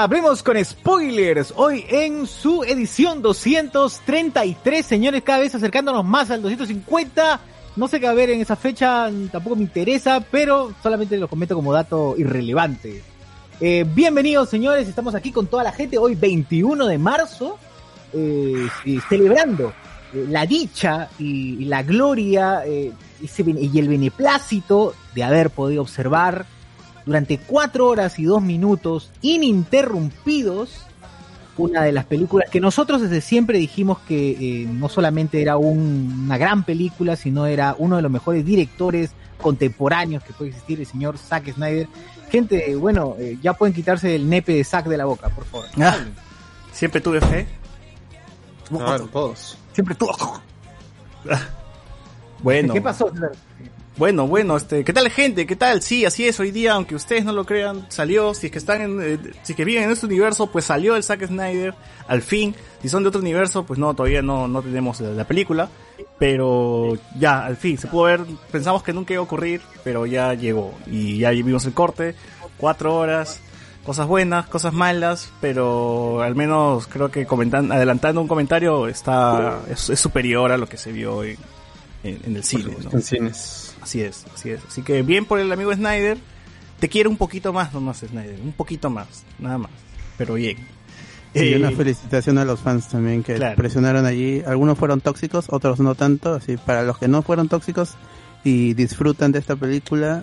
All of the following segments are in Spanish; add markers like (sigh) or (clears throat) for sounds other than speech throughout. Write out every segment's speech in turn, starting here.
Hablemos con Spoilers, hoy en su edición 233, señores, cada vez acercándonos más al 250. No sé qué va a haber en esa fecha, tampoco me interesa, pero solamente lo comento como dato irrelevante. Eh, bienvenidos, señores, estamos aquí con toda la gente, hoy 21 de marzo, eh, celebrando eh, la dicha y, la gloria y el beneplácito de haber podido observar durante cuatro horas y dos minutos ininterrumpidos una de las películas que nosotros desde siempre dijimos que eh, no solamente era un- una gran película, sino era uno de los mejores directores contemporáneos que puede existir, el señor Zack Snyder. Gente, bueno, eh, ya pueden quitarse el nepe de Zack de la boca, por favor. Ah, siempre tuve fe. Claro, todos. Siempre tú. Bueno, ¿Qué pasó? Bueno, bueno, este, ¿qué tal gente? ¿Qué tal? Sí, así es, hoy día, aunque ustedes no lo crean, salió, si es que están en, eh, si es que viven en este universo, pues salió el Zack Snyder, al fin, si son de otro universo, pues no, todavía no, no tenemos la, la película, pero ya, al fin, se pudo ver, pensamos que nunca iba a ocurrir, pero ya llegó, y ya vimos el corte, cuatro horas, cosas buenas, cosas malas, pero al menos creo que comentan, adelantando un comentario, está, es, es superior a lo que se vio en, en, en el cine, ¿no? En cines. Así es, así es. Así que bien por el amigo Snyder. Te quiero un poquito más nomás, Snyder. Un poquito más, nada más. Pero bien. Y Eh, una felicitación a los fans también que claro. presionaron allí. Algunos fueron tóxicos, otros no tanto. Así para los que no fueron tóxicos y disfrutan de esta película,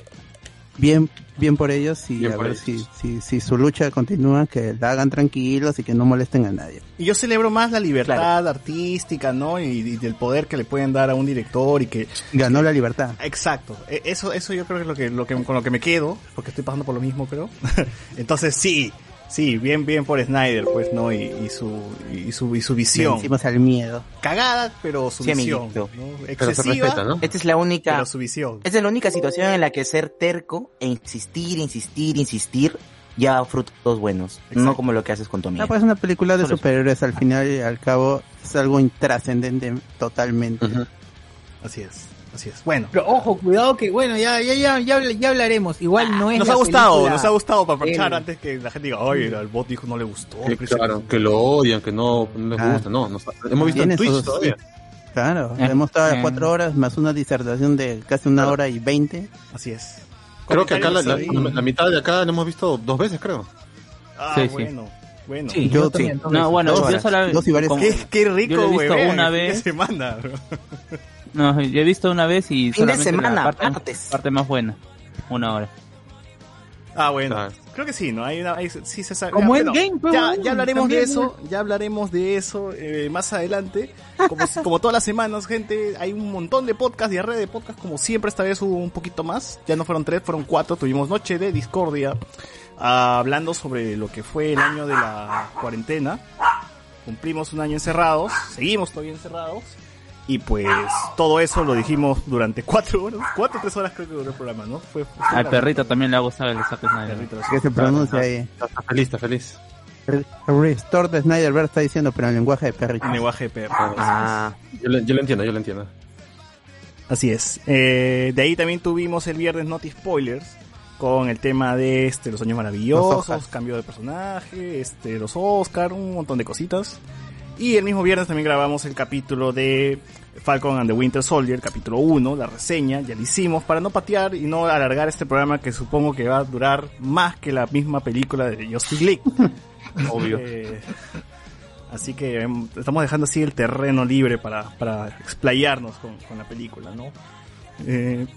bien, bien por ellos y Bien a ver si, ellos. si, si su lucha continúa, que la hagan tranquilos y que no molesten a nadie. y yo celebro más la libertad artística, ¿no? Y, y del poder que le pueden dar a un director y que... Ganó la libertad. Exacto. E- Eso, eso yo creo que es lo que, lo que, con lo que me quedo, porque estoy pasando por lo mismo, creo. (laughs) Entonces sí, sí, bien, bien por Snyder, pues, ¿no? Y, y su, y su, y su visión. Vencimos al miedo. Cagada, pero su Sí, visión. ¿no? Pero se respeta, ¿no? Esta es la única, pero su visión. esta es la única situación en la que ser terco e insistir, insistir, insistir ya da frutos buenos, Exacto. no como lo que haces con tu No, amigo. pues es una película de superhéroes al final y al cabo es algo intrascendente totalmente. Así es, así es. Bueno. Pero ojo, cuidado que, bueno, ya, ya, ya, ya, ya hablaremos. Igual no es Nos la ha gustado, película- nos ha gustado para aprovechar antes que la gente diga, oye, el bot dijo no le gustó. Sí, claro, que lo odian, que no, no les Ah. gusta. No, nos- hemos visto en Twitch todavía. Claro, Eh, hemos estado a eh. cuatro horas más una disertación de casi una Claro. hora y veinte. Así es. Creo que acá la, la- la mitad de acá la hemos visto dos veces, creo. Ah, Sí, sí. bueno, bueno. Sí. Yo, también, sí. No, bueno, Dos yo horas, solo dos y varias- como- Qué, qué rico, Yo lo güey. una el fin de vez. semana, bro. No, yo he visto una vez y Fin de solamente semana, la parte, martes. parte más buena, una hora. Ah, bueno. Ah. Creo que sí, ¿no? Hay una, hay- sí se sabe. Como Bueno, Endgame, pues, ya, ya hablaremos de también, eso, ya hablaremos de eso eh, más adelante. Como, como todas las semanas, gente, hay un montón de podcasts, diarrea de podcasts, como siempre, esta vez hubo un poquito más. Ya no fueron tres, fueron cuatro. Tuvimos Noche de Discordia, ah, hablando sobre lo que fue el año de la cuarentena. Cumplimos un año encerrados, seguimos todavía encerrados. Y pues todo eso lo dijimos durante cuatro horas, cuatro o tres horas creo que duró el programa, ¿no? Fue, fue Al perrito también le ha gustado el Zack Snyder. perrito, que se pronuncia ahí. Está, está feliz, está feliz. El Restore de Snyderverse está diciendo, pero en lenguaje de perrito. En lenguaje de perro. Ah, Yo, le- yo lo entiendo, yo lo entiendo. Así es. Eh, de ahí también tuvimos el viernes Noti Spoilers con el tema de este los años Los maravillosos, Oscars. cambio de personaje, este los Oscar, un montón de cositas. Y el mismo viernes también grabamos el capítulo de Falcon and the Winter Soldier, capítulo 1, la reseña, ya la hicimos, para no patear y no alargar este programa que supongo que va a durar más que la misma película de Justice League. (laughs) Obvio. Eh, así que em, estamos dejando así el terreno libre para, para explayarnos con, con la película, ¿no? Eh,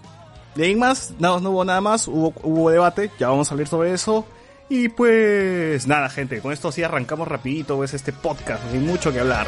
de ahí más, nada, no hubo nada más, hubo, hubo debate, ya vamos a hablar sobre eso. Y pues nada, gente, con esto sí arrancamos rapidito, pues este podcast, hay mucho que hablar.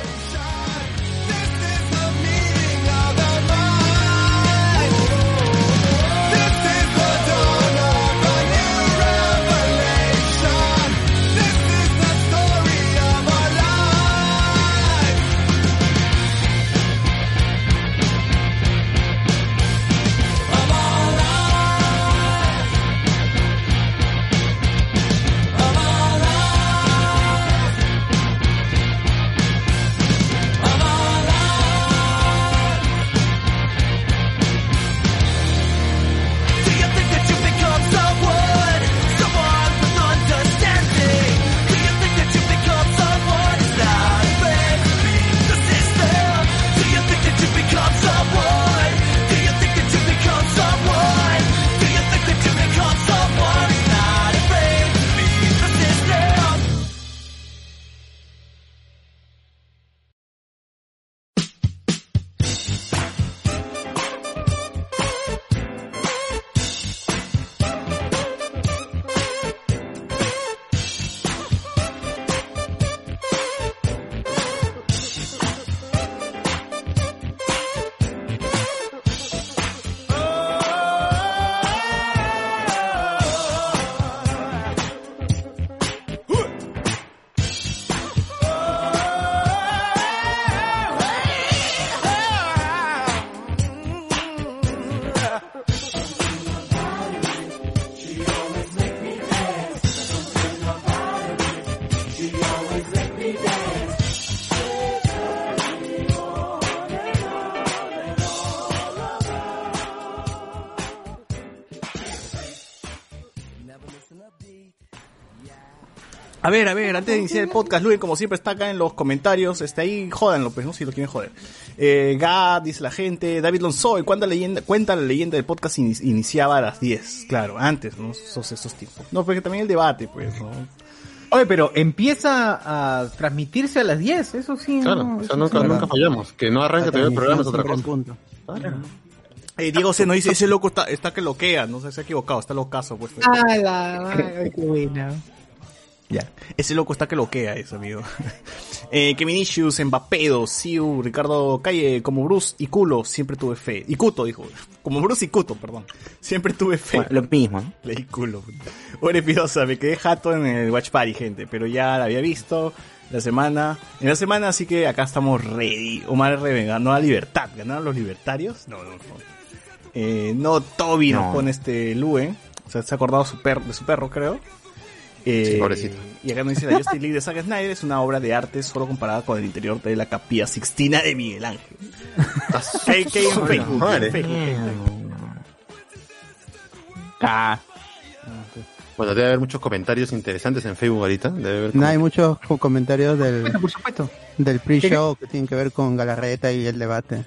A ver, a ver, antes de iniciar el podcast, Luis, como siempre, está acá en los comentarios. Está ahí, jódanlo, pues, ¿no? Si lo quieren joder. Eh, Gad, dice la gente. David Lonsoy, ¿cuándo la leyenda, cuenta la leyenda del podcast ini- iniciaba a las 10? Claro, antes, ¿no? Esos, esos tiempos. No, porque también el debate, pues, ¿no? Oye, pero empieza a transmitirse a las 10, eso sí. Claro, no, o sea, nunca, sí. nunca fallamos. Que no arranque todavía el programa es otra cosa. punto. Eh, Diego C. nos dice, ese loco está, está que loquea. No sé, se ha equivocado, está locazo, pues. Ah, la qué buena. Ya. Ese loco está que loquea eso, amigo. (laughs) eh, Kevin Issues, Mbapedo, Siu, Ricardo Calle, como Bruce y Culo, siempre tuve fe. Y Cuto, dijo. Como Bruce y Cuto, perdón. Siempre tuve fe. Bueno, lo mismo. Leí culo. Ore Pidosa, me quedé jato en el Watch Party, gente, pero ya la había visto la semana. En la semana, así que acá estamos ready. Omar R. ganó a Libertad. ¿Ganaron los libertarios? No, no, no. Eh, no, Toby nos No. pone este Luen. O sea, se ha acordado su per- de su perro, creo. Eh, Sí, pobrecito. Y acá nos dice la Justice League de Zack Snyder es una obra de arte solo comparada con el interior de la capilla Sixtina de Miguel Ángel. ¿Qué, qué en Facebook? Ah, Bueno, debe haber muchos comentarios interesantes en Facebook ahorita. Debe haber no hay muchos co- comentarios del, Bueno, por supuesto. del pre-show que tienen que ver con Galarreta y el debate.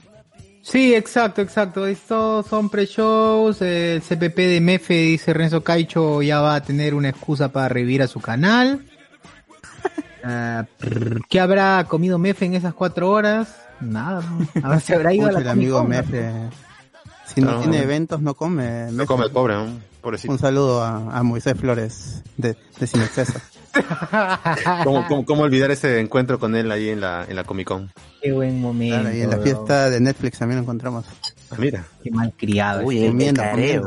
Sí, exacto, exacto. Estos son pre-shows. El CPP de Mefe, dice Renzo Caicho, ya va a tener una excusa para revivir a su canal. (laughs) Ah, ¿Qué habrá comido Mefe en esas cuatro horas? Nada. ¿no? A ver, se habrá ido a la el amigo Mefe. Si no No, tiene no. eventos, no come. No Mefe. come el pobre, ¿no? pobrecito. Un saludo a, a Moisés Flores de, de Sin Exceso. (laughs) ¿Cómo, cómo, cómo olvidar ese encuentro con él ahí en la, en la Comic Con? Qué buen momento. Claro, y en la fiesta de Netflix también lo encontramos. Ah, mira. Qué mal criado. Uy, este.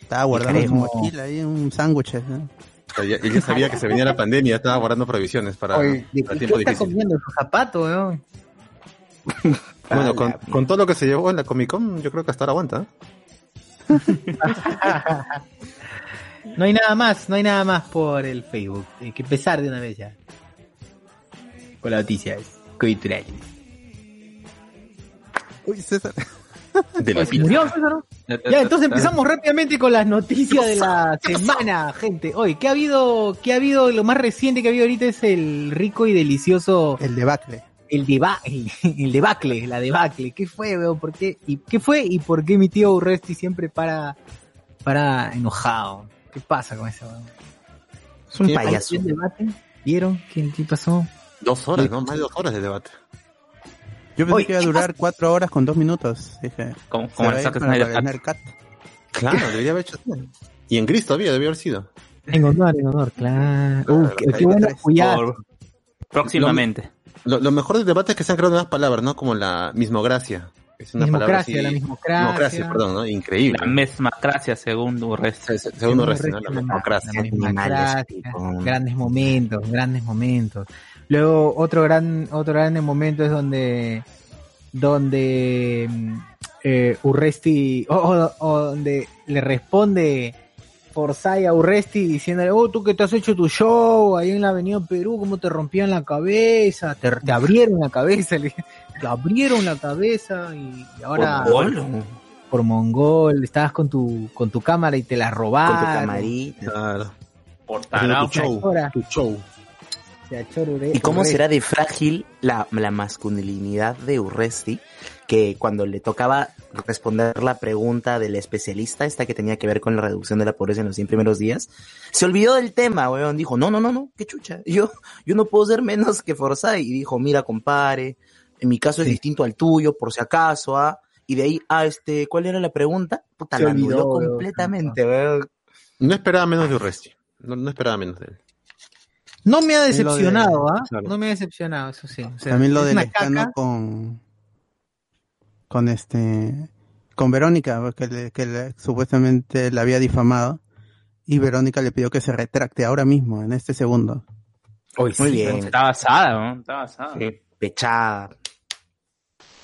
Estaba guardando su mochila ahí, un sándwich. ¿no? Ya- Él ya sabía que se venía la pandemia, estaba guardando provisiones para, Oye, ¿de para qué tiempo está difícil. comiendo su zapato? (laughs) Bueno, con, con todo lo que se llevó en la Comic Con, yo creo que hasta ahora aguanta. (laughs) No hay nada más, no hay nada más por el Facebook. Hay que empezar de una vez ya. Con las noticias culturales. Uy, César. (laughs) De la Pues murió, César, ¿no? Ya, entonces empezamos rápidamente con las noticias de la (laughs) semana, gente. Hoy, ¿qué ha habido? ¿Qué ha habido? Lo más reciente que ha habido ahorita es el rico y delicioso El debacle. el, deba, el, (laughs) el debacle, la debacle. ¿Qué fue, weón? ¿Por qué? ¿Y qué fue? ¿Y por qué mi tío Urresti siempre para, para enojado? ¿Qué pasa con ese weón? Es un ¿Qué payaso. ¿El debate? ¿Vieron? ¿Qué, qué pasó? Dos horas, ¿no? Más de dos horas de debate. Yo pensé Oye, que iba a ¿qué durar cuatro horas con dos minutos. Dije, Como, como el Zack Snyder Cut. Claro, debería haber hecho así. Y en gris todavía debió haber sido. En honor, en honor, claro. Uh, Claro, qué, bueno próximamente. Lo, lo mejor del debate es que se han creado nuevas palabras, ¿no? Como la mismocracia. Es una palabra así. La mismocracia. Mismocracia, perdón, ¿no? Increíble. La mesmacracia según Urresti. Se- Según resto, ¿no? La Urresti, mismocracia. la. Grandes momentos, grandes momentos. Luego otro gran, otro gran momento es donde, donde mm, eh, Urresti, o, o- o donde le responde Forsyth a Urresti diciéndole, oh, tú que te has hecho tu show ahí en la Avenida Perú, cómo te rompían la cabeza, te, te abrieron la cabeza, le- te abrieron la cabeza y, y ahora por mongol, estabas con tu, con tu cámara y te la robaron. Con tu camarita. Claro. Por tarao. tu show. Tu show. ¿Y cómo será de frágil la, la masculinidad de Urresti? Que cuando le tocaba responder la pregunta del especialista, esta que tenía que ver con la reducción de la pobreza en los 100 primeros días, se olvidó del tema, weón. Dijo, no, no, no, no, qué chucha. (laughs) Yo, yo no puedo ser menos que Forsyth. Y dijo, mira, compare, en mi caso es Sí. distinto al tuyo, por si acaso, ah. Y de ahí, ah, este, ¿cuál era la pregunta? Puta, Se la olvidó, anuló weón. completamente, weón. No esperaba menos de Urresti. No, no esperaba menos de él. No me ha decepcionado, ¿ah? claro. No me ha decepcionado, eso sí. O sea, También lo es del una escano caca. con con este con Verónica porque le- que le- supuestamente la había difamado y Verónica le pidió que se retracte ahora mismo en este segundo Muy bien. Está basada, ¿no? Está basada. Sí, Pechada.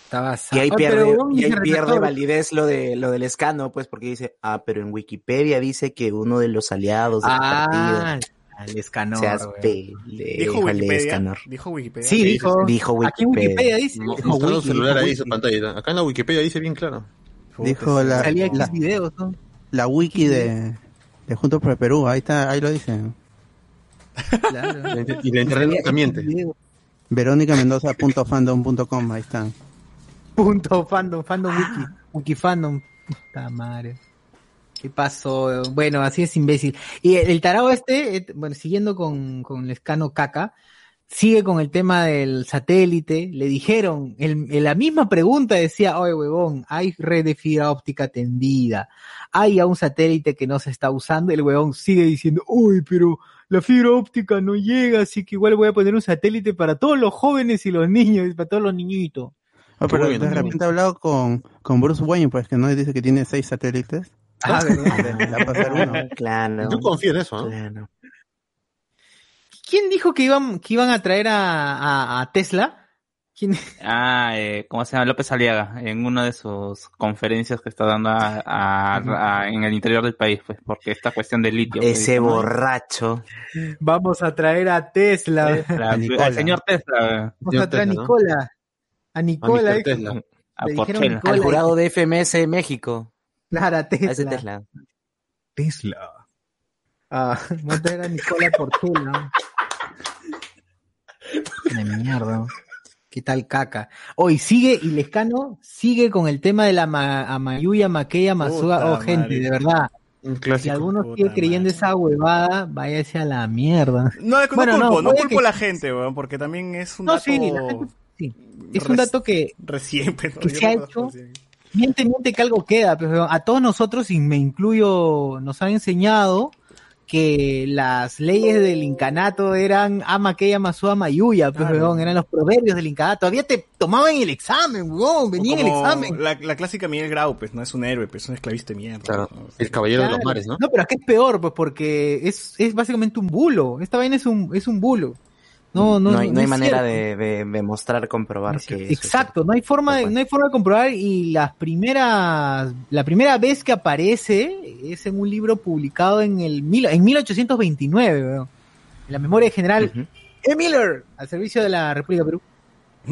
Estaba Y ahí pierde, y ahí pierde validez lo de lo del escano, pues porque dice, ah, pero en Wikipedia dice que uno de los aliados del Ah, partido al escanor, seas Dijo Wikipedia. escanor. Dijo Wikipedia. Sí, dijo. Dijo Aquí en Wikipedia dice. Mo- dijo Mostrando Wiki, su celular dijo ahí, su pantalla. Acá en la Wikipedia dice bien claro. Dijo la, Salía aquí la, videos, ¿no? la wiki de, de Juntos por el Perú ahí está ahí lo dice Claro. (laughs) Y la internet nunca miente. Video. veronicamendoza.fandom.com ahí están Punto fandom, fandom wiki. Wiki fandom. Puta madre. ¿Qué pasó? Bueno, así es imbécil. Y el, tarado este, eh, bueno, siguiendo con, con el escano caca, sigue con el tema del satélite. Le dijeron, el- en la misma pregunta decía, oye, huevón, hay red de fibra óptica tendida. Hay a un satélite que no se está usando. El huevón sigue diciendo, uy, pero la fibra óptica no llega, así que igual voy a poner un satélite para todos los jóvenes y los niños, para todos los niñitos. Oh, pero de repente he hablado con, con Bruce Wayne pues que no dice que tiene seis satélites Ah. (laughs) Claro. Yo confío en eso, ¿no? claro. ¿Quién dijo que iban, que iban a traer a, a- a Tesla? ¿Quién? Ah, eh, ¿cómo se llama? López Aliaga, en una de sus conferencias que está dando a- a- a- en el interior del país, pues, porque esta cuestión del litio. pues, Ese borracho. Vamos a traer a Tesla. Nicola. al señor Tesla, Vamos a traer a. Nicola. A A Nicola. Mr. eh, Tesla. a Le dijeron Porchela. Nicola. Al jurado de FMS de México. Claro, a A ese Tesla. Tesla. Tesla. Ah, (laughs) vamos a traer a Nicola Portela. De mierda. ¿Qué tal caca? Hoy sigue, y Lescano sigue con el tema de la ma Amayuya Maqueya Masuga. Puta Oh, gente, madre. de verdad. Un Si clásico. alguno puta sigue creyendo madre. esa huevada, váyase a la mierda. No, no Bueno, no, culpo, no, puede culpo que- a la gente, weón, porque también es un No, dato sí, la gente- sí. Es un dato que recién, pero que se ha no hecho. recién. Miente, miente que algo queda, pero a todos nosotros, y me incluyo, nos han enseñado que las leyes del incanato eran ama que ama su ama yuya, pues, Claro. weón, eran los proverbios del incanato. Todavía te tomaban el examen, weón, venía en el examen. La, la clásica Miguel Grau, pues, no es un héroe, pues, es un esclavista de mierda. Claro. ¿no? El caballero de los mares, ¿no? No, pero acá es peor, pues, porque es, es básicamente un bulo. Esta vaina es un, es un bulo. No, no, No, hay, no manera de, de, de mostrar, comprobar Es que eso Exacto, no hay forma de, no hay forma de comprobar y las primeras, la primera vez que aparece es en un libro publicado en el mil, en 1829, weón. en la memoria general. E. Miller al servicio de la República de Perú.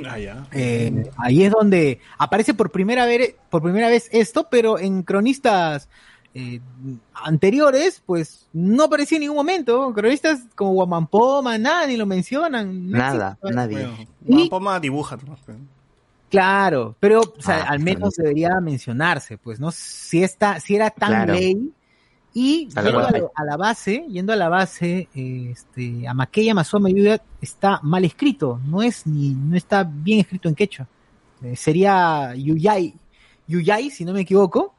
Ah, ya. Eh, ahí es donde aparece por primera vez, por primera vez esto, pero en cronistas eh, anteriores, pues no aparecía en ningún momento. Cronistas como Guamampoma, nada, ni lo mencionan. no Nada, existe. nadie. Bueno, Y- Juan Poma dibuja. Claro, pero o sea, Ah, al menos debería mencionarse, pues, ¿no? Si está, si era tan Claro. ley y yendo a, la- a la base, yendo a la base, este, Amaqueya Masoma Yuya está mal escrito, no es ni, no está bien escrito en quechua. Eh, sería Yuyay, Yuyay, si no me equivoco,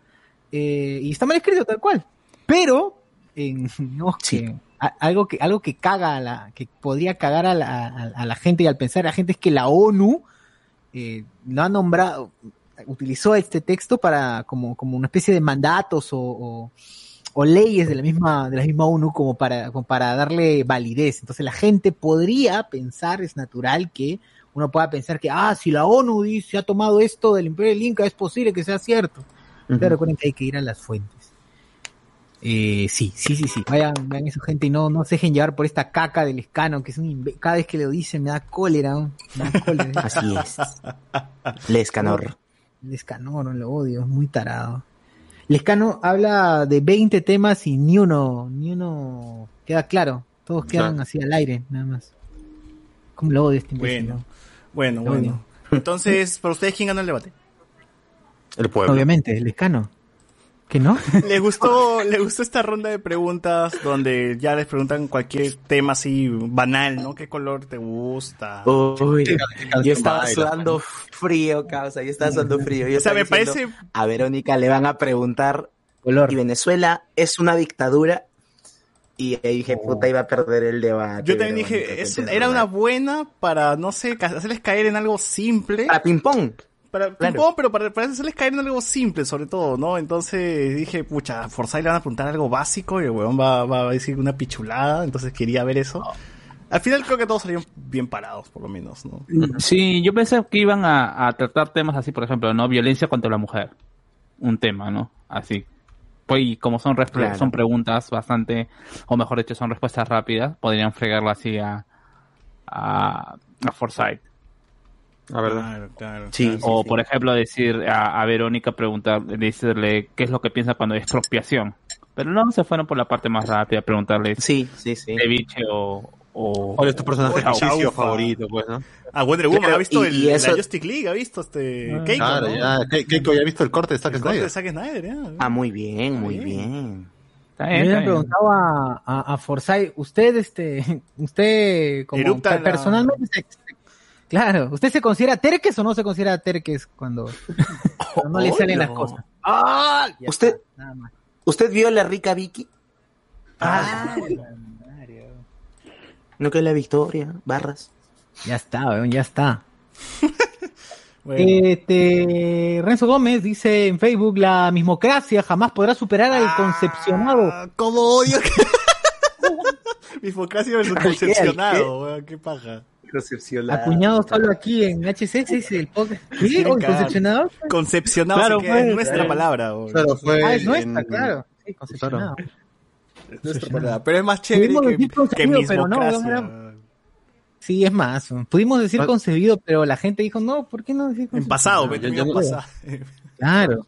eh, y está mal escrito tal cual. Pero, en, (laughs) no, Sí. que- a- algo que, algo que caga a la, que podría cagar a la, a- a la gente y al pensar a la gente es que la ONU, eh, lo ha nombrado, utilizó este texto para como, como una especie de mandatos o, o- o leyes de la misma de la misma ONU como para como para darle validez. Entonces la gente podría pensar, es natural que uno pueda pensar que ah si la ONU dice ha tomado esto del Imperio del Inca es posible que sea cierto. Recuerden que hay que ir a las fuentes. Eh, sí, sí, sí, sí. Vayan, vean eso, gente, y no, no se dejen llevar por esta caca del escano, que es un cada vez que lo dicen me da cólera. ¿no? Me da cólera. (laughs) Así es. Lescanor. Lescano, lo odio, es muy tarado. Lescano habla de 20 temas y ni uno, ni uno queda claro. Todos quedan así al aire, nada más. ¿Cómo lo odio este imbécil, Bueno, no? bueno, bueno. Entonces, ¿para ustedes quién ganó el debate? El pueblo. Obviamente, el Lescano. ¿Que no? (laughs) ¿Les gustó, ¿Les gustó esta ronda de preguntas donde ya les preguntan cualquier tema así banal, ¿no? ¿Qué color te gusta? Uy, yo estaba sudando frío, causa, yo estaba sudando frío. Yo O sea, me diciendo, parece- A Verónica le van a preguntar, Color. ¿y Venezuela es una dictadura? Y ahí dije, puta, iba a perder el debate. Yo también dije, es- era una buena para, no sé, hacerles caer en algo simple. Para ping-pong. Para, claro. pero para, para hacerles caer en algo simple, sobre todo, ¿no? Entonces dije, pucha, a Forsyth le van a preguntar algo básico y el weón va, va a decir una pichulada, entonces quería ver eso. Al final creo que todos salieron bien parados, por lo menos, ¿no? Sí, yo pensé que iban a, a tratar temas así, por ejemplo, ¿no? Violencia contra la mujer. Un tema, ¿no? Así. Pues, y como son, Claro. son preguntas bastante, o mejor dicho, son respuestas rápidas, podrían fregarlo así a, a, a Forsyth. La verdad. Claro, claro. Sí, claro. sí, O, sí. por ejemplo, decir a, a Verónica, preguntar, decirle qué es lo que piensa cuando hay expropiación. Pero no se fueron por la parte más rápida, preguntarle Sí, sí, sí. ceviche o... o ¿Cuál es tu personaje ficticio favorito, pues, no? Ah, Wonder Woman Claro, ha visto y- el, y la eso- Justice League, ha visto este Keiko, Claro, ¿no? ya. Ke- Keiko ya ha visto el corte de Zack El corte de Snyder. Zack Snyder, ya. Ah, muy bien, muy Bien. bien. Está Yo bien, le bien. preguntado a, a, a Forsyth, usted, este, (laughs) usted, como Erupta la- personalmente, se- claro, ¿usted se considera terques o no se considera terques cuando, cuando no le Oh, (laughs) salen las cosas? ¡Ah! Ya Usted- está, nada más. ¿Usted vio la rica Vicky? Ah, ¿No que la Victoria? Barras. ya está, weón, ya está. (laughs) Bueno. Este, Renzo Gómez dice en Facebook, la mismocracia jamás podrá superar al concepcionado. Ah, ¿Cómo odio que... (laughs) Mismocracia versus concepcionado, weón, qué paja. Acuñado solo aquí en HCX, dice el podcast. ¿Qué? quieren ¿Oh, cagar. ¿Concepcionado? Concepcionado Claro, que es pues, nuestra claro. palabra. Claro, fue. Ah, es nuestra, en- claro. Sí, concepcionado. Es nuestra palabra. Pero es más chévere que, decir que concebido, pero no, Sí, es más. Pudimos decir concebido, pero la gente dijo, no, ¿por qué no decir En concebido? pasado, No, pues, ya- en pasado. Claro.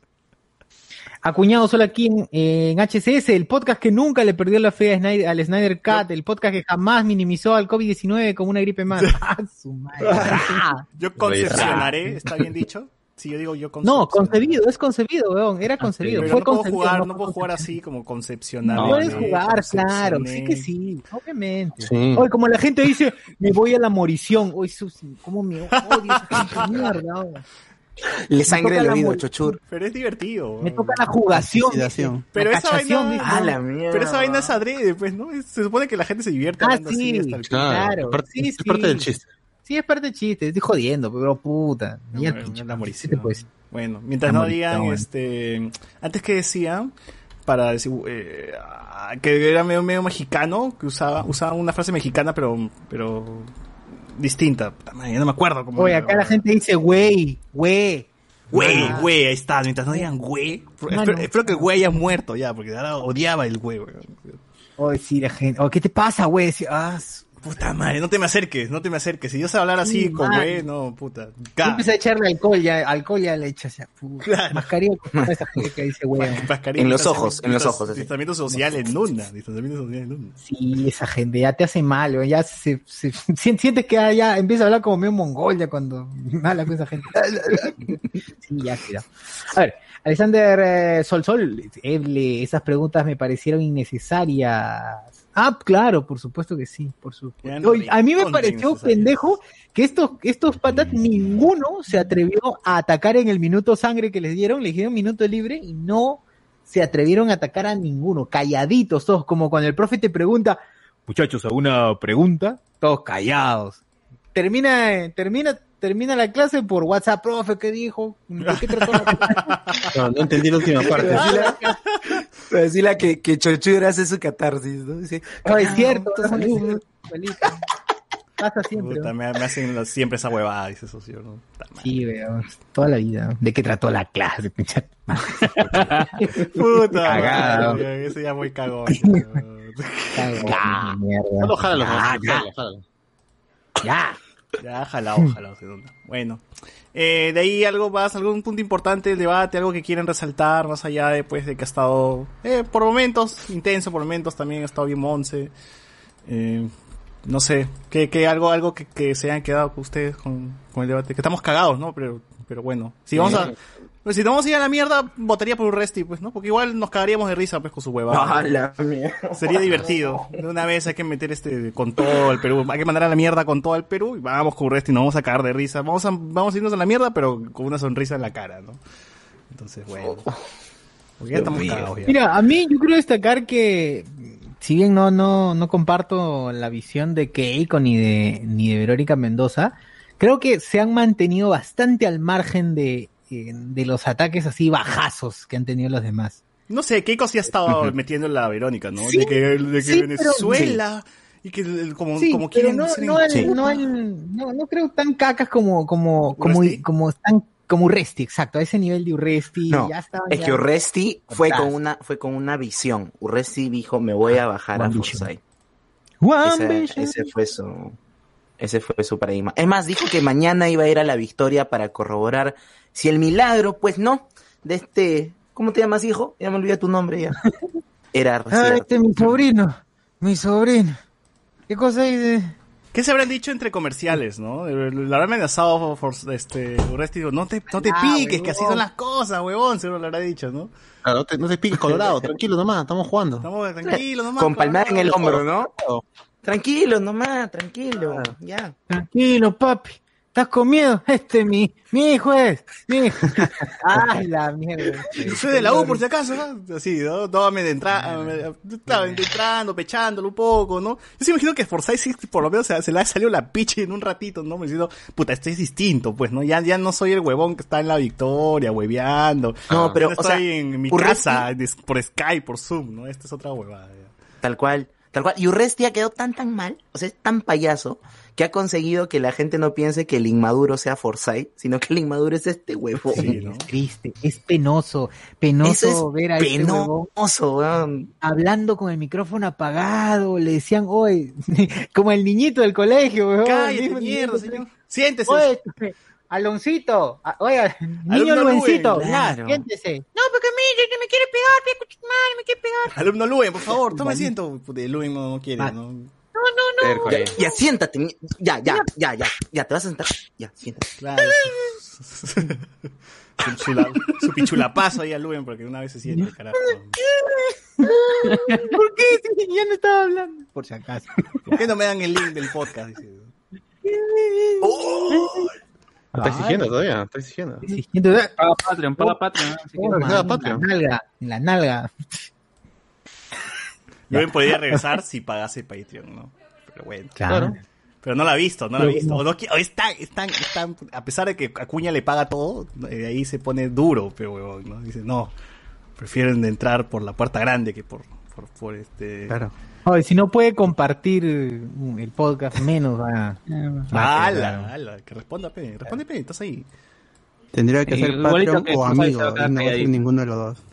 Acuñado solo aquí en, en HCS, el podcast que nunca le perdió la fe a Snyder- al Snyder Cut, el podcast que jamás minimizó al COVID-19 como una gripe más. (laughs) Ah, su madre. Ah. (laughs) Yo concepcionaré, ¿está bien dicho? Si yo digo yo No, concebido, es concebido, weón, era concebido. Pero Fue no puedo concebido, jugar, no puedo jugar así como concepcionar. No, Puedes jugar, claro, sí que sí, obviamente. Sí. Oye, como la gente dice, me voy a la morición. Oye, sus, cómo me odio esa gente de mierda. weón. Le sangre el la oído, chochur. Pero es divertido. Me toca la jugación. Pero La esa vaina-. Ah, la. Pero esa vaina es adrede, pues, ¿no? Se supone que la gente se divierte Ah, así sí. hasta el Claro, sí, es sí. parte del chiste. Sí, es parte del chiste, estoy jodiendo, pero puta. No, Ya el bueno, pinche, la ¿qué morición. te puedo decir? Bueno, mientras La no morición, digan, bueno. este, antes que decían, para decir, eh, ah, que era medio, medio mexicano, que usaba, usaba una frase mexicana, pero, pero distinta. Ya no me acuerdo cómo Oye, acá la gente dice, güey, güey. Güey, güey, ahí está. Mientras no digan güey. Espero, espero que el güey haya muerto ya, porque ahora odiaba el güey, güey. Oye, sí, la gente. Oye, ¿qué te pasa, güey? Sí, Ah, su- Puta madre, no te me acerques, no te me acerques. Si yo sé hablar así Sí, con güey, no, puta. Yo empecé a echarle alcohol, ya, alcohol ya le echas ya. puta, Claro. Mascarilla esa gente que dice, weón. (laughs) mascarilla, En los ojos, en los ojos. Distanciamiento social en una, distanciamiento social en una. Sí, esa gente ya te hace mal. Ya se, se- si- sientes que ya, ya empieza a hablar como medio mongol ya cuando (laughs) habla con esa gente. Sí, ya, cuidado. A ver, Alexander eh, Sol Sol, Eble, esas preguntas me parecieron innecesarias. Ah, claro, por supuesto que sí, por supuesto. no Oye, a mí me pareció pendejo que estos, estos patas, ninguno se atrevió a atacar en el minuto sangre que les dieron, les dieron minuto libre y no se atrevieron a atacar a ninguno, calladitos todos, como cuando el profe te pregunta, muchachos, ¿alguna pregunta? Todos callados. Termina, eh, termina, termina la clase por WhatsApp, profe, ¿qué dijo? ¿De qué trató la No, no entendí la última parte. Decirle que, que Chochura hace su catarsis, ¿no? Dice, No, es cierto, "Puta, no, salud". no, igualito. Pasa siempre. Puta, ¿no? me, me hacen los- siempre esa huevada, dice socio, ¿no? Sí, weón, toda la vida. ¿De qué trató la clase? pinche? Puta Cagado. madre, ese ya muy cagón. (laughs) Cagada, mierda. Jálalo, jálalo, jálalo. Ya. Ya, jalado, jalado, segunda. Bueno, eh, de ahí algo más, algún punto importante del debate, algo que quieren resaltar, más allá de, pues, de que ha estado, eh, por momentos, intenso, por momentos también ha estado bien Monse. Eh, no sé, que, que algo, algo que, que se hayan quedado ustedes con, con el debate, que estamos cagados, ¿no? Pero, pero bueno, si vamos a, pues si nos vamos a ir a la mierda, votaría por un Resti, pues, ¿no? Porque igual nos cagaríamos de risa, pues, con su huevada. Ah, la mierda. Sería divertido. De una vez hay que meter este con todo el Perú. Hay que mandar a la mierda con todo el Perú y vamos con Urresti nos vamos a cagar de risa. Vamos a, vamos a irnos a la mierda, pero con una sonrisa en la cara, ¿no? Entonces, bueno. Porque ya estamos cagados ya. Mira, a mí yo quiero destacar que, si bien no, no, no comparto la visión de Keiko ni de, ni de Verónica Mendoza, creo que se han mantenido bastante al margen de, de los ataques así bajazos que han tenido los demás. No sé, Keiko sí ha estado metiendo la Verónica, ¿no? Sí, de que, de que sí, pero- Venezuela y que el- como, Sí, como quieren no, no, no, no, no creo tan cacas como, como, como, ¿Urresti? como están, como Urresti, exacto, a ese nivel de Urresti. No, ya estaban es ya- que Urresti fue con una, fue con una visión. Urresti dijo, me voy a bajar a One. Forsyth. Ese fue su, ese fue su paradigma. Es más, dijo que mañana iba a ir a la victoria para corroborar si el milagro, pues no, de este, ¿cómo te llamas, hijo? Ya me olvidé tu nombre ya. (laughs) Era Ah, cierto. este es mi sobrino, mi sobrino. ¿Qué cosa hay de...? ¿Qué se habrán dicho entre comerciales, no? La habrán amenazado por, este, Urresti, digo, no te, no te Ah, piques, que así son las cosas, huevón, seguro lo habrá dicho, ¿no? Claro, no te, no te piques colorado, (laughs) tranquilo nomás, estamos jugando. Estamos tranquilos nomás. Con palmada en el hombro, ¿no? Tranquilo nomás, tranquilo, ya. Tranquilo, papi. ¿Estás con miedo? Este es mi, mi hijo es. Mi hijo. (laughs) Ay, la mierda. Soy de la U, por si acaso, ¿no? Así, ¿no? Todo me de entra- me- estaba entrando, pechándolo un poco, ¿no? Yo sí imagino que Forsyth sí, por lo menos se, se le ha salido la piche en un ratito, ¿no? Me diciendo, puta, este es distinto, pues, ¿no? Ya, ya no soy el huevón que está en la victoria, hueveando. No, pero, o sea, estoy en mi Urresti- casa, por Skype, por Zoom, ¿no? Esta es otra huevada. ya. Tal cual, tal cual. Y Urresti ha quedado tan tan mal, o sea, es tan payaso, que ha conseguido que la gente no piense que el inmaduro sea Forsyth, sino que el inmaduro es este huevo. Sí, ¿no? Es triste, es penoso, penoso Eso es ver a este huevón penoso, weón. hablando con el micrófono apagado, le decían, oye, (laughs) como el niñito del colegio, weón. Cállate, mierda, señor. Siéntese. Oye, Aloncito, a- oye, niño Alumno Luencito, Luen, ya, claro. siéntese. No, porque mire, me quiere pegar, me escucha mal, me quiere pegar. Alumno Luen, por favor, tome asiento. Puta, Luen no, no quiere, Ah. ¿no? Terco ahí. Ya, siéntate, ya, ya, ya, ya, ya, te vas a sentar, ya, siéntate. Claro. (laughs) su, su, la- su pichulapazo ahí a Luen, porque una vez se siente, carajo. ¿Por qué? Si ya no estaba hablando. Por si acaso. ¿Por qué no me dan el link del podcast? Dice. Está exigiendo todavía, está exigiendo. Paga Patreon, paga Patreon. Así que- Claro, que sea en la Patreon. nalga, en la nalga. (laughs) Luen podría regresar si pagase Patreon, ¿no? Pero bueno. Claro. Pero no la ha visto, no la ha visto. O no o está, está, está- a pesar de que Acuña le paga todo, eh, ahí se pone duro, pero huevón, ¿no? Dice, no, prefieren entrar por la puerta grande que por, por, por este... Claro. Oye, si no puede compartir uh, el podcast, menos va. va a ala, ala, que responda, pe, responde, pe, estás ahí. Tendría que ser igualito Patreon que o amigo, y no va a ser ninguno de los dos.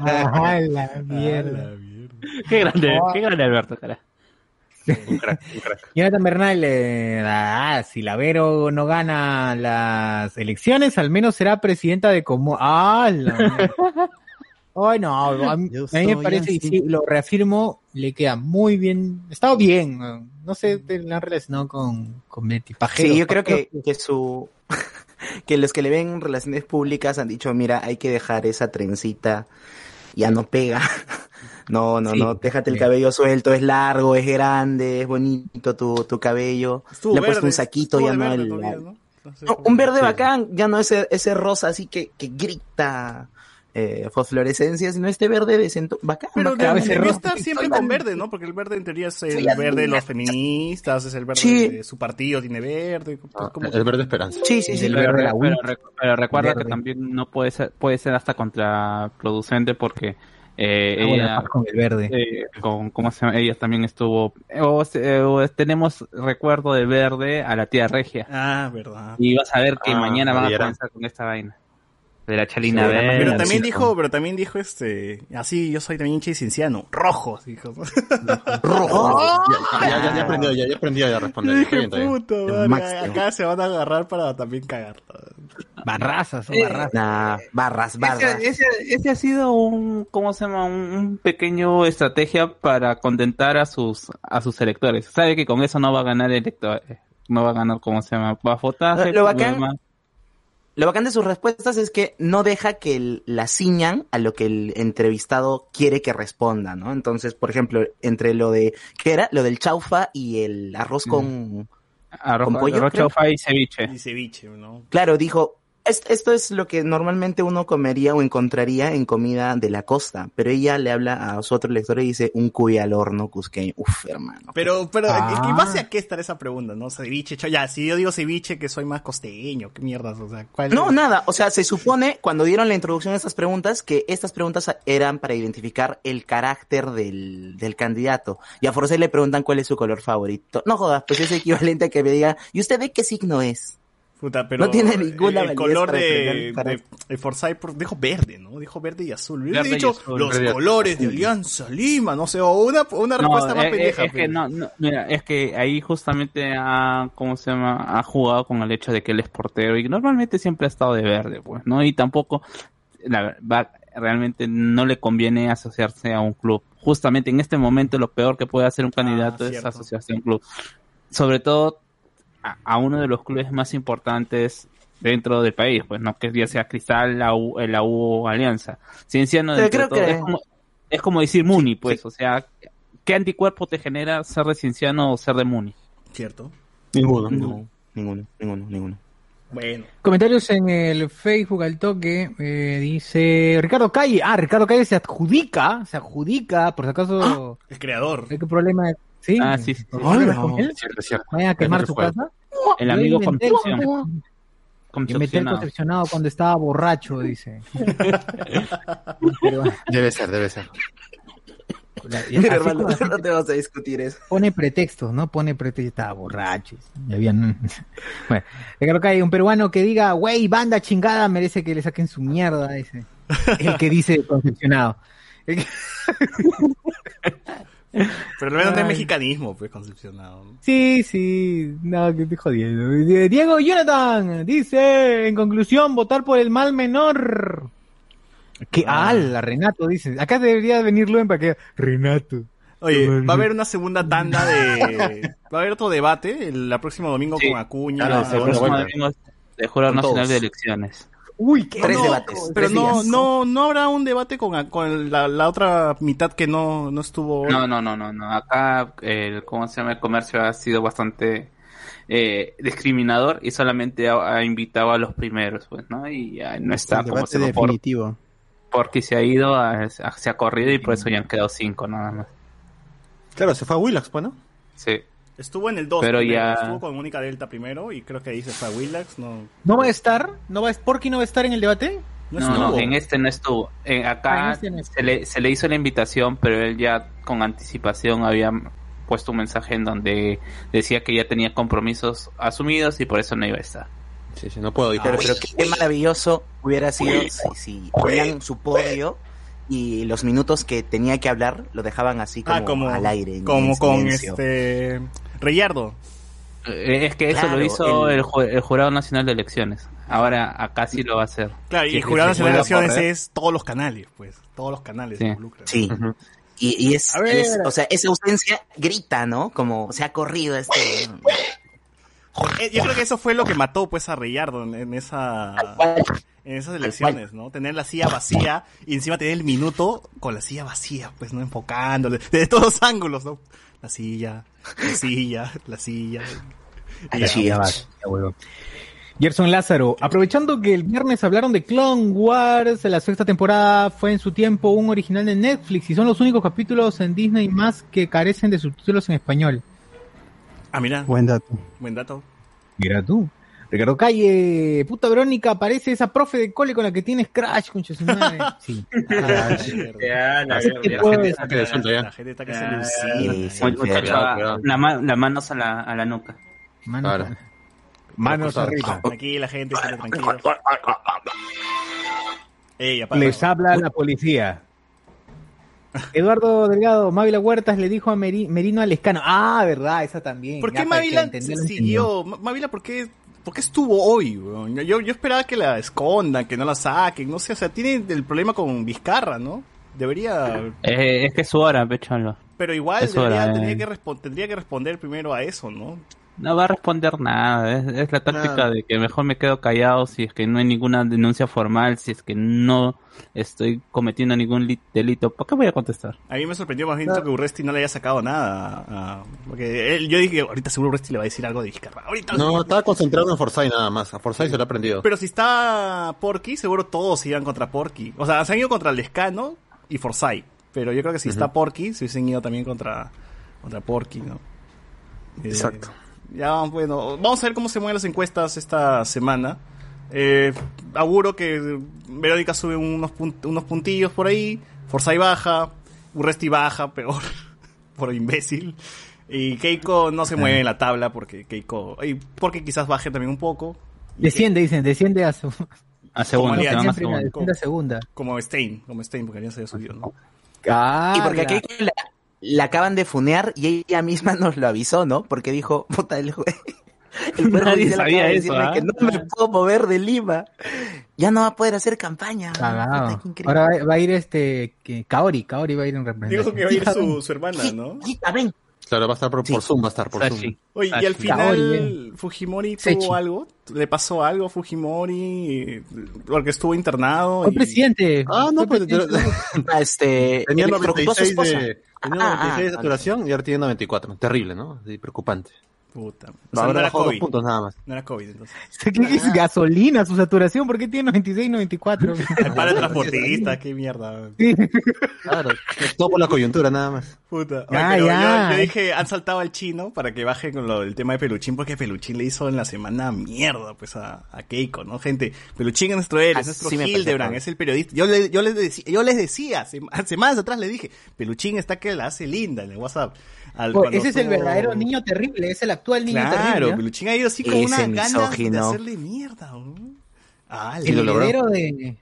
Ajá, la (laughs) mierda. la mierda. Qué grande, qué grande Alberto, cara. Un crack, un crack. Jonathan Bernal, eh, ah, si la Vero no gana las elecciones, al menos será presidenta de como. ¡Ah! la- (laughs) Ay, no, (laughs) a mí, Yo a mí me parece, y sí, lo reafirmo, le queda muy bien. Está bien. No, sé, te la han relacionado con, con Betty. Pajero, Sí, yo creo que, que su (laughs) que los que le ven relaciones públicas han dicho, mira, hay que dejar esa trencita, ya no pega. (laughs) No, no, Sí, no, déjate el cabello suelto, es largo, es grande, es bonito tu, tu cabello. Estuvo le puesto un saquito, ya no verde el... todavía, ¿no? No sé No, cómo- un verde Sí. bacán, ya no ese, ese rosa así que, que grita eh, fosforescencia, sino este verde decente, bacán, Pero bacán. estar sí, siempre con verde, ¿no? Porque el verde en teoría es el verde de los feministas, es el verde Sí. de su partido, tiene verde. Ah, el verde esperanza. Sí, sí, sí. El Pero, verde de la pero Wii. rec- pero recuerda Verde. que también no puede ser, puede ser hasta contraproducente porque eh, Ah, bueno, ella, con el verde. eh, con, ¿cómo se llama? Ella también estuvo, o, tenemos recuerdo de verde a la tía Regia. Ah, verdad. Y vas a ver que Ah, mañana van a comenzar con esta vaina. De la chalina Sí, verde. Pero también dijo, pero también dijo este, así yo soy también hincha y cienciano, rojo, dijo. (laughs) Rojo. Ya, ya, ya, ya aprendió, ya, ya aprendió a responder. Dije, madre, acá se van a agarrar para también cagar. Barrazas, Eh, barrazas. Nah, barras, barras. Ese, ese, ese ha sido un, ¿cómo se llama? Un, un pequeño estrategia para contentar a sus, a sus electores. Sabe que con eso no va a ganar elector, no va a ganar, ¿cómo se llama? Va a votar. Lo bacán- Lo bacán de sus respuestas es que no deja que el- la ciñan a lo que el entrevistado quiere que responda, ¿no? Entonces, por ejemplo, entre lo de, ¿qué era? Lo del chaufa y el arroz con... Arroz, ¿Con pollo, arroz creo? chaufa y ceviche. Y ceviche, ¿no? Claro, dijo, "Es- esto es lo que normalmente uno comería o encontraría en comida de la costa, pero ella le habla a su otro lector y dice, un cuy al horno cusqueño. Uf, hermano. Pero, pero, Ah. ¿en base a qué estará esa pregunta, no? Ceviche, cho- ya, si yo digo ceviche, que soy más costeño, qué mierdas, o sea, ¿cuál No, nada. O sea, se supone cuando dieron la introducción a estas preguntas que estas preguntas eran para identificar el carácter del, del candidato. Y a Forsyth le preguntan cuál es su color favorito. No jodas, pues es equivalente a que me diga, ¿y usted de qué signo es? Puta, pero No tiene ninguna el color para de, defender de, Forsyth por- dijo verde, ¿no? Dijo verde y azul. Hubiera Verde y dicho azul, los colores de Alianza Lima, no sé, o una, una respuesta más eh, pendeja. es que no, no, mira, es que ahí justamente ha, ¿cómo se llama? Ha jugado con el hecho de que él es portero y normalmente siempre ha estado de verde, pues, ¿no? Y tampoco, la verdad, realmente no le conviene asociarse a un club. Justamente en este momento lo peor que puede hacer un candidato es Ah, asociarse a un club. Sobre todo a, a uno de los clubes más importantes dentro del país, pues, ¿no? Que ya sea Cristal, la U, eh, la U o Alianza. Cienciano Pero dentro de creo todo, que- es como, es como decir Muni, pues, o sea, ¿qué anticuerpo te genera ser de Cienciano o ser de Muni? Cierto. Ninguno. No, ninguno, ninguno, ninguno. Bueno. Comentarios en el Facebook al toque. eh, dice Ricardo Calle. Ah, Ricardo Calle se adjudica. Se adjudica, por si acaso. El creador. ¿Qué problema? ¿Sí? Ah, sí, sí. Cierto, cierto. Vayan a quemar su casa. El amigo Concepción. el Concepcionado. cuando estaba borracho, dice. (laughs) Pero, Debe ser, debe ser. la- (laughs) Mira, así hermano, (laughs) no te vas a discutir eso. pone pretextos, ¿no? Pone pretextos, estaba borracho. Y habían... Bueno, Ricardo Calle, un peruano que diga, wey, banda chingada, merece que le saquen su mierda, dice. El que dice concepcionado. El que- Pero al menos no es Ay. mexicanismo, pues, concepcionado. ¿no? Sí, sí, no, que estoy jodiendo. Diego Jonathan dice, en conclusión, votar por el mal menor. Que Ah. ala, Renato dice. Acá debería venir Luen para que Renato. Oye, va a haber una segunda tanda de... Va a haber otro debate el, el próximo domingo Sí. con Acuña. Claro, El próximo domingo de Jurado Nacional todos. de Elecciones. Uy, qué Tres loco. debates. Pero tres no, días. no, no habrá un debate con, con la, la otra mitad que no, no estuvo. No, no, no, no, no. Acá el, ¿cómo se llama? El comercio ha sido bastante eh, discriminador y solamente ha, ha invitado a los primeros, pues, ¿no? Y ya no está el como debate se por, definitivo. porque se ha ido, a- a- se ha corrido y por eso ya han quedado cinco nada más. Claro, se fue a Willax, pues, ¿no? Sí. Estuvo en el 2 Pero ya- Estuvo con Mónica Delta primero y creo que ahí se fue a Willax. No, ¿No va a estar? ¿No va a... ¿Porky no va a estar en el debate? no No, no, en este no estuvo. En- Ah, acá en este no estuvo. se, le, se le hizo la invitación, pero él ya con anticipación había puesto un mensaje en donde decía que ya tenía compromisos asumidos y por eso no iba a estar. Sí, sí, no puedo. Pero, pero qué, qué maravilloso hubiera sido si, si ponían su podio y los minutos que tenía que hablar lo dejaban así como, Ah, como, al aire. como con este Reyardo. Eh, Es que eso Claro, lo hizo el- el... ju- el Jurado Nacional de Elecciones. Ahora acá sí lo va a hacer. Claro, y el jurado nacional de elecciones es todos los canales, pues. Todos los canales Sí. se involucran. Sí. Y, es- o sea, esa ausencia grita, ¿no? Como se ha corrido este... Eh, Yo creo que eso fue lo que mató pues a Reyardo en, esa en esas elecciones, ¿no? Tener la silla vacía y encima tener el minuto con la silla vacía, pues no enfocándole desde todos los ángulos, ¿no? La silla, la silla, la silla. Y Ay, ya. sí, Gerson Lázaro, aprovechando que el viernes hablaron de Clone Wars, la sexta temporada fue en su tiempo un original de Netflix y son los únicos capítulos en Disney más que carecen de subtítulos en español. Ah, mira, Buen dato. buen dato. Mira tú. Ricardo Calle, puta Verónica, parece esa profe de cole con la que tienes crash, concha su madre. (laughs) Sí. Ya, la, que puedes- que suelta ya. La gente está que se Ah, la manos a la, a la nuca. Manos, Claro. manos arriba. Aquí la gente está tranquila. Les habla la policía. (laughs) Eduardo Delgado, Mávila Huertas le dijo a Meri- Merino Alescano. Ah, verdad, esa también. ¿Por qué Mávila entendió, lo siguió? Mávila, ¿por qué, ¿por qué estuvo hoy? Yo, yo esperaba que la escondan, que no la saquen, no sé, o sea, tiene el problema con Vizcarra, ¿no? Debería, Eh, es que es su hora, pecholo. pero igual debería- tendría, eh. que tendría que responder primero a eso, ¿no? No va a responder nada. Es, es la táctica de que mejor me quedo callado si es que no hay ninguna denuncia formal, si es que no estoy cometiendo ningún li- delito. ¿Por qué voy a contestar? A mí me sorprendió más bien que Urresti no le haya sacado nada. a- porque él- yo dije, ahorita seguro Urresti le va a decir algo de Vizcarra. Ahorita No, estaba concentrado en Forsyth nada más. A Forsyth se lo ha aprendido. Pero si está Porky, seguro todos iban contra Porky. O sea, se han ido contra Lescano y Forsyth. Pero yo creo que si está Porky, se hubiesen ido también contra, contra Porky, ¿no? Eh, Exacto. Ya, bueno, vamos a ver cómo se mueven las encuestas esta semana. Eh, auguro que Verónica sube unos, unos puntillos por ahí, Forsyth baja, Urresti baja, (laughs) peor, por imbécil. Y Keiko no se mueve en la tabla porque Keiko, y porque quizás baje también un poco. Y Desciende, dicen, desciende a su. A Alianza. segunda. Como Stein, como Stein, porque ya se había subido, ¿no? Ah, Y porque la, la acaban de funear y ella misma (laughs) nos lo avisó, ¿no? Porque dijo, puta, el juez... (laughs) El Poder Nadie sabía acaba de eso, decirme ¿ah? que no me puedo mover de Lima. Ya no va a poder hacer campaña. Puta. Ahora va, va a ir este. Que, Kaori, Kaori va a ir en representación. Dijo que va a ir su, su hermana, ¿no? Hijita, ven. Claro, va a estar por, por Sí. Zoom, va a estar por Zoom. Sachi. Oye, y al Kaori, final Fujimori tuvo Sechi. algo, le pasó algo a Fujimori porque estuvo internado. Fue y- presidente. Ah, no, pues presidente. (laughs) Ah, Este, tenía electrocutó a su 96 esposa. de, tenía Ah, 96 de ah, saturación y ahora tiene 94. Terrible, ¿no? Sí, preocupante. Puta. O No, sea, no era bajado dos COVID. puntos nada más. No era COVID, entonces. (laughs) ¿Qué es gasolina su saturación? ¿Por qué tiene 96 94? El para transportista, qué mierda. Sí. Claro, todo por la coyuntura nada más. Puta. Ah, pero ya. Yo, yo dije, han saltado al chino para que baje con lo del tema de Peluchín, porque Peluchín le hizo en la semana mierda, pues, a, a Keiko, ¿no? Gente, Peluchín es nuestro héroe, es Ah, nuestro sí me Hildebrand, es el periodista. Yo, le, yo, les decía, yo les decía, sem- semanas atrás le dije, Peluchín está que la hace linda en el WhatsApp. Al- cuando ese es el verdadero niño terrible, es el actual niño Claro, terrible. ¿eh? Peluchín ha ido así con una ganas de hacerle mierda. Ah, el lo logró. heredero de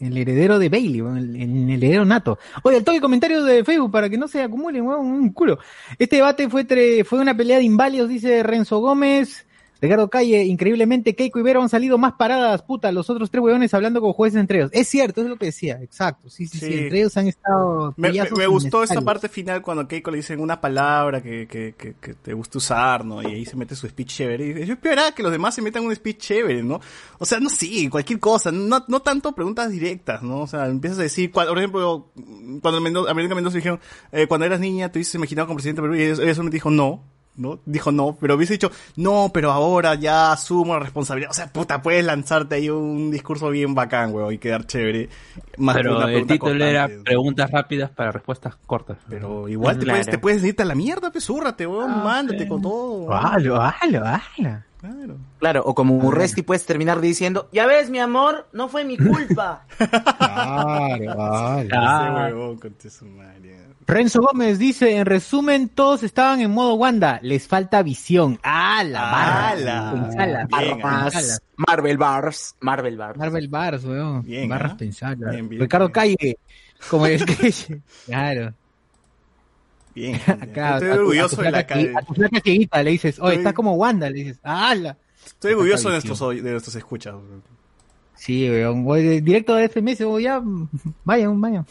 el heredero de Bailey, el, el heredero nato. Oye, el toque comentario de Facebook para que no se acumulen, un culo. Este debate fue tre- fue una pelea de inválidos, dice Renzo Gómez. Ricardo Calle, increíblemente Keiko y Vero han salido más paradas, puta, los otros tres huevones hablando con jueces entre ellos. Es cierto, es lo que decía, exacto. Sí, sí, sí, Sí. entre ellos han estado Me, me- me gustó esta parte final cuando Keiko le dicen una palabra que, que, que, que te gusta usar, ¿no? Y ahí se mete su speech chévere. Y yo esperaba que los demás se metan un speech chévere, ¿no? O sea, no sí, cualquier cosa, no, no tanto preguntas directas, ¿no? O sea, empiezas a decir, por ejemplo, cuando Mendoza, a Verónica Mendoza dijeron, eh, cuando eras niña, te hubieses imaginado como presidente de Perú, y ella solamente dijo no. ¿No? Dijo no, pero hubiese dicho, no, pero ahora ya asumo la responsabilidad. O sea, puta, puedes lanzarte ahí un discurso bien bacán, weón, y quedar chévere. Más Pero una el título era cortante. preguntas rápidas para respuestas cortas. Pero igual te, Claro. puedes, te puedes irte a la mierda, zúrrate, weón, mándate con todo. Halo, halo, halo. Claro. Claro, o como Urresti puedes terminar diciendo, ya ves, mi amor, no fue mi culpa. (laughs) Claro, Ese Ah. huevón, madre. Renzo Gómez dice, en resumen, todos estaban en modo Wanda, les falta visión. ¡Ah, la barra! ¡Hala! Pensala, Bien, barra, ah. pensala. Marvel Bars, Marvel Bars. Marvel Bars, weón. Bien, Barras ¿ah? pensadas. Bien, bien, Ricardo bien. Calle, como el sketch. (laughs) Claro. (laughs) Bien. Acá, Estoy a tu- orgulloso a tu de la cara. A tu flaca cieguita le dices, oye, Estoy- estás como Wanda, le dices, ¡hala! Estoy orgulloso de nuestros, de nuestros escuchas. weón. Sí, weón. voy de- directo de FMS, voy ya. Vayan, vayan.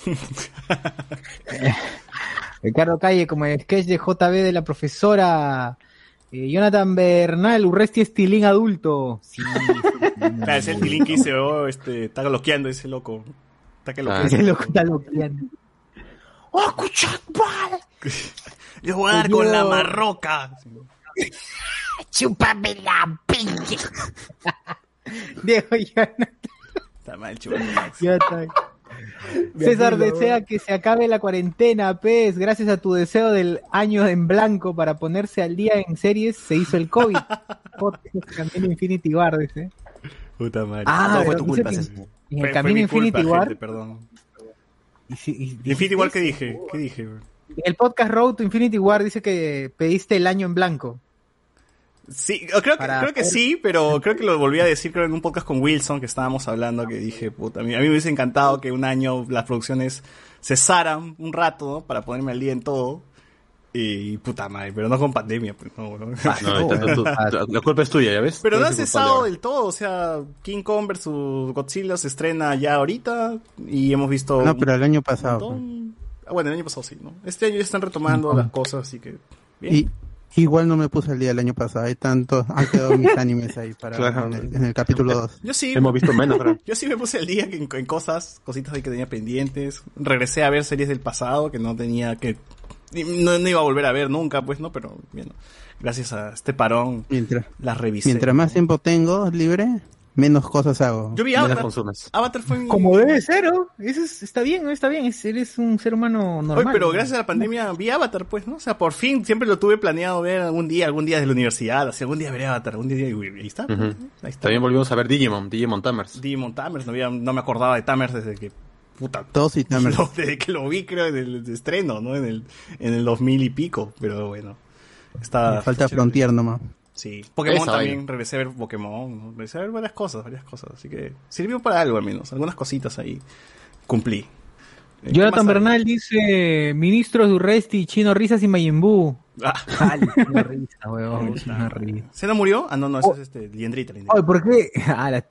Ricardo Calle, como el sketch de JB de la profesora. Eh, Jonathan Bernal, Urresti Estilín adulto. Sí, Claro, es el tilín que dice, oh, este, está bloqueando ese loco. Está que Ah. ese loco está loqueando. ¡Oh, escuchad, vale! (laughs) Yo voy a dar con la marroca. (laughs) ¡Chúpame la pinche! (laughs) Diego Jonathan. Está mal, chulo. Ya está. César desea que se acabe la cuarentena, pez. Gracias a tu deseo del año en blanco para ponerse al día en series, se hizo el COVID. (laughs) Camino Infinity War, dice. Puta madre. Ah, no fue tu culpa, que. En Fue- el fue Camino mi Infinity culpa, War. gente, perdón. y si- y- Infinity War, ¿qué dije? ¿Qué dije? el podcast Road to Infinity War dice que pediste el año en blanco. Sí, creo que, Para creo que sí, pero creo que lo volví a decir creo en un podcast con Wilson que estábamos hablando, que dije, puta, a mí, a mí me hubiese encantado que un año las producciones cesaran un rato ¿no? para ponerme al día en todo. Y puta madre, pero no con pandemia, pues no. Ah, no, tú- tú- tú- la culpa es tuya, ¿ya ves? Pero no ha cesado del todo, o sea, King Kong versus Godzilla se estrena ya ahorita y hemos visto... No, pero el año pasado. montón- Ah, bueno, el año pasado sí, ¿no? Este año ya están retomando las cosas, así que... Bien. Y igual no me puse el día del año pasado. Hay tantos, han quedado mis (laughs) animes ahí para Claro. en, el, en el capítulo 2. Yo sí, Hemos visto menos, pero... (laughs) Yo sí me puse el día en, en cosas, cositas ahí que tenía pendientes. Regresé a ver series del pasado que no tenía que... No, no iba a volver a ver nunca, pues, ¿no? Pero, bueno, gracias a este parón Mientras, las revisé. mientras más tiempo tengo libre, menos cosas hago. Yo vi Avatar. consumes. Avatar fue mi... Como debe ser, ¿no? Eso es- está bien, está bien. es- eres un ser humano normal. Oye, pero gracias a la pandemia vi Avatar, pues, ¿no? O sea, por fin siempre lo tuve planeado ver algún día, algún día de la universidad. Así, algún día veré Avatar, algún día... Y ahí está. pues. ¿no? Ahí está. También volvimos a ver Digimon, Digimon Tamers. Digimon Tamers, no, había- no me acordaba de Tamers desde que... Puta, Todos y Tamers. (laughs) Lo- desde que lo vi, creo, en el estreno, ¿no? En el, en el 2000 y pico, pero bueno. Está, Me falta está chévere. Frontier nomás. Sí. Pokémon Esa también, vaina. regresé a ver Pokémon, regresé a ver varias cosas, varias cosas. Así que sirvió para algo al menos, algunas cositas ahí cumplí. Eh, ¿qué Jonathan? Bernal dice, ministros de Urresti, Chino Risas y Mayimbu. Ah, Chino (laughs) Risa, weón, Chino Risa. ¿Se no murió? Ah, no, no, ese Oh. es este, Liendrita. ¿por qué? (laughs) Ah, la.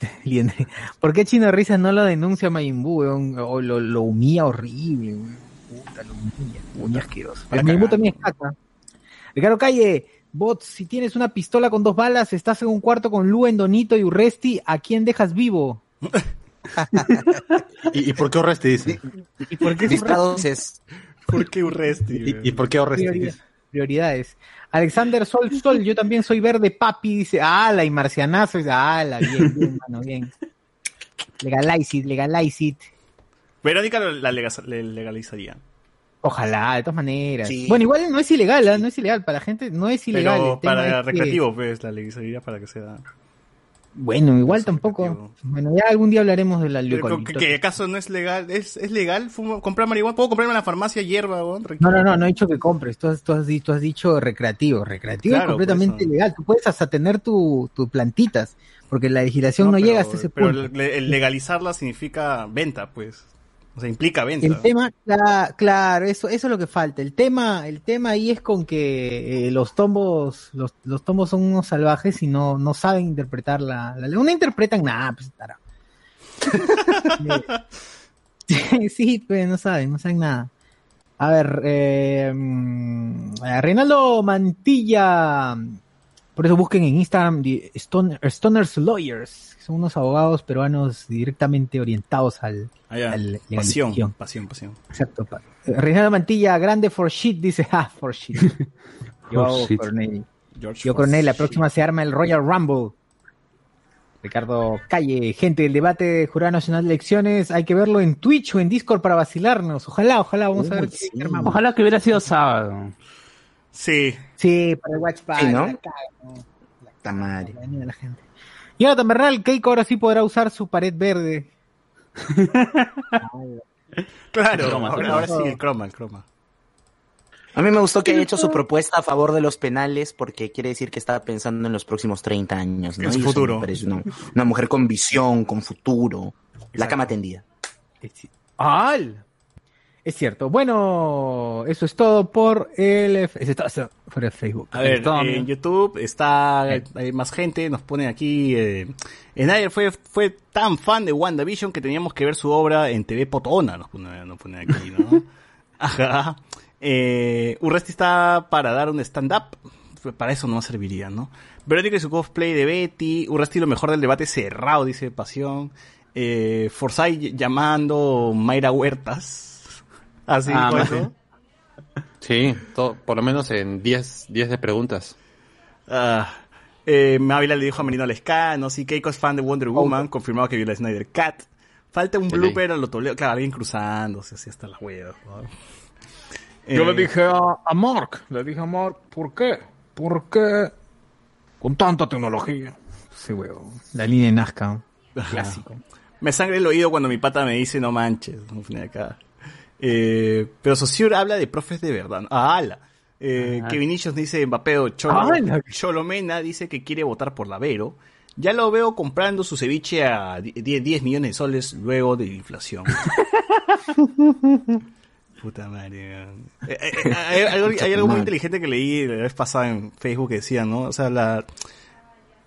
¿Por qué Chino Risas no lo denuncia a Mayimbu, weón? O lo, lo humilla horrible, weón. Puta, lo humilla. Asqueroso. Mayimbu también es caca. Ricardo Calle, bots, si tienes una pistola con dos balas, estás en un cuarto con Luen, Donito y Urresti, ¿a quién dejas vivo? (laughs) ¿Y, y por qué Orresti dice? ¿Y por qué Disparados dices, (laughs) ¿Por qué Urresti? ¿Y, y por qué Orresti Prioridad- dice? prioridades. Alexander Sol Sol, yo también soy verde papi, dice, ah, la y marcianazo, dice, ah, la bien, bien, mano, bien. Legalize it, legalize it. Verónica la lega- le legalizaría. Ojalá, de todas maneras. Sí. Bueno, igual no es ilegal, ¿ah? no es ilegal, para la gente no es ilegal. Pero el para es que- recreativo, pues, la legalizaría para que sea... Bueno, igual tampoco. recreativo. Bueno, ya algún día hablaremos de la Pero, leucolito. ¿que, que acaso no es legal? ¿Es, es legal fuma- comprar marihuana? ¿Puedo comprarme en la farmacia hierba? No, no, no, no he dicho que compres, tú has, tú has, tú has dicho recreativo. Recreativo Claro, es completamente ilegal. Tú puedes hasta tener tu, tu plantitas, porque la legislación no, pero- llega hasta ese pero punto. le- el legalizarla significa venta, pues. O sea, implica venta. El tema, cla- claro, eso, eso es lo que falta. El tema, el tema ahí es con que eh, los tombos, los, los tombos son unos salvajes y no, no saben interpretar la, la. No interpretan nada, pues tarao. sí, (laughs) (laughs) sí, pues no saben, no saben nada. A ver, eh, mm, eh, Reinaldo Mantilla. Por eso busquen en Instagram the Stoner- Stoners Lawyers, que son unos abogados peruanos directamente orientados al, Ah, al- Pasión, pasión, pasión. Exacto. pa- Reinaldo Mantilla, grande for shit, dice, (laughs) ah, for shit. (laughs) Yo, For. George Yo, Cornell, la próxima se arma el Royal Rumble. Ricardo Calle, gente, el debate de Jurado Nacional de Elecciones, hay que verlo en Twitch o en Discord para vacilarnos. Ojalá, ojalá, vamos a ver qué sí. Ojalá que hubiera sido sábado. Sí. Sí, para el Watch Party, Sí, ¿no? la. La madre. La gente. Jonathan Bernal, Keiko ahora sí podrá usar su pared verde. (laughs) Claro, Croma, ahora, croma. ahora sí, el croma, el croma. A mí me gustó que haya hecho su propuesta a favor de los penales porque quiere decir que estaba pensando en los próximos 30 años, ¿no? En su futuro. una, una mujer con visión, con futuro. La cama tendida. ¡Al! Es cierto. Bueno, eso es todo por el... Es todo por el Facebook. A ver, en. YouTube está, hay más gente, nos pone aquí, eh, Snyder fue, fue tan fan de WandaVision que teníamos que ver su obra en TV Potona, nos pone, nos pone aquí, ¿no? (laughs) Ajá. Eh, Urresti está para dar un stand-up, para eso no serviría, ¿no? Verónica y su cosplay de Betty, Urresti lo mejor del debate cerrado, dice Pasión, eh, Forsyth llamando Mayra Huertas, así Ah. Sí, todo, por lo menos en 10 10 de preguntas. Ah, eh, Mávila le dijo a Merino Lescano, sí, Keiko es fan de Wonder Woman, confirmado que vio la Snyder Cat. Falta un blooper a lo Toledo, claro, alguien cruzándose, así hasta las huevas. ¿no? Yo Eh, le dije a, a Mark, le dije a Mark, ¿por qué? ¿Por qué? Con tanta tecnología. Sí, huevo. La línea de Nazca. Clásico. Me sangre el oído cuando mi pata me dice no manches. no acá. Eh, pero Saussure habla de profes de verdad. Ah, ala. Eh, Ah. Dice Mbappeo Cholo. Cholomena dice que quiere votar por Lavero. Ya lo veo comprando su ceviche a 10, 10 millones de soles luego de la inflación. (laughs) Puta madre. Eh, eh, eh, hay, algo, hay algo muy inteligente que leí la vez pasada en Facebook que decía, ¿no? O sea, la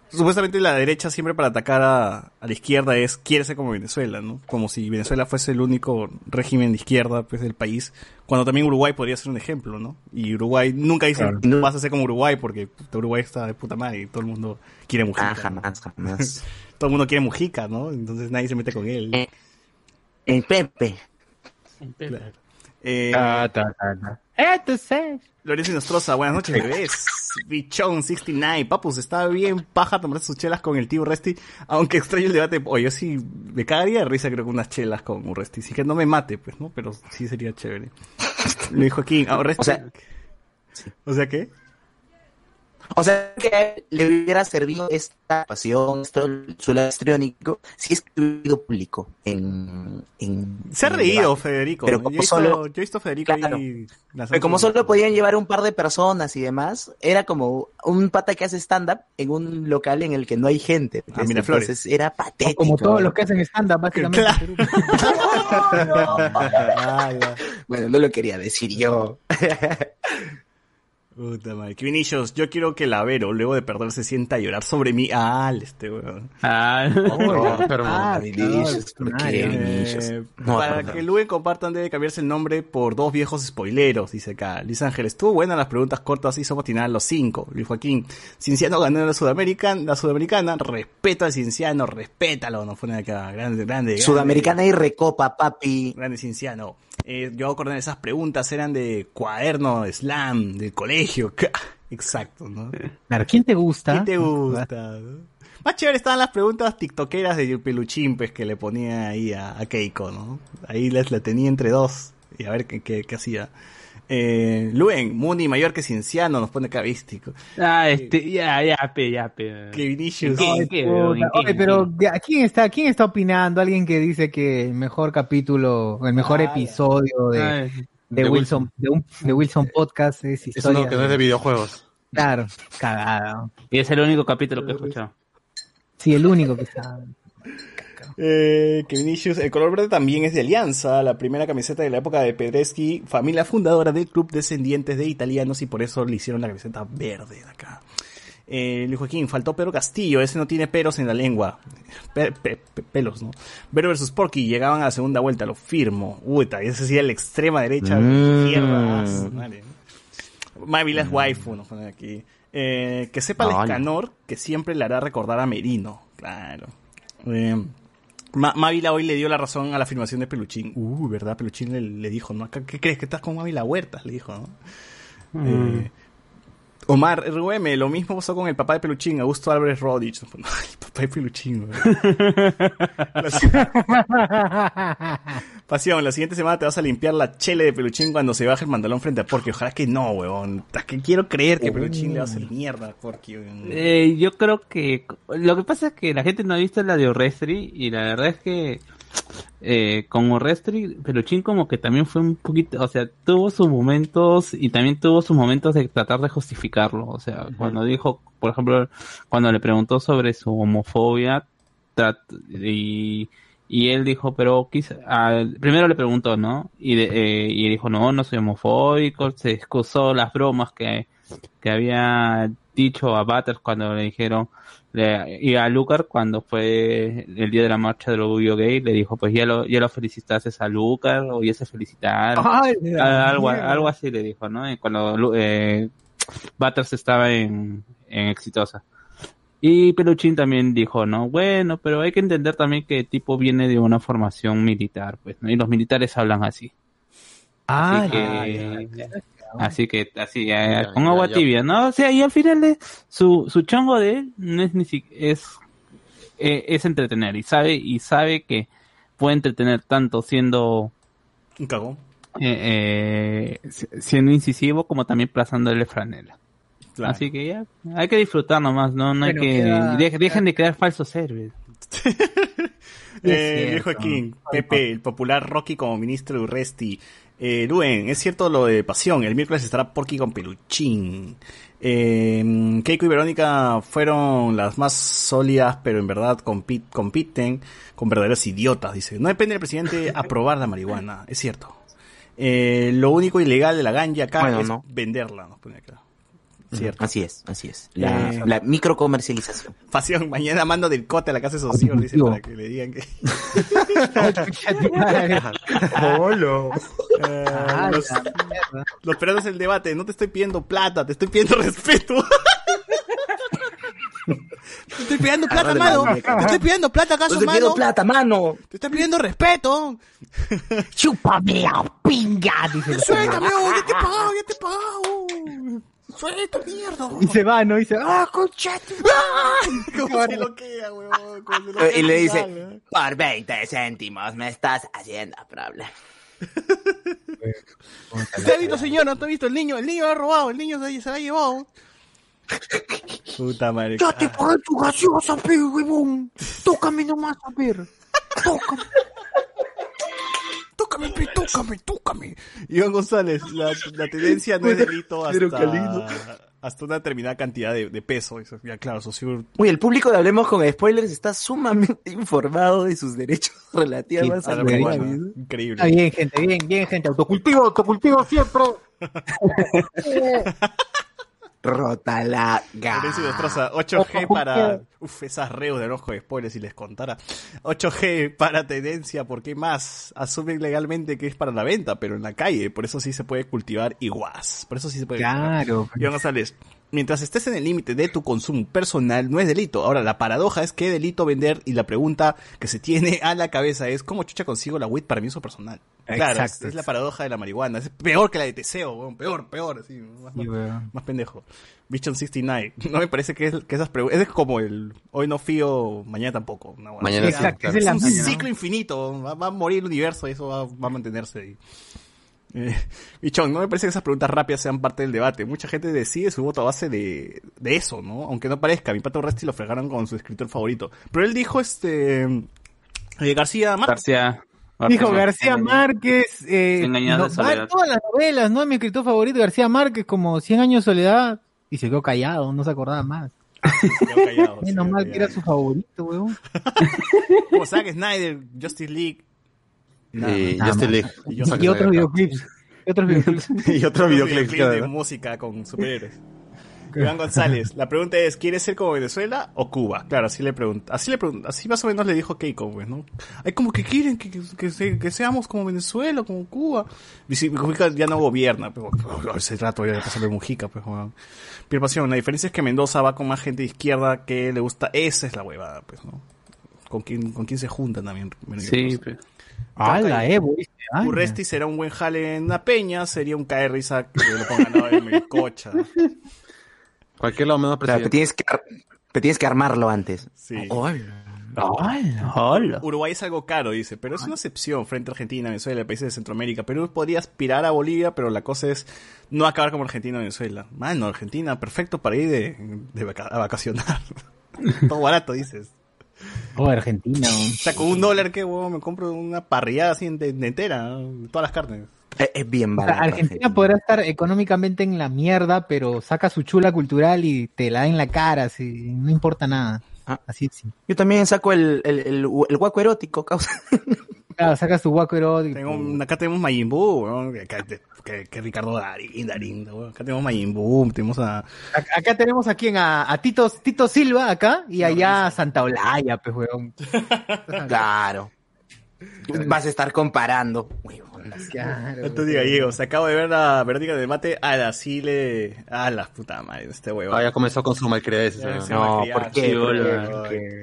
supuestamente la derecha siempre para atacar a, a la izquierda es quiere ser como Venezuela, ¿no? Como si Venezuela fuese el único régimen de izquierda pues del país, cuando también Uruguay podría ser un ejemplo, ¿no? Y Uruguay nunca dice no vas a ser como Uruguay porque Uruguay está de puta madre y todo el mundo quiere Mujica. Ah, ¿no? jamás, jamás. (laughs) Todo el mundo quiere Mujica, ¿no? Entonces nadie se mete con él. Eh, El Pepe. Claro. Eh, Ta, ta, ta, ta. Lorenzo Nostroza, buenas noches, bebés. Bichón 69, papus, está bien paja tomarse sus chelas con el tío Resti, aunque extraño el debate. Oye, yo sí me cagaría de risa creo que unas chelas con Urresti. Sí que no me mate, pues, ¿no? Pero sí sería chévere. Lo dijo aquí, ah, Urresti- O sea- ¿O sea qué? O sea, que a él le hubiera servido esta pasión, esto, su histriónico, si es que hubiera sido público en, en Se ha en reído debate. Federico. Pero yo, he visto, solo- yo he visto a Federico Claro. ahí Pero como solo podían llevar un par de personas y demás, era como un pata que hace stand-up en un local en el que no hay gente. Ah, Miraflores. Entonces era patético. como todos los que hacen stand-up, básicamente. Claro. (laughs) Bueno, no lo quería decir yo. (laughs) Puta madre. Kevin Illos, yo quiero que la Vero, luego de perder, se sienta a llorar sobre mí. Ah, este weón. Ah, Oh, pero- Ah, Vinicius, ¿por qué, claro. Vinicius? Eh, No, para perdón. que Luen compartan debe cambiarse el nombre por dos viejos spoileros, dice acá. Luis Ángel, estuvo buena las preguntas cortas, hizo patinar los cinco. Luis Joaquín, Cienciano ganó la Sudamericana, la Sudamericana, respeta al Cienciano, respétalo, nos pone acá, grande, grande. grande. Sudamericana y Recopa, papi. Grande Cienciano. Eh, yo acordé esas preguntas eran de cuaderno, de slam, del colegio. (laughs) Exacto, ¿no? Claro, ¿quién te gusta? ¿Qué te gusta? no? Más chévere estaban las preguntas tiktokeras de peluchín, pues, que le ponía ahí a, a Keiko, ¿no? Ahí les la tenía entre dos. Y a ver qué, qué, qué hacía. Eh, Luen, Muni mayor que Cienciano, nos pone cabístico. ah, este, ya, ya, pe, ya, pe. Que Vinicius. Oye, pero ¿a ¿quién está, quién está opinando? Alguien que dice que el mejor capítulo, el mejor Ah, episodio de, Ay, de, de Wilson, de, un- de Wilson Podcast es historia. uno que no es de videojuegos. Claro, cagada. Y es el único capítulo que he escuchado. Sí, el único que está. Eh, que Vinicius, el color verde también es de Alianza, la primera camiseta de la época de Pedreschi, familia fundadora del club descendientes de italianos y por eso le hicieron la camiseta verde de acá. Eh, Luis Joaquín, faltó Pedro Castillo, ese no tiene peros en la lengua. Pe- pe- pe- pelos, ¿no? Vero versus Porky, llegaban a la segunda vuelta, lo firmo. Uy, ese sí la extrema derecha, Mm. izquierda. ah, su madre. Mávila es waifu, nos ponen aquí. Eh, que sepa el Hola. escanor que siempre le hará recordar a Merino. Claro. Eh, Ma- Mávila hoy le dio la razón a la afirmación de Peluchín. Uh, ¿verdad? Peluchín le, le dijo, ¿no? ¿Qué, crees que estás con Mávila Huertas? Le dijo, ¿no? Eh, Omar RUM, lo mismo pasó con el papá de Peluchín, Augusto Álvarez Rodich. (laughs) No, el papá de Peluchín. (laughs) La- Pasión, la siguiente semana te vas a limpiar la chele de Peluchín cuando se baje el mandalón frente a Porky. Ojalá que no, weón. Es que quiero creer que Peluchín le va a hacer mierda a Porky. Eh, yo creo que lo que pasa es que la gente no ha visto la de Orrestri y la verdad es que eh, con Orrestri, Peluchín como que también fue un poquito, o sea, tuvo sus momentos y también tuvo sus momentos de tratar de justificarlo, o sea, cuando dijo, por ejemplo, cuando le preguntó sobre su homofobia y y él dijo, pero quizá, al- primero le preguntó, ¿no? Y, de- eh, y él dijo, no, no soy homofóbico, se excusó las bromas que, que había dicho a Butters cuando le dijeron, le- y a Lucar cuando fue el día de la marcha del orgullo gay, le dijo, pues ya lo, ya lo felicitaste a Lucar, o ya se felicitaron. Ay, algo, algo así le dijo, ¿no? Cuando eh, Butters estaba en, en Exitosa. Y Peluchín también dijo, no, bueno, pero hay que entender también que el tipo viene de una formación militar, pues, ¿no? Y los militares hablan así. Ah, Así que, ya, ya. Así que, así, eh, Ya, con ya, agua ya. tibia, ¿no? O sea, y al final de su, su chongo de él no es ni si, es, eh, es entretener y sabe, y sabe que puede entretener tanto siendo, Un cagón. eh, eh, si- siendo incisivo como también plazándole franela. Claro. Así que ya, hay que disfrutar nomás, no, no hay que, queda- de- dejen de crear falsos héroes. (laughs) Eh, viejo. King, Pepe, el popular Rocky como ministro de Urresti. Eh, Luen, es cierto lo de pasión, el miércoles estará Porky con Peluchín. Eh, Keiko y Verónica fueron las más sólidas, pero en verdad compi- compiten con verdaderos idiotas, dice. No depende del presidente (laughs) aprobar la marihuana, es cierto. Eh, lo único ilegal de la ganja acá Bueno, es no. venderla, nos pone acá. Cierto. Así es, así es. La, Eh, la microcomercialización. Pasión, mañana mando del cote a la casa de Socio, dice, para que le digan que... (laughs) Bolo. Eh, Ah, los, la mierda. los peruanos el debate, no te estoy pidiendo plata, te estoy pidiendo (laughs) respeto. te estoy pidiendo plata, Agarra mano. Te estoy pidiendo plata, acaso, mano. plata, mano. Te estoy pidiendo respeto. Chúpame pinga, dice Suéltame, ya te he pagado, ya te he pagado. Suelta, mierda. Y se va, ¿no? Y ¡ah, concha! ¿Cómo se loquea, weón? ¿Cómo se loquea Y le dice, eh? por 20 céntimos me estás haciendo problema. (laughs) ¿Usted ha visto, señora? ¿Usted ha visto el niño? El niño lo ha robado, el niño se, se lo ha llevado. Puta madre. ¡Ya te pagué tu gaseosa, pe, huevón! ¡Tócame nomás, a ver! ¡Tócame! Tócame, pe, tócame, tócame. (laughs) Iván González, la, la tendencia no es delito hasta, hasta una determinada cantidad de, de peso. Eso, ya, claro, socio. Uy, el público de Hablemos con Spoilers está sumamente (laughs) informado de sus derechos (laughs) relativos a a la marihuana. Increíble. Ah, bien, gente, bien, bien, gente. Autocultivo, autocultivo siempre. Rota la Lorenzo. Destroza, 8G para. Uf, esas reos de enojo de spoilers si les contara. 8G para tendencia, ¿por qué más? Asumen legalmente que es para la venta, pero en la calle, por eso sí se puede cultivar iguas. Por eso sí se puede. Claro. Iván González, mientras estés en el límite de tu consumo personal, no es delito. Ahora, la paradoja es que delito vender y la pregunta que se tiene a la cabeza es ¿cómo chucha consigo la weed para mi uso personal? Claro, Exacto. es la paradoja de la marihuana. Es peor que la de Teseo, weón. Peor, peor, así. Más, Sí, weón. más pendejo. Bichon 69. (laughs) No me parece que, es- que esas preguntas. Es como el hoy no fío, mañana tampoco. Mañana sí, Exacto, claro. es la Es un ciclo infinito. Va, va a morir el universo y eso va, va a mantenerse ahí. (laughs) Eh, Bichón, no me parece que esas preguntas rápidas sean parte del debate. Mucha gente decide su voto a base de, de eso, ¿no? Aunque no parezca. Mi pato Resti lo fregaron con su escritor favorito. Pero él dijo, este. eh, García Márquez. García. Dijo García Márquez. Márquez. Eh, Engañado de va soledad. todas las novelas, ¿no? Mi escritor favorito, García Márquez, como 100 años de soledad. Y se quedó callado, no se acordaba más. (laughs) Se quedó callado, se Menos mal que era su favorito, weón. (laughs) Como Zack Snyder, Justice League. Y nada Justin más. League. Y yo Y otros videoclips. Y otros videoclips. (laughs) Y otro videoclip, de claro. música con superhéroes. Iván González, (laughs) la pregunta es, ¿quieres ser como Venezuela o Cuba? Claro, así le pregunta, así le pregunta, así más o menos le dijo Keiko, pues, ¿no? Hay como que quieren que, que, que se- que seamos como Venezuela, como Cuba. Y si Mujica ya no gobierna, pero ese rato ya pasó de Mujica, pues, weón. Pasión, la diferencia es que Mendoza va con más gente de izquierda que le gusta, esa es la huevada, pues, ¿no? Con quién, con quién se juntan también. Sí, pues. Ah, la Evo. Ah, Urresti será un buen jale en una peña, sería un caer risa que lo pongan al lado de Melcocha. Cualquier lado menos Claro, presidente. pero tienes que, ar- pero tienes que armarlo antes. Sí. Hola, hola. Uruguay es algo caro, dice, pero es una excepción frente a Argentina, Venezuela, países de Centroamérica. Perú podría aspirar a Bolivia, pero la cosa es no acabar como Argentina o Venezuela. Mano, Argentina, perfecto para ir de, de vaca- a vacacionar. (laughs) Todo barato, dices. Oh, Argentina. O sea, con un dólar que huevón, me compro una parrillada así de, de entera, ¿no? todas las carnes. Es, es bien O sea, barato. Argentina podrá estar económicamente en la mierda, pero saca su chula cultural y te la da en la cara, así, no importa nada. Ah. Así sí. Yo también saco el, el, el, el guaco erótico, causa. (laughs) Claro, sacas tu guaco erótico. Tengo acá tenemos Majin Buu, weón, que, que- que- que Ricardo Darín, Darín, weón. acá tenemos Majin Buu, tenemos a... Acá, acá tenemos a quién, a, a Tito, Tito Silva acá y allá a Santa Olaya, pues, weón. (laughs) Claro. Vas a estar comparando. huevonas. (laughs) Claro, Antonio Gallegos, acabo de ver a Verónica de Mate, a la sí le... A la puta madre, este huevón. Ah, ya comenzó con su se ¿no? No, ¿por qué? chivolo, ¿Por eh,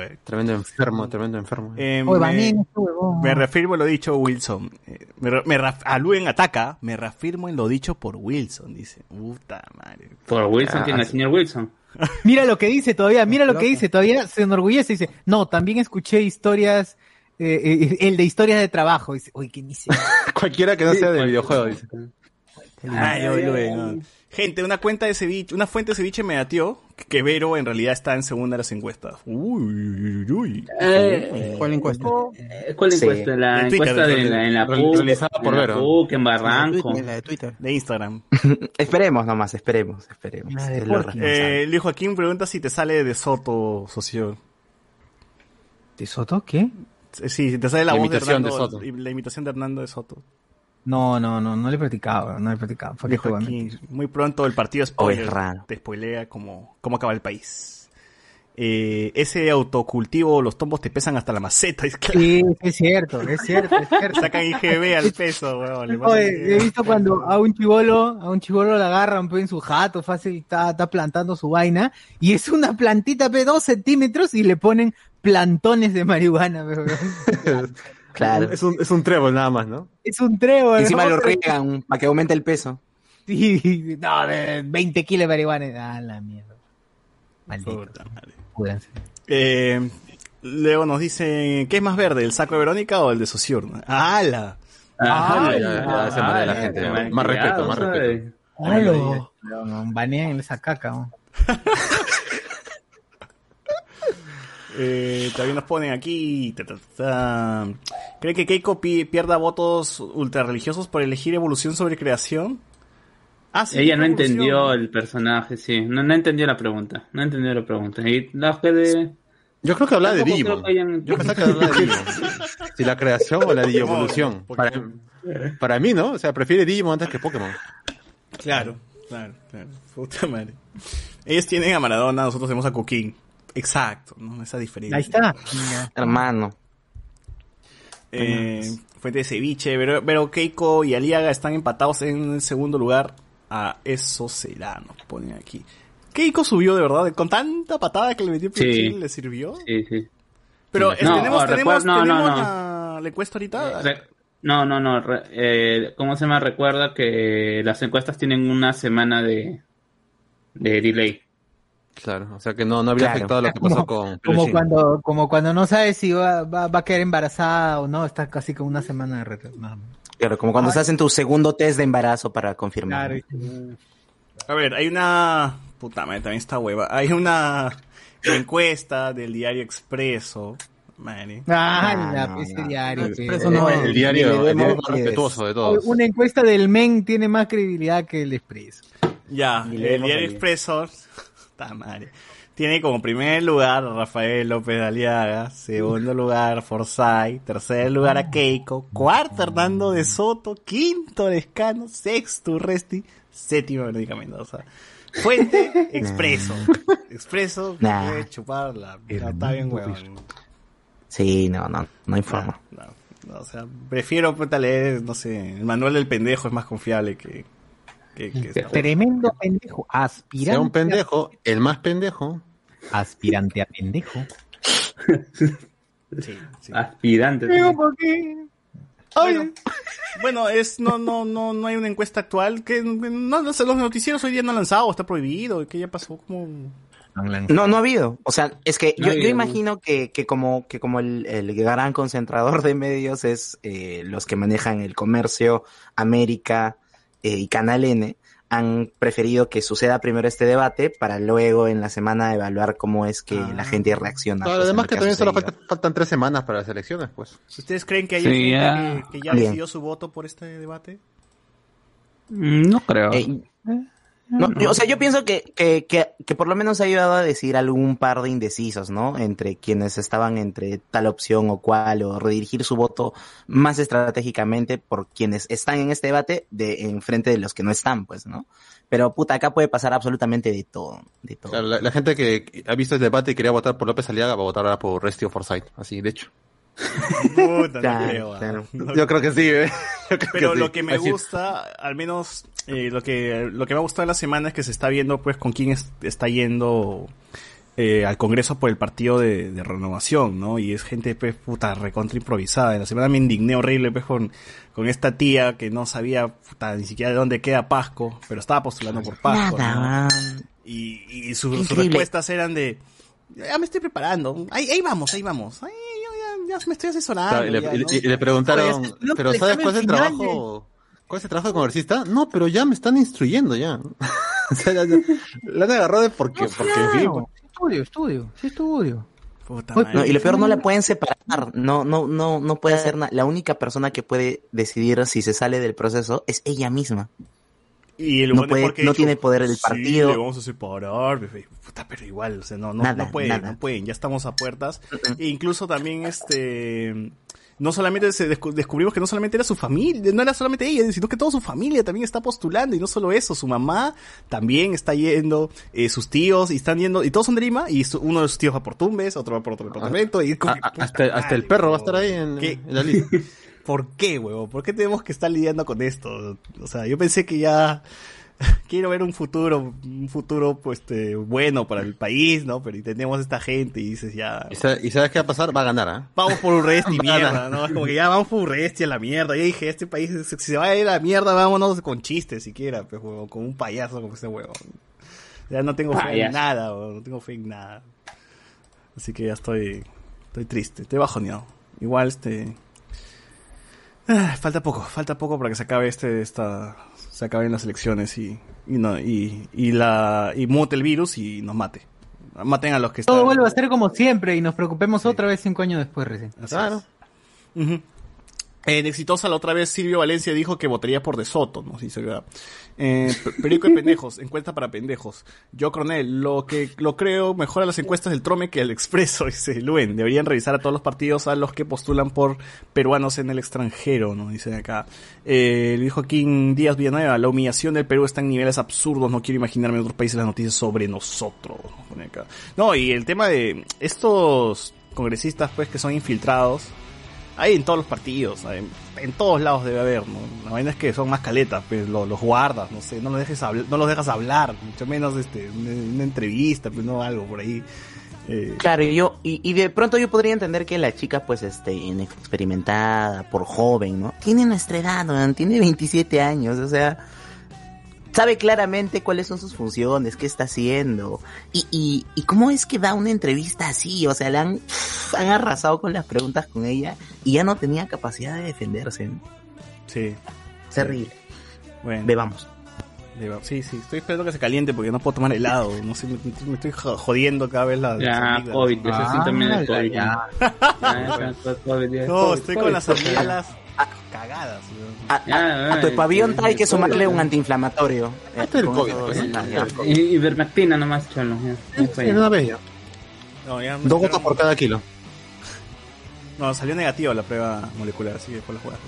eh. Tremendo enfermo, tremendo enfermo. Eh, Oye, me, baneen este huevón. me reafirmo en lo dicho Wilson. Eh, me, re- me raf- a Luen ataca, me reafirmo en lo dicho por Wilson, dice. Puta madre. Por Wilson, Ah, ¿quién es el señor Wilson? (laughs) Mira lo que dice todavía, mira lo que dice todavía, se enorgullece, dice, no, también escuché historias, eh, eh, el de historias de trabajo, dice, oye, ¿qué dice? (laughs) Cualquiera que no sea de videojuego, dice. Ay, ay, Luen, no. Gente, una cuenta de ceviche, una fuente de ceviche me atió que Vero en realidad está en segunda de las encuestas. Uy, uy, uy. Eh, ¿Cuál encuesta? ¿Cuál Sí. encuesta? La Twitter, encuesta de de la, en la. PUC, Realizada por en. PUC, en La de Barranco. Twitter, la de Twitter. De Instagram. (laughs) Esperemos nomás, esperemos, esperemos. Eh, Luis Joaquín pregunta si te sale de Soto, socio. ¿De Soto? ¿Qué? Sí, te sale la, La voz de imitación de Hernando, Soto. y la imitación de Hernando de Soto. No, no, no, no le he practicado, no le he practicado. ¿Por qué Luis te voy a Joaquín, mentir? muy pronto el partido spoiler Oh, te spoilea cómo, cómo acaba el país. Eh, ese autocultivo, los tombos te pesan hasta la maceta. Es Sí, es cierto, es cierto, es cierto. sacan IGB al peso, weón. le he visto cuando a un chivolo, a un chivolo la agarran pues, en su jato, fácil, está, está plantando su vaina, y es una plantita de dos centímetros y le ponen plantones de marihuana, weón. (laughs) Claro. Es un, es un trébol nada más, ¿no? Es un trébol. Encima ¿no? lo riegan para que aumente el peso. Sí, (laughs) no, de 20 kilos de marihuana. Ah, la mierda. Maldito. Puta. Eh, luego nos dice, ¿qué es más verde, el saco de Verónica o el de Sociur? ¡Hala! La gente. Más respeto, más respeto. Banean esa caca. (laughs) Eh, también nos ponen aquí. ta, ta, ta. ¿Cree que Keiko pi- pierda votos ultrarreligiosos por elegir evolución sobre creación? Ah, sí, Ella no evolución. entendió el personaje, sí. No, no entendió la pregunta. No entendió la pregunta. Y la que de... Yo creo que hablaba de Digimon. hayan- Yo pensaba que hablaba de (laughs) Digimon. Si la creación o la digievolución. Para, para mí, ¿no? O sea, prefiere Digimon antes que Pokémon. Claro, claro, claro. Puta madre. Ellos tienen a Maradona, nosotros tenemos a Coquín. Exacto, ¿no? Esa diferencia. Ahí está. Hermano. Eh, fuente de ceviche, pero, pero Keiko y Aliaga están empatados en el segundo lugar. A eso será, nos ponen aquí. Keiko subió de verdad, con tanta patada que le metió Sí. Pichín, le sirvió. Sí, sí. Pero No, eh, tenemos, no, tenemos, no, no, tenemos no. La, la encuesta ahorita. Re- no, no, no. re- eh, ¿Cómo se llama? Recuerda que las encuestas tienen una semana de, de delay. Claro, o sea que no, no habría Claro. afectado lo que pasó con Como cuando, como cuando no sabes si va, va, va a quedar embarazada o no, está casi con una semana de retraso. No. Claro, como cuando se hacen tu segundo test de embarazo para confirmar. Claro. A ver, hay una. Puta madre, también está hueva. Hay una encuesta del diario Expreso. Madre. Ah, No, la no, PC no. diario. Expreso no es. El diario, el demos más respetuoso de todos. Una encuesta del MEN tiene más credibilidad que el Expreso. Ya, el diario. Expreso. Puta madre. Tiene como primer lugar a Rafael López Aliaga, segundo lugar Forsyth, tercer lugar a Keiko, cuarto Hernando de Soto, quinto Lescano, sexto Urresti, séptimo Verónica Mendoza. Fuente Expreso. (laughs) Expreso, Nah. puede chupar la. está bien, huevón. Sí, no, no, no hay forma. No, no, o sea, prefiero puta, leer, no sé, el manual del pendejo es más confiable que. Que, que. Tremendo pendejo. Aspirante. Sea un pendejo, el más pendejo. aspirante a pendejo. Sí, sí. Aspirante. Digo, ¿por qué? Bueno, bueno, es no no no no hay una encuesta actual que no, los noticieros hoy día no han lanzado, está prohibido, ¿qué ya pasó? Como No, no ha habido. O sea, es que No yo, imagino que, que como, que como el, el gran concentrador de medios es eh, los que manejan el comercio, América eh, y Canal N, han preferido que suceda primero este debate para luego en la semana evaluar cómo es que Ah. la gente reacciona. Pues, además que también solo falta- faltan tres semanas para las elecciones, pues. ¿Ustedes creen que hay Sí, gente ya. que, que ya Bien. decidió su voto por este debate? Mm, No creo. Eh, no, O sea, yo pienso que, que, que, que por lo menos ha ayudado a decir algún par de indecisos, ¿no? Entre quienes estaban entre tal opción o cual, o redirigir su voto más estratégicamente por quienes están en este debate de en frente de los que no están, pues, ¿no? Pero puta, acá puede pasar absolutamente de todo, de todo. O sea, la, la gente que ha visto el debate y quería votar por López Aliaga va a votar ahora por Restio Forsyth. Así, de hecho. Puta, no creo, ah. Yo creo que sí, ¿eh? (laughs) Creo Pero lo que me Así- gusta, al menos eh, lo que lo que me ha gustado de la semana es que se está viendo pues con quién es- está yendo eh, al Congreso por el partido de, de renovación, ¿no? Y es gente pues puta recontra improvisada. En la semana me indigné horrible pues con, con esta tía que no sabía puta, ni siquiera de dónde queda Pasco, pero estaba postulando por Pasco. Man. Y, y su- sus respuestas eran de ya me estoy preparando, ahí, ahí vamos, ahí vamos, yo ya, me estoy asesorando. Claro, y, le, ya, y- ¿no? y le preguntaron, Oye, no, ¿pero el sabes cuál es el trabajo? ¿Cuál es el trabajo de congresista? No, pero ya me están instruyendo ya. (laughs) o sea, ya- ya- la han agarrado de porque, porque en fin, pues, Estudio, estudio, sí estudio. No, y lo peor no la pueden separar, no, no, no, no puede hacer nada. La única persona que puede decidir si se sale del proceso es ella misma. Y el No puede- no dijo, tiene poder el "Sí, partido". le vamos a separar. bebé". Puta, pero igual, o sea, no, no, Nada, no pueden, nada. no pueden, ya estamos a puertas. E incluso también, este, no solamente se descu- descubrimos que no solamente era su familia, no era solamente ella, sino que toda su familia también está postulando. Y no solo eso, su mamá también está yendo, eh, sus tíos, y están yendo, y todos son de Lima, y su- uno de sus tíos va por Tumbes, otro va por otro departamento, y es como a- hasta, hasta el perro va a estar ahí en, ¿Qué? en la lista. (laughs) ¿Por qué, huevo? ¿Por qué tenemos que estar lidiando con esto? O sea, yo pensé que ya (laughs) quiero ver un futuro, un futuro pues este, bueno para el país, ¿no? Pero y tenemos esta gente y dices ya, ¿Y, sa- y sabes qué va a pasar? Va a ganar, ¿ah? vamos por Urresti, (laughs) mierda. ¿no? Es como que ya vamos por Urresti a la mierda. Yo dije, este país, si se va a ir a la mierda, vámonos con chistes siquiera, pues, huevo, con un payaso como este huevo. Ya no tengo fe en nada, huevo, no tengo fe en nada. Así que ya estoy, estoy triste, estoy bajoneado. Igual este... Ah, falta poco, falta poco para que se acabe este, esta, se acaben las elecciones y, y no, y, y la, y mute el virus y nos mate. Maten a los que están. Todo vuelve a ser como siempre y nos preocupemos otra vez cinco años después recién. Así Claro. es. En Exitosa la otra vez Silvio Valencia dijo que votaría por De Soto, ¿no? Que, eh, Perico de pendejos, encuesta para pendejos. Yo, Coronel, lo que lo creo mejora las encuestas del Trome que el Expreso, (laughs) dice Luen. Deberían revisar a todos los partidos a los que postulan por peruanos en el extranjero, ¿no? Dice acá. Eh, dijo Joaquín Díaz Villanueva, la humillación del Perú está en niveles absurdos, no quiero imaginarme en otros países las noticias sobre nosotros. No, y el tema de estos congresistas, pues, que son infiltrados, hay en todos los partidos, en todos lados debe haber, ¿no? La vaina es que son más caletas, pues lo- los guardas, no sé, no los dejes no los dejas hablar, mucho menos este, una, una entrevista, pues no algo por ahí. Eh, Claro, y yo, y, y de pronto yo podría entender que la chica, pues, este, inexperimentada, por joven, ¿no? Tiene nuestra edad, ¿no? tiene 27 años, o sea, sabe claramente cuáles son sus funciones, qué está haciendo, y, y, y cómo es que da una entrevista así, o sea, le han, han arrasado con las preguntas con ella, y ya no tenía capacidad de defenderse, ¿no? sí, Terrible. bueno. Bebamos. Sí, sí, estoy esperando que se caliente porque no puedo tomar helado, no sé, me, me estoy jo- jodiendo cada vez la... Ya. COVID, ese sí también es COVID. ya. Ya, ya, ya, COVID. No, estoy con las COVID. Cagadas. A, a- a tu pabellón hay que sumarle COVID. un antiinflamatorio. Eh, Este es el COVID, eso pues, ya. Y Ivermectina nomás, cholo. ya. Ya fue. Sí, una. No, ya me Dos gotas por cada kilo. No, salió negativa la prueba molecular, así que después la jugaste.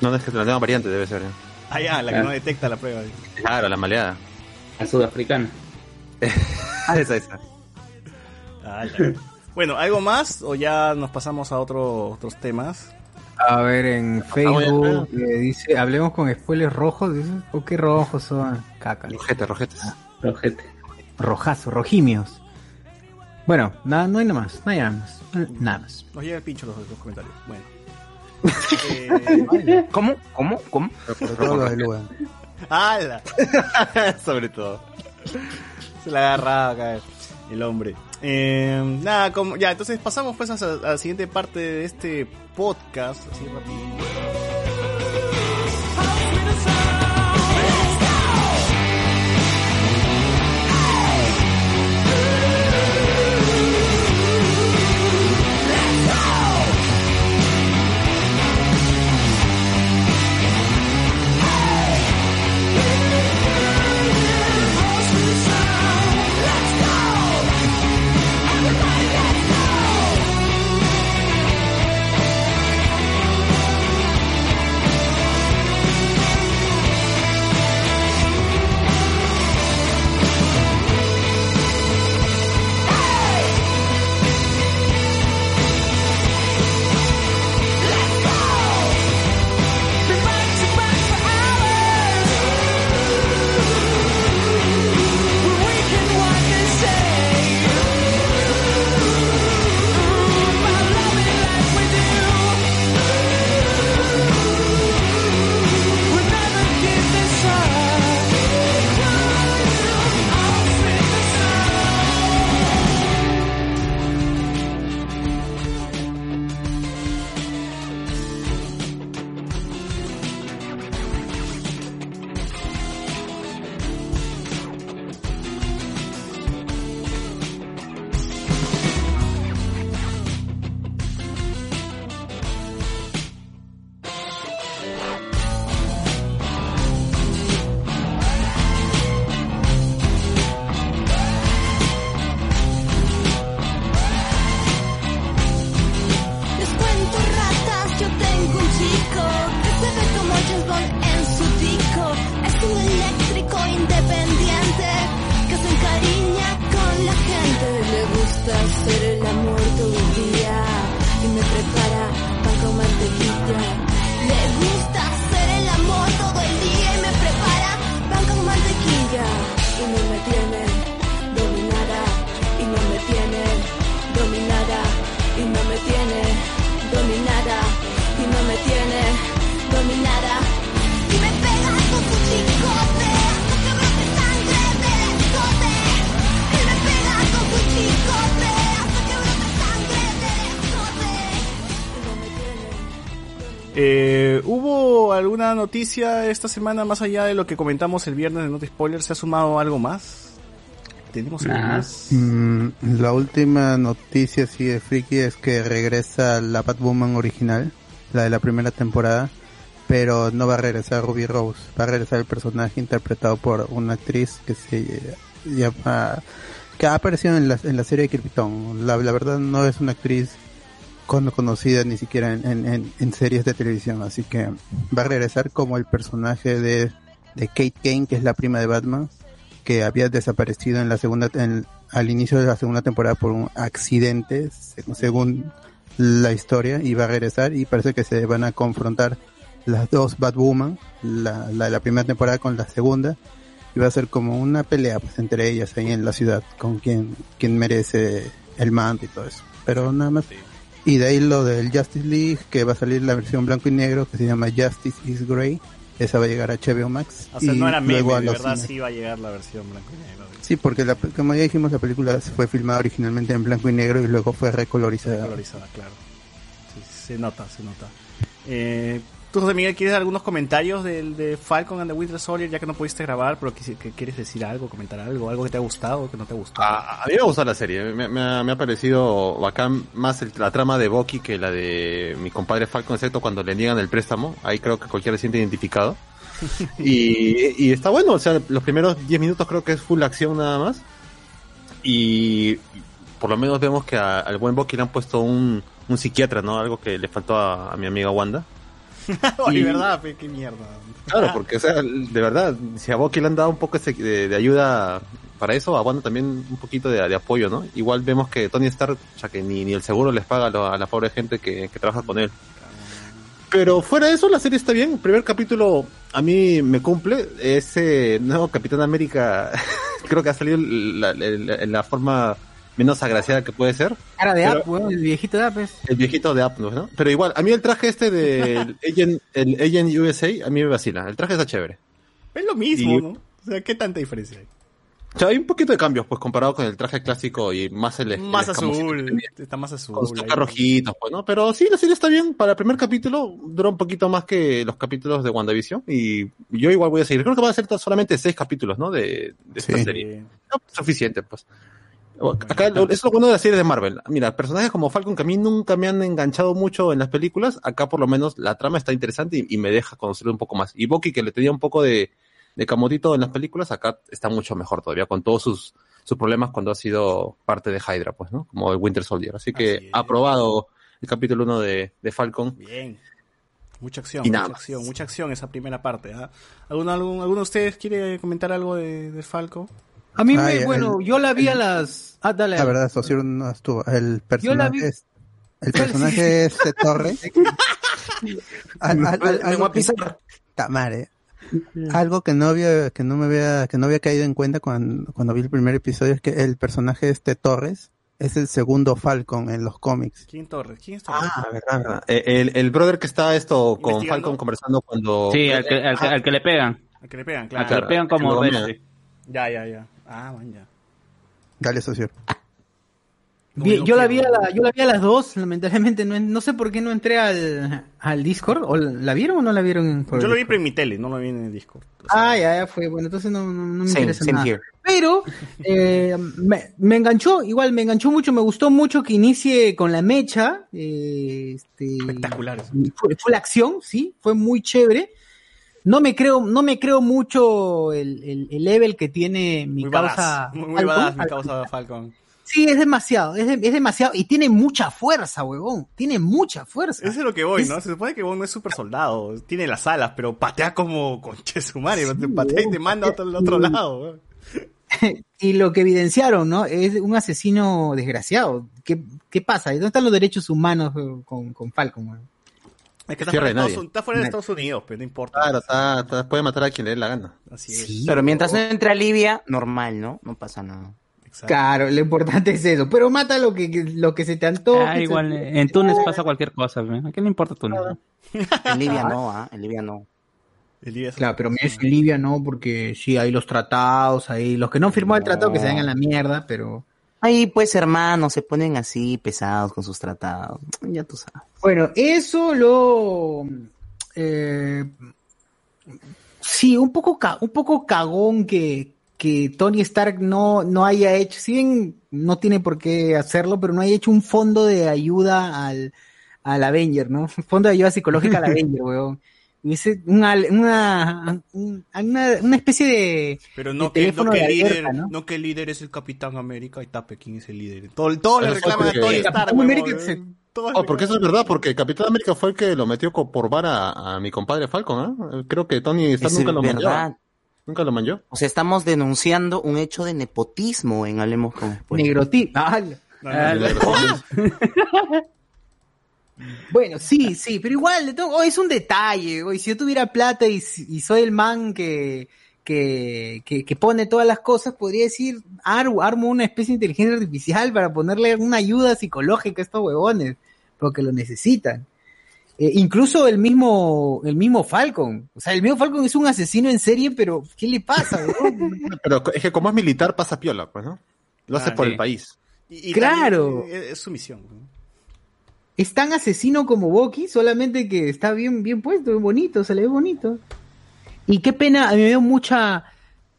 No, es que la nueva variante debe ser. ¿eh? Ah, ya, la que no detecta la prueba. Claro, la maleada. La sudafricana. (laughs) Ah, esa, esa. Ah, ya. Bueno, ¿algo más o ya nos pasamos a otro- otros temas? A ver, en Ah, Facebook eh, dice, hablemos con spoilers rojos, dice, ¿o qué rojos son? Caca. Rojete, rojetes. Rojete. Rojazo, rojimios. Bueno, nada, no hay nada más, no hay nada más, nada más. Nos llega el pincho los, los comentarios. Bueno. (laughs) Eh, ¿Cómo? ¿Cómo? ¿Cómo? Sobre todo de. ¡Hala! (laughs) Sobre todo. Se la agarraba acá el hombre. Eh, nada, como, ya, entonces pasamos pues a, la siguiente parte de este podcast. Así. Noticia esta semana más allá de lo que comentamos el viernes de Not Spoiler? ¿Se ha sumado algo más? ¿Tenemos algo Nah. más? Mm, la última noticia así de friki es que regresa la Batwoman original, la de la primera temporada, pero no va a regresar Ruby Rose, va a regresar el personaje interpretado por una actriz que se llama que ha aparecido en la, en la serie de Krypton. La, la verdad no es una actriz conocida ni siquiera en, en- en- series de televisión, así que va a regresar como el personaje de, de Kate Kane, que es la prima de Batman, que había desaparecido en la segunda en- al inicio de la segunda temporada por un accidente, se- según la historia, y va a regresar y parece que se van a confrontar las dos Batwoman, la, la de la primera temporada con la segunda, y va a ser como una pelea pues, entre ellas ahí en la ciudad, con quien, quien merece el manto y todo eso. Pero nada más. Y de ahí lo del Justice League, que va a salir la versión blanco y negro, que se llama Justice is Grey. Esa va a llegar a HBO Max. O sea, y no era meme, luego a de verdad cines. sí va a llegar la versión blanco y negro. Sí, porque la, como ya dijimos, la película fue filmada originalmente en blanco y negro y luego fue recolorizada. Colorizada, claro. Sí, se nota, se nota. Eh, Tú, José Miguel, ¿quieres algunos comentarios del de Falcon and the Winter Soldier ya que no pudiste grabar, pero que, que quieres decir algo, comentar algo, algo que te ha gustado, que no te ha gustado? A, a mí me ha gustado la serie, me, me ha, me ha parecido bacán más el- la trama de Bucky que la de mi compadre Falcon, excepto cuando le niegan el préstamo, ahí creo que cualquiera se siente identificado. (laughs) y, y está bueno, o sea, los primeros 10 minutos creo que es full acción nada más. Y por lo menos vemos que a- al buen Bucky le han puesto un, un psiquiatra, ¿no? Algo que le faltó a, a mi amiga Wanda. (laughs) Y- ¿verdad? Qué mierda. Claro, porque, o sea, de verdad, si a Bucky le han dado un poco de, de ayuda para eso, a Wanda también un poquito de, de apoyo, ¿no? Igual vemos que Tony Stark, o sea, que ni, ni el seguro les paga a, lo- a la pobre gente que, que trabaja con él. Pero fuera de eso, la serie está bien. El primer capítulo a mí me cumple. Ese nuevo Capitán América, (laughs) creo que ha salido la, la- la- la forma menos agraciada que puede ser. Cara de Pero- App, weón, el viejito de App es. El viejito de App, ¿no? Pero igual, a mí el traje este del Agent, el (laughs) Agent USA, a mí me vacila. El traje está chévere. Es lo mismo, Y- ¿no? O sea, ¿qué tanta diferencia hay? O sea, hay un poquito de cambios, pues, comparado con el traje clásico y más el el Más que azul, está más azul. Con toques rojitos, pues, ¿no? Pero sí, la serie está bien. Para el primer capítulo duró un poquito más que los capítulos de WandaVision. Y yo igual voy a seguir. Creo que van a ser solamente seis capítulos, ¿no? De, de esta Sí. serie. No, suficiente, pues. Acá lo- eso es lo bueno de las series de Marvel. Mira, personajes como Falcon que a mí nunca me han enganchado mucho en las películas, acá por lo menos la trama está interesante y, y me deja conocer un poco más. Y Bucky, que le tenía un poco de, de camotito en las películas, acá está mucho mejor todavía, con todos sus, sus problemas cuando ha sido parte de Hydra, pues, ¿no? Como el Winter Soldier. Así que Así aprobado el capítulo 1 de, de Falcon. Bien. Mucha acción, mucha acción, mucha acción esa primera parte. ¿ah? ¿Alguno, algún, ¿Alguno de ustedes quiere comentar algo de, de Falco? A mí, Ah, me, bueno, el- yo la vi a las. Ah, dale. La verdad, Socio no estuvo. El personaje es, el personaje (laughs) es de Torre. (laughs) Al- al- al- Me voy algo a que-. Tamare. Algo que no había, que no me había, que no había caído en cuenta cuando, cuando vi el primer episodio es que el personaje este Torres es el segundo Falcon en los cómics. ¿Quién Torres? ¿Quién es Torres? Ah, verdad, verdad. Eh, El, el brother que está esto con. Falcon conversando cuando... Sí, al que, al que, al que le pegan. Al que le pegan, Al claro. que le pegan como bestia. Ya, ya, ya. Ah, man, ya. Dale, socio. No, yo, la vi a la, yo la vi a las dos, lamentablemente no, sé por qué no entré al, al Discord. ¿O ¿La vieron o no la vieron? por Yo el lo vi en mi tele, no lo vi en el Discord. O sea, Ah, ya, ya fue. Bueno, entonces no, no, no me Same, interesa same nada. here. Pero (laughs) eh, me, me enganchó, igual me enganchó mucho, me gustó mucho que inicie con la mecha. eh, este, Espectacular fue la acción, sí, fue muy chévere. No me creo, no me creo mucho el, el, el level que tiene mi Muy causa. badass. Muy, muy Falcon. badass mi causa Falcon. Sí, es demasiado, es, de- es demasiado y tiene mucha fuerza, huevón. Tiene mucha fuerza. Eso es lo que voy, Es- ¿no? Se supone que Bon no es super soldado. Tiene las alas, pero patea como conche su madre. Te patea y te (laughs) manda otro, al otro lado. weón. (laughs) y lo que evidenciaron, ¿no? Es un asesino desgraciado. ¿Qué, qué pasa? ¿Dónde están los derechos humanos con, con Falcon? weón? Es que está fuera, Estados, está fuera de Estados Unidos, pero no importa. Claro, está, está- puede matar a quien le dé la gana. Así es. Sí, Pero mientras no entre a Libia, normal, ¿no? No pasa nada. Exacto. Claro, lo importante es eso. Pero mata lo que, lo que se te antoje. Ah, igual, en Túnez pasa cualquier cosa. ¿a qué le importa Túnez? (laughs) En Libia no, ¿ah? En Libia no. El es- Claro, pero es en Libia no, porque sí, hay los tratados, ahí los que no han firmado el tratado que se den a la mierda, pero... Ahí pues hermanos se ponen así pesados con sus tratados. Ya tú sabes. Bueno, eso lo... eh, sí, un poco, un poco cagón que, que Tony Stark no, no haya hecho, si bien no tiene por qué hacerlo, pero no haya hecho un fondo de ayuda al, al Avenger, ¿no? Un (laughs) fondo de ayuda psicológica al (laughs) Avenger, weón. Hubiese una, una, un- una, una especie de... Pero no de que, no que de el líder, alerta, ¿no? ¿no? que el líder es el Capitán América y tape quién es el líder. Todo, todo le reclaman a porque- Tony El Stark, eh. Oh, porque eso es verdad, porque Capitán América fue el que lo metió por vara a, a mi compadre Falcon, ¿ah? Creo que Tony Stark Es nunca lo verdad. Nunca lo manchó. O sea, estamos denunciando un hecho de nepotismo en Hablemos con Spoilers. Negroti. Ah, No, no, ah, no. Bueno, sí, sí, pero igual, de todo- oh, es un detalle. güey. Si yo tuviera plata y, soy el man que, que, que, que pone todas las cosas, podría decir, ar- armo una especie de inteligencia artificial para ponerle una ayuda psicológica a estos huevones, porque lo necesitan. Eh, incluso el mismo, el mismo Falcon. O sea, el mismo Falcon es un asesino en serie, pero ¿qué le pasa? (laughs) Pero es que como es militar pasa piola, pues, ¿no? Lo hace Ah, por sí. el país. Y- y Claro. también Es, es su misión. ¿no? Es tan asesino como Bucky, solamente que está bien, bien puesto, bien bonito, se le ve bonito. Y qué pena, a mí me dio mucha,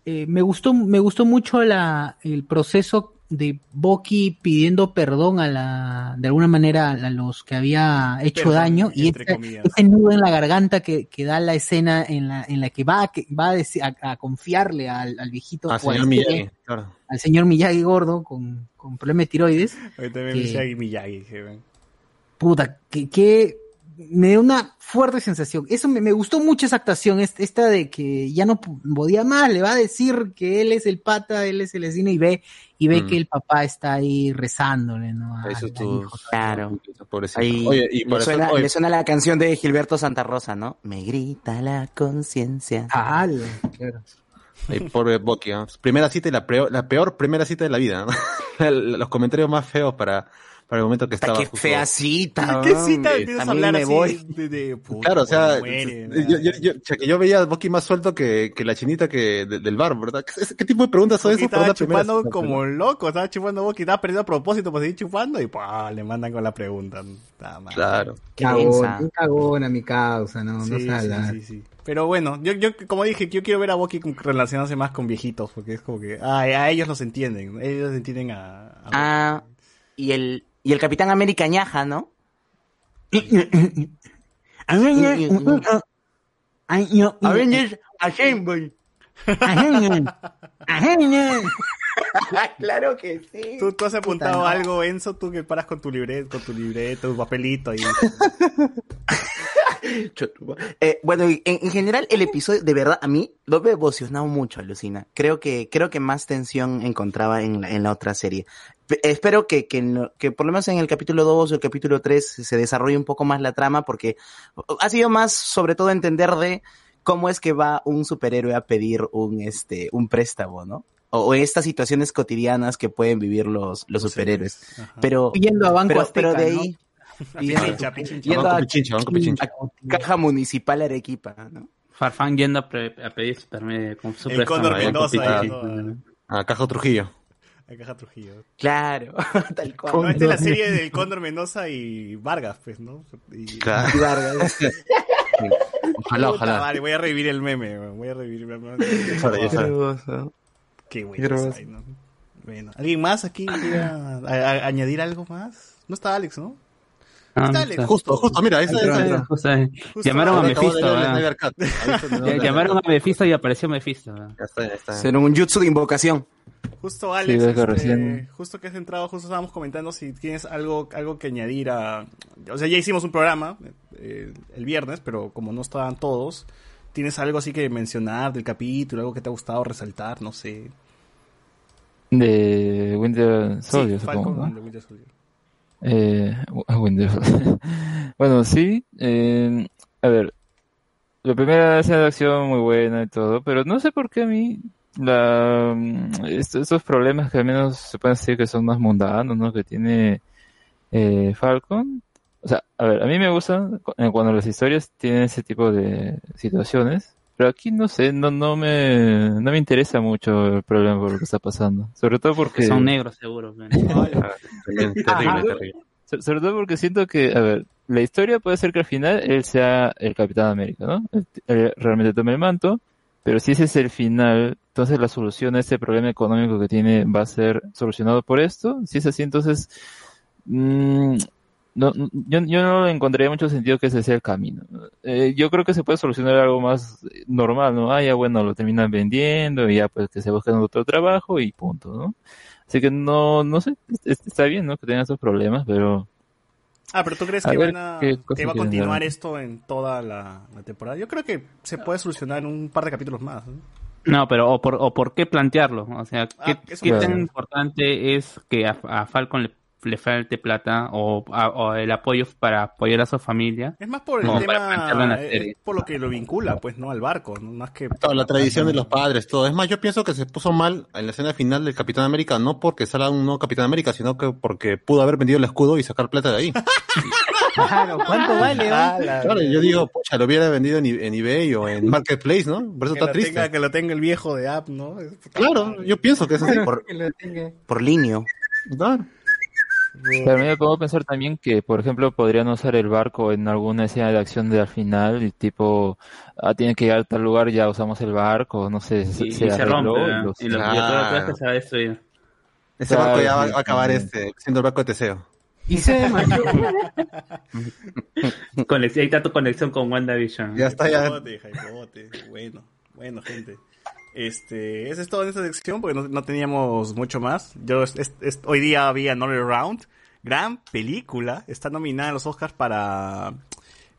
eh, me gustó, me gustó mucho la, el proceso de Bucky pidiendo perdón a la, de alguna manera a los que había hecho Perdón, daño y entre ese, comillas. ese nudo en la garganta que, que da la escena en la, en la que va, a- que va a, decir- a- a confiarle al, al viejito, Al señor Miyagi, claro. al señor Miyagi gordo con, con problema de tiroides. Ahorita me Que- dice Miyagi. Puta, que, que me dio una fuerte sensación. Eso me, me gustó mucho esa actuación, es- esta de que ya no podía más, le va a decir que él es el pata, él es el vecino y ve, y ve Mm. que el papá está ahí rezándole, ¿no? Al- Eso tú. hijo. Claro. Ahí Oye, y le, suena, oye, le suena la canción de Gilberto Santa Rosa, ¿no? Me grita la conciencia. Ah, claro. ay, pobre Bucky, ¿no? Primera cita y la peor, la peor primera cita de la vida, ¿no? (laughs) los comentarios más feos para, para el momento que estaba. Qué justo- feacita. ¿Qué cita? Empiezas a También hablar me así voy. de, de puta, Claro, o sea, muere, yo, yo, yo, que yo veía a Bucky más suelto que, que la chinita que de- del bar, ¿verdad? ¿Qué, qué tipo de preguntas son esas? estaba primera chupando cita? como loco, estaba chupando y estaba perdiendo a propósito para seguir chupando y ¡pah! le mandan con la pregunta. Está mal. Claro. Qué Cagón, cagón a mi causa, no, no Sí, sala. sí, sí, sí. Pero bueno, yo, yo como dije, yo quiero ver a Bucky con- relacionarse más con viejitos, porque es como que ah, a ellos los entienden, ellos entienden a... a- Ah, y el, y el Capitán América ñaja, ¿no? Avengers Assemble. claro que sí. ¿Tú, tú has apuntado no. algo, Enzo, tú que paras con tu libreto, con tu libreto, tu papelito (laughs) y... Eh, bueno, en, en general el episodio, de verdad, a mí lo me emocionado mucho, Alucina. Creo que, creo que más tensión encontraba en la, en la otra serie. Pe- espero que, que, no- que por lo menos en el capítulo 2 o el capítulo 3 se desarrolle un poco más la trama porque ha sido más sobre todo entender de cómo es que va un superhéroe a pedir un, este, un préstamo, ¿no? O, o estas situaciones cotidianas que pueden vivir los, los superhéroes. Pero, Yendo a Banco pero, Azteca, pero de ¿no? ahí, Pichincha, pichincha. yendo Banco a- Pichincha, Banco Pichincha. a Caja Municipal Arequipa, ¿no? Farfán yendo a, pre- a pedir superme- con su El préstamo. Cóndor ahí, Mendoza. ahí, ¿no? A Caja Trujillo. A Caja Trujillo. Claro, (laughs) tal cual. No, esta es la serie del Cóndor Mendoza y Vargas, pues, ¿no? Y... Claro. Y Vargas. (laughs) (laughs) Ojalá, Puta ojalá. Vale, voy a revivir el meme, voy a revivir el meme. Qué Qué bueno. ¿no? Bueno, ¿alguien más aquí quiera añadir algo más? No está Alex, ¿no? Ah. Justo, justo, mira, esa esa- entró. Justo ahí. Justo Llamaron a de Mephisto. Llamaron a Mephisto y apareció Mephisto. ¿verdad? Ya está, ya está. Será un jutsu de invocación. Justo Alex, Sí, este, recién- justo que has entrado, justo estábamos comentando si tienes algo, algo que añadir a... O sea, ya hicimos un programa eh, el viernes, pero como no estaban todos, ¿tienes algo así que mencionar del capítulo, algo que te ha gustado resaltar? No sé. De Winter Soldier, sí, supongo. Falcon ¿no? and the Winter Soldier. Eh, (laughs) Winter (laughs) bueno, sí. eh, a ver, la primera escena de acción muy buena y todo, pero no sé por qué a mí la, mm, est- estos problemas que al menos se pueden decir que son más mundanos, ¿no? Que tiene eh, Falcon. O sea, a ver, a mí me gusta cu- cuando las historias tienen ese tipo de situaciones, pero aquí no sé, no, no me, no me interesa mucho el problema por lo que está pasando. Sobre todo porque... Que son negros, seguro. También, (laughs) (laughs) terrible, terrible. So- Sobre todo porque siento que, a ver, la historia puede ser que al final él sea el Capitán América, ¿no? Él, él realmente tome el manto, pero si ese es el final, entonces la solución a este problema económico que tiene va a ser solucionado por esto. Si es así, entonces, mm, no, no- yo, yo no le encontraría mucho sentido que ese sea el camino. Eh, yo creo que se puede solucionar algo más eh, normal, ¿no? Ah, ya bueno, lo terminan vendiendo y ya pues que se busquen otro trabajo y punto, ¿no? Así que no, no sé, es- está bien, ¿no? Que tengan esos problemas, pero Ah, pero ¿tú crees A que, van a, ¿qué cosa que va a continuar dar? esto en toda la, la temporada? Yo creo que se puede solucionar en un par de capítulos más. ¿no? No, pero o por, o por qué plantearlo. O sea, ¿qué, Ah, qué tan importante es que a, a Falcon le, le falte plata o, a- o el apoyo para apoyar a su familia? Es más por el tema, es por lo que lo vincula, pues, ¿no? Al barco, ¿no? más que... Toda la tradición de los padres, todo. Es más, yo pienso que se puso mal en la escena final del Capitán América, no porque salga un nuevo Capitán América, sino que porque pudo haber vendido el escudo y sacar plata de ahí. (laughs) Claro, ¿cuánto vale? Ah, oh? la- Claro, yo digo, pucha, lo hubiera vendido en, en eBay o en Marketplace, ¿no? Por eso que, está triste. tenga, que lo tenga el viejo de app, ¿no? Claro, yo pienso que es así. (laughs) Por, por linio. Claro. Pero me a pensar también que, por ejemplo, podrían usar el barco en alguna escena de acción de al final, y tipo, ah, tienen que llegar a tal lugar, ya usamos el barco, no sé, se, Y, se y se arregló rompe. y los- Y, lo, y Claro. todo el viaje se va a destruir. Ese Claro, barco ya va a acabar este, siendo el barco de Teseo. Y se manchó. (laughs) Conex- ahí está tu conexión con WandaVision. Ya está, ya. Hypote, hypote. Bueno, bueno, gente. Este, eso es todo en esta sección porque no, no teníamos mucho más. Yo es- hoy día había Another Round, gran película, está nominada a los Oscars para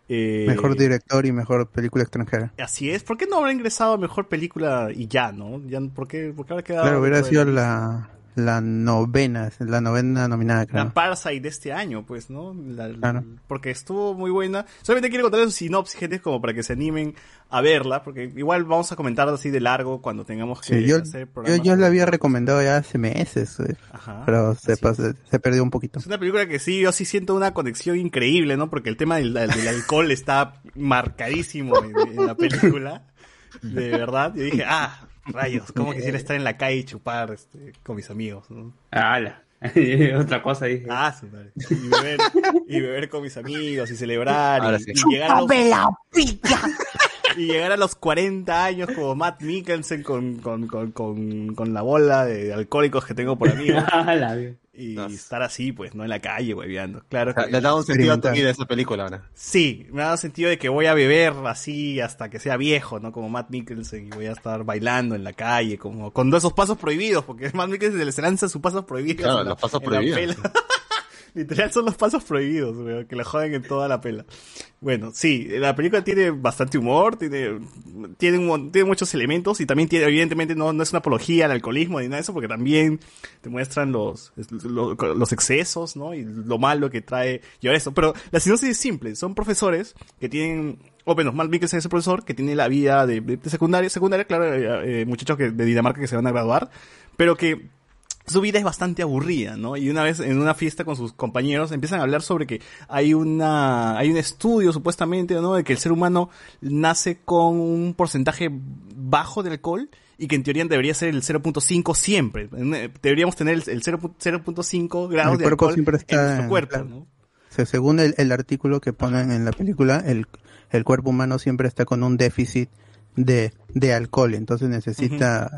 eh, Mejor director y mejor película extranjera. Así es. ¿Por qué no habrá ingresado a mejor película y ya, no? Ya, ¿por qué, por qué habrá quedado? Claro, hubiera sido la, la novena, la novena nominada, creo. La Parasite de este año, pues, ¿no? La- la- Claro. Porque estuvo muy buena. Solamente quiero contarles su sinopsis, gente, como para que se animen a verla, porque igual vamos a comentar así de largo cuando tengamos que Sí, yo, hacer yo, programas. yo la había recomendado ya hace meses, eh, Ajá, pero se, pasó- se perdió un poquito. Es una película que sí, yo sí siento una conexión increíble, ¿no? Porque el tema del, del alcohol está marcadísimo en, en la película. De verdad. Yo dije, (laughs) ah, rayos, cómo (laughs) quisiera estar en la calle y chupar este, con mis amigos, ¿no? ¡Hala! (laughs) Otra cosa dije. Ah, su madre. Y beber, y beber con mis amigos y celebrar Ahora y, sí. y llegar a los, ¡Chúpame la pica! (laughs) y llegar a los 40 años como Matt Mikkelsen con, con, con, con, con la bola de alcohólicos que tengo por amigos. Y estar así, pues, no en la calle, hueveando. Claro O sea, que- Le da un sentido a tu vida esa película ahora. Sí, me ha dado sentido de que voy a beber así hasta que sea viejo, ¿no? Como Matt Mikkelsen y voy a estar bailando en la calle, como con esos pasos prohibidos, porque Matt Mikkelsen se lanza sus pasos prohibidos. Claro, los pasos prohibidos. (laughs) Literal son los pasos prohibidos, weón, que la joden en toda la pela. Bueno, sí, la película tiene bastante humor, tiene, tiene, un tiene muchos elementos y también tiene, evidentemente no, no es una apología al alcoholismo ni nada de eso, porque también te muestran los, lo- los excesos, ¿no? Y lo malo que trae llevar eso. Pero la sinopsis es simple, son profesores que tienen, o bueno, Matt Mikkelsen es el profesor que tiene la vida de, de secundaria, secundaria, claro, eh, eh, muchachos que, de Dinamarca que se van a graduar, pero que su vida es bastante aburrida, ¿no? Y una vez en una fiesta con sus compañeros empiezan a hablar sobre que hay una hay un estudio supuestamente, ¿no? De que el ser humano nace con un porcentaje bajo de alcohol y que en teoría debería ser el 0.5 siempre. En- Deberíamos tener el el 0 0.5 grados El de cuerpo alcohol siempre en está nuestro en- cuerpo, claro. ¿no? O sea, según el, el artículo que ponen en la película, el, el cuerpo humano siempre está con un déficit de, de alcohol, entonces necesita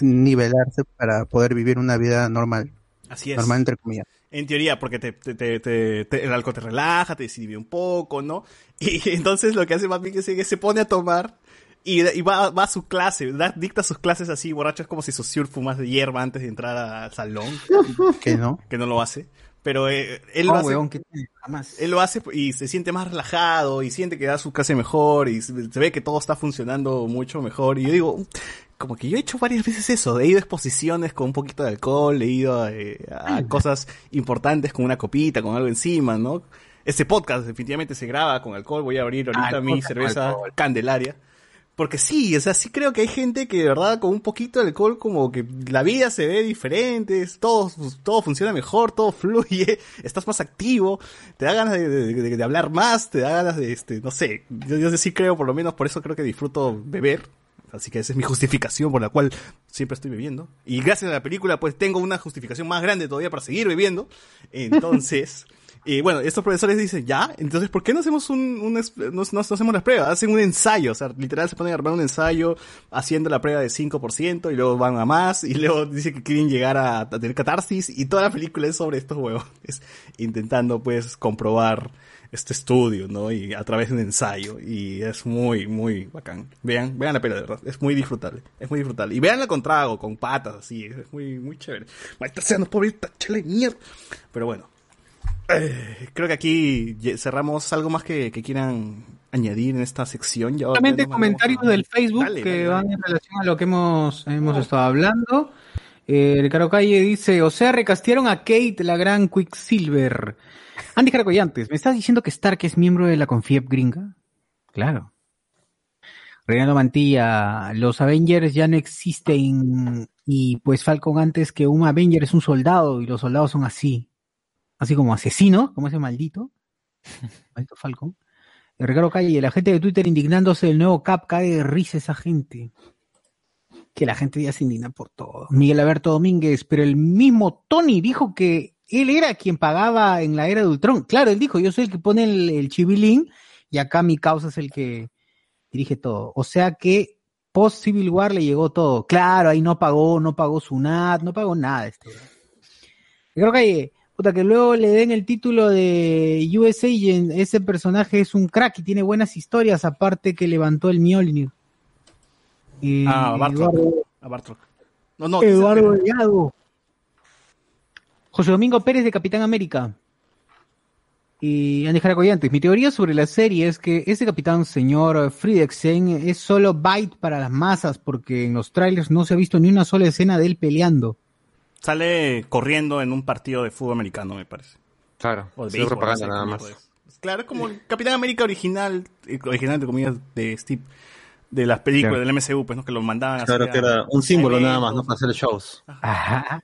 nivelarse para poder vivir una vida normal. Así es. Normal entre comillas. En teoría, porque te, te, te, te- el alcohol te relaja, te desinhibe un poco, ¿no? (laughs) Y entonces lo que hace Mikkelsen es que se pone a tomar y, y va, va a su clase, da- dicta sus clases así, borracho, es como si su fumas de hierba antes de entrar al salón, (laughs) Que no. que no lo hace. Pero eh, él lo hace, weón, que jamás. él lo hace y se siente más relajado y siente que da su clase mejor y se, se ve que todo está funcionando mucho mejor. Y yo digo, como que yo he hecho varias veces eso, he ido a exposiciones con un poquito de alcohol, he ido a, eh, a cosas importantes con una copita, con algo encima, ¿no? Este podcast definitivamente se graba con alcohol, voy a abrir ahorita Ah, el mi cerveza alcohol. Candelaria. Porque sí, o sea, sí creo que hay gente que de verdad con un poquito de alcohol como que la vida se ve diferente, todo, todo funciona mejor, todo (laughs) fluye, estás más activo, te da ganas de hablar más, te da ganas de, este, no sé, yo, yo sí creo, por lo menos por eso creo que disfruto beber, así que esa es mi justificación por la cual siempre estoy bebiendo. Y gracias a la película pues tengo una justificación más grande todavía para seguir bebiendo, entonces... (laughs) Y bueno, estos profesores dicen, ya, entonces, ¿por qué no hacemos un, un no, no- no hacemos las pruebas? Hacen un ensayo, o sea, literal se ponen a armar un ensayo haciendo la prueba de 5% y luego van a más y luego (laughs) dicen que quieren llegar a, tener catarsis y toda la película es sobre estos huevones (laughs) intentando pues comprobar este estudio, ¿no? Y a través de un ensayo y es muy, muy bacán. Vean, vean la pena de verdad, es muy disfrutable, es muy disfrutable. Y veanla con trago, con patas, así, es muy, muy chévere. Maestra sean pobrita, chale mierda. Pero bueno, eh, creo que aquí cerramos algo más que, que quieran añadir en esta sección. Ya, Solamente comentarios del Facebook Dale, que dale, van dale. en relación a lo que hemos, hemos estado hablando. Eh, Ricardo Calle dice, o sea, recastearon a Kate, la gran Quicksilver. Andy Jaracoyantes, ¿me estás diciendo que Stark es miembro de la Confiep gringa? Claro. Reinaldo Mantilla, los Avengers ya no existen y pues Falcon antes que un Avenger es un soldado y los soldados son así. Así como asesinos, como ese maldito. (laughs) Maldito Falcon. Eh, Ricardo Calle, la gente de Twitter indignándose del nuevo Cap, cae de risa esa gente. Que la gente ya se indigna por todo. Miguel Alberto Domínguez, pero el mismo Tony dijo que él era quien pagaba en la era de Ultron. Claro, él dijo, yo soy el que pone el, el chivilín y acá mi causa es el que dirige todo. O sea que post Civil War le llegó todo. Claro, ahí no pagó, no pagó su NAT, no pagó nada. Este. Creo que, puta, que luego le den el título de US Agent, ese personaje es un crack y tiene buenas historias, aparte que levantó el Mjolnir. Y Ah, Bartrock. Eduardo, A Bartrock. No, no, Eduardo dice- Delgado. José Domingo Pérez de Capitán América. Y Andy Jaracoyantes. Mi teoría sobre la serie es que ese capitán, señor Friedrichsen, es solo bite para las masas porque en los trailers no se ha visto ni una sola escena de él peleando. Sale corriendo en un partido de fútbol americano, me parece. Claro, O de es béisbol, propaganda no sé nada más. Claro, es como el Capitán América original, eh, original de comillas de Steve, de las películas Claro. del MCU, pues, ¿no? Que lo mandaban a Claro hacer que era un símbolo eventos. nada más, no para hacer shows. Ajá.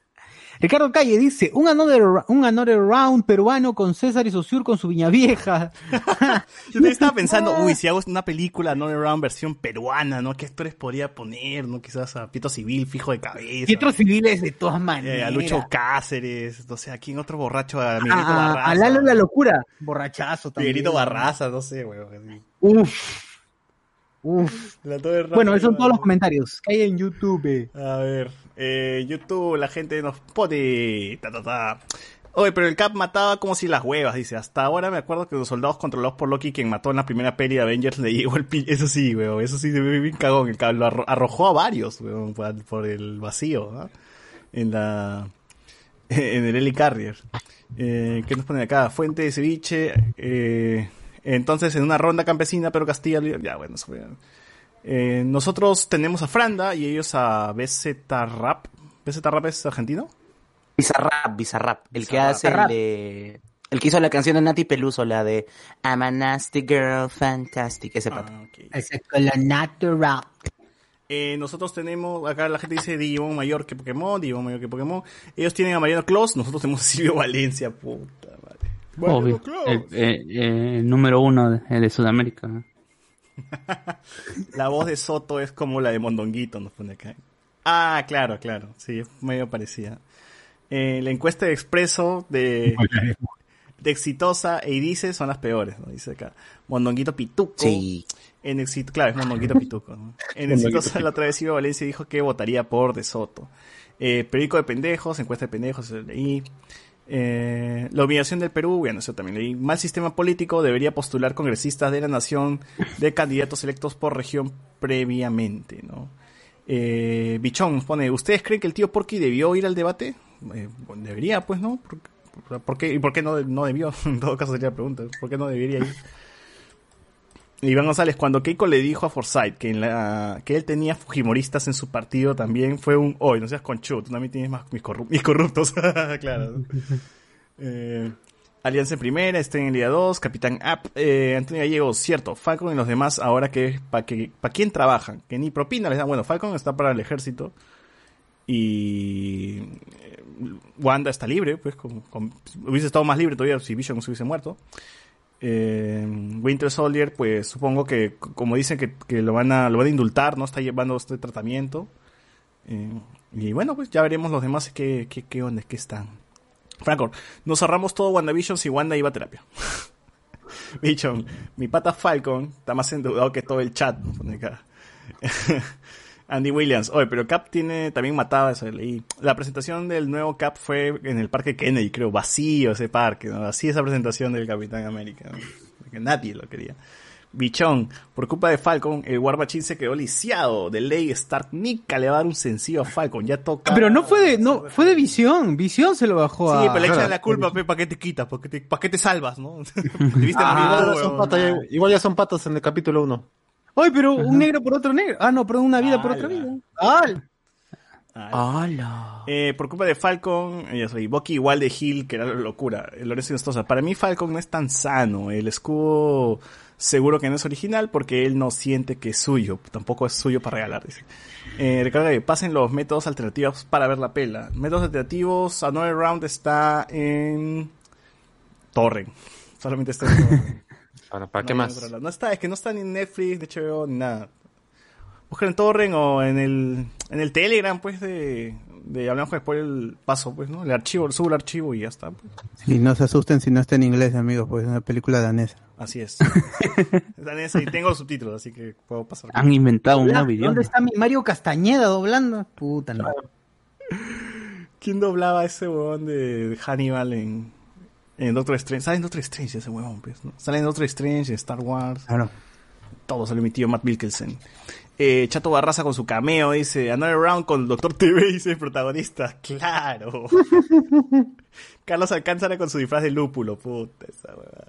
Ricardo Calle dice, un another, un another round peruano con César y Sosur con su viña vieja. (laughs) Yo también estaba pensando, (laughs) uy, si hago una película No Round versión peruana, ¿no? ¿Qué actores podría poner, no? Quizás a Pito Civil, fijo de cabeza. Y otros civiles de todas Eh, maneras. a Lucho Cáceres, no sé, ¿a quién otro borracho? A Miguelito a, Barraza. a Lalo la locura. Borrachazo también. Miguelito Barraza, no sé, weón. Uf. Uf. La Torre Bueno, esos son todos los comentarios que hay en YouTube. A ver, eh, YouTube, la gente nos pone. Ta, ta, ta. Oye, pero el Cap mataba como si las huevas, dice. Hasta ahora me acuerdo que los soldados controlados por Loki, quien mató en la primera peli de Avengers, le llegó el pi... Eso sí, weón. Eso sí se ve bien cagón. El Cap lo arro- arrojó a varios, weón, por, el vacío, ¿no? En la. (laughs) En el Heli Carrier. Eh, ¿Qué nos pone acá? Fuente de ceviche. Eh, entonces, en una ronda campesina, pero Castilla. Ya, bueno, eso fue- eh, nosotros tenemos a Franda y ellos a BZ Rap. ¿BZ Rap es argentino? Bizarrap, Bizarrap. El que hace el de... El que hizo la canción de Nati Peluso, la de I'm a nasty girl, fantastic. Ese pato. Ese con la natural. Eh, nosotros tenemos, acá la gente dice Digimon mayor que Pokémon, Digimon mayor que Pokémon. Ellos tienen a Mariano Claus, nosotros tenemos a Silvio Valencia, puta madre. Obvio. El, eh, eh, el número uno de, de Sudamérica. (laughs) La voz de Soto es como la de Mondonguito, nos pone acá. Ah, claro, claro, sí, es medio parecida. Eh, la encuesta de Expreso de, (laughs) de Exitosa e Idice son las peores, ¿no? Dice acá. Mondonguito Pituco. Sí. En Exit, claro, es Mondonguito (laughs) Pituco. ¿no? En Exitosa la otra vez Silvio Valencia dijo que votaría por De Soto. Eh, periódico de pendejos, encuesta de pendejos, leí. Eh, la humillación del Perú, bueno, eso también leí. Mal sistema político debería postular congresistas de la nación de candidatos electos por región previamente, ¿no? Eh, Bichón pone, ¿ustedes creen que el tío Porky debió ir al debate? Eh, debería, pues, ¿no? ¿Por, ¿Y por qué no, no debió? (laughs) En todo caso sería la pregunta. ¿Por qué no debería ir? Iván González, cuando Keiko le dijo a Forsyth que, en la, que él tenía fujimoristas en su partido también fue un, hoy no seas conchudo, tú también tienes más mis, corru- mis corruptos. (laughs) claro. Eh, Alianza en primera, está en día 2, Capitán App, eh, Antonio Gallegos, cierto, Falcon y los demás ahora que para que para quién trabajan, que ni propina les dan, bueno, Falcon está para el ejército y eh, Wanda está libre, pues con- hubiese estado más libre todavía si Vision se hubiese muerto. Eh, Winter Soldier, pues supongo que, como dicen que, lo van a lo van a indultar, no está llevando este tratamiento. Eh, y bueno, pues ya veremos los demás qué, qué, qué onda, qué están. Franco, nos ahorramos todo WandaVision si Wanda iba a terapia. (laughs) Bichon, mi pata Falcon está más endeudado que todo el chat. (laughs) Andy Williams, oye, pero Cap tiene, también mataba eso, leí. La presentación del nuevo Cap fue en el parque Kennedy, creo, vacío ese parque, ¿no? Así esa presentación del Capitán América, ¿no? que nadie lo quería. Bichón, por culpa de Falcon, el War Machine se quedó lisiado. De ley, Stark Nica le va a dar un sencillo a Falcon, ya toca. Pero no fue de, no, fue de visión. Visión se lo bajó a. Sí, pero le echan la culpa, (laughs) ¿para qué te quitas? ¿Para qué te, pa' qué te salvas, no? Te (laughs) viste Ah, igual, son patas, ya- igual ya son patas en el capítulo 1. Oye, pero un negro por otro negro. Ah, no, perdón, una vida por otra vida. ¡Ah! ¡Hala! Eh, por culpa de Falcon, eh, ya soy Bucky igual de Hill, que era la locura. El Lorenzo Inostosa. Para mí Falcon no es tan sano. El escudo seguro que no es original porque él no siente que es suyo. Tampoco es suyo para regalar, dice. Eh, recuerda que pasen los métodos alternativos para ver la pela. Métodos alternativos, Another Round está en Torrent. Solamente está en. (laughs) Ahora, ¿para No qué más? No está, es que no está ni en Netflix, de HBO, ni nada. Busquen en Torrent o en el, en el Telegram, pues, de, de Hablamos con Spoiler, el paso, pues, ¿no? El archivo, subo el archivo y ya está. pues. Y no se asusten si no está en inglés, amigos, pues es una película danesa. Así es. (laughs) Está en esa y tengo los subtítulos, así que puedo pasar. Han inventado un idioma. ¿Dónde está mi Mario Castañeda doblando? Puta, no. (laughs) ¿Quién doblaba ese huevón de, de Hannibal en, en Doctor Strange? Sale en Doctor Strange ese huevón, pues, ¿no? Sale en Doctor Strange, en Star Wars. Claro. Todo sale mi tío Matt Mikkelsen. Eh, Chato Barraza con su cameo, dice Another Round con el Doctor TV, dice el protagonista. Claro. (laughs) Carlos Alcántara con su disfraz de lúpulo, puta esa huevada.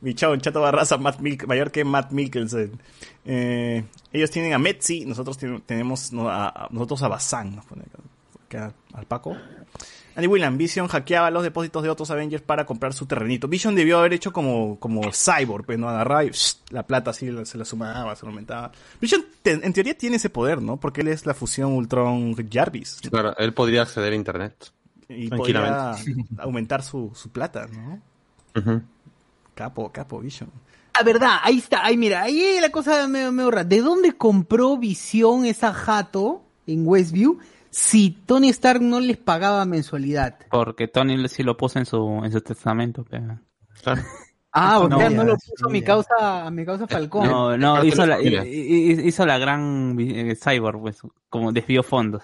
Michón, Chato Barraza, Matt Mil- mayor que Matt Mikkelsen. Eh, ellos tienen a Metzi, nosotros ten- tenemos no, a, a- nosotros a Bazán. nos pone acá. queda al Paco. Andy William, Vision hackeaba los depósitos de otros Avengers para comprar su terrenito. Vision debió haber hecho como, como Cyborg, pues, ¿no? Agarraba y psh, la plata así la- se la sumaba, se la aumentaba. Vision, te- en teoría, tiene ese poder, ¿no? Porque él es la fusión Ultron Jarvis. Claro, él podría acceder a internet. Y podría aumentar su, su plata, ¿no? Capo, capo, Vision. Ah, verdad, ahí está, ahí mira, ahí la cosa me, me ahorra. ¿De dónde compró Visión esa jato en Westview si Tony Stark no les pagaba mensualidad? Porque Tony sí lo puso en su, en su testamento. pero- Ah, o No, sea, no lo puso a mi causa, a mi causa Falcón. No, no, hizo la, hizo la gran eh, cyborg, pues, como desvió fondos.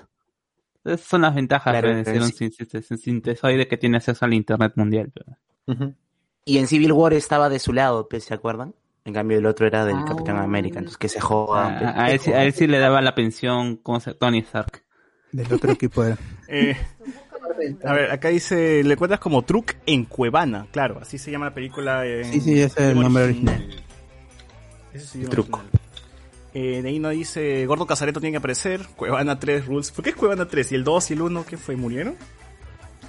Esas son las ventajas Claro, de ser un sí. sintesoide que tiene acceso al internet mundial. pero- Y en Civil War estaba de su lado, pues, ¿se acuerdan? En cambio el otro era del Ah. Capitán América, entonces que se jodan. pues. A, a él, sí- a él sí le daba la pensión como se- Tony Stark. Del otro (laughs) equipo era. Eh, a ver, acá dice, le cuentas como Truc en Cuevana, claro, así se llama la película. En, Sí, sí, ese es el nombre original. Ese el idioma Truco. original. Eh, de ahí no dice, Gordo Casareto tiene que aparecer, Cuevana 3 Rules. ¿Por qué es Cuevana 3? ¿Y el 2 y el 1 qué fue? ¿Murieron?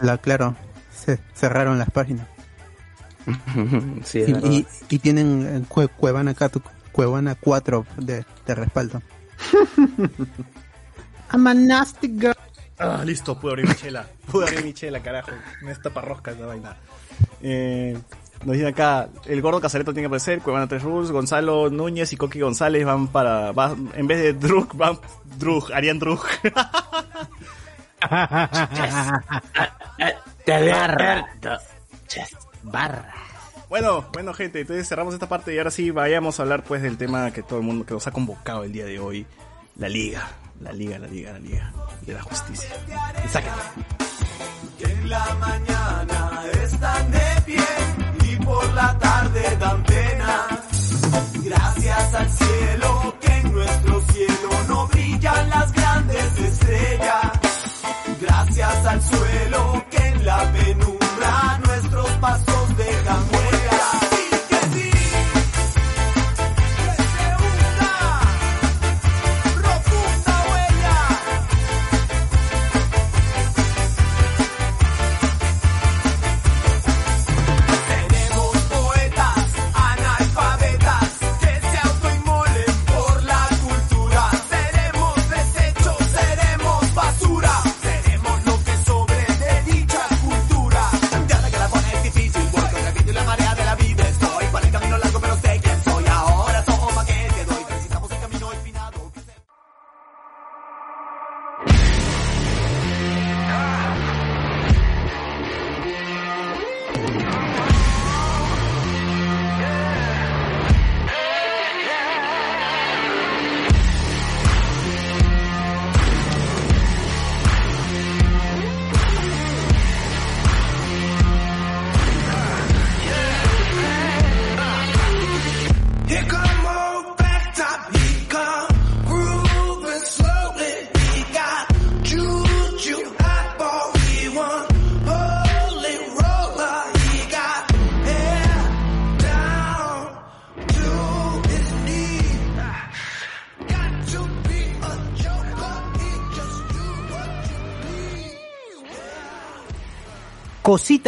La, claro, se cerraron las páginas. (laughs) sí, Y, es verdad. y, y tienen eh, Cue- Cuevana, Cuevana 4 de, de respaldo. (laughs) I'm a nasty girl. Ah, listo, pude abrir mi chela. (laughs) Pude abrir mi chela, carajo. Me está parrosca esta vaina. Eh, nos dice acá, el gordo casareto tiene que aparecer, Cuevana 3 Rules, Gonzalo Núñez y Coqui González van para, va- en vez de Drug, van Drug, harían Drug. Barra. Bueno, bueno gente, entonces cerramos esta parte y ahora sí vayamos a hablar pues del tema que todo el mundo que nos ha convocado el día de hoy, la liga, la liga, la liga, la liga de la justicia. Sáquenla. En la mañana están de pie y por la tarde dan pena. Gracias al cielo que en nuestro cielo no brillan las grandes estrellas. Gracias al suelo que en la penumbra nuestros pasos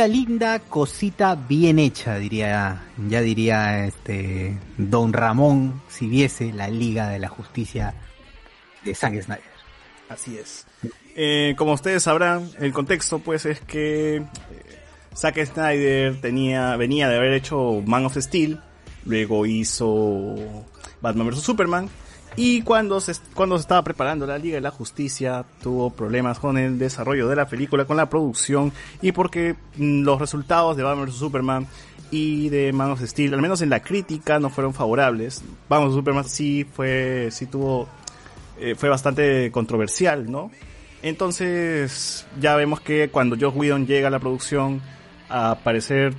Linda, cosita bien hecha, diría, ya diría este Don Ramón si viese la Liga de la Justicia de Zack Snyder. Así es. Eh, como ustedes sabrán, el contexto pues es que eh, Zack Snyder tenía, venía de haber hecho Man of Steel, luego hizo Batman vs Superman y cuando se, cuando se estaba preparando la Liga de la Justicia tuvo problemas con el desarrollo de la película, con la producción y porque mm, los resultados de Batman vs Superman y de Man of Steel, al menos en la crítica, no fueron favorables. Batman vs Superman sí fue, sí tuvo eh, fue bastante controversial, ¿no? Entonces, ya vemos que cuando Josh Whedon llega a la producción a aparecer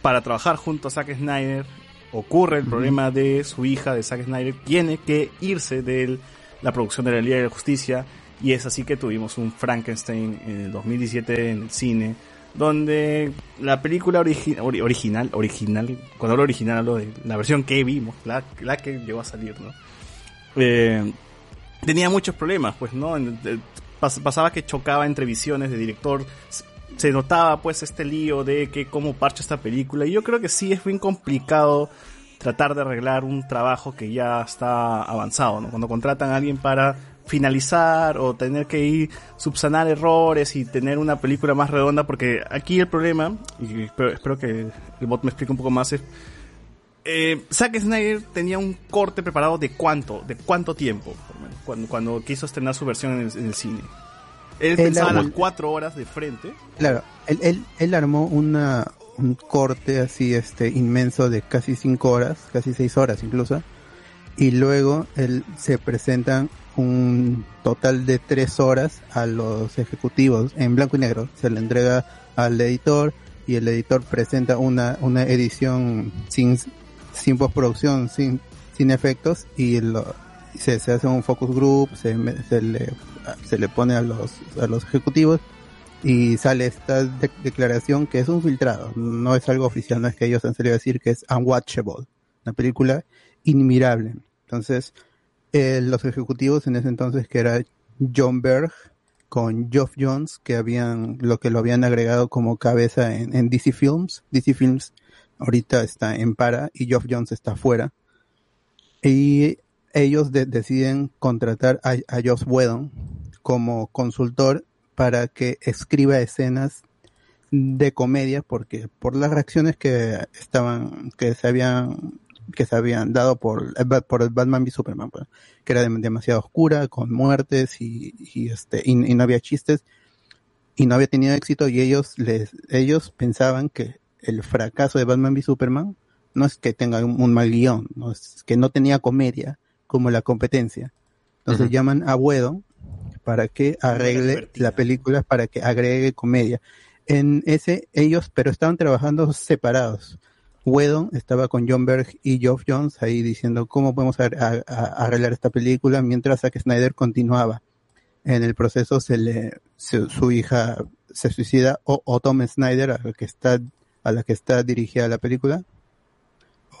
para trabajar junto a Zack Snyder, ocurre el problema de su hija, de Zack Snyder, tiene que irse de la producción de la Liga de la Justicia, y es así que tuvimos un Frankenstein en el 2017 en el cine, donde la película origi- ori- original, original, cuando hablo original hablo de la versión que vimos, la, la que llegó a salir, ¿no? Eh, tenía muchos problemas, pues, ¿no? En- pasaba que chocaba entre visiones de director. Se notaba pues este lío de que cómo parcha esta película. Y yo creo que sí es bien complicado tratar de arreglar un trabajo que ya está avanzado, ¿no? Cuando contratan a alguien para finalizar o tener que ir subsanar errores y tener una película más redonda, porque aquí el problema, y espero, que el bot me explique un poco más, es eh, Zack Snyder tenía un corte preparado de cuánto, de cuánto tiempo, cuando, cuando quiso estrenar su versión en el cine. Él Él pensaba armó- las cuatro horas de frente. Claro, él, él, él armó una, un corte así este inmenso de casi cinco horas, casi seis horas incluso, y luego él se presenta un total de tres horas a los ejecutivos en blanco y negro. Se le entrega al editor y el editor presenta una, una edición sin, sin postproducción, sin, sin efectos y lo, se, se hace un focus group, se, se le, se le pone a los, a los ejecutivos y sale esta de- declaración que es un filtrado, no es algo oficial, no es que ellos han salido a decir que es unwatchable, una película inmirable. Entonces, eh, los ejecutivos en ese entonces que era John Berg con Geoff Jones, que habían, lo que lo habían agregado como cabeza en, en DC Films, DC Films ahorita está en para y Geoff Jones está fuera. Ellos de- deciden contratar a, a Joss Whedon como consultor para que escriba escenas de comedia porque por las reacciones que estaban que se habían que se habían dado por Ba- por el Batman v Superman pues, que era dem- demasiado oscura con muertes y, este y, no había chistes y no había tenido éxito y ellos les ellos pensaban que el fracaso de Batman v Superman no es que tenga un, un mal guion no es que no tenía comedia como la competencia. Entonces llaman a Whedon para que arregle la película para que agregue comedia. En ese ellos pero estaban trabajando separados. Whedon estaba con John Berg y Geoff Jones ahí diciendo cómo podemos a- a- arreglar esta película mientras Zack Snyder continuaba. En el proceso se le su, su hija se suicida o, o Tom Snyder a la que está a la que está dirigida la película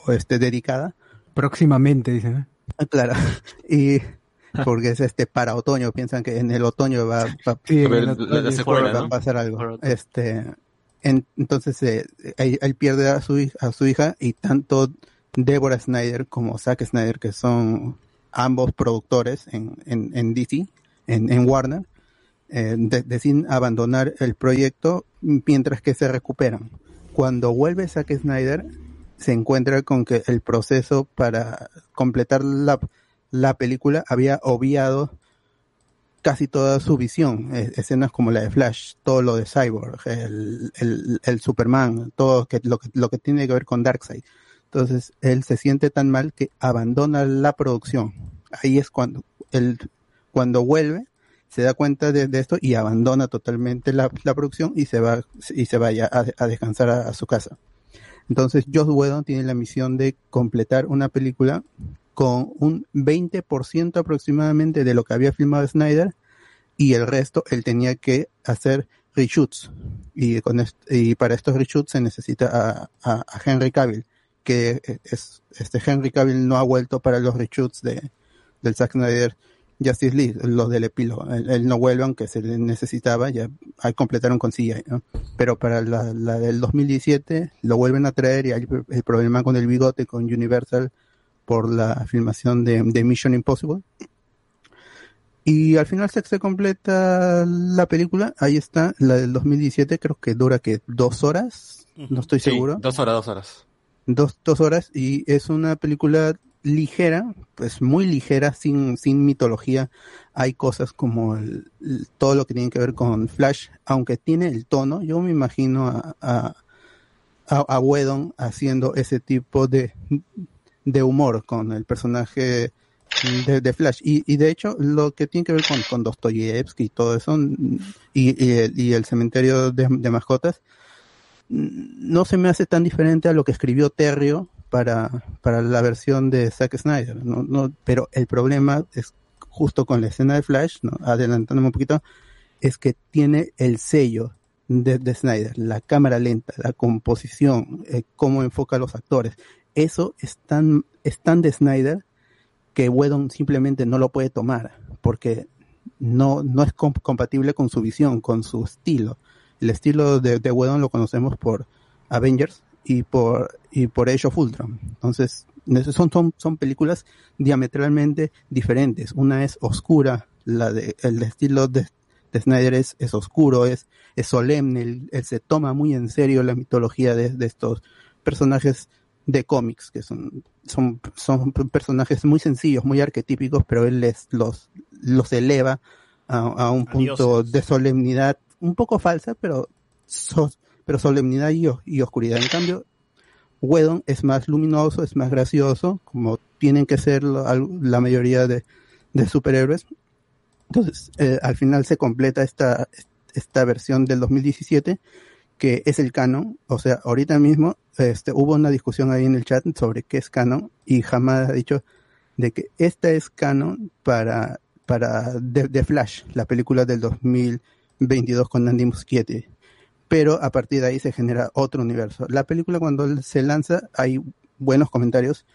o este dedicada. Próximamente, dicen. ¿eh? Ah, claro (laughs) y porque es este para otoño piensan que en el otoño va, va- (laughs) Sí, A pasar algo. Este, en- entonces eh, él, él pierde a su, a su hija y tanto Deborah Snyder como Zack Snyder, que son ambos productores en, en, en DC, en, en Warner, eh, de- deciden abandonar el proyecto mientras que se recuperan. Cuando vuelve Zack Snyder, se encuentra con que el proceso para completar la, la película había obviado casi toda su visión, eh, escenas como la de Flash, todo lo de Cyborg, el, el, Superman, todo lo, que, lo que tiene que ver con Darkseid. Entonces, él se siente tan mal que abandona la producción. Ahí es cuando él, cuando vuelve, se da cuenta de, esto y abandona totalmente la, la producción y se va, y se vaya a, descansar a su casa. Entonces, Joss Whedon tiene la misión de completar una película con un 20% aproximadamente de lo que había filmado Snyder y el resto él tenía que hacer reshoots. Y con y para estos reshoots se necesita a Henry Cavill que es este Henry Cavill no ha vuelto para los reshoots de del Zack Snyder Justice League los del epílogo él, él no vuelve aunque se le necesitaba ya completaron con CGI ¿no? pero para la, la del 2017 lo vuelven a traer y hay el problema con el bigote con Universal por la filmación de, de Mission Impossible. Y al final se, se completa la película, ahí está, la del 2017, creo que dura que dos horas, no estoy Sí, seguro, dos horas, dos horas. dos, dos horas, y es una película ligera, pues muy ligera, sin, sin mitología. Hay cosas como el- todo lo que tiene que ver con Flash, aunque tiene el tono, yo me imagino a, a, a, Whedon haciendo ese tipo de, de humor con el personaje de, de Flash. Y, y de hecho, lo que tiene que ver con, con Dostoyevsky y todo eso, y, y, el, cementerio de, de mascotas, no se me hace tan diferente a lo que escribió Terrio para, para la versión de Zack Snyder. ¿no? No, pero el problema es justo con la escena de Flash, ¿no? adelantándome un poquito, es que tiene el sello de, de Snyder, la cámara lenta, la composición, eh, cómo enfoca a los actores. Eso es tan, es tan de Snyder que Whedon simplemente no lo puede tomar, porque no, no es com- compatible con su visión, con su estilo. El estilo de, de Whedon lo conocemos por Avengers y por, y por Age of Ultron. Entonces, son, son, son películas diametralmente diferentes. Una es oscura, la de, el estilo de, de Snyder es, es oscuro, es, es solemne, él, él se toma muy en serio la mitología de, de estos personajes de cómics, que son, son, son personajes muy sencillos, muy arquetípicos, pero él les, los, los eleva a, a un punto de solemnidad un poco falsa, pero, so- pero solemnidad y, y oscuridad. En cambio, Whedon es más luminoso, es más gracioso, como tienen que ser al- la mayoría de, de superhéroes. Entonces, eh, al final se completa esta, esta versión del 2017 que es el canon. O sea, ahorita mismo este, hubo una discusión ahí en el chat sobre qué es canon y jamás ha dicho de que esta es canon para, para The, The Flash, la película del 2022 con Andy Muschietti. Pero a partir de ahí se genera otro universo. La película cuando se lanza hay buenos comentarios,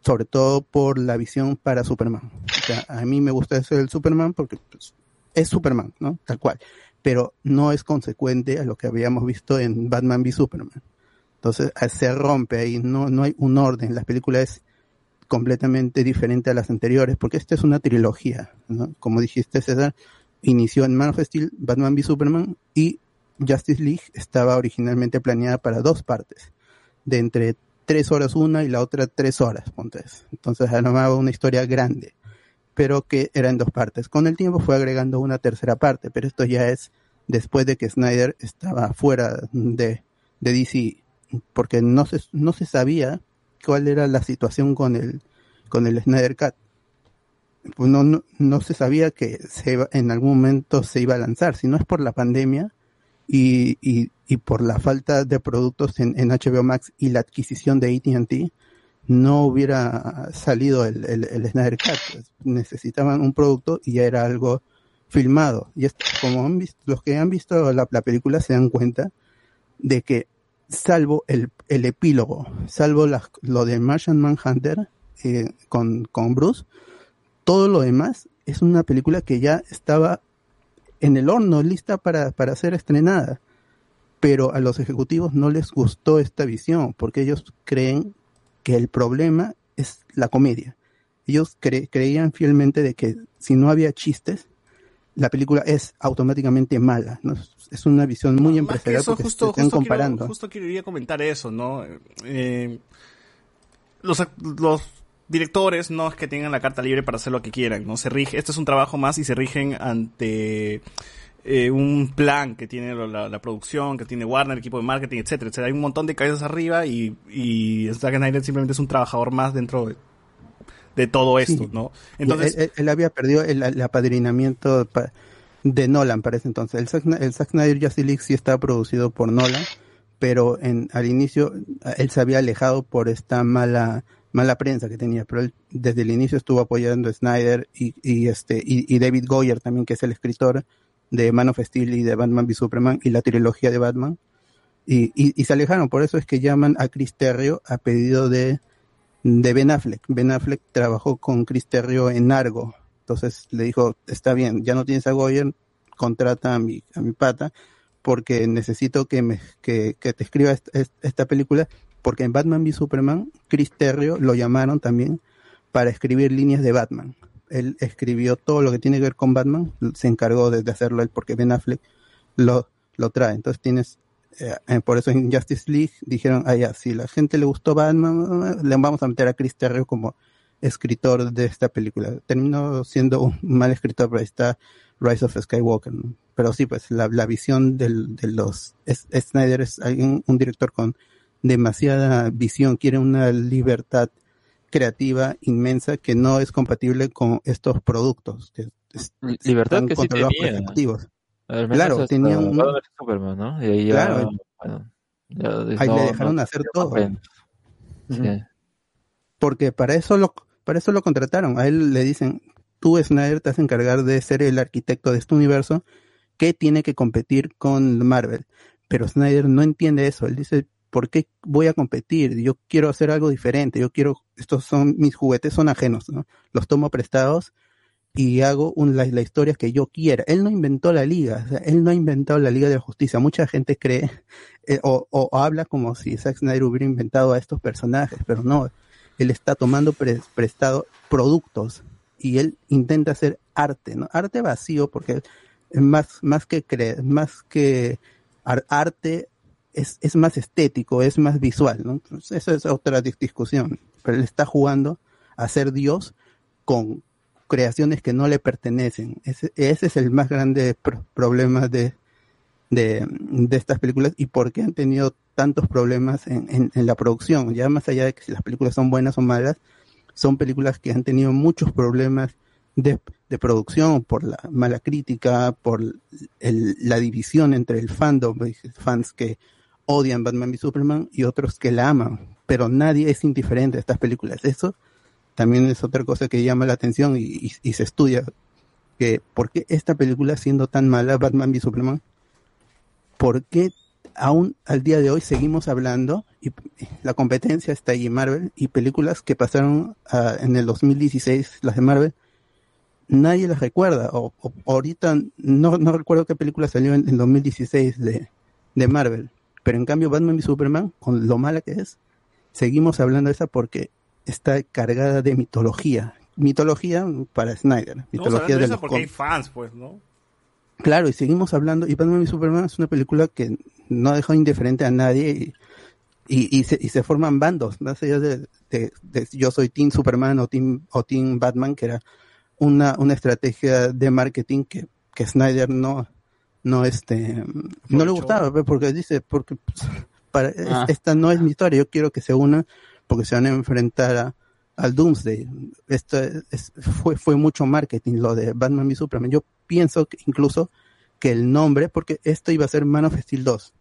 sobre todo por la visión para Superman. O sea, a mí me gusta eso del Superman porque pues, es Superman, ¿no? Tal cual. Pero no es consecuente a lo que habíamos visto en Batman v Superman. Entonces se rompe ahí, no, no hay un orden. La película es completamente diferente a las anteriores porque esta es una trilogía, ¿no? Como dijiste César, inició en Man of Steel, Batman v Superman y Justice League estaba originalmente planeada para dos partes, de entre tres horas una y la otra tres horas, ponte. Entonces armaba una historia grande, pero que era en dos partes. Con el tiempo fue agregando una tercera parte, pero esto ya es después de que Snyder estaba fuera de, de DC, porque no se, no se sabía cuál era la situación con el, con el Snyder Cut. No, no, no se sabía que se en algún momento se iba a lanzar, si no es por la pandemia y, y, y por la falta de productos en, en HBO Max y la adquisición de AT&T, no hubiera salido el, el, el Snyder Cut. Necesitaban un producto y ya era algo filmado. Y esto, como han visto, los que han visto la, la película se dan cuenta de que salvo el, el epílogo, salvo las- lo de Martian Manhunter eh, con, con Bruce, todo lo demás es una película que ya estaba en el horno, lista para, para ser estrenada. Pero a los ejecutivos no les gustó esta visión, porque ellos creen que el problema es la comedia. Ellos cre- creían fielmente de que si no había chistes, la película es automáticamente mala. ¿no? Es una visión muy empresarial eso, porque justo, se están justo comparando. Quiero, justo quería comentar eso, ¿no? Eh, los, los directores no es que tengan la carta libre para hacer lo que quieran, ¿no? Se rige, este es un trabajo más y se rigen ante eh, un plan que tiene la, la producción, que tiene Warner, equipo de marketing, etcétera, etcétera. Hay un montón de cabezas arriba y, y Zack Snyder simplemente es un trabajador más dentro de, de todo esto, Sí. ¿no? Entonces, él, él- él había perdido el, el apadrinamiento pa- de Nolan para ese entonces. El Zack, el Zack Snyder Justice League sí estaba producido por Nolan, pero en, al inicio él se había alejado por esta mala mala prensa que tenía, pero él desde el inicio estuvo apoyando a Snyder y, y este y, David Goyer también que es el escritor de Man of Steel y de Batman v Superman y la trilogía de Batman y, y, se alejaron, por eso es que llaman a Chris Terrio a pedido de de Ben Affleck. Ben Affleck trabajó con Chris Terrio en Argo. Entonces le dijo, está bien, ya no tienes a Goyer, contrata a mi, a mi pata, porque necesito que, me, que, que te escriba esta película, porque en Batman v Superman, Chris Terrio lo llamaron también para escribir líneas de Batman. Él escribió todo lo que tiene que ver con Batman, se encargó de, hacerlo él, porque Ben Affleck lo, lo trae. Entonces tienes eh, eh, por eso en Justice League dijeron, ah, ya, si la gente le gustó Batman, le vamos a meter a Chris Terrio como escritor de esta película. Terminó siendo un mal escritor, pero ahí está Rise of Skywalker. Pero sí, pues la, la visión del, de los... Snyder es alguien, un director con demasiada visión, quiere una libertad creativa inmensa que no es compatible con estos productos. que Libertad están que sí tenía. Claro, tenía un- Superman, ¿no? Y ahí ya, Claro. bueno, ya Ahí no- le dejaron no- hacer no todo. Sí. porque para eso lo para eso lo contrataron. A él le dicen, tú Snyder te vas a encargar de ser el arquitecto de este universo que tiene que competir con Marvel. Pero Snyder no entiende eso. Él dice, ¿por qué voy a competir? Yo quiero hacer algo diferente. Yo quiero, estos son mis juguetes son ajenos, ¿no? Los tomo prestados y hago un- la, la historia que yo quiera. Él no inventó la liga, o sea, él no ha inventado la Liga de la Justicia. Mucha gente cree (laughs) eh, o, o- habla como si Zack Snyder hubiera inventado a estos personajes, pero no. Él está tomando pre- prestado productos y él intenta hacer arte, ¿no? Arte vacío porque más, más que cre- más que ar- arte es, es más estético, es más visual, ¿no? Entonces, eso es otra dis- discusión. Pero él está jugando a ser Dios con creaciones que no le pertenecen. Ese, ese es el más grande pro- problema de, de, de estas películas y por qué han tenido tantos problemas en, en- en la producción. Ya más allá de que si las películas son buenas o malas, son películas que han tenido muchos problemas de, de producción por la mala crítica, por el- la división entre el fandom, fans que odian Batman v Superman y otros que la aman, pero nadie es indiferente a estas películas. Eso también es otra cosa que llama la atención y, y- y se estudia que por qué esta película siendo tan mala, Batman v Superman, por qué aún al día de hoy seguimos hablando y la competencia está ahí Marvel y películas que pasaron ah, en el 2016, las de Marvel, nadie las recuerda o, o- ahorita no, no recuerdo qué película salió en el 2016 de, de Marvel, pero en cambio Batman v Superman, con lo mala que es, seguimos hablando de esa porque está cargada de mitología. Mitología para Snyder, mitología de de porque hay fans, pues, ¿no? Claro, y seguimos hablando, y Batman v Superman es una película que no ha dejado indiferente a nadie y, y, y se, y se forman bandos, más allá de, de- de yo soy Team Superman o Team, o team Batman, que era una, una estrategia de marketing que, que Snyder no, no, este, no le gustaba, porque dice, porque pues, para, Ah. esta no es mi historia, yo quiero que se unan porque se van a enfrentar a, al Doomsday. Esto es- fue, fue mucho marketing lo de Batman v Superman. Yo pienso que incluso que el nombre, porque esto iba a ser Man of Steel 2.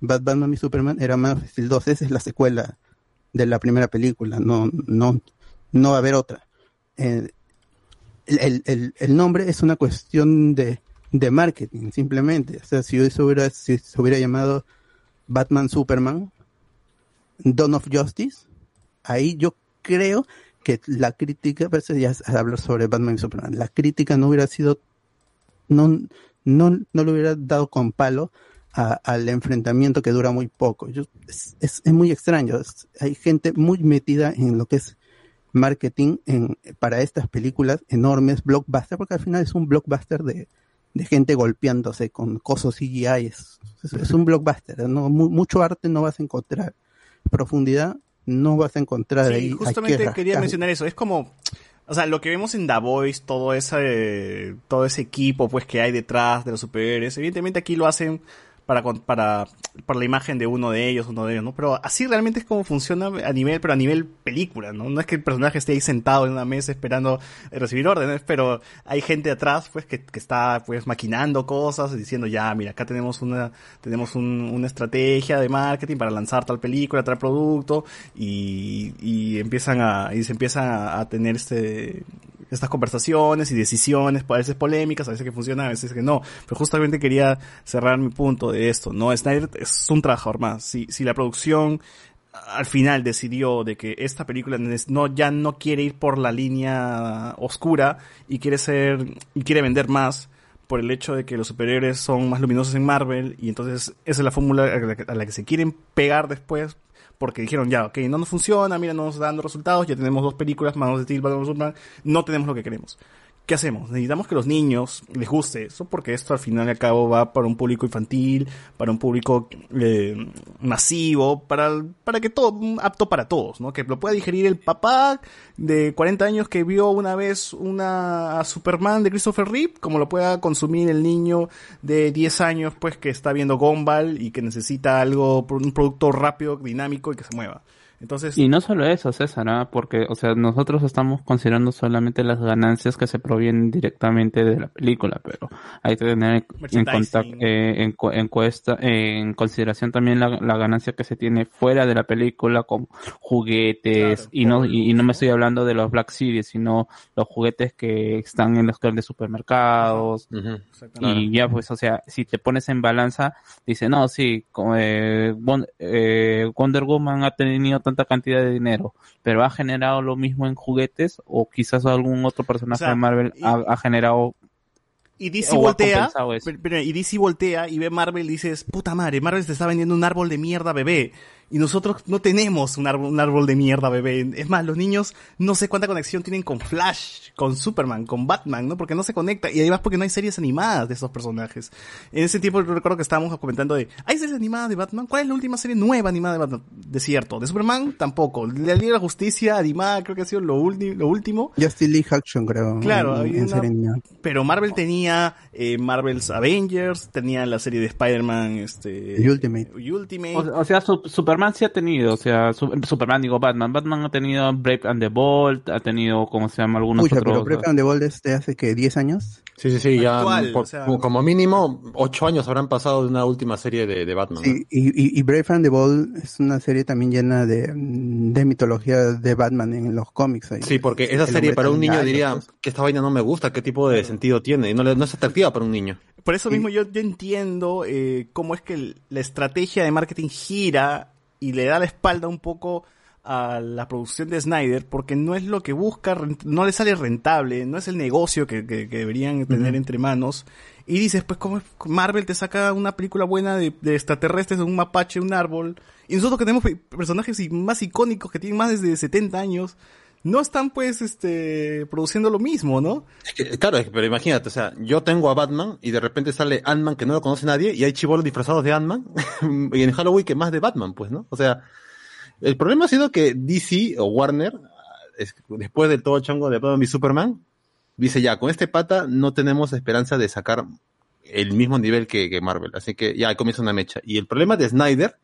Bat- Batman v Superman era Man of Steel 2, esa es la secuela de la primera película, no, no, no va a haber otra. Eh, el- el- el nombre es una cuestión de, de marketing, simplemente. O sea, si se hubiera, si se hubiera llamado Batman Superman, Dawn of Justice, ahí yo creo que la crítica, pero eso ya hablar sobre Batman y Superman, la crítica no hubiera sido, no, no, no le hubiera dado con palo a- al enfrentamiento que dura muy poco. Yo- es, es- muy extraño, hay gente muy metida en lo que es marketing en, para estas películas enormes, blockbuster, porque al final es un blockbuster de, de gente golpeándose con cosas CGI, es, es, es un blockbuster, ¿no? Mu- mucho arte no vas a encontrar, profundidad no vas a encontrar Sí, ahí. justamente que quería mencionar eso. Es como, o sea, lo que vemos en The Voice, todo ese, todo ese equipo, pues, que hay detrás de los superhéroes. Evidentemente aquí lo hacen para, para, para la imagen de uno de ellos, uno de ellos, ¿no? Pero así realmente es como funciona a nivel, pero a nivel película, ¿no? No es que el personaje esté ahí sentado en una mesa esperando recibir órdenes, pero hay gente atrás, pues, que, que está, pues, maquinando cosas, diciendo, ya, mira, acá tenemos una, tenemos un- una estrategia de marketing para lanzar tal película, tal producto, y, y empiezan a, y se empiezan a, a tener este, estas conversaciones y decisiones, a veces polémicas, a veces que funcionan, a veces que no. Pero justamente quería cerrar mi punto de esto, ¿no? Snyder es un trabajador más. Si, si la producción al final decidió de que esta película no ya no quiere ir por la línea oscura y quiere ser y quiere vender más por el hecho de que los superhéroes son más luminosos en Marvel y entonces esa es la fórmula a la, que, se quieren pegar después porque dijeron ya, ok, no nos funciona, mira, no nos está dando resultados, ya tenemos dos películas, Man of Steel, Batman no tenemos lo que queremos. ¿Qué hacemos? Necesitamos que los niños les guste eso, porque esto al final y al cabo va para un público infantil, para un público eh, masivo, para, para que todo, apto para todos, ¿no? Que lo pueda digerir el papá de 40 años que vio una vez una Superman de Christopher Reeve, como lo pueda consumir el niño de 10 años, pues que está viendo Gumball y que necesita algo, un producto rápido, dinámico y que se mueva. Entonces, Y no solo eso, César, ¿ah? porque, o sea, nosotros estamos considerando solamente las ganancias que se provienen directamente de la película, pero hay que tener en, contact- eh, en, en cuesta- en consideración también la, la ganancia que se tiene fuera de la película con juguetes, y no y, y no me estoy hablando de los Black Series, sino los juguetes que están en los grandes supermercados, y ya pues, o sea, si te pones en balanza, dice, no, sí, como, eh, eh, Wonder Woman ha tenido tanta cantidad de dinero, pero ha generado lo mismo en juguetes o quizás algún otro personaje O sea, de Marvel y- ha, ha generado Y DC voltea, pero- pero- y DC voltea y ve Marvel y dices, puta madre, Marvel te está vendiendo un árbol de mierda bebé. Y nosotros no tenemos un árbol, un árbol de mierda bebé. Es más, los niños no sé cuánta conexión tienen con Flash, con Superman, con Batman, ¿no? Porque no se conecta. Y además porque no hay series animadas de estos personajes. En ese tiempo yo recuerdo que estábamos comentando de, ¿hay series animadas de Batman? ¿Cuál es la última serie nueva animada de Batman? Desierto. ¿De Superman? Tampoco. De la Liga de la Justicia animada creo que ha sido lo, lo último. Justice League Action, creo. Claro, en, en una- pero Marvel tenía eh, Marvel's Avengers, tenía la serie de Spider-Man, este... Ultimate. Ultimate. O, o sea, Su- Superman sí ha tenido, o sea, Su- Superman digo Batman, Batman ha tenido Brave and the Bold, ha tenido, ¿cómo se llama? Algunos Pucha, otros. pero Brave and the Bold es de hace que 10 años. Sí, sí, sí, ya por- o sea- como mínimo ocho años habrán pasado de una última serie de, de Batman. ¿no? Sí, y, y, y Brave and the Bold es una serie también llena de, de mitología de Batman en los cómics. ahí. Sí, porque esa El serie para un niño diría pues. que esta vaina no me gusta, qué tipo de sentido tiene, y no, le- no es atractiva para un niño. Por eso mismo yo, yo entiendo eh, cómo es que el- la estrategia de marketing gira y le da la espalda un poco a la producción de Snyder porque no es lo que busca, no le sale rentable, no es el negocio que, que- que deberían tener entre manos. Y dices, pues como Marvel te saca una película buena de, de extraterrestres, de un mapache, un árbol, y nosotros que tenemos pe- personajes más icónicos que tienen más de 70 años, no están pues este produciendo lo mismo, ¿no? Es que, claro, pero imagínate, o sea, yo tengo a Batman y de repente sale Ant-Man que no lo conoce nadie y hay chibolos disfrazados de Ant-Man (laughs) y en Halloween que más de Batman, pues, ¿no? O sea, el problema ha sido que DC o Warner, es- después del todo chongo de Batman y Superman, dice ya, con este pata no tenemos esperanza de sacar el mismo nivel que, que Marvel, así que ya comienza una mecha. Y el problema de Snyder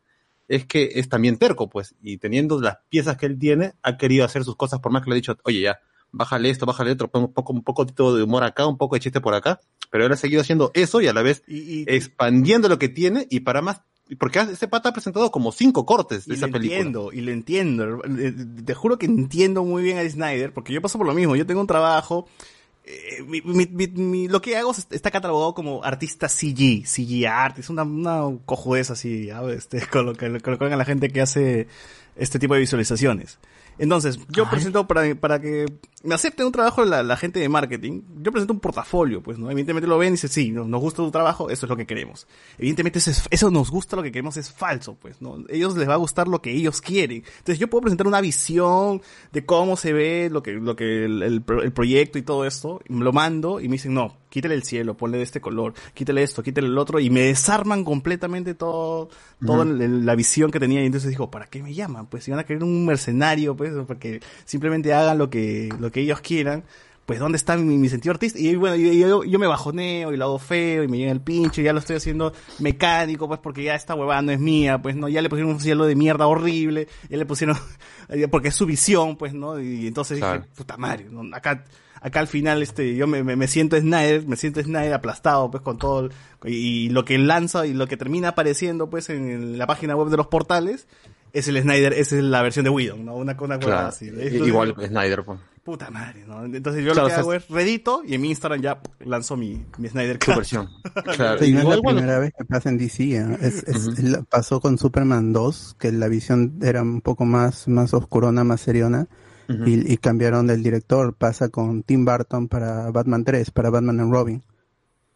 es que es también terco, pues, y teniendo las piezas que él tiene, ha querido hacer sus cosas, por más que le ha dicho, oye, ya, bájale esto, bájale otro, pon un poco, un poco de humor acá, un poco de chiste por acá, pero él ha seguido haciendo eso y a la vez Y, y- expandiendo lo que tiene y para más, porque este pata ha presentado como cinco cortes de Y esa lo película. entiendo, y lo entiendo. Eh, Te juro que entiendo muy bien a Snyder, porque yo paso por lo mismo. Yo tengo un trabajo. Eh, mi- lo que hago es- está catalogado como artista CG, CG art, es una, una cojudez así, ¿ya? (laughs) este, con lo que, que hagan la gente que hace este tipo de visualizaciones. Entonces, yo presento para, para que me acepten un trabajo la, la gente de marketing, yo presento un portafolio, pues, ¿no? Evidentemente lo ven y dicen, sí, no- nos gusta tu trabajo, eso es lo que queremos. Evidentemente eso, es- eso nos gusta, lo que queremos es falso, pues, ¿no? Ellos les va a gustar lo que ellos quieren. Entonces yo puedo presentar una visión de cómo se ve lo que, lo que el, el el proyecto y todo esto, y me lo mando y me dicen, no, quítale el cielo, ponle de este color, quítale esto, quítale el otro, y me desarman completamente todo, toda la visión que tenía. Y entonces dijo, ¿para qué me llaman? Pues si van a querer un mercenario, pues, porque simplemente hagan lo que, lo que ellos quieran. Pues, ¿dónde está mi, mi sentido artístico? Y bueno, yo, yo, yo me bajoneo y lo hago feo y me llega el pinche y ya lo estoy haciendo mecánico, pues, porque ya esta huevada no es mía, pues, no, ya le pusieron un cielo de mierda horrible, ya le pusieron, (laughs) porque es su visión, pues, ¿no? Y entonces Claro. dije, puta madre, ¿no? acá, acá al final, este, yo me, me, me siento Snyder, me siento Snyder aplastado, pues, con todo, el- y, lo que lanza y lo que termina apareciendo, pues, en la página web de los portales, es el Snyder, esa es la versión de Widow, ¿no? Una, huevada Claro. así. Entonces, Igual Snyder, pues. Puta madre, ¿no? Entonces yo Claro, lo que o sea, hago es redito y en mi Instagram ya lanzo mi, mi Snyder Su Cut. versión. (laughs) Claro. Sí, no es la bueno, primera vez que pasa en DC. ¿eh? Es, pasó con Superman 2, que la visión era un poco más, más oscurona, más seriona, Y, y cambiaron del director. Pasa con Tim Burton para Batman 3, para Batman and Robin.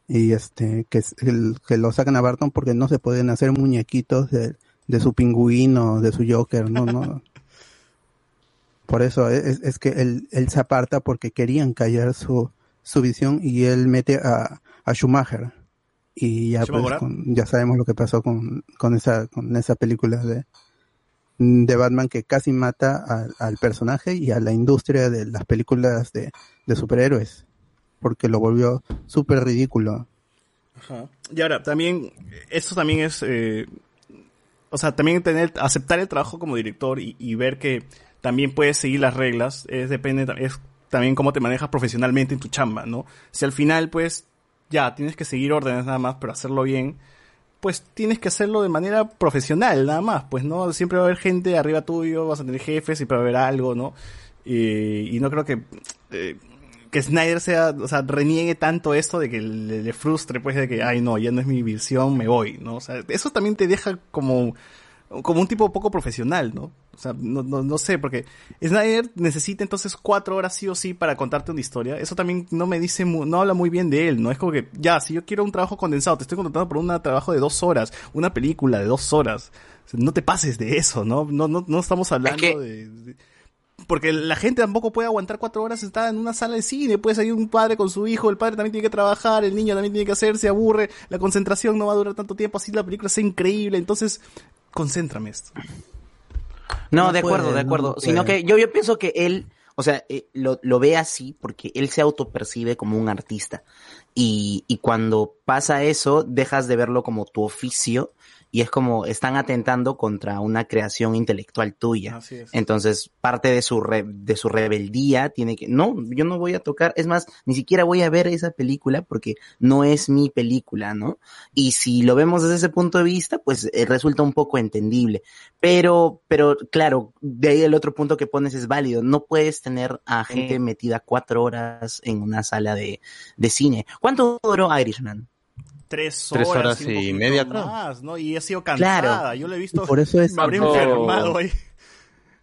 Y este, que, el, que lo sacan a Burton porque no se pueden hacer muñequitos de, de su pingüino, de su Joker, no, no. (laughs) Por eso es, es que él, él se aparta porque querían callar su, su visión y él mete a, a Schumacher. Y ya, pues, ya sabemos lo que pasó con, con esa, con esa película de, de Batman que casi mata al- personaje y a la industria de las películas de, de superhéroes. Porque lo volvió súper ridículo. Ajá. Y ahora, también, esto también es, eh, o sea, también tener, aceptar el trabajo como director y, y ver que también puedes seguir las reglas, es depende, es también cómo te manejas profesionalmente en tu chamba, ¿no? Si al final, pues, ya, tienes que seguir órdenes nada más, pero hacerlo bien, pues tienes que hacerlo de manera profesional, nada más, pues, ¿no? Siempre va a haber gente arriba tuyo, vas a tener jefes, siempre va a haber algo, ¿no? Y, y no creo que, eh, que Snyder sea, o sea, reniegue tanto esto de que le, le frustre, pues, de que, ay, no, ya no es mi visión, me voy, ¿no? O sea, eso también te deja como, como un tipo poco profesional, ¿no? O sea, no, no, no sé, porque Snyder necesita entonces cuatro horas sí o sí para contarte una historia. Eso también no me dice, no habla muy bien de él, ¿no? Es como que, ya, si yo quiero un trabajo condensado, te estoy contratando por un trabajo de dos horas, una película de dos horas. O sea, no te pases de eso, ¿no? No, no, no estamos hablando que- de, de- porque la gente tampoco puede aguantar cuatro horas sentada en una sala de cine. Puede salir un padre con su hijo, el padre también tiene que trabajar, el niño también tiene que hacer, se aburre, la concentración no va a durar tanto tiempo, así la película sea increíble. Entonces, concéntrame esto. No, No de acuerdo, puede, de acuerdo. Sino que yo, yo pienso que él, o sea, eh, lo, lo ve así porque él se autopercibe como un artista. Y, y cuando pasa eso, dejas de verlo como tu oficio y es como están atentando contra una creación intelectual tuya. Así es. Entonces, parte de su re- de su rebeldía tiene que, no, yo no voy a tocar, es más, ni siquiera voy a ver esa película porque no es mi película, ¿no? Y si lo vemos desde ese punto de vista, pues eh, resulta un poco entendible. Pero, pero claro, de ahí el otro punto que pones es válido. No puedes tener a gente metida cuatro horas en una sala de, de cine. ¿Cuánto duró Irishman? Tres horas, Tres horas y media, más, ¿no? Y ha sido cansada. Claro. Yo lo he visto. Y por eso es- Me habría ¿Cuánto- enfermado ahí.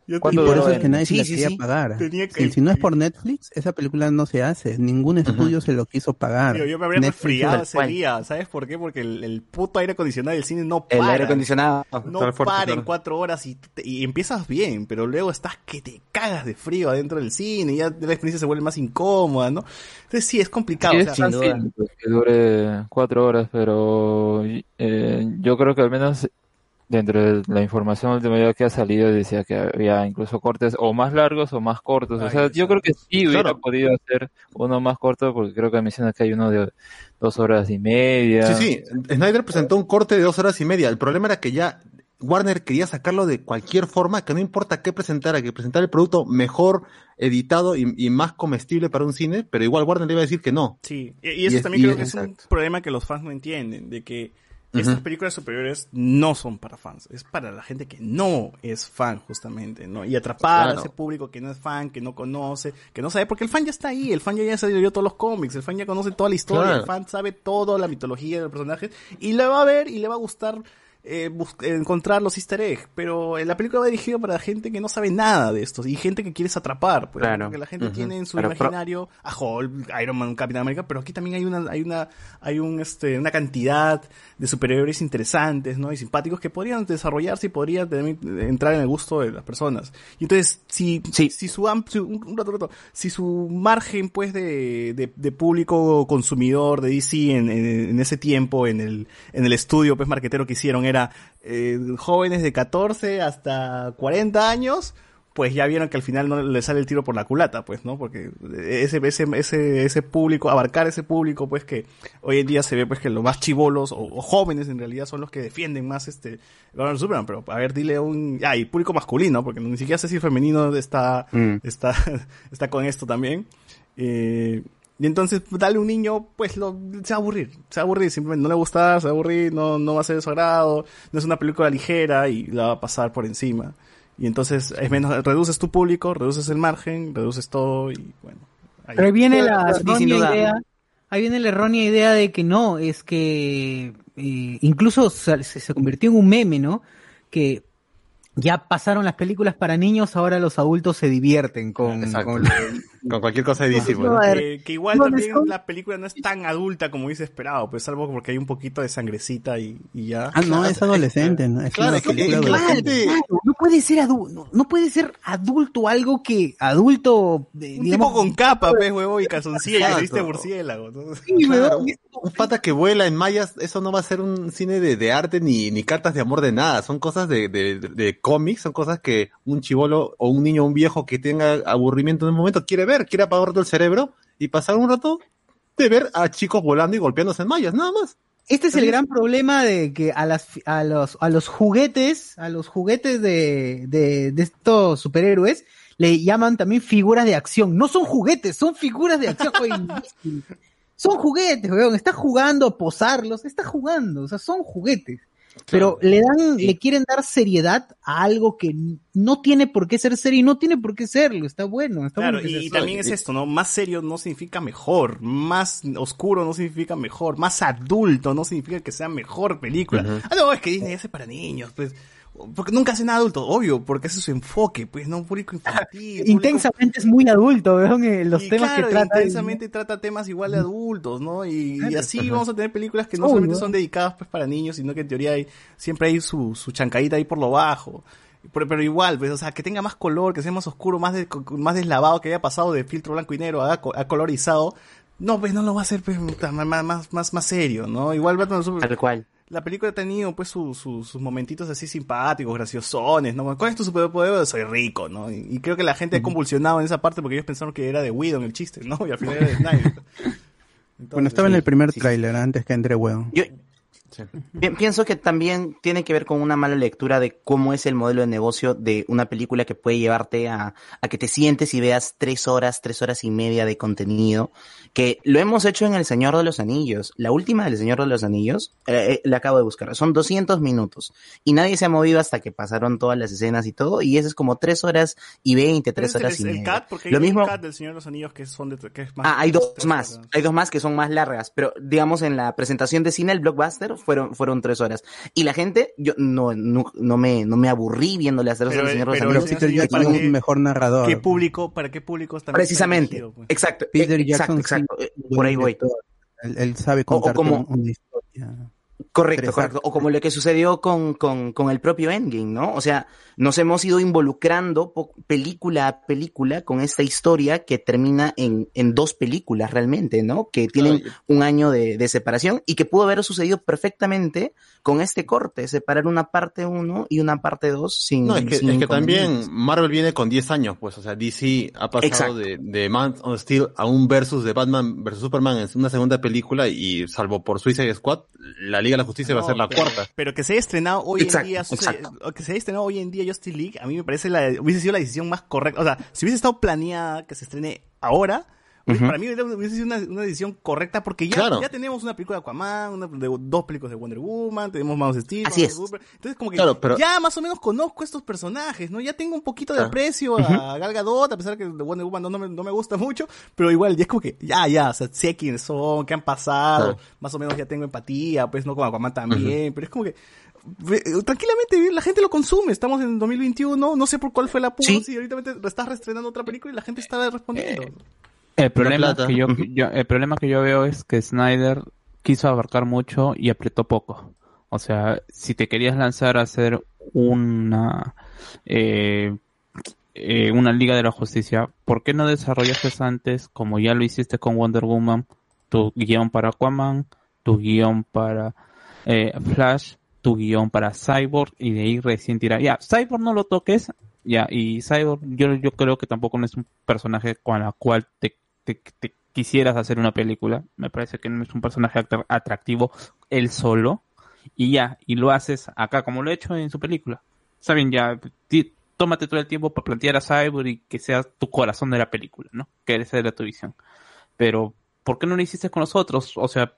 Yo Y ¿Cuánto por eso es que nadie se Sí, la sí, quería sí. pagar. Que- Si, si no es por Netflix, esa película no se hace. Ningún estudio se lo quiso pagar. Tío, yo me habría resfriado ese cual. día. ¿Sabes por qué? Porque el, el puto aire acondicionado del cine no El para. aire acondicionado. No fuerte, para en cuatro horas y, te- y empiezas bien, pero luego estás que te cagas de frío adentro del cine y ya la experiencia se vuelve más incómoda, ¿no? Entonces sí, es complicado. Sí, o es sea, fácil pues, que dure cuatro horas, pero eh, yo creo que al menos dentro de la información última que ha salido decía que había incluso cortes o más largos o más cortos. O sea, yo creo que sí hubiera Claro. podido hacer uno más corto porque creo que menciona que hay uno de dos horas y media. Sí, sí. Snyder presentó un corte de dos horas y media. El problema era que ya Warner quería sacarlo de cualquier forma, que no importa qué presentara, que presentara el producto mejor editado y, y más comestible para un cine, pero igual Warner le iba a decir que no. Sí, y, y eso Y es- también creo es- que es un problema que los fans no entienden, de que estas películas superiores no son para fans, es para la gente que no es fan justamente, ¿no? Y atrapar Claro. a ese público que no es fan, que no conoce, que no sabe, porque el fan ya está ahí, el fan ya, ya se leyó todos los cómics, el fan ya conoce toda la historia, Claro. el fan sabe toda la mitología de los personajes y le va a ver y le va a gustar eh, bus- encontrar los easter eggs, pero eh, la película va dirigida para gente que no sabe nada de estos y gente que quieres atrapar, pues, Claro. porque la gente Ujú. tiene en su Pero imaginario a Hulk, Iron Man, Capitán América, pero aquí también hay una, hay una, hay un, este, una cantidad de superhéroes interesantes, ¿no? Y simpáticos que podrían desarrollarse y podrían también entrar en el gusto de las personas. Y entonces, si, Sí. si su, am- su- un rato, un rato, si su margen, pues, de, de, de público consumidor de DC en, en, en ese tiempo, en el, en el estudio, pues, marquetero que hicieron era, eh, jóvenes de 14 hasta 40 años, pues ya vieron que al final no le sale el tiro por la culata, pues, ¿no? Porque ese, ese, ese, ese público, abarcar ese público, pues que hoy en día se ve pues que los más chivolos o, o jóvenes en realidad son los que defienden más este Batman Superman, pero a ver, dile un, ah, y público masculino, porque ni siquiera sé si femenino está, Mm. está, (laughs) está con esto también. Eh, y entonces, dale a un niño, pues lo, se va a aburrir, se va a aburrir, simplemente no le va a gustar, se va a aburrir, no, no va a ser de su agrado, no es una película ligera y la va a pasar por encima. Y entonces, es menos, reduces tu público, reduces el margen, reduces todo y bueno. ahí. Pero ahí viene la errónea idea, ahí viene la errónea idea de que no, es que eh, incluso se, se convirtió en un meme, ¿no? Que ya pasaron las películas para niños, ahora los adultos se divierten con, Exacto. con- Con cualquier cosa de ver, que, que igual también la película no es tan adulta como hubiese esperado, pues salvo porque hay un poquito de sangrecita y, y ya. Ah, no, es adolescente, ¿no? Es Claro, es que- adolescente. Claro, no puede ser adulto, no, puede ser adulto algo que adulto, eh, Un digamos, tipo con capa, pues, huevo, y calzoncilla y viste murciélago. ¿no? sí, Claro, un, un pata que vuela en mayas, eso no va a ser un cine de, de arte ni, ni cartas de amor de nada, son cosas de, de, de- de cómics, son cosas que un chivolo o un niño o un viejo que tenga aburrimiento en un momento quiere ver, quiere apagar todo el cerebro y pasar un rato de ver a chicos volando y golpeándose en mallas, nada más. Este es el gran problema de que a las a los a los juguetes, a los juguetes de, de, de estos superhéroes le llaman también figuras de acción. No son juguetes, son figuras de acción. (laughs) Son juguetes, weón. Está jugando a posarlos, está jugando, o sea, son juguetes. Pero le dan, le quieren dar seriedad a algo que no tiene por qué ser serio y no tiene por qué serlo. Está bueno, está Claro, bueno y, también es esto, ¿no? Más serio no significa mejor, más oscuro no significa mejor, más adulto no significa que sea mejor película. Ah, no, es que Disney hace para niños, pues. Porque nunca hace nada adulto, obvio, porque ese es su enfoque, pues, no un público infantil. público- Intensamente es muy adulto, weón, eh, los y temas claro, que trata. intensamente trata temas igual de adultos, ¿no? Y, y así Ajá. vamos a tener películas que no solamente son dedicadas pues para niños, sino que en teoría hay, siempre hay su, su chancadita ahí por lo bajo. Pero, pero igual, pues, o sea, que tenga más color, que sea más oscuro, más, de- más deslavado, que haya pasado de filtro blanco y negro a, co- a colorizado. No, pues no lo va a hacer pues, más, más, más, más serio, ¿no? Igual Batman Super- Tal cual. La película ha tenido pues su- su- sus momentitos así simpáticos, graciosones, ¿no? ¿Cuál es tu superpoder? Soy rico, ¿no? Y, y creo que la gente ha convulsionado en esa parte porque ellos pensaron que era de Whedon el chiste, ¿no? Y al final era de (laughs) Snyder. Bueno, estaba en el primer tráiler antes que entre Weón. Yo pi- pienso que también tiene que ver con una mala lectura de cómo es el modelo de negocio de una película que puede llevarte a, a que te sientes y veas tres horas, tres horas y media de contenido, que lo hemos hecho en El Señor de los Anillos. La última del Señor de los Anillos, eh, eh, la acabo de buscar, son 200 minutos y nadie se ha movido hasta que pasaron todas las escenas y todo, y ese es como tres horas y veinte, tres horas es y el, media. cat, porque Lo hay mismo, cat del Señor de los Anillos que son de, que es más. Ah, hay dos más. Hay dos más que son más largas. Pero digamos en la presentación de cine, el blockbuster, fueron, fueron tres horas. Y la gente, yo no, no, no me, no me aburrí viendo las tres Pero- Señor los pero. Peter Jackson es un mejor narrador. ¿Qué público, para qué públicos también? Precisamente. dirigido, pues? Exacto. Peter Jackson exacto, exacto. sí, buen Por ahí voy. Él, él sabe contar como- una historia. Correcto, correcto. O como lo que sucedió con, con, con el propio Endgame, ¿no? O sea, nos hemos ido involucrando película a película con esta historia que termina en, en dos películas realmente, ¿no? Que tienen un año de, de separación y que pudo haber sucedido perfectamente con este corte, separar una parte 1 y una parte 2 sin No, es que, es que también. Marvel viene con 10 años, pues, o sea, DC ha pasado Exacto. de, de Man of Steel a un versus de Batman versus Superman en una segunda película y salvo por Suicide Squad, la Liga de la Justicia va a ser la pero- cuarta. Pero que se haya estrenado hoy Exacto, en día, que se haya estrenado hoy en día Justice League, a mí me parece la, hubiese sido la decisión más correcta. O sea, si hubiese estado planeada que se estrene ahora, Para mí hubiese sido una, una decisión correcta porque ya, Claro. ya tenemos una película de Aquaman, una, de, dos películas de Wonder Woman, tenemos Man of Steel, Así Man of es. Super. Entonces como que Claro, pero- ya más o menos conozco estos personajes, ¿no? Ya tengo un poquito de Claro. aprecio a Gal Gadot, a pesar que de Wonder Woman no, no me, no me gusta mucho, pero igual ya es como que ya, ya, o sea, sé quiénes son, qué han pasado, Claro. más o menos ya tengo empatía, pues no con Aquaman también, pero es como que ve- tranquilamente la gente lo consume, estamos en 2021, no sé por cuál fue la apuro, Sí. si ahorita estás reestrenando otra película y la gente está respondiendo. El problema, que yo, el problema que yo veo es que Snyder quiso abarcar mucho y apretó poco. O sea, si te querías lanzar a hacer una eh, eh, una Liga de la Justicia, ¿por qué no desarrollaste antes, como ya lo hiciste con Wonder Woman, tu guion para Aquaman, tu guion para eh, Flash, tu guion para Cyborg y de ahí recién tirar. Ya, Cyborg no lo toques, ya, y Cyborg yo, yo creo que tampoco no es un personaje con la cual te, te, te quisieras hacer una película. Me parece que no es un personaje act- atractivo él solo. Y ya, y lo haces acá como lo he hecho en su película. Está bien, ya, tómate todo el tiempo para plantear a Cyborg y que sea tu corazón de la película, ¿no? Que esa era tu visión. Pero, ¿por qué no lo hiciste con nosotros? O sea,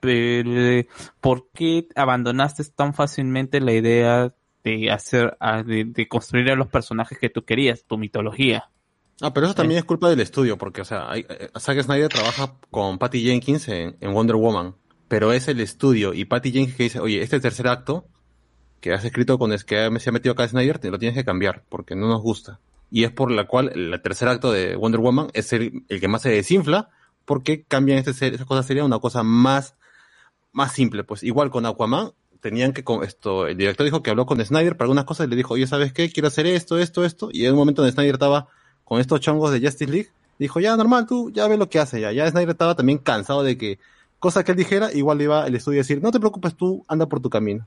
¿por qué abandonaste tan fácilmente la idea de hacer, de, de construir a los personajes que tú querías, tu mitología? Ah, pero eso también es culpa del estudio, porque, o sea, hay, eh, Zack Snyder trabaja con Patty Jenkins en, en Wonder Woman, pero es el estudio y Patty Jenkins que dice, oye, este tercer acto que has escrito con es que se ha metido acá Snyder, te lo tienes que cambiar, porque no nos gusta. Y es por la cual el tercer acto de Wonder Woman es el, el que más se desinfla, porque cambian este, esa cosa sería una cosa más, más simple. Pues igual con Aquaman, tenían que, con esto, el director dijo que habló con Snyder para algunas cosas y le dijo, oye, ¿sabes qué? Quiero hacer esto, esto, esto. Y en un momento donde Snyder estaba con estos chongos de Justice League, dijo, ya, normal, tú ya ve lo que hace ya. Ya Snyder estaba también cansado de que, cosa que él dijera, igual iba el estudio a decir, no te preocupes tú, anda por tu camino.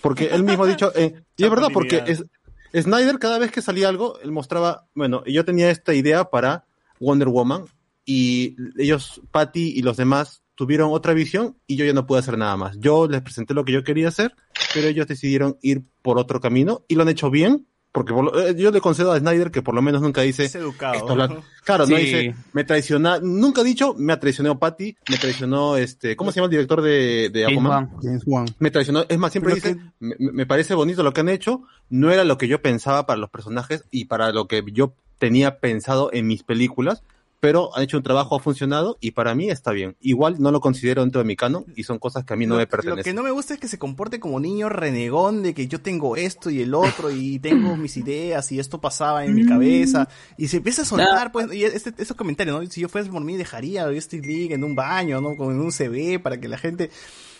Porque él mismo ha dicho, eh, (laughs) y es verdad, porque es, Snyder cada vez que salía algo, él mostraba, bueno, yo tenía esta idea para Wonder Woman y ellos, Patty y los demás, tuvieron otra visión y yo ya no pude hacer nada más. Yo les presenté lo que yo quería hacer, pero ellos decidieron ir por otro camino y lo han hecho bien, porque por lo- eh, yo le concedo a Snyder que por lo menos nunca dice, Es educado. esto la- claro, no dice, me traiciona, nunca ha dicho, me traicionó Patty, me traicionó este, ¿cómo se llama el director de, de James Aquaman? Wan. James Wan. me traicionó. Es más, siempre Pero dice, me, me parece bonito lo que han hecho, no era lo que yo pensaba para los personajes y para lo que yo tenía pensado en mis películas, pero han hecho un trabajo, ha funcionado y para mí está bien. Igual no lo considero dentro de mi canon y son cosas que a mí no lo, me lo que pertenecen. no me gusta es que se comporte como niño renegón de que yo tengo esto y el otro y tengo (laughs) mis ideas y esto pasaba en mi cabeza y se empieza a soltar pues y este, esos comentarios, ¿no? Si yo fuese por mí dejaría a Justice League en un baño, ¿no? Con en un CV para que la gente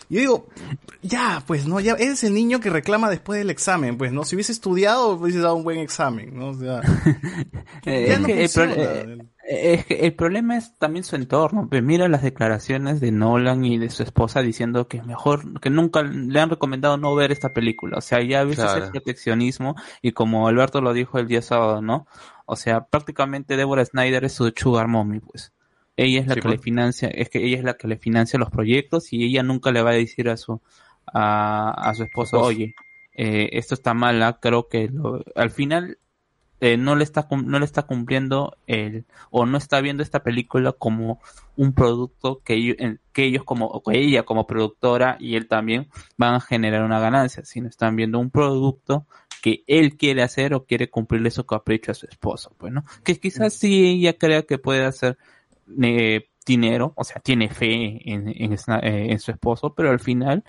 yo digo, ya, pues, ¿no? Ya eres el niño que reclama después del examen, pues, ¿no? Si hubiese estudiado, hubiese dado un buen examen, ¿no? O sea, Eh, (laughs) ya no pro- funciona. Eh, es que el problema es también su entorno. Pues mira las declaraciones de Nolan y de su esposa diciendo que mejor, que nunca le han recomendado no ver esta película. O sea, ya ves Claro. ese proteccionismo y como Alberto lo dijo el día sábado, ¿no? O sea, prácticamente Deborah Snyder es su sugar mommy, pues. Ella es la Sí, que pues. le financia, es que ella es la que le financia los proyectos y ella nunca le va a decir a su, a, a su esposo, Esposo. oye, eh, esto está mala, creo que lo- al final eh, no le está no le está cumpliendo el o no está viendo esta película como un producto que que ellos como o ella como productora y él también van a generar una ganancia, sino están viendo un producto que él quiere hacer o quiere cumplirle su capricho a su esposo, pues, ¿no? Que quizás sí ella crea que puede hacer eh, dinero, o sea, tiene fe en, en, eh, en su esposo, pero al final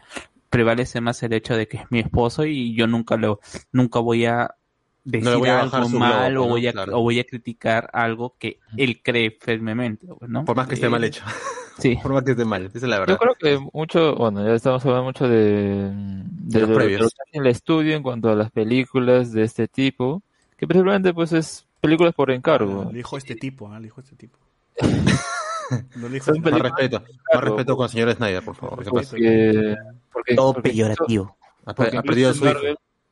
prevalece más el hecho de que es mi esposo y yo nunca lo, nunca voy a decir No voy a bajar algo mal o voy a, Claro. o voy a criticar algo que él cree firmemente, pues, ¿no? Por más que esté Eh, mal hecho. (laughs) Sí. Por más que esté mal, esa es la verdad. Yo creo que mucho, bueno, ya estamos hablando mucho de, de, los lo- previos. de lo que hace el estudio en cuanto a las películas de este tipo, que principalmente pues es películas por encargo. Le dijo este tipo, ¿ah? Le dijo este tipo. (laughs) No le dijo Son este Más respeto, más respeto con el señor Snyder, por favor. ¿Qué pasa? Porque, porque, Todo porque peyorativo. Ha, porque ha perdido su hijo.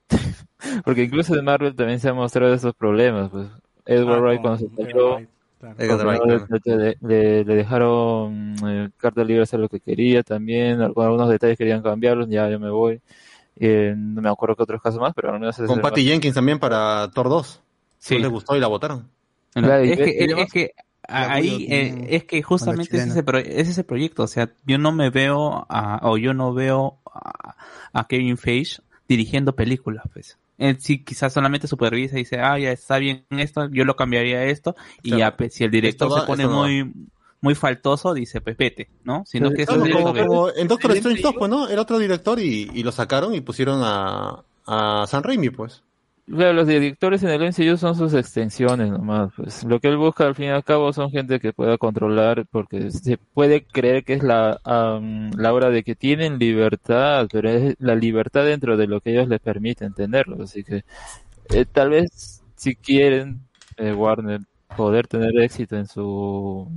(laughs) porque incluso en Marvel también se han mostrado esos problemas, pues Edward Ah, Wright cuando se Wright, claro. Le, le- le dejaron eh, carta libre hacer lo que quería también, con algunos detalles querían cambiarlos, ya yo me voy. Eh, no me acuerdo que otros casos más, pero al menos ese es Con Patty más- Jenkins también para Thor 2. Sí. No le gustó y la votaron. Claro, es, que, ve- es, que a- La ahí apoyo eh, con- es que justamente es ese, es ese proyecto, o sea, yo no me veo a- o yo no veo a, a Kevin Feige dirigiendo películas, pues. Él sí quizás solamente supervisa y dice, ah, ya está bien esto, yo lo cambiaría a esto, y Claro. ya, pues, si el director va, se pone muy muy faltoso, dice, pues vete, ¿no? Sino que eso claro, como, como en Doctor Strange 2, MCU. pues, ¿no? Era otro director y, y lo sacaron y pusieron a, a San Raimi, pues. Claro, los directores en el MCU son sus extensiones nomás, pues. Lo que él busca al fin y al cabo son gente que pueda controlar, porque se puede creer que es la, am, la hora de que tienen libertad, pero es la libertad dentro de lo que ellos les permiten tenerlo. Así que, eh, tal vez si quieren, eh, Warner, poder tener éxito en su,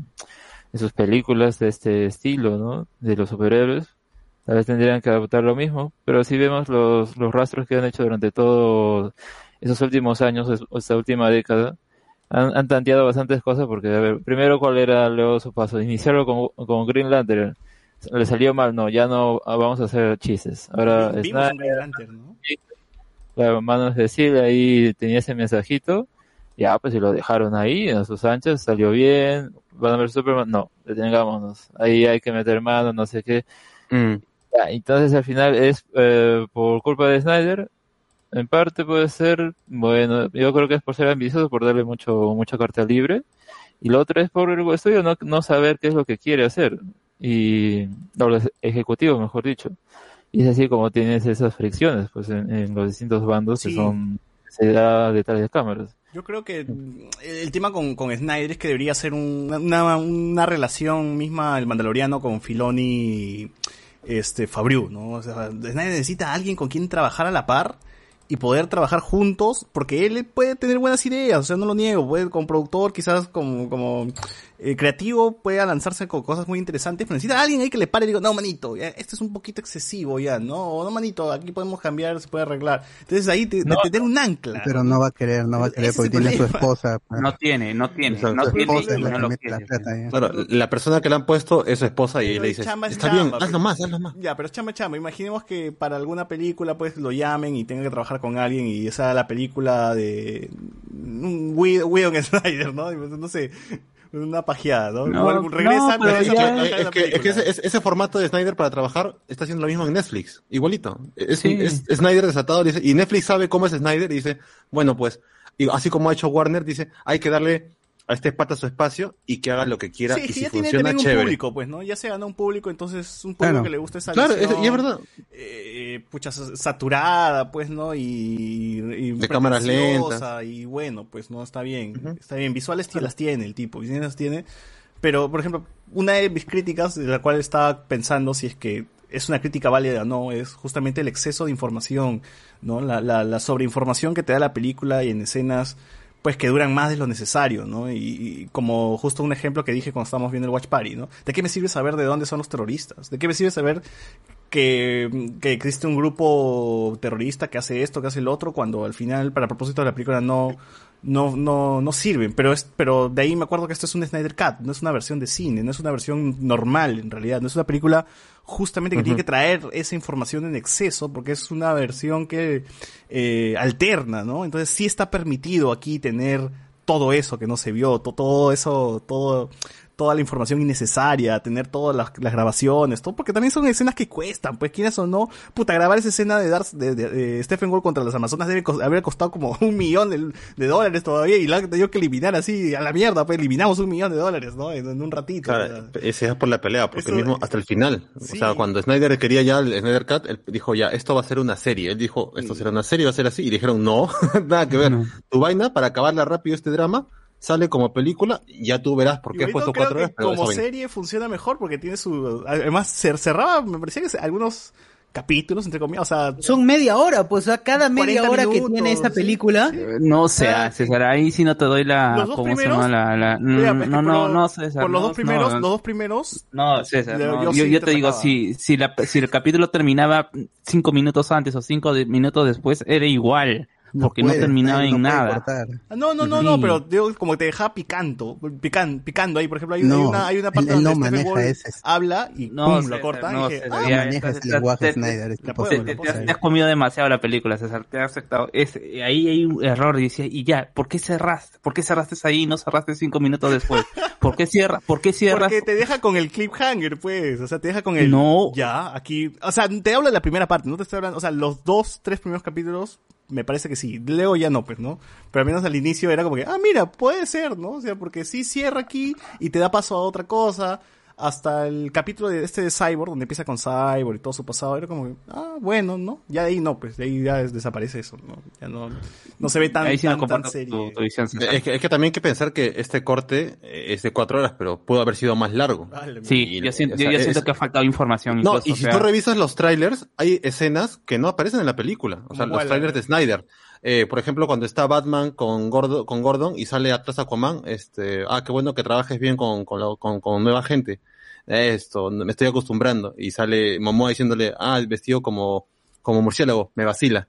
en sus películas de este estilo, ¿no? De los superhéroes, tal vez tendrían que adoptar lo mismo, pero si vemos los, los rastros que han hecho durante todos esos últimos años, es- esta última década, han, han tanteado bastantes cosas porque, a ver, primero cuál era luego su paso, iniciarlo con, con Green Lantern, le salió mal, no, ya no vamos a hacer chistes, ahora Vimos Snyder, Green Lantern, ¿no? Claro, manos de Sil ahí tenía ese mensajito. Ya, pues si lo dejaron ahí, a sus anchas, salió bien. Van a ver Superman, no, detengámonos. Ahí hay que meter mano, no sé qué. Ya, entonces al final es eh, por culpa de Snyder. En parte puede ser, bueno, yo creo que es por ser ambicioso, por darle mucho, mucha carta libre. Y lo otro es por el estudio no, no saber qué es lo que quiere hacer. Y, o los ejecutivos, mejor dicho. Y es así como tienes esas fricciones, pues, en, en los distintos bandos Sí. que son, se da detrás de cámaras. Yo creo que el tema con, con Snyder es que debería ser un- una, una relación misma el Mandaloriano con Filoni y este Fabriu, ¿no? O sea, Snyder necesita a alguien con quien trabajar a la par y poder trabajar juntos porque él puede tener buenas ideas, o sea, no lo niego, puede como productor, quizás como como eh, creativo pueda lanzarse con cosas muy interesantes, pero necesita a alguien ahí que le pare y diga, no, manito, ya, esto es un poquito excesivo ya, no, no, manito, aquí podemos cambiar, se puede arreglar. Entonces ahí te, de tener un ancla. Pero no va a querer, no va a querer porque tiene a su esposa. (laughs) pues. No tiene, no tiene, no Su tiene esposa y la no que lo la quiere. plata ya. Claro, la persona que le han puesto es su esposa y Pero le es está chamba, bien, hazlo pero- más, hazlo más. Ya, pero es chamba, chamba. Imaginemos que para alguna película pues lo llamen y tenga que trabajar con alguien y esa la película de un Whedon Snyder, ¿no? No sé, una pajeada, ¿no? No, regresa, no, pero pero ya- Es que, es que ese, ese- ese formato de Snyder para trabajar está haciendo lo mismo en Netflix, igualito. Es, Sí. es- es Snyder desatado dice, y Netflix sabe cómo es Snyder y dice, bueno pues, y así como ha hecho Warner, dice, hay que darle a este pata su espacio y que haga lo que quiera Sí, y si ya tiene funciona también un chévere. público, pues, ¿no? Ya se ganó un público, entonces un público Claro. que le gusta esa Claro, es- y es verdad. eh, pucha, saturada, pues, ¿no? Y, y De cámaras lentas. Y bueno, pues, no, está bien. Está bien, visuales sí las tiene el tipo, visuales las tiene. Pero, por ejemplo, una de mis críticas, de la cual estaba pensando si es que es una crítica válida o no, es justamente el exceso de información, ¿no? La, la, la sobreinformación que te da la película y en escenas, pues que duran más de lo necesario, ¿no? Y, y como justo un ejemplo que dije cuando estábamos viendo el Watch Party, ¿no? ¿De qué me sirve saber de dónde son los terroristas? ¿De qué me sirve saber que, que existe un grupo terrorista que hace esto, que hace el otro, cuando al final, para propósito de la película, no, no, no, no sirven. Pero es, pero de ahí me acuerdo que esto es un Snyder Cut, no es una versión de cine, no es una versión normal en realidad, no es una película justamente que tiene que traer esa información en exceso, porque es una versión que eh, alterna, ¿no? Entonces sí está permitido aquí tener todo eso que no se vio, to- todo eso, todo, toda la información innecesaria, tener todas las, las grabaciones, todo, porque también son escenas que cuestan, pues quieras o no, puta, grabar esa escena de Darth, de, de- de Stephen Wall contra las Amazonas debe haber costado como (laughs) un millón de, de dólares todavía y la han tenido que eliminar así, a la mierda, pues eliminamos un millón de dólares, ¿no? En, en un ratito. Claro, ese es por la pelea, porque Eso- mismo hasta el final. Sí. O sea, cuando Snyder quería ya el Snyder Cut, él dijo ya, esto va a ser una serie. Él dijo, esto será una serie, va a ser así. Y dijeron, no, (laughs) nada que ver. Tu vaina, para acabarla rápido este drama, sale como película, y ya tú verás por qué puesto creo cuatro que horas. pero como serie funciona mejor porque tiene su... Además, se cerraba, me parecía que algunos capítulos, entre comillas, o sea... Son media hora, pues, o sea, cada media 40 hora que minutos, tiene esta sí. película. No sé, ah, César, ahí sí no te doy la... ¿Cómo se llama? La, la- Mira, Mm, que no, por no, lo- no, César. Por los no, dos primeros, no, los dos primeros... No, César, yo- no. yo yo, sí yo te te digo, si, si, la, si el capítulo terminaba cinco minutos antes o cinco de- minutos después, era igual. Porque no, terminaba en no nada. Ah, No, no, no, Sí. no, pero digo, como te dejaba picando, pican, picando ahí, por ejemplo, hay, hay No, una, hay una parte él- él donde no Stephen Wall ese. habla y No, pum, César, lo corta no, y dije, César, ah, maneja ese lenguaje te- Snyder, es la puedo- imposible. la te, puedo te- has comido demasiado la película, César. Te has aceptado. Es, ahí hay un error. Y decía, y ya, ¿por qué cerraste? ¿Por qué cerraste ahí y no cerraste cinco minutos después? ¿Por qué cierras? ¿Por qué cierras? Porque te deja con el cliffhanger, pues. O sea, te deja con el. No. Ya, aquí. O sea, te habla de la primera parte, no te estoy hablando. O sea, los dos, tres primeros capítulos, me parece que sí. Luego ya no, pues, ¿no? Pero al menos al inicio era como que, ah, mira, puede ser, ¿no? O sea, porque sí cierra aquí y te da paso a otra cosa. Hasta el capítulo de este de Cyborg, donde empieza con Cyborg y todo su pasado, era como que, ah, bueno, ¿no? Ya de ahí no, pues, de ahí ya es- desaparece eso, ¿no? Ya no, no se ve tan, ahí sí no tan, tan serie. tu, tu. Es que, es que también hay que pensar que este corte eh, es de cuatro horas, pero pudo haber sido más largo. Vale, Sí, Y- yo siento, o sea, yo siento que ha faltado información. No, incluso, y o si sea, tú revisas los trailers, hay escenas que no aparecen en la película. O sea, ¿Cómo los trailers de Snyder. Eh, por ejemplo, cuando está Batman con Gordon, con Gordon y sale atrás Aquaman, este, ah, qué bueno que trabajes bien con, con, la- con, con nueva gente. Esto, me estoy acostumbrando. Y sale Momoa diciéndole, ah, el vestido como, como murciélago, me vacila.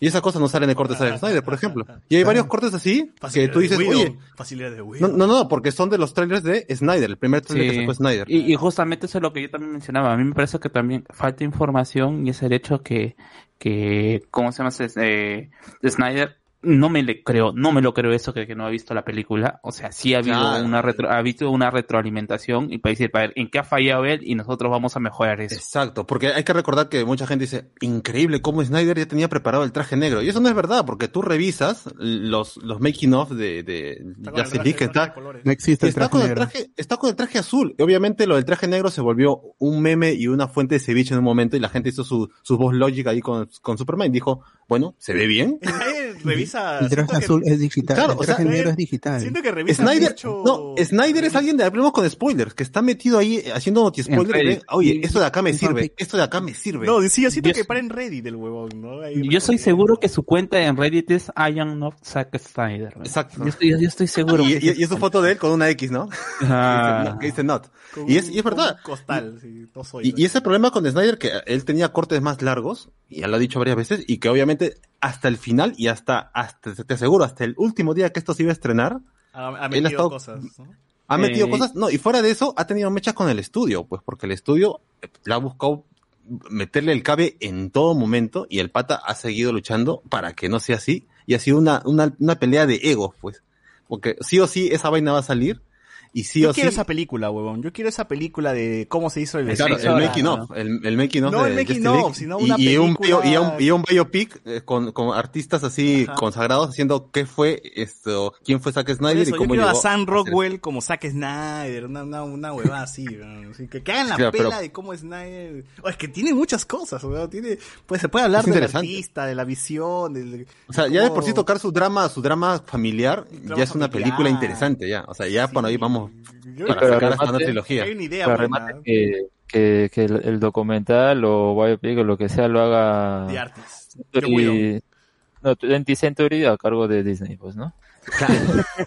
Y esas cosas no salen de cortes de Snyder, por ejemplo. Y hay varios cortes así que tú dices, oye, facilidad de no, no, no, porque son de los trailers de Snyder, el primer trailer que Sí. sacó Snyder. Y, y justamente eso es lo que yo también mencionaba. A mí me parece que también falta información y es el hecho que, que ¿cómo se llama? Eh, de Snyder no me le creo, no me lo creo eso que, que no ha visto la película. O sea, sí ha habido Claro. una retro, ha habido una retroalimentación y para decir, para ver en qué ha fallado él y nosotros vamos a mejorar eso. Exacto, porque hay que recordar que mucha gente dice, increíble cómo Snyder ya tenía preparado el traje negro. Y eso no es verdad, porque tú revisas los, los making of de, de el Justice League que el está, colores. No existe el está traje con el negro. traje, está con el traje azul. Y obviamente lo del traje negro se volvió un meme y una fuente de ceviche en un momento y la gente hizo su, su voz lógica ahí con, con Superman y dijo, bueno, se ve bien. (laughs) Revisa. El traje siento que- azul es digital. Claro, el o sea, negro eh, es digital. Siento que revisa Snyder, mucho... no, Snyder es alguien de hablemos con spoilers, que está metido ahí haciendo noti-spoiler y En ve, Reddit. oye, esto de acá me sirve, esto de acá me sirve. No, sí, yo siento Yo que para en Reddit el huevón, ¿no? Ahí Yo soy seguro que su cuenta en Reddit es I am not Zack Snyder. ¿no? Exacto. Yo estoy, yo estoy seguro. Y, que y- y es su foto de él con una X, ¿no? (laughs) Ah. que dice not. Y es, un- y es verdad. Costal, sí, no soy. Y, y ese problema con Snyder, que él tenía cortes más largos, y ya lo ha dicho varias veces, y que obviamente hasta el final y hasta, hasta te aseguro, hasta el último día que esto se iba a estrenar, ha, metido ha estado- cosas, ¿no? ha metido Eh, cosas, no, y fuera de eso, ha tenido mechas con el estudio, pues porque el estudio eh, le ha buscado meterle el cabe en todo momento, y el pata ha seguido luchando para que no sea así, y ha sido una, una, una pelea de egos, pues, porque sí o sí esa vaina va a salir, y sí Yo o sí. quiero esa película, huevón. Yo quiero esa película de cómo se hizo el Claro, el making ¿no? of, el, el making of No, de el making of, League. sino y, una y un, película- y un, y un biopic eh, con, con artistas así Ajá. consagrados haciendo qué fue esto, quién fue Zack Snyder eso, y yo cómo quiero llegó a Sam a ser- Rockwell como Zack Snyder, una, una, una huevada así, weón. Así que, que hagan la Claro, pela pero- de cómo Snyder... Oh, es que tiene muchas cosas, weón. Tiene, pues se puede hablar del artista, de la visión, del... O sea, ya de por sí cómo- tocar su drama, su drama familiar, drama ya es una familiar. película interesante ya. O sea, ya por ahí vamos Yo- para pero sacar hasta una remate- trilogía. Hay una idea buena, remate que, que, que el, el documental o biopic o lo que sea lo haga de artist. Century- no, 20th Century a cargo de Disney, pues, ¿no?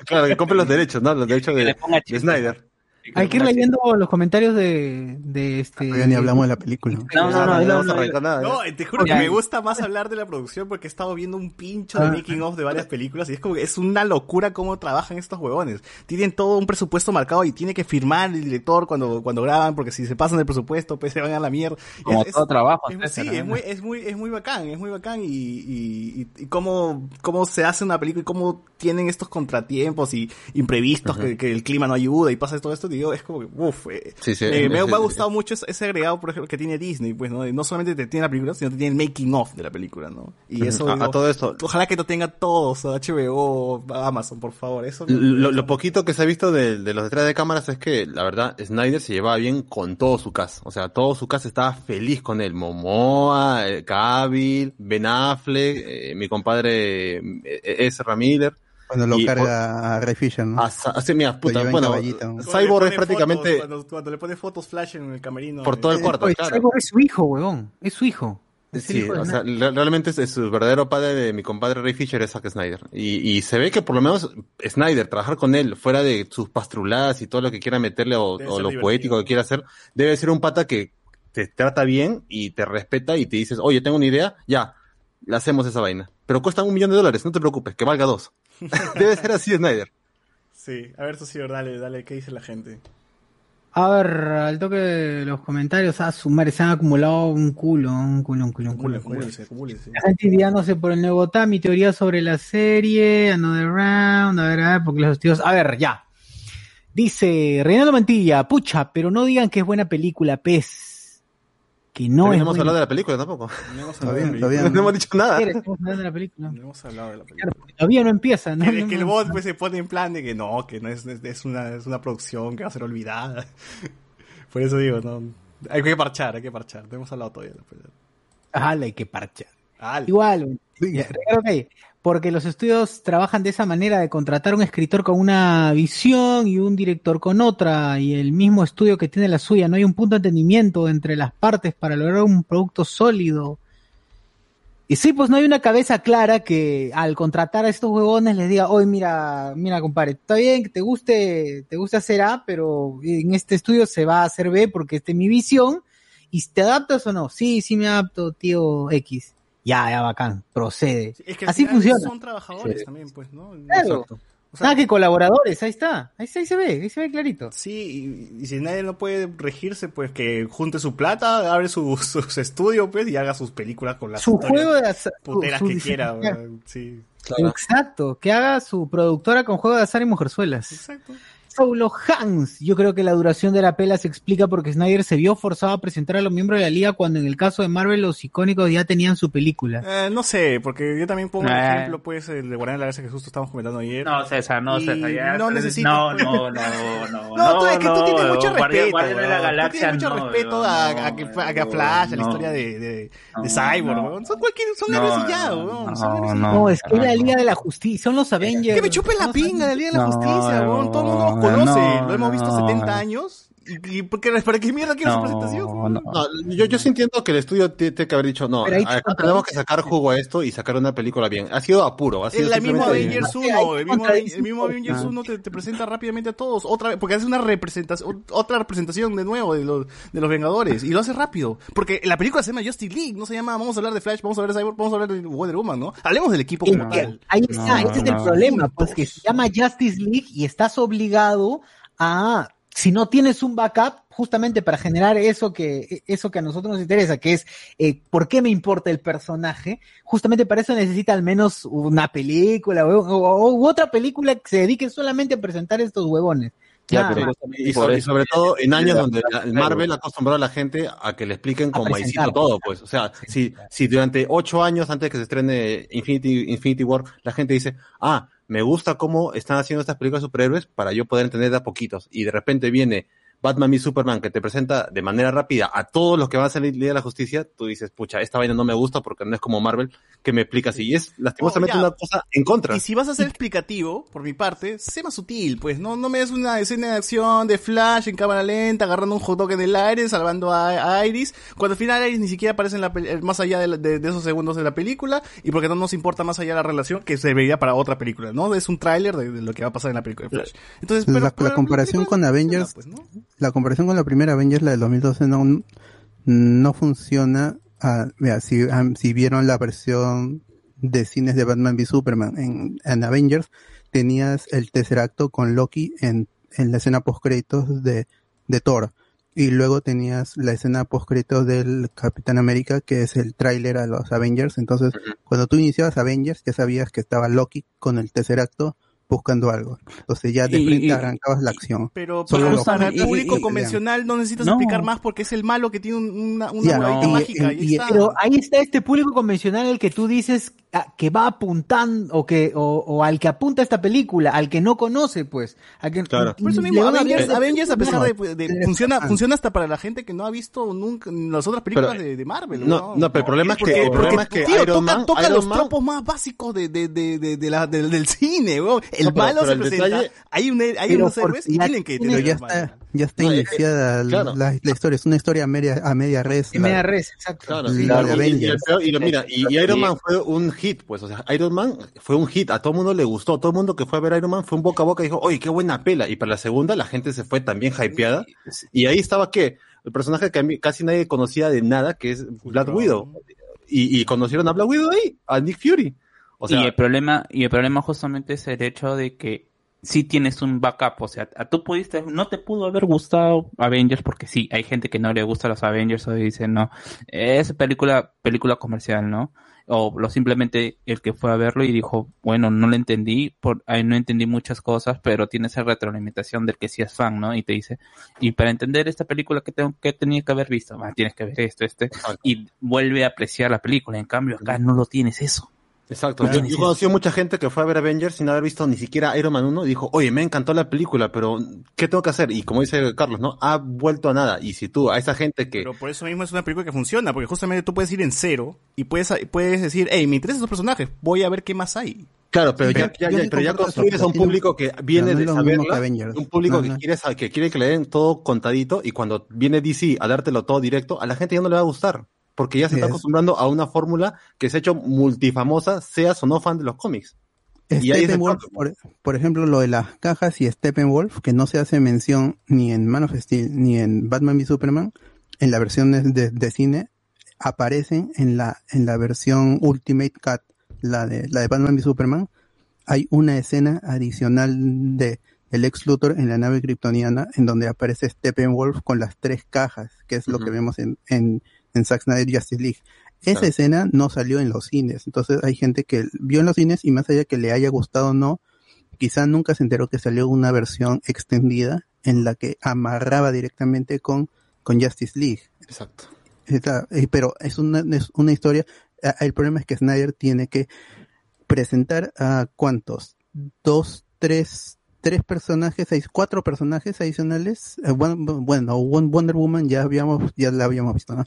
Claro, (laughs) que compre los derechos, ¿no? Los derechos de, de Snyder. Hay que ir leyendo los comentarios de, de este. Todavía ni hablamos de la película. No, no, no, no, no, te juro que me gusta más hablar de la producción porque he estado viendo un pincho de Ah. making of de varias películas y es como que es una locura cómo trabajan estos huevones. Tienen todo un presupuesto marcado y tiene que firmar el director cuando, cuando graban porque si se pasan del presupuesto pues se van a la mierda. Como Es- es- todo trabajo. sí, es muy, es muy, es muy bacán, es muy bacán y, y, y- y cómo, cómo se hace una película y cómo tienen estos contratiempos y imprevistos que, que el clima no ayuda y pasa todo esto, digo, es como que, uff, eh, Sí, sí, eh, es- me, ha gustado mucho ese, agregado, por ejemplo, que tiene Disney, pues, ¿no? No solamente te tiene la película, sino te tiene el making of de la película, ¿no? Y eso, A- todo esto- ojalá que lo tenga todos, HBO, Amazon, por favor, eso. Lo, lo poquito que se ha visto de, de los detrás de cámaras es que, la verdad, Snyder se llevaba bien con todo su cast. O sea, todo su cast estaba feliz con él. Momoa, eh, Cavill, Ben Affleck, eh, mi compadre Ezra Miller. Cuando lo Y- carga a Ray Fisher, ¿no? Ah, así, mira, Lo puta, bueno, Cyborg es prácticamente fotos, cuando, cuando le pone fotos flash en el camerino. por todo el eh, cuarto, claro. Cyborg es su hijo, huevón. Es su hijo. Sí, o sea, realmente es, es su verdadero padre de mi compadre Ray Fisher es Zack Snyder. Y, y se ve que por lo menos Snyder, trabajar con él, fuera de sus pastruladas y todo lo que quiera meterle o, lo divertido. poético que quiera hacer, debe ser un pata que te trata bien y te respeta y te dices, oye, tengo una idea, ya, le hacemos esa vaina. Pero cuesta un millón de dólares, no te preocupes, que valga dos. (laughs) debe ser así Snyder. Sí, a ver, Socio, dale, dale, ¿qué dice la gente? A ver, al toque de los comentarios, a sumar, se han acumulado un culo, un culo, un culo, un culo. La gente ideándose por el nuevo TAM, mi teoría sobre la serie, Another Round, a ver, a ver, porque los tíos, a ver, ya. Dice Reinaldo Mantilla, pucha, pero no digan que es buena película, pez. Que no Pero es no hemos hablado de la película tampoco. No hemos hablado de la todavía No hemos dicho nada. ¿Quieres? Estamos hablando de la película. No hemos hablado de la película. Claro, todavía no empieza, ¿no? Que, No, que el no. bot pues, se pone en plan de que no, que no es, es, una, es una producción que va a ser olvidada. (laughs) Por eso digo, no. Hay que parchar, hay que parchar. No hemos hablado todavía. de la película. Ala, hay que parchar. Al. Igual, ya, Calle, porque los estudios trabajan de esa manera de contratar un escritor con una visión y un director con otra, y el mismo estudio que tiene la suya, no hay un punto de entendimiento entre las partes para lograr un producto sólido. Y sí, pues no hay una cabeza clara que al contratar a estos huevones les diga, oye, mira, mira, compadre, está bien que te guste, te guste hacer A, pero en este estudio se va a hacer B porque esta es mi visión, y te adaptas o no, sí, sí me adapto, tío X. Ya, ya, bacán, procede. Sí, es que Así funciona. Son trabajadores Sí. también, pues, ¿no? Claro. Exacto. O sea, Nada que colaboradores, ahí está, ahí, se ve, ahí se ve clarito. Sí, y, y si nadie no puede regirse, pues que junte su plata, abre su, (laughs) sus estudios, pues, y haga sus películas con las Su juego de azar, su- puteras su que quiera, sí. Exacto, que haga su productora con juego de azar y mujerzuelas. Exacto. Saulo Hans, yo creo que la duración de la pela se explica porque Snyder se vio forzado a presentar a los miembros de la liga cuando en el caso de Marvel los icónicos ya tenían su película. Eh, no sé, porque yo también pongo un Eh. ejemplo, pues, el de Guardián de la Galaxia que justo estábamos comentando ayer. No, César, no, Y César. Ya, no necesito, No, pues. no, no, no. (laughs) No, tú, es que tú tienes mucho respeto. Guardia de la weón. Tú Galaxia, tienes mucho no, respeto a, no, a que, a que a Flash, a la no. historia de, de, de No, Cyborg, no. Son cualquier, son No, héroes y ya, no, weón. no, no. No, es que es la Liga de la Justicia, son los Avengers. Que me chupen la No, pinga de la Liga de la No, Justicia, no, weón. Todo el mundo conoce. no, Lo hemos visto no. 70 años. ¿Y, y por qué- para qué mierda quiero su presentación? No, no. No, yo, yo sí entiendo que el estudio tiene que haber dicho, no, acá tenemos que sacar jugo a esto y sacar una película bien. Ha sido apuro, ha Es sido la misma Avengers Ahí te 1, el mismo, el mismo. Avengers 1 te, te presenta rápidamente a todos, otra vez, porque hace una representación, otra representación de nuevo de los, de los Vengadores, y lo hace rápido, porque la película se llama Justice League, no se llama, vamos a hablar de Flash, vamos a hablar de Cyborg, vamos a hablar de Wonder Woman, ¿no? Hablemos del equipo como tal. ahí está, No, ese es el no. problema, pues que se llama Justice League y estás obligado a, si no tienes un backup, justamente para generar eso que, eso que a nosotros nos interesa, que es eh, por qué me importa el personaje, justamente para eso necesita al menos una película o, o- otra película que se dedique solamente a presentar estos huevones. Ya, pero. Y, sobre, y eso- sobre todo en años donde la- el Marvel ha acostumbrado a la gente a que le expliquen con maicito todo, pues. O sea, si, si durante ocho años antes de que se estrene Infinity, Infinity War, la gente dice, ah, me gusta cómo están haciendo estas películas superhéroes para yo poder entender de a poquitos. Y de repente viene Batman y Superman que te presenta de manera rápida a todos los que van a salir Liga de la Justicia, tú dices, pucha, esta vaina no me gusta porque no es como Marvel que me explica así. Y es lastimosamente Oh, una cosa en contra. Y si vas a ser explicativo, por mi parte, sé más sutil, pues. No, no me des una escena de acción de Flash en cámara lenta, agarrando un hot dog en el aire, salvando a, a Iris, cuando al final Iris ni siquiera aparece en la más allá de, la- de- de esos segundos de la película, y porque no nos importa más allá la relación, que se vería para otra película, ¿no? Es un tráiler de, de lo que va a pasar en la película de Flash. Entonces, pero- la, la pero- comparación con Avengers, pues, ¿no? La comparación con la primera Avengers, la del 2012, no, no funciona. ah, si, ah, si vieron la versión de cines de Batman v Superman en, en Avengers, tenías el tercer acto con Loki en, en la escena post créditos de, de Thor. Y luego tenías la escena post créditos del Capitán América, que es el tráiler a los Avengers. Entonces, cuando tú iniciabas Avengers, ya sabías que estaba Loki con el tercer acto buscando algo. Entonces ya de Y- frente y- arrancabas la acción. Pero para, para el público y- convencional no necesitas No. explicar más porque es el malo que tiene un- una, una Ya, varita y- mágica. y- y y- está. Pero ahí está este público convencional el que tú dices ah, que va apuntando o que o, o al que apunta esta película, al que no conoce, pues, al que Claro. Por eso mismo, van a Avengers, Avengers, a pesar de, de- funciona, funciona hasta para la gente que no ha visto nunca las otras películas Pero- de, de Marvel. No, no, pero el problema es que, Porque- el problema es porque, que tío, Iron toca, Man, toca Iron los Man- tropos más básicos de, de, de, de, de la, del cine, weón. El malo pero se el presenta, detalle- hay, un, hay unos héroes y tienen que tener ya está, ya está No, iniciada claro. la, la historia, es una historia a media, a media res. media res, exacto. Y- mira, y, Iron. Man fue un hit, pues, o sea, Iron Man fue un hit, a todo el mundo le gustó, todo el mundo que fue a ver Iron Man fue un boca a boca y dijo, oye, qué buena pela, y para la segunda la gente se fue también hypeada, y ahí estaba que el personaje que a mí casi nadie conocía de nada, que es Black Widow, y, y conocieron a Black Widow ahí, a Nick Fury, o sea, y el problema, y el problema justamente es el hecho de que si tienes un backup, o sea, a- tú pudiste, no te pudo haber gustado Avengers porque sí, hay gente que no le gusta los Avengers o dice no, es película, película comercial, ¿no? O lo simplemente el que fue a verlo y dijo, bueno, no lo entendí, por, ahí no entendí muchas cosas, pero tiene esa retroalimentación del que sí es fan, ¿no? Y te dice, y para entender esta película que tengo, que tenía que haber visto, Ah, tienes que ver esto, este, y vuelve a apreciar la película, en cambio acá no lo tienes eso. Exacto. Yo, conocí a mucha gente que fue a ver Avengers sin haber visto ni siquiera Iron Man 1 y dijo, oye, me encantó la película, pero ¿qué tengo que hacer? Y como dice Carlos, ¿no? Ha vuelto a nada. Y si tú, a esa gente que... Pero por eso mismo es una película que funciona, porque justamente tú puedes ir en cero y puedes, puedes decir, hey, me interesan estos personajes, voy a ver qué más hay. Claro, pero Sí, ya, ya, ya- pero construyes a un público que viene no de saberla, Avengers. un público No, que no. quiere que quiere que le den todo contadito y cuando viene DC a dártelo todo directo, a la gente ya no le va a gustar, porque ya se está Es- acostumbrando a una fórmula que se ha hecho multifamosa, seas o no fan de los cómics. Y ahí por, por ejemplo, lo de las cajas y Steppenwolf, que no se hace mención ni en Man of Steel ni en Batman v Superman, en la versión de, cine, aparecen en la, en la versión Ultimate Cut, la de, la de Batman v Superman, hay una escena adicional de el ex Luthor en la nave kryptoniana en donde aparece Steppenwolf con las tres cajas, que es lo que vemos en, en, en Zack Snyder Justice League. Esa Claro. escena no salió en los cines, entonces hay gente que vio en los cines y más allá que le haya gustado o no, quizá nunca se enteró que salió una versión extendida en la que amarraba directamente con, con Justice League. Exacto. Eh, pero es una, es una historia, el problema es que Snyder tiene que presentar a cuántos, dos, tres, tres personajes, seis, cuatro personajes adicionales, Eh, bueno, bueno, Won- Wonder Woman ya habíamos, ya la habíamos visto, ¿no?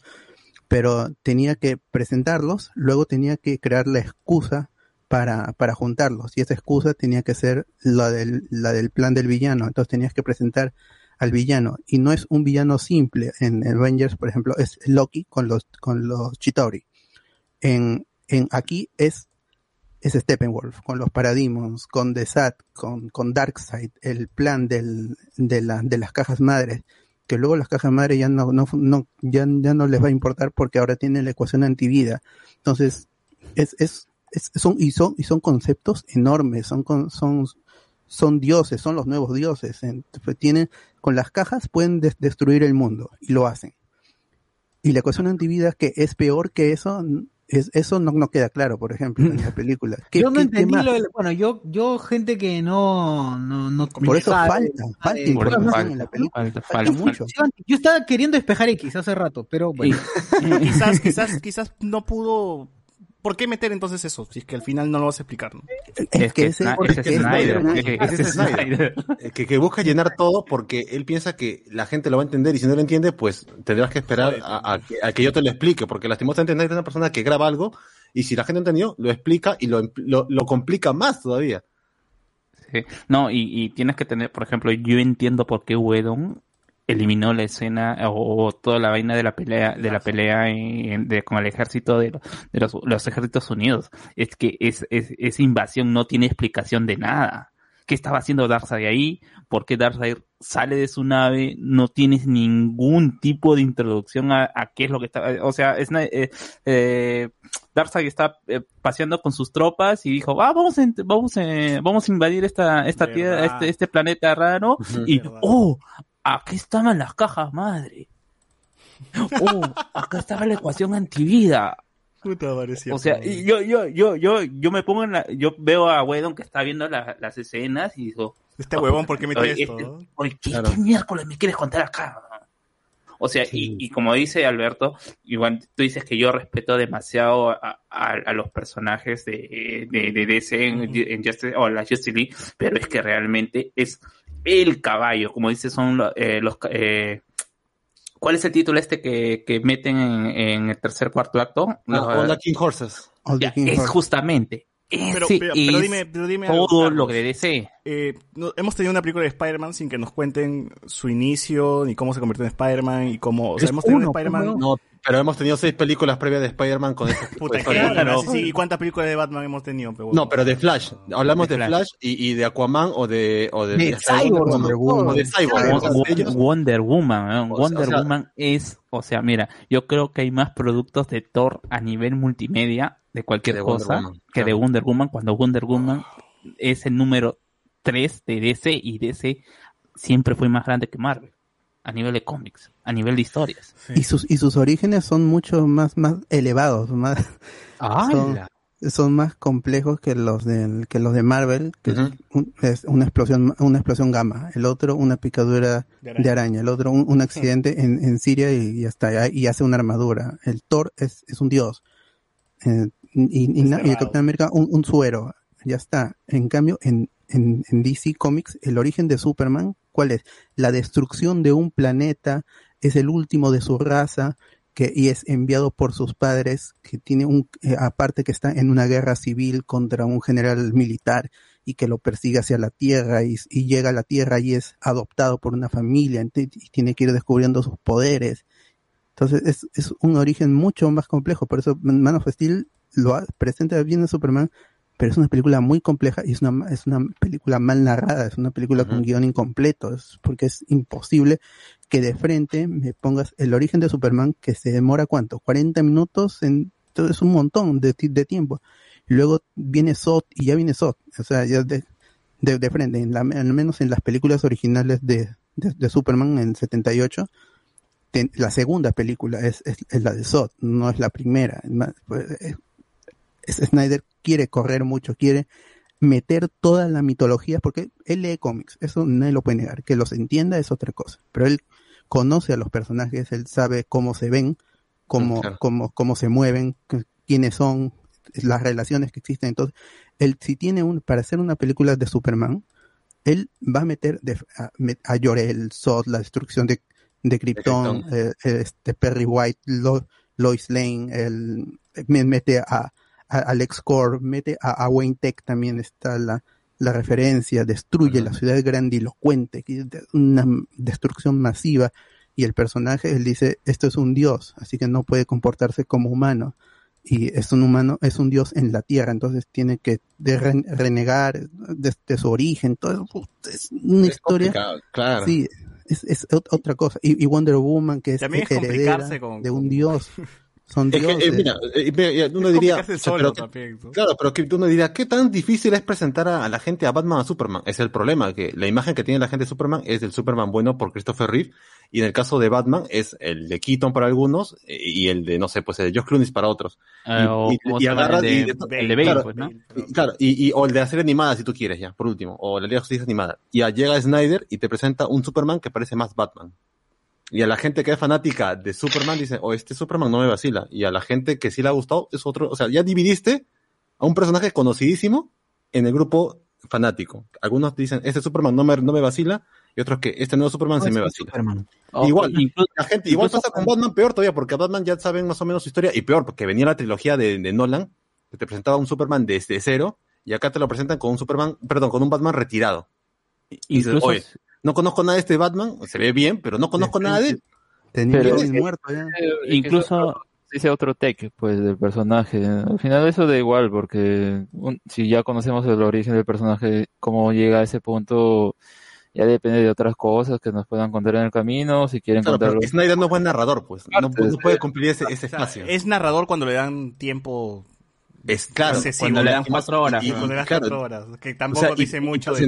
Pero tenía que presentarlos, luego tenía que crear la excusa para, para juntarlos, y esa excusa tenía que ser la del, la del plan del villano, entonces tenías que presentar al villano, y no es un villano simple, en Avengers, por ejemplo, es Loki con los, con los Chitauri. En, en aquí es es Steppenwolf, con los Parademons, con The Sat, con, con Darkseid, el plan del, de, la, de las cajas madres, que luego las cajas madres ya no, no, no, ya, ya no les va a importar porque ahora tienen la ecuación antivida. Entonces, es, es, es- son, y son, y son conceptos enormes, son, son, son dioses, son los nuevos dioses. Entonces, tienen, con las cajas pueden des- destruir el mundo, y lo hacen. Y la ecuación antivida que es peor que eso, Es, eso no, no queda claro, por ejemplo, en (laughs) la película. ¿Qué- Yo no entendí lo del- bueno, yo, yo gente que no, no, no Por eso sabe, falta, falta sabe- información falta, en la película. falta, Falta falta. mucho. Yo estaba queriendo despejar X hace rato, pero bueno. (laughs) quizás, quizás, quizás no pudo. ¿Por qué meter entonces eso? Si es que al final no lo vas a explicar. ¿no? Es que ese, es Snyder, es que- Ese ese es (laughs) Snyder. Que, que busca llenar todo porque él piensa que la gente lo va a entender y si no lo entiende, pues tendrás que esperar a, a que, a que yo te lo explique, porque lastimosamente Snyder es una persona que graba algo y si la gente entendió, lo explica y lo, lo, lo complica más todavía. Sí. No, y, y tienes que tener, por ejemplo, yo entiendo por qué Wedon eliminó la escena o, o toda la vaina de la pelea de la pelea en- de, con el ejército de, de los, los ejércitos unidos. Es que es, es, esa invasión no tiene explicación de nada. ¿Qué estaba haciendo Darkseid ahí? ¿Por qué Darkseid sale de su nave? No tienes ningún tipo de introducción a, a qué es lo que está... O sea, es, eh, eh, Darkseid está eh, paseando con sus tropas y dijo, ah, vamos a, vamos, eh, vamos a invadir esta, esta tierra, este, este planeta raro. (laughs) y, oh, aquí estaban las cajas madre. Oh, acá estaba la ecuación antivida. Puta, parecía. O sea, yo, yo, yo, yo, yo me pongo en la, yo veo a Wedon que está viendo la- las escenas y digo, Este huevón, ¿por qué metió Oye, esto? este- ¿qué, Claro. qué miércoles me quieres contar acá? O sea, y, y como dice Alberto, igual tú dices que yo respeto demasiado a, a- a los personajes de, de, de DC en, en Justice, o la Justice League, pero es que realmente es el caballo, como dice, son eh, los... eh, ¿Cuál es el título este que, que meten en, en el tercer cuarto acto? Los- King Horses. All the ya, King es Horse. justamente. Pero, ese pero, pero es dime, pero dime algo, todo Carlos. lo que de DC. Eh, no- hemos tenido una película de Spider-Man sin que nos cuenten su inicio, ni cómo se convirtió en Spider-Man, y cómo... O sea, Es hemos tenido uno, un Spider-Man... No, pero hemos tenido seis películas previas de Spider-Man con este tipo Puta, de. Claro. Sí, sí, ¿Y cuántas películas de Batman hemos tenido? Pero No, pero de Flash. Hablamos De de, Flash. Flash, y, y de Aquaman o de... O de, Cyborg, Wonder Woman. O de Cyborg. Wonder Woman, Wonder o sea- Woman es, o sea, mira, yo creo que hay más productos de Thor a nivel multimedia de cualquier cosa Woman, que de. Wonder Woman, cuando Wonder Woman es el número 3 de DC y DC siempre fue más grande que Marvel a nivel de cómics, a nivel de historias. Y sus, y sus orígenes son mucho más, más elevados, más, son, son más complejos que los de, que los de Marvel, que un- es una explosión, una explosión gamma, el otro una picadura De araña. de araña, el otro un, un accidente en, en Siria y, y hasta y hace una armadura. El Thor es, es un dios. Eh, y, y, na- y el. Capitán América un, un suero. Ya está. En cambio, en, en, en DC Comics, el origen de Superman, ¿cuál es? La destrucción de un planeta, es el último de su raza, que, y es enviado por sus padres, que tiene un, eh, aparte que está en una guerra civil contra un general militar y que lo persigue hacia la tierra y, y llega a la tierra y es adoptado por una familia y tiene que ir descubriendo sus poderes. Entonces es, es un origen mucho más complejo, por eso Man of Steel lo presenta bien a Superman, pero es una película muy compleja y es una, es una película mal narrada, es una película con guion incompleto, es porque es imposible que de frente me pongas el origen de Superman que se demora cuánto, 40 minutos, en, todo es un montón de, de tiempo. Luego viene Sot y ya viene Sot, o sea, ya de, de, de frente, en la, al menos en las películas originales de, de, Superman en 78, ten- la segunda película es, es, es la de Sot, no es la primera. Es más, pues, es- es- Snyder quiere correr mucho, quiere meter toda la mitología, porque él lee cómics, eso nadie lo puede negar, que los entienda es otra cosa, pero él conoce a los personajes, él sabe cómo se ven, cómo, Claro. cómo, cómo se mueven, quiénes son, las relaciones que existen, entonces, él si tiene un, para hacer una película de Superman, él va a meter de, a, a Jor-El, Zod, la destrucción de, de Krypton, Krypton. eh, este Perry White, Lo- Lois Lane, me- mete a, a Alex Core, mete a, a Wayne Tech también está la, la referencia, destruye la ciudad grandilocuente, una destrucción masiva, y el personaje, él dice, esto es un dios, así que no puede comportarse como humano, y es un humano, es un dios en la tierra, entonces tiene que de renegar de, de su origen, todo es una Es historia, claro. sí, es, es ot- otra cosa, y, y Wonder Woman, que es es heredera con- de un con- dios, (laughs) Son Es que, eh, mira, eh, uno diría, complicarse o sea, solo pero que- también, ¿no? claro, pero que uno diría, ¿qué tan difícil es presentar a, a la gente a Batman a Superman? Es el problema, que la imagen que tiene la gente de Superman es del Superman bueno por Christopher Reeve, y en el caso de Batman es el de Keaton para algunos, eh, y el de, no sé, pues el de Josh Clooney para otros. Eh, o y, ¿cómo y agarras el y- de, el de Bale, claro, pues, ¿no? y- Claro, y, y- o el de serie animada, si tú quieres, ya, por último, o la Liga de Justicia animada. Y ya llega Snyder y te presenta un Superman que parece más Batman. Y a la gente que es fanática de Superman dice, oh, este Superman no me vacila. Y a la gente que sí le ha gustado es otro, o sea, ya dividiste a un personaje conocidísimo en el grupo fanático. Algunos dicen, este Superman no me, no me vacila, y otros que este nuevo Superman sí me vacila. O- igual, incluso- la gente, igual pasa con Batman peor todavía, porque a Batman ya saben más o menos su historia, y peor, porque venía la trilogía de, de Nolan, que te presentaba un Superman desde cero, y acá te lo presentan con un Superman, perdón, con un Batman retirado. Y dices, Incluso- oye, no conozco nada de este Batman, se ve bien, pero no conozco nada de él. Tenía Pero- Robin muerto ya. incluso dice otro take pues del personaje al final eso da igual porque un- si ya conocemos el origen del personaje cómo llega a ese punto ya depende de otras cosas que nos puedan contar en el camino si quieren Claro, contarlo Snyder no es buen narrador, pues. No, puede cumplir ese, ese espacio. Es narrador cuando le dan tiempo Es claro. excesivo. cuando le dan cuatro horas, y- y- Cuando le claro, cuatro horas. Que o tampoco sea, dice y mucho de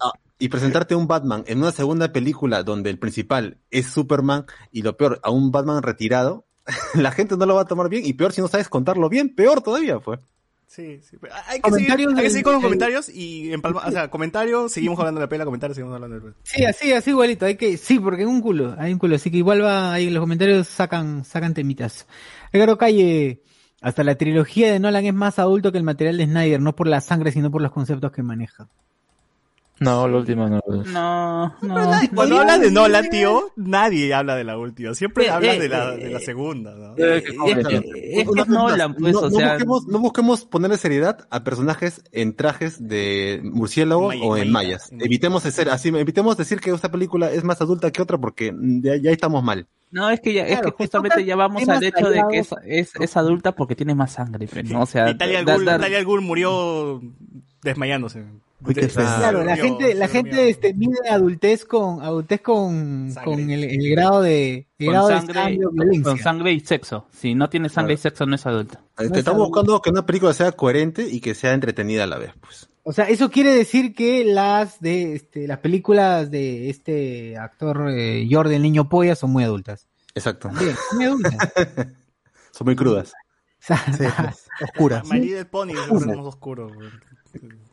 a- y presentarte un Batman en una segunda película donde el principal es Superman y lo peor, a un Batman retirado, (laughs) la gente no lo va a tomar bien y peor si no sabes contarlo bien, peor todavía, pues. Sí, sí. Hay que, seguir, hay que seguir con los comentarios y empalma, o sea, comentarios, seguimos hablando de la pela, comentarios, seguimos hablando de la pela. Sí, así, así igualito. Hay que, sí, porque hay un culo, hay un culo. Así que igual va, ahí en los comentarios sacan, sacan temitas. Ricardo Calle, hasta la trilogía de Nolan es más adulto que el material de Snyder, no por la sangre, sino por los conceptos que maneja. No la última no no, no. Cuando no, hablas de no, Nolan, tío, nadie habla de la última. Siempre Eh, hablan eh, de la, eh, de la segunda, ¿no? Eh, es, que- es que es Nolan, pues, no, o no sea, busquemos, no busquemos ponerle seriedad a personajes en trajes de murciélagos May- o en mayas. mayas. Evitemos de ser así, evitemos decir que esta película es más adulta que otra porque ya, ya estamos mal. no, es que ya, es Claro, que justamente tocan ya vamos al hecho de que es, es, es adulta porque tiene más sangre, pues, ¿no? O sea, Italia Ghul murió desmayándose. Claro, la gente, la gente este, mide adultez con, adultez con, con el, el grado de, el con grado de sangre, sangre o violencia. con sangre y sexo. Si no tiene sangre y sexo, no es adulta. Este, estamos buscando que una película sea coherente y que sea entretenida a la vez, pues. O sea, eso quiere decir que las de este, las películas de este actor eh, Jordi el niño polla son muy adultas. Exacto. Bien, son muy adultas. (laughs) Son muy crudas. O (laughs) sea, Sí, oscuras. My Little Pony es un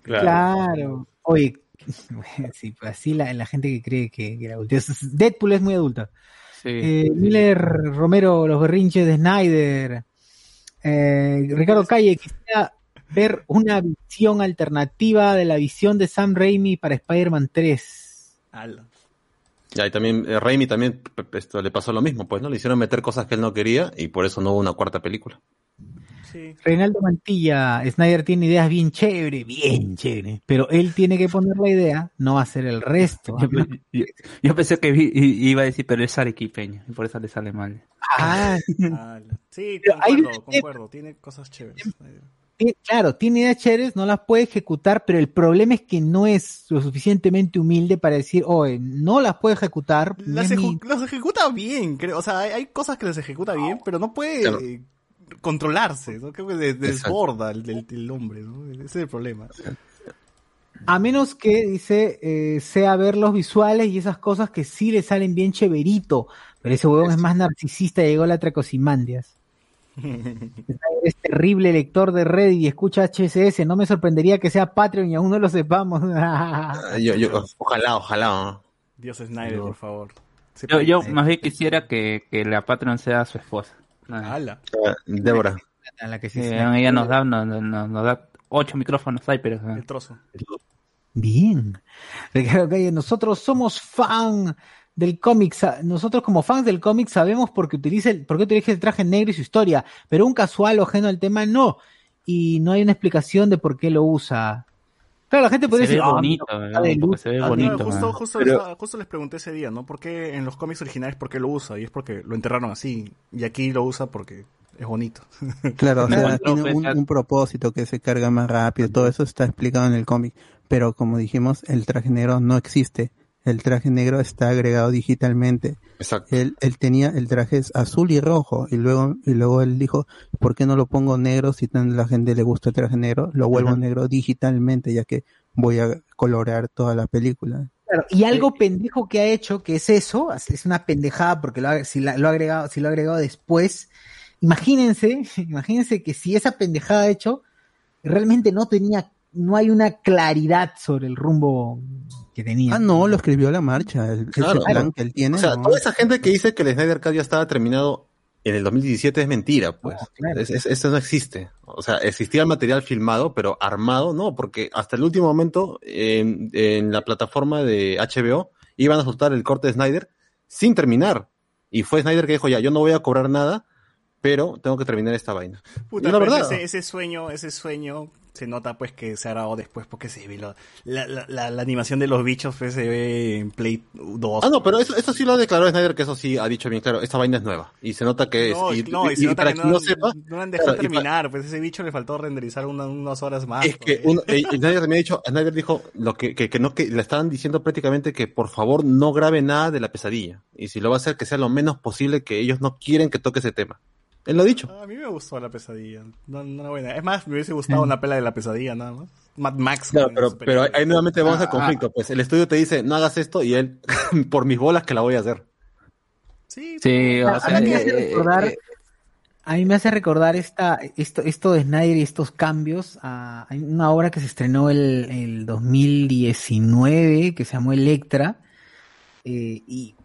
güey. claro. Oye, (laughs) sí, pues así la, la gente que cree que, que la adultez. Deadpool es muy adulta. Sí. Eh, Miller Romero, los berrinches de Snyder. Eh, Ricardo Calle, quisiera ver una visión alternativa de la visión de Sam Raimi para Spider-Man 3. Ala. Ya, y también, eh, Raimi también esto, le pasó lo mismo, pues, ¿no? Le hicieron meter cosas que él no quería y por eso no hubo una cuarta película. Sí. Reinaldo Mantilla, Snyder tiene ideas bien chévere, bien chévere, pero él tiene que poner la idea, no hacer el resto. (laughs) Yo, yo- yo pensé que vi- iba a decir, pero es arequipeño, y por eso le sale mal. Ah, Ala. (laughs) Sí, hay concuerdo, concuerdo. Tiene cosas chéveres. Claro, tiene ideas chéveres, no las puede ejecutar, pero el problema es que no es lo suficientemente humilde para decir, oye, no las puede ejecutar. Las mi- ejecuta bien, creo. O sea, hay, hay cosas que las ejecuta bien, pero no puede Claro. Controlarse. ¿no? Creo que desborda el, el- el hombre. ¿no? Ese es el problema. A menos que, dice, eh, sea ver los visuales y esas cosas que sí le salen bien chéverito, pero ese huevón es más narcisista y llegó a la Tracosimandias. (laughs) Es terrible lector de Reddit y escucha HSS, no me sorprendería que sea Patreon y aún no lo sepamos. (laughs) Ah, Yo, yo, ojalá, ojalá. Dios Snyder, por favor. Yo, más bien quisiera que, que la Patreon sea su esposa. Ah, Ala. Ah, Débora. A la que sí eh, ella nos da, nos, nos- nos da ocho micrófonos ahí, pero... El trozo. Bien. Ricardo Calle, nosotros somos fan del cómic. Nosotros como fans del cómic sabemos por qué utiliza el, por qué utiliza el traje negro y su historia, pero un casual o ajeno al tema no. Y no hay una explicación de por qué lo usa. Claro, la gente podría Se ve decir, "Ah, bonito, ¿no? está de Porque luz". se ve Ah, bonito. no, justo, ah. justo, Pero- estaba- justo les pregunté ese día, ¿no? ¿Por qué en los cómics originales por qué lo usa? Y es porque lo enterraron así. Y aquí lo usa porque es bonito. (laughs) Claro, o sea, tiene un, un propósito que se carga más rápido, todo eso está explicado en el cómic, pero como dijimos, el traje negro no existe el traje negro está agregado digitalmente. Exacto. Él, él tenía el traje es azul y rojo y luego y luego él dijo, ¿por qué no lo pongo negro si tan la gente le gusta el traje negro? Lo vuelvo negro digitalmente ya que voy a colorear toda la película. Claro, y algo pendejo que ha hecho, que es eso, es una pendejada porque lo ha, si la- lo ha agregado, si lo ha agregado después, imagínense, (laughs) imagínense que si esa pendejada ha hecho, realmente no tenía, no hay una claridad sobre el rumbo que tenía. Ah, no, lo escribió la marcha, el, Claro. ese plan que él tiene. O sea, ¿no? toda esa gente que dice que el Snyder Cut ya estaba terminado en el 2017 es mentira, pues. Es- es- eso no existe. O sea, existía el material filmado, pero armado no, porque hasta el último momento en, en la plataforma de HBO iban a soltar el corte de Snyder sin terminar. Y fue Snyder que dijo, ya, yo no voy a cobrar nada, pero tengo que terminar esta vaina. Puta, y es la pero verdad. ese, ese sueño, ese sueño se nota pues que se ha grabado después porque se ve lo- la, la, la, la animación de los bichos pues, se ve en Play 2. Ah, no, pero eso, eso sí lo declaró Snyder, que eso sí ha dicho bien claro, esta vaina es nueva. Y se nota que es. No, y, no, y y- se y nota para que quien no, no sepa, no han dejado claro, terminar, pues ese bicho le faltó renderizar una- unas horas más. Es que uno, eh, Snyder también ha dicho, Snyder dijo lo que, que, que no, que le estaban diciendo prácticamente que por favor no grabe nada de la pesadilla. Y si lo va a hacer, que sea lo menos posible, que ellos no quieren que toque ese tema. Él lo ha dicho. A mí me gustó la pesadilla. No, no era buena. Es más, me hubiese gustado una pela de la pesadilla nada más. Mad Max. Claro, con pero, pero ahí nuevamente vamos Ah, al conflicto. Pues el estudio te dice, no hagas esto, y él, (laughs) por mis bolas que la voy a hacer. Sí, Sí, o A sea, mí me hace eh, recordar, eh, a mí me hace recordar esta, esto, esto de Snyder y estos cambios a hay una obra que se estrenó el, el 2019 que se llamó Electra eh, y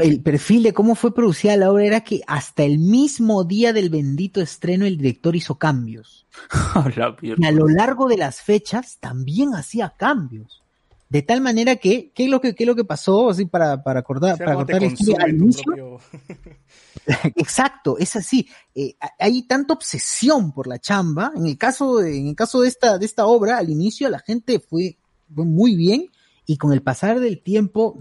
el perfil de cómo fue producida la obra era que hasta el mismo día del bendito estreno el director hizo cambios. (laughs) la Y a lo largo de las fechas también hacía cambios. De tal manera que, ¿qué es lo que, qué es lo que pasó? Así para, para acordar, O sea, para cortar la historia al inicio. propio- (laughs) Exacto, es así. Eh, hay tanta obsesión por la chamba. En el caso de, en el caso de esta, de esta obra, al inicio la gente fue, fue muy bien y con el pasar del tiempo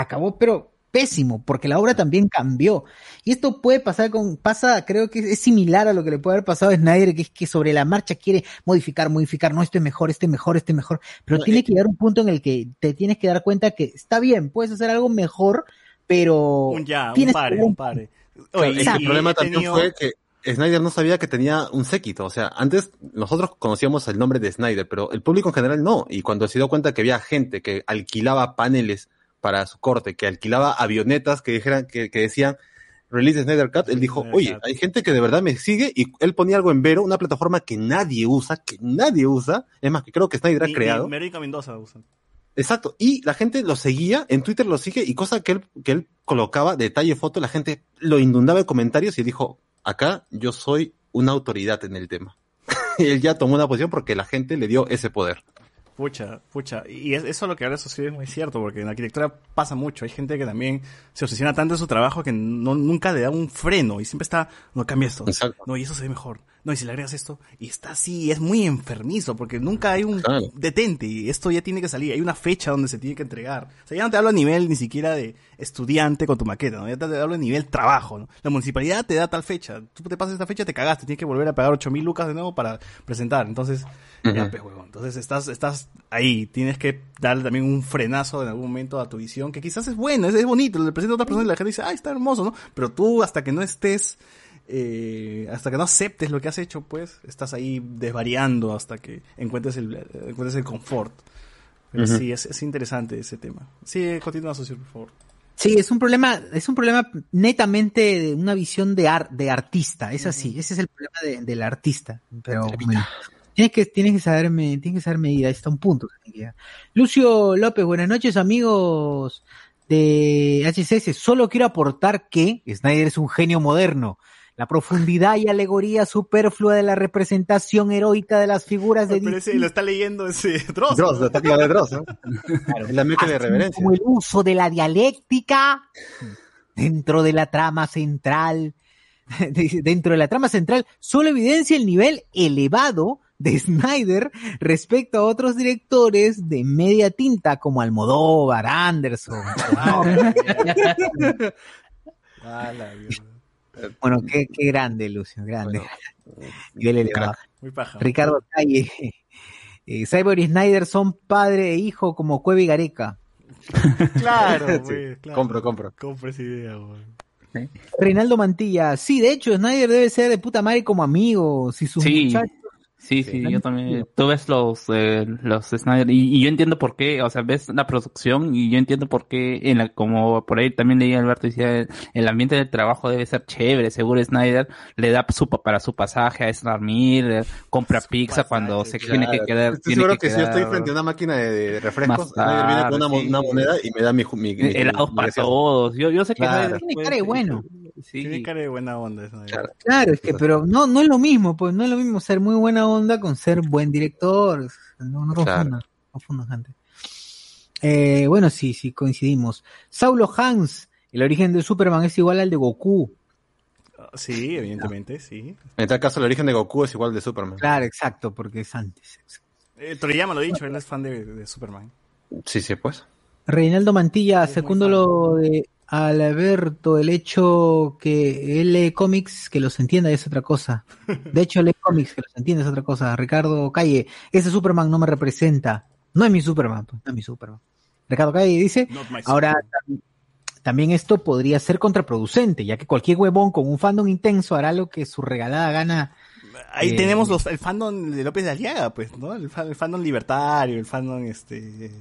acabó, pero pésimo, porque la obra también cambió. Y esto puede pasar con, pasa, creo que es similar a lo que le puede haber pasado a Snyder, que es que sobre la marcha quiere modificar, modificar, no, este es mejor, este es mejor, este es mejor, pero No, tiene eh, que llegar un punto en el que te tienes que dar cuenta que está bien, puedes hacer algo mejor, pero Un ya, un pare, que- un pare. Claro, Oye, es que el problema también tenido- fue que Snyder no sabía que tenía un séquito. O sea, antes nosotros conocíamos el nombre de Snyder, pero el público en general no. Y cuando se dio cuenta que había gente que alquilaba paneles para su corte, que alquilaba avionetas que dijeran, que, que decían release de Snyder Cut, él dijo, oye, hay gente que de verdad me sigue y él ponía algo en Vero, una plataforma que nadie usa, que nadie usa. Es más, que creo que Snyder ha creado. América Mendoza usan. Exacto. Y la gente lo seguía, en Twitter lo sigue, y cosa que él, que él colocaba, detalle, foto, la gente lo inundaba de comentarios y dijo, acá yo soy una autoridad en el tema. (laughs) y él ya tomó una posición porque la gente le dio ese poder. Pucha, pucha. Y es- eso lo que ahora sí es muy cierto, porque en la arquitectura pasa mucho. Hay gente que también se obsesiona tanto en su trabajo que no, nunca le da un freno y siempre está, no cambia esto. Exacto. No, y eso se ve mejor. No, y si le agregas esto, y está así, es muy enfermizo, porque nunca hay un Claro. detente, y esto ya tiene que salir, hay una fecha donde se tiene que entregar. O sea, ya no te hablo a nivel ni siquiera de estudiante con tu maqueta, ¿no? Ya te hablo a nivel trabajo, ¿no? La municipalidad te da tal fecha, tú te pasas esta fecha, te cagaste, tienes que volver a pagar ocho mil lucas de nuevo para presentar. Entonces, ya, pues, huevón. Entonces estás, estás ahí, tienes que darle también un frenazo en algún momento a tu visión, que quizás es bueno, es, es bonito, le presenta a otra persona y la gente dice, ay, está hermoso, ¿no? Pero tú, hasta que no estés, eh, hasta que no aceptes lo que has hecho, pues, estás ahí desvariando hasta que encuentres el, encuentres el confort. Pero sí, es, es interesante ese tema. Sí, continúa, socio, por favor. Sí, es un problema, es un problema netamente de una visión de ar- de artista, es así, ese es el problema de- del artista. Pero bueno, tienes que, tienes que saber, tienes que saber medida, ahí está un punto. que. Lucio López, buenas noches amigos de HCS. Solo quiero aportar que Snyder es un genio moderno. La profundidad y alegoría superflua de la representación heroica de las figuras de Pero ese lo está leyendo ese (laughs) Dross. Dross, la táctica de Dross, ¿no? Claro. La de Así reverencia. Como el uso de la dialéctica dentro de la trama central, (laughs) dentro de la trama central, solo evidencia el nivel elevado de Snyder respecto a otros directores de media tinta como Almodóvar, Anderson. Ah, la mierda. Bueno, qué, qué grande, Lucio, grande. (laughs) Nivel elevado. Muy paja. Ricardo Calle. (laughs) Eh, Cyborg y Snyder son padre e hijo como Cueva y Gareca. (laughs) Claro, Sí, pues, claro. Compro, compro. Compro esa idea, weón. Reinaldo Mantilla, sí, de hecho, Snyder debe ser de puta madre como amigo. Si sus Sí. muchachos. Sí, sí, yo también. Tú ves los, eh, los Snyder y, y yo entiendo por qué, o sea, ves la producción y yo entiendo por qué, en la, como por ahí también leí Alberto decía, el, el ambiente del trabajo debe ser chévere, seguro Snyder le da su, pa- para su pasaje a Ezra Miller, compra pizza cuando se tiene que Claro. quedar, Estoy tiene seguro que que, si yo estoy frente a una máquina de, de refrescos, Snyder viene con una, sí. una moneda y me da mi, mi, mi- helados mi para todos. Yo, yo sé que Claro. Snyder Tiene cara de bueno. Sí. Tiene cara de buena onda. Snyder. Claro, es que, pero no, no es lo mismo, pues no es lo mismo ser muy buena onda con ser buen director. No, no Claro. confundan, gente. Eh, bueno, sí, sí, coincidimos. Saulo Hans, el origen de Superman es igual al de Goku. Sí, evidentemente, sí. En tal caso, el origen de Goku es igual de Superman. Claro, exacto, porque es antes. Eh, Toriyama lo ha dicho, él es fan de, de Superman. Sí, sí, pues. Reinaldo Mantilla, segundo lo de Alberto, el hecho que él lee cómics, que los entienda es otra cosa. (laughs) De hecho, lee cómics, que los entienda es otra cosa. Ricardo Calle, ese Superman no me representa. No es mi Superman, pues, no es mi Superman. Ricardo Calle dice, ahora tam- también esto podría ser contraproducente, ya que cualquier huevón con un fandom intenso hará lo que su regalada gana. Ahí Eh, tenemos los, el fandom de López de Aliaga, pues, ¿no? El, el fandom libertario, el fandom, este...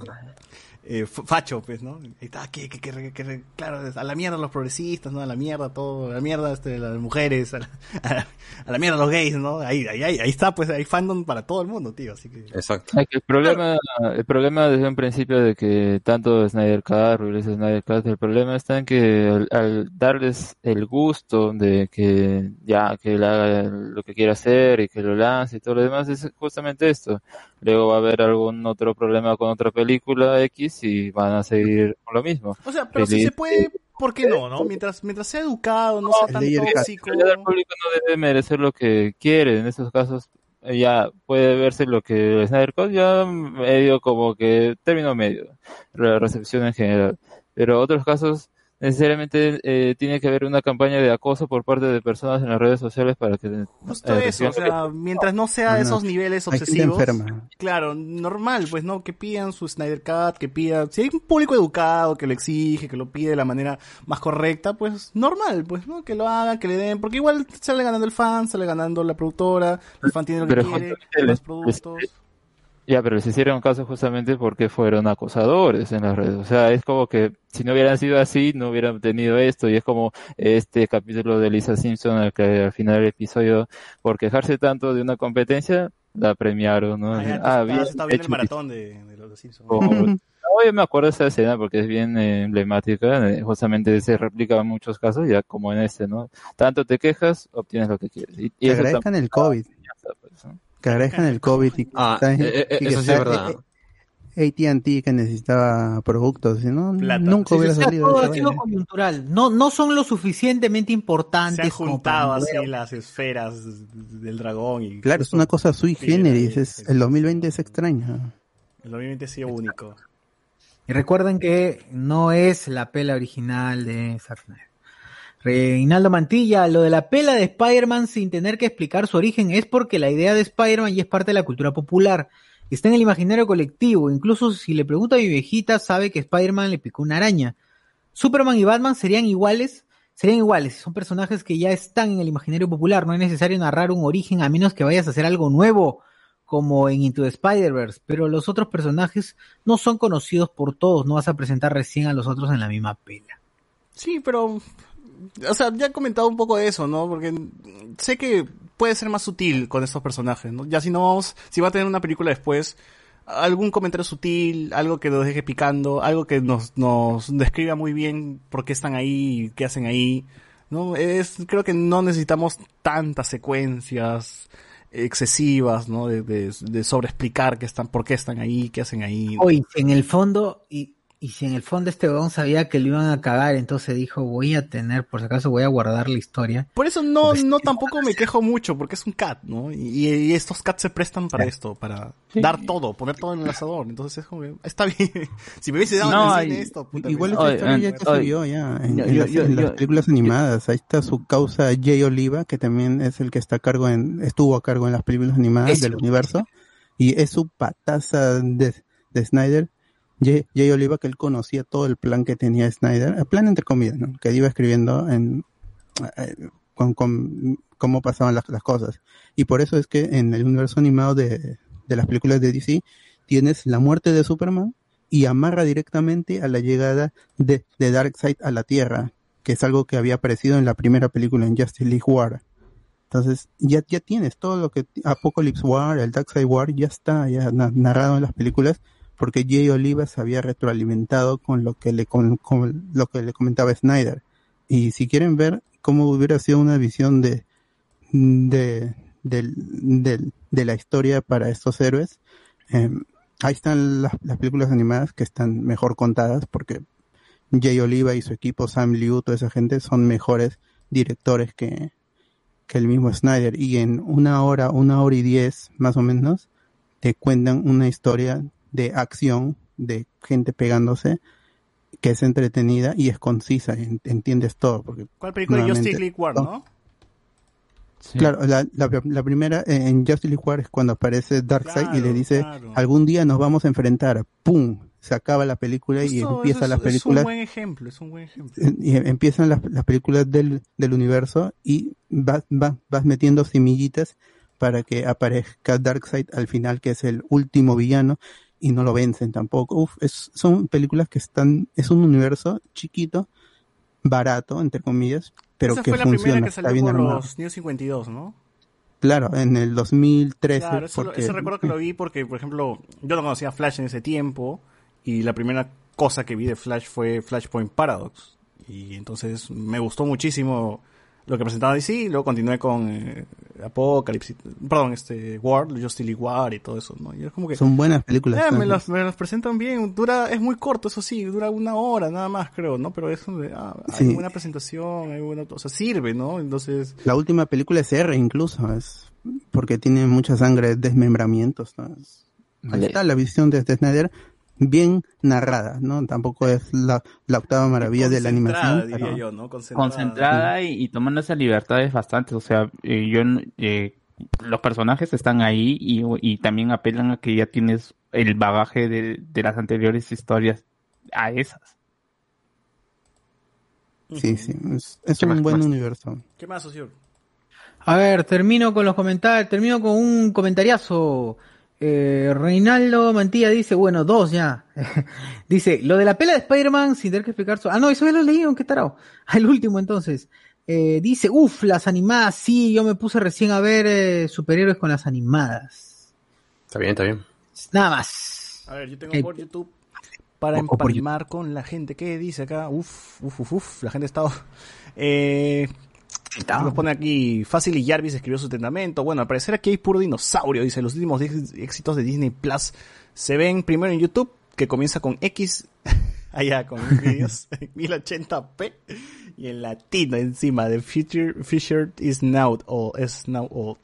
eh, facho, pues, ¿no? Ahí está, que, que, que, que- claro, a la mierda los progresistas, ¿no? A la mierda todo, a la mierda este, las mujeres, a la, a la- a la mierda los gays, ¿no? Ahí, ahí, ahí, ahí está, pues, hay fandom para todo el mundo, tío, así que... Exacto. El problema, el problema desde un principio de que tanto Snyder Cut, Release Snyder Cut, el problema está en que al, al darles el gusto de que ya que él haga lo que quiera hacer y que lo lance y todo lo demás es justamente esto. Luego va a haber algún otro problema con otra película X y van a seguir con lo mismo. O sea, pero si se puede, ¿por qué no, no? Mientras, mientras sea educado, no sea tan tóxico... El público no debe merecer lo que quiere. En estos casos ya puede verse lo que el Snyder Cut ya medio como que término medio, la recepción en general. Pero otros casos necesariamente eh, tiene que haber una campaña de acoso por parte de personas en las redes sociales para que Justo eh, eso, o sea, mientras no sea No, no. esos niveles obsesivos. enferma. Claro, normal, pues no, que pidan su Snyder Cut, que pidan, si hay un público educado que lo exige, que lo pide de la manera más correcta, pues normal, pues no, que lo hagan, que le den, porque igual sale ganando el fan, sale ganando la productora, el fan tiene lo que Pero quiere, los productos. Ya, pero les hicieron caso justamente porque fueron acosadores en las redes. O sea, es como que si no hubieran sido así, no hubieran tenido esto. Y es como este capítulo de Lisa Simpson, al que al final del episodio, por quejarse tanto de una competencia, la premiaron, ¿no? Ah, ya, Ah, está, bien está bien el maratón de, de los Simpsons. como- No, yo me acuerdo de esa escena porque es bien eh, emblemática, eh, justamente se replica en muchos casos, ya como en este, ¿no? Tanto te quejas, obtienes lo que quieres. Y, y eso agradezcan el COVID. pues, ¿no? Que agradezcan el COVID. Y, Ah, eh, eh, Y que eso sí es verdad. eh, AT&T que necesitaba productos, si no, Plata. nunca Sí, sí, hubiera sea, salido todo ha sido coyuntural. No, no son lo suficientemente Se importantes han como juntado así las esferas del dragón y Claro, es una cosa sui Sí, generis. sí, Es, sí. el 2020 es extraño. el 2020 ha sido único. Y recuerden que no es la pela original de Zack Snyder. Reinaldo Mantilla, lo de la pela de Spider-Man sin tener que explicar su origen es porque la idea de Spider-Man ya es parte de la cultura popular. Está en el imaginario colectivo. Incluso si le pregunto a mi viejita, sabe que Spider-Man le picó una araña. Superman y Batman serían iguales. Serían iguales. Son personajes que ya están en el imaginario popular. No es necesario narrar un origen a menos que vayas a hacer algo nuevo, como en Into the Spider-Verse. Pero los otros personajes no son conocidos por todos. No vas a presentar recién a los otros en la misma pela. Sí, pero, o sea, ya he comentado un poco de eso, ¿no? Porque sé que puede ser más sutil con estos personajes, ¿no? Ya si no vamos, si va a tener una película después, algún comentario sutil, algo que nos deje picando, algo que nos, nos describa muy bien por qué están ahí, qué hacen ahí, ¿no? Es, creo que no necesitamos tantas secuencias excesivas, ¿no? De, de, de sobreexplicar qué están, por qué están ahí, qué hacen ahí. Hoy, en el fondo, y, y si en el fondo este weón sabía que lo iban a cagar, entonces dijo, voy a tener, por si acaso voy a guardar la historia. Por eso no, Pues, no tampoco me quejo mucho, porque es un cat, ¿no? Y, y estos cats se prestan para esto, para dar todo, poner todo en el asador. Entonces es como, que, está bien. (laughs) si me hubiese dado No, en el cine hay- esto, puta, Igual Oye, historia ya, se vio ya en, yo- en yo- las, yo- en las películas animadas. Ahí está su causa Jay Oliva, que también es el que está a cargo en, estuvo a cargo en las películas animadas Eso. del universo. Y es su pataza de, de Snyder. Jay, Jay Oliva que él conocía todo el plan que tenía Snyder, el plan entre comillas, que iba escribiendo en eh, con, con cómo pasaban las, cosas. Y por eso es que en el universo animado de, de las películas de DC tienes la muerte de Superman y amarra directamente a la llegada de, de Darkseid a la Tierra, que es algo que había aparecido en la primera película en Justice League War. Entonces, ya, ya tienes todo lo que Apocalypse War, el Darkseid War, ya está narrado en las películas, porque Jay Oliva se había retroalimentado con lo que le con, con lo que le comentaba Snyder. Y si quieren ver cómo hubiera sido una visión de de, del- de la historia para estos héroes, eh, ahí están las, las películas animadas que están mejor contadas porque Jay Oliva y su equipo, Sam Liu, toda esa gente son mejores directores que, que el mismo Snyder. Y en una hora, una hora y diez más o menos, te cuentan una historia de acción, de gente pegándose, que es entretenida y es concisa, en- entiendes todo. Porque ¿Cuál película de Justice League War, no? Claro, la, la, la primera eh, en Justice League War es cuando aparece Darkseid y le dice, claro. algún día nos vamos a enfrentar, ¡pum! Se acaba la película y Eso- empieza eso las películas Es un buen ejemplo, es un buen ejemplo. y empiezan las, las películas del, del universo y vas, vas, vas metiendo semillitas para que aparezca Darkseid al final, que es el último villano, y no lo vencen tampoco. Uf, es, son películas que están, es un universo chiquito, barato, entre comillas, pero Esa que fue la funciona, primera que está salió bien por armado. los New 52, ¿no? Claro, en el 2013. Claro, eso, porque- eso recuerdo que lo vi porque, por ejemplo, yo no conocía Flash en ese tiempo y la primera cosa que vi de Flash fue Flashpoint Paradox. Y entonces me gustó muchísimo lo que presentaba DC y luego continué con eh, Apocalypse, perdón, este War, Justice League War y todo eso, ¿no? Y es como que... Son buenas películas. Eh, me, las, me las presentan bien, dura, es muy corto, eso sí, dura una hora nada más, creo, ¿no? Pero es donde, ah, hay Sí. buena presentación, hay buena, o sea, sirve, ¿no? Entonces, La última película es R incluso, es porque tiene mucha sangre, desmembramientos. ¿no? Ahí está la visión de Snyder, bien narrada, ¿no? Tampoco es la, la octava maravilla de la animación. diría pero- yo, ¿no? Concentrada. concentrada y, y tomando esas libertades bastantes. O sea, eh, yo eh, los personajes están ahí y, y también apelan a que ya tienes el bagaje de, de las anteriores historias a esas. Sí, sí, es, es ¿Qué un más, buen más? universo. ¿Qué más, socio? A ver, termino con los comentarios, termino con un comentariazo. Eh, Reinaldo Mantilla dice, bueno, dos ya. (laughs) dice, lo de la pela de Spider-Man sin tener que explicar su... Ah, no, eso ya lo leí, qué tarado. El (laughs) último entonces. Eh, dice, uff, las animadas, sí, yo me puse recién a ver eh, superhéroes con las animadas. Está bien, está bien. Nada más. A ver, yo tengo Eh, por YouTube para empalmar con la gente. ¿Qué dice acá? Uf, uf, uf, uf. La gente ha estado... (laughs) Eh, nos pone aquí, Fácil y Jarvis escribió su testamento. Bueno, al parecer aquí hay puro dinosaurio. Dice, los últimos éxitos de Disney Plus se ven primero en YouTube, que comienza con X, (laughs) allá con vídeos en 1080p, y en latino encima, The future, future is now old. Is now old.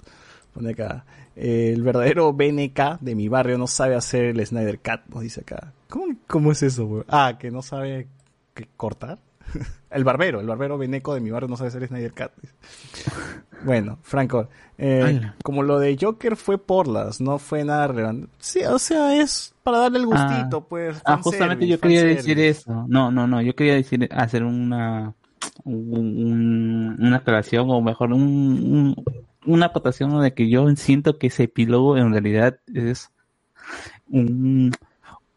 Pone acá. eh, el verdadero BNK de mi barrio no sabe hacer el Snyder Cut, nos dice acá. ¿Cómo, cómo es eso, güey? Ah, que no sabe que cortar. (laughs) el barbero, el barbero Beneco de mi barrio no sabe hacer Snyder dice. Bueno, Franco, eh, como lo de Joker fue por las, no fue nada relevante. Sí, o sea, es para darle el gustito, pues. Ah, justamente yo quería decir eso. No, no, no, yo quería decir, hacer una, un- un- una aclaración o mejor un, un- una acotación de que yo siento que ese epílogo en realidad es un,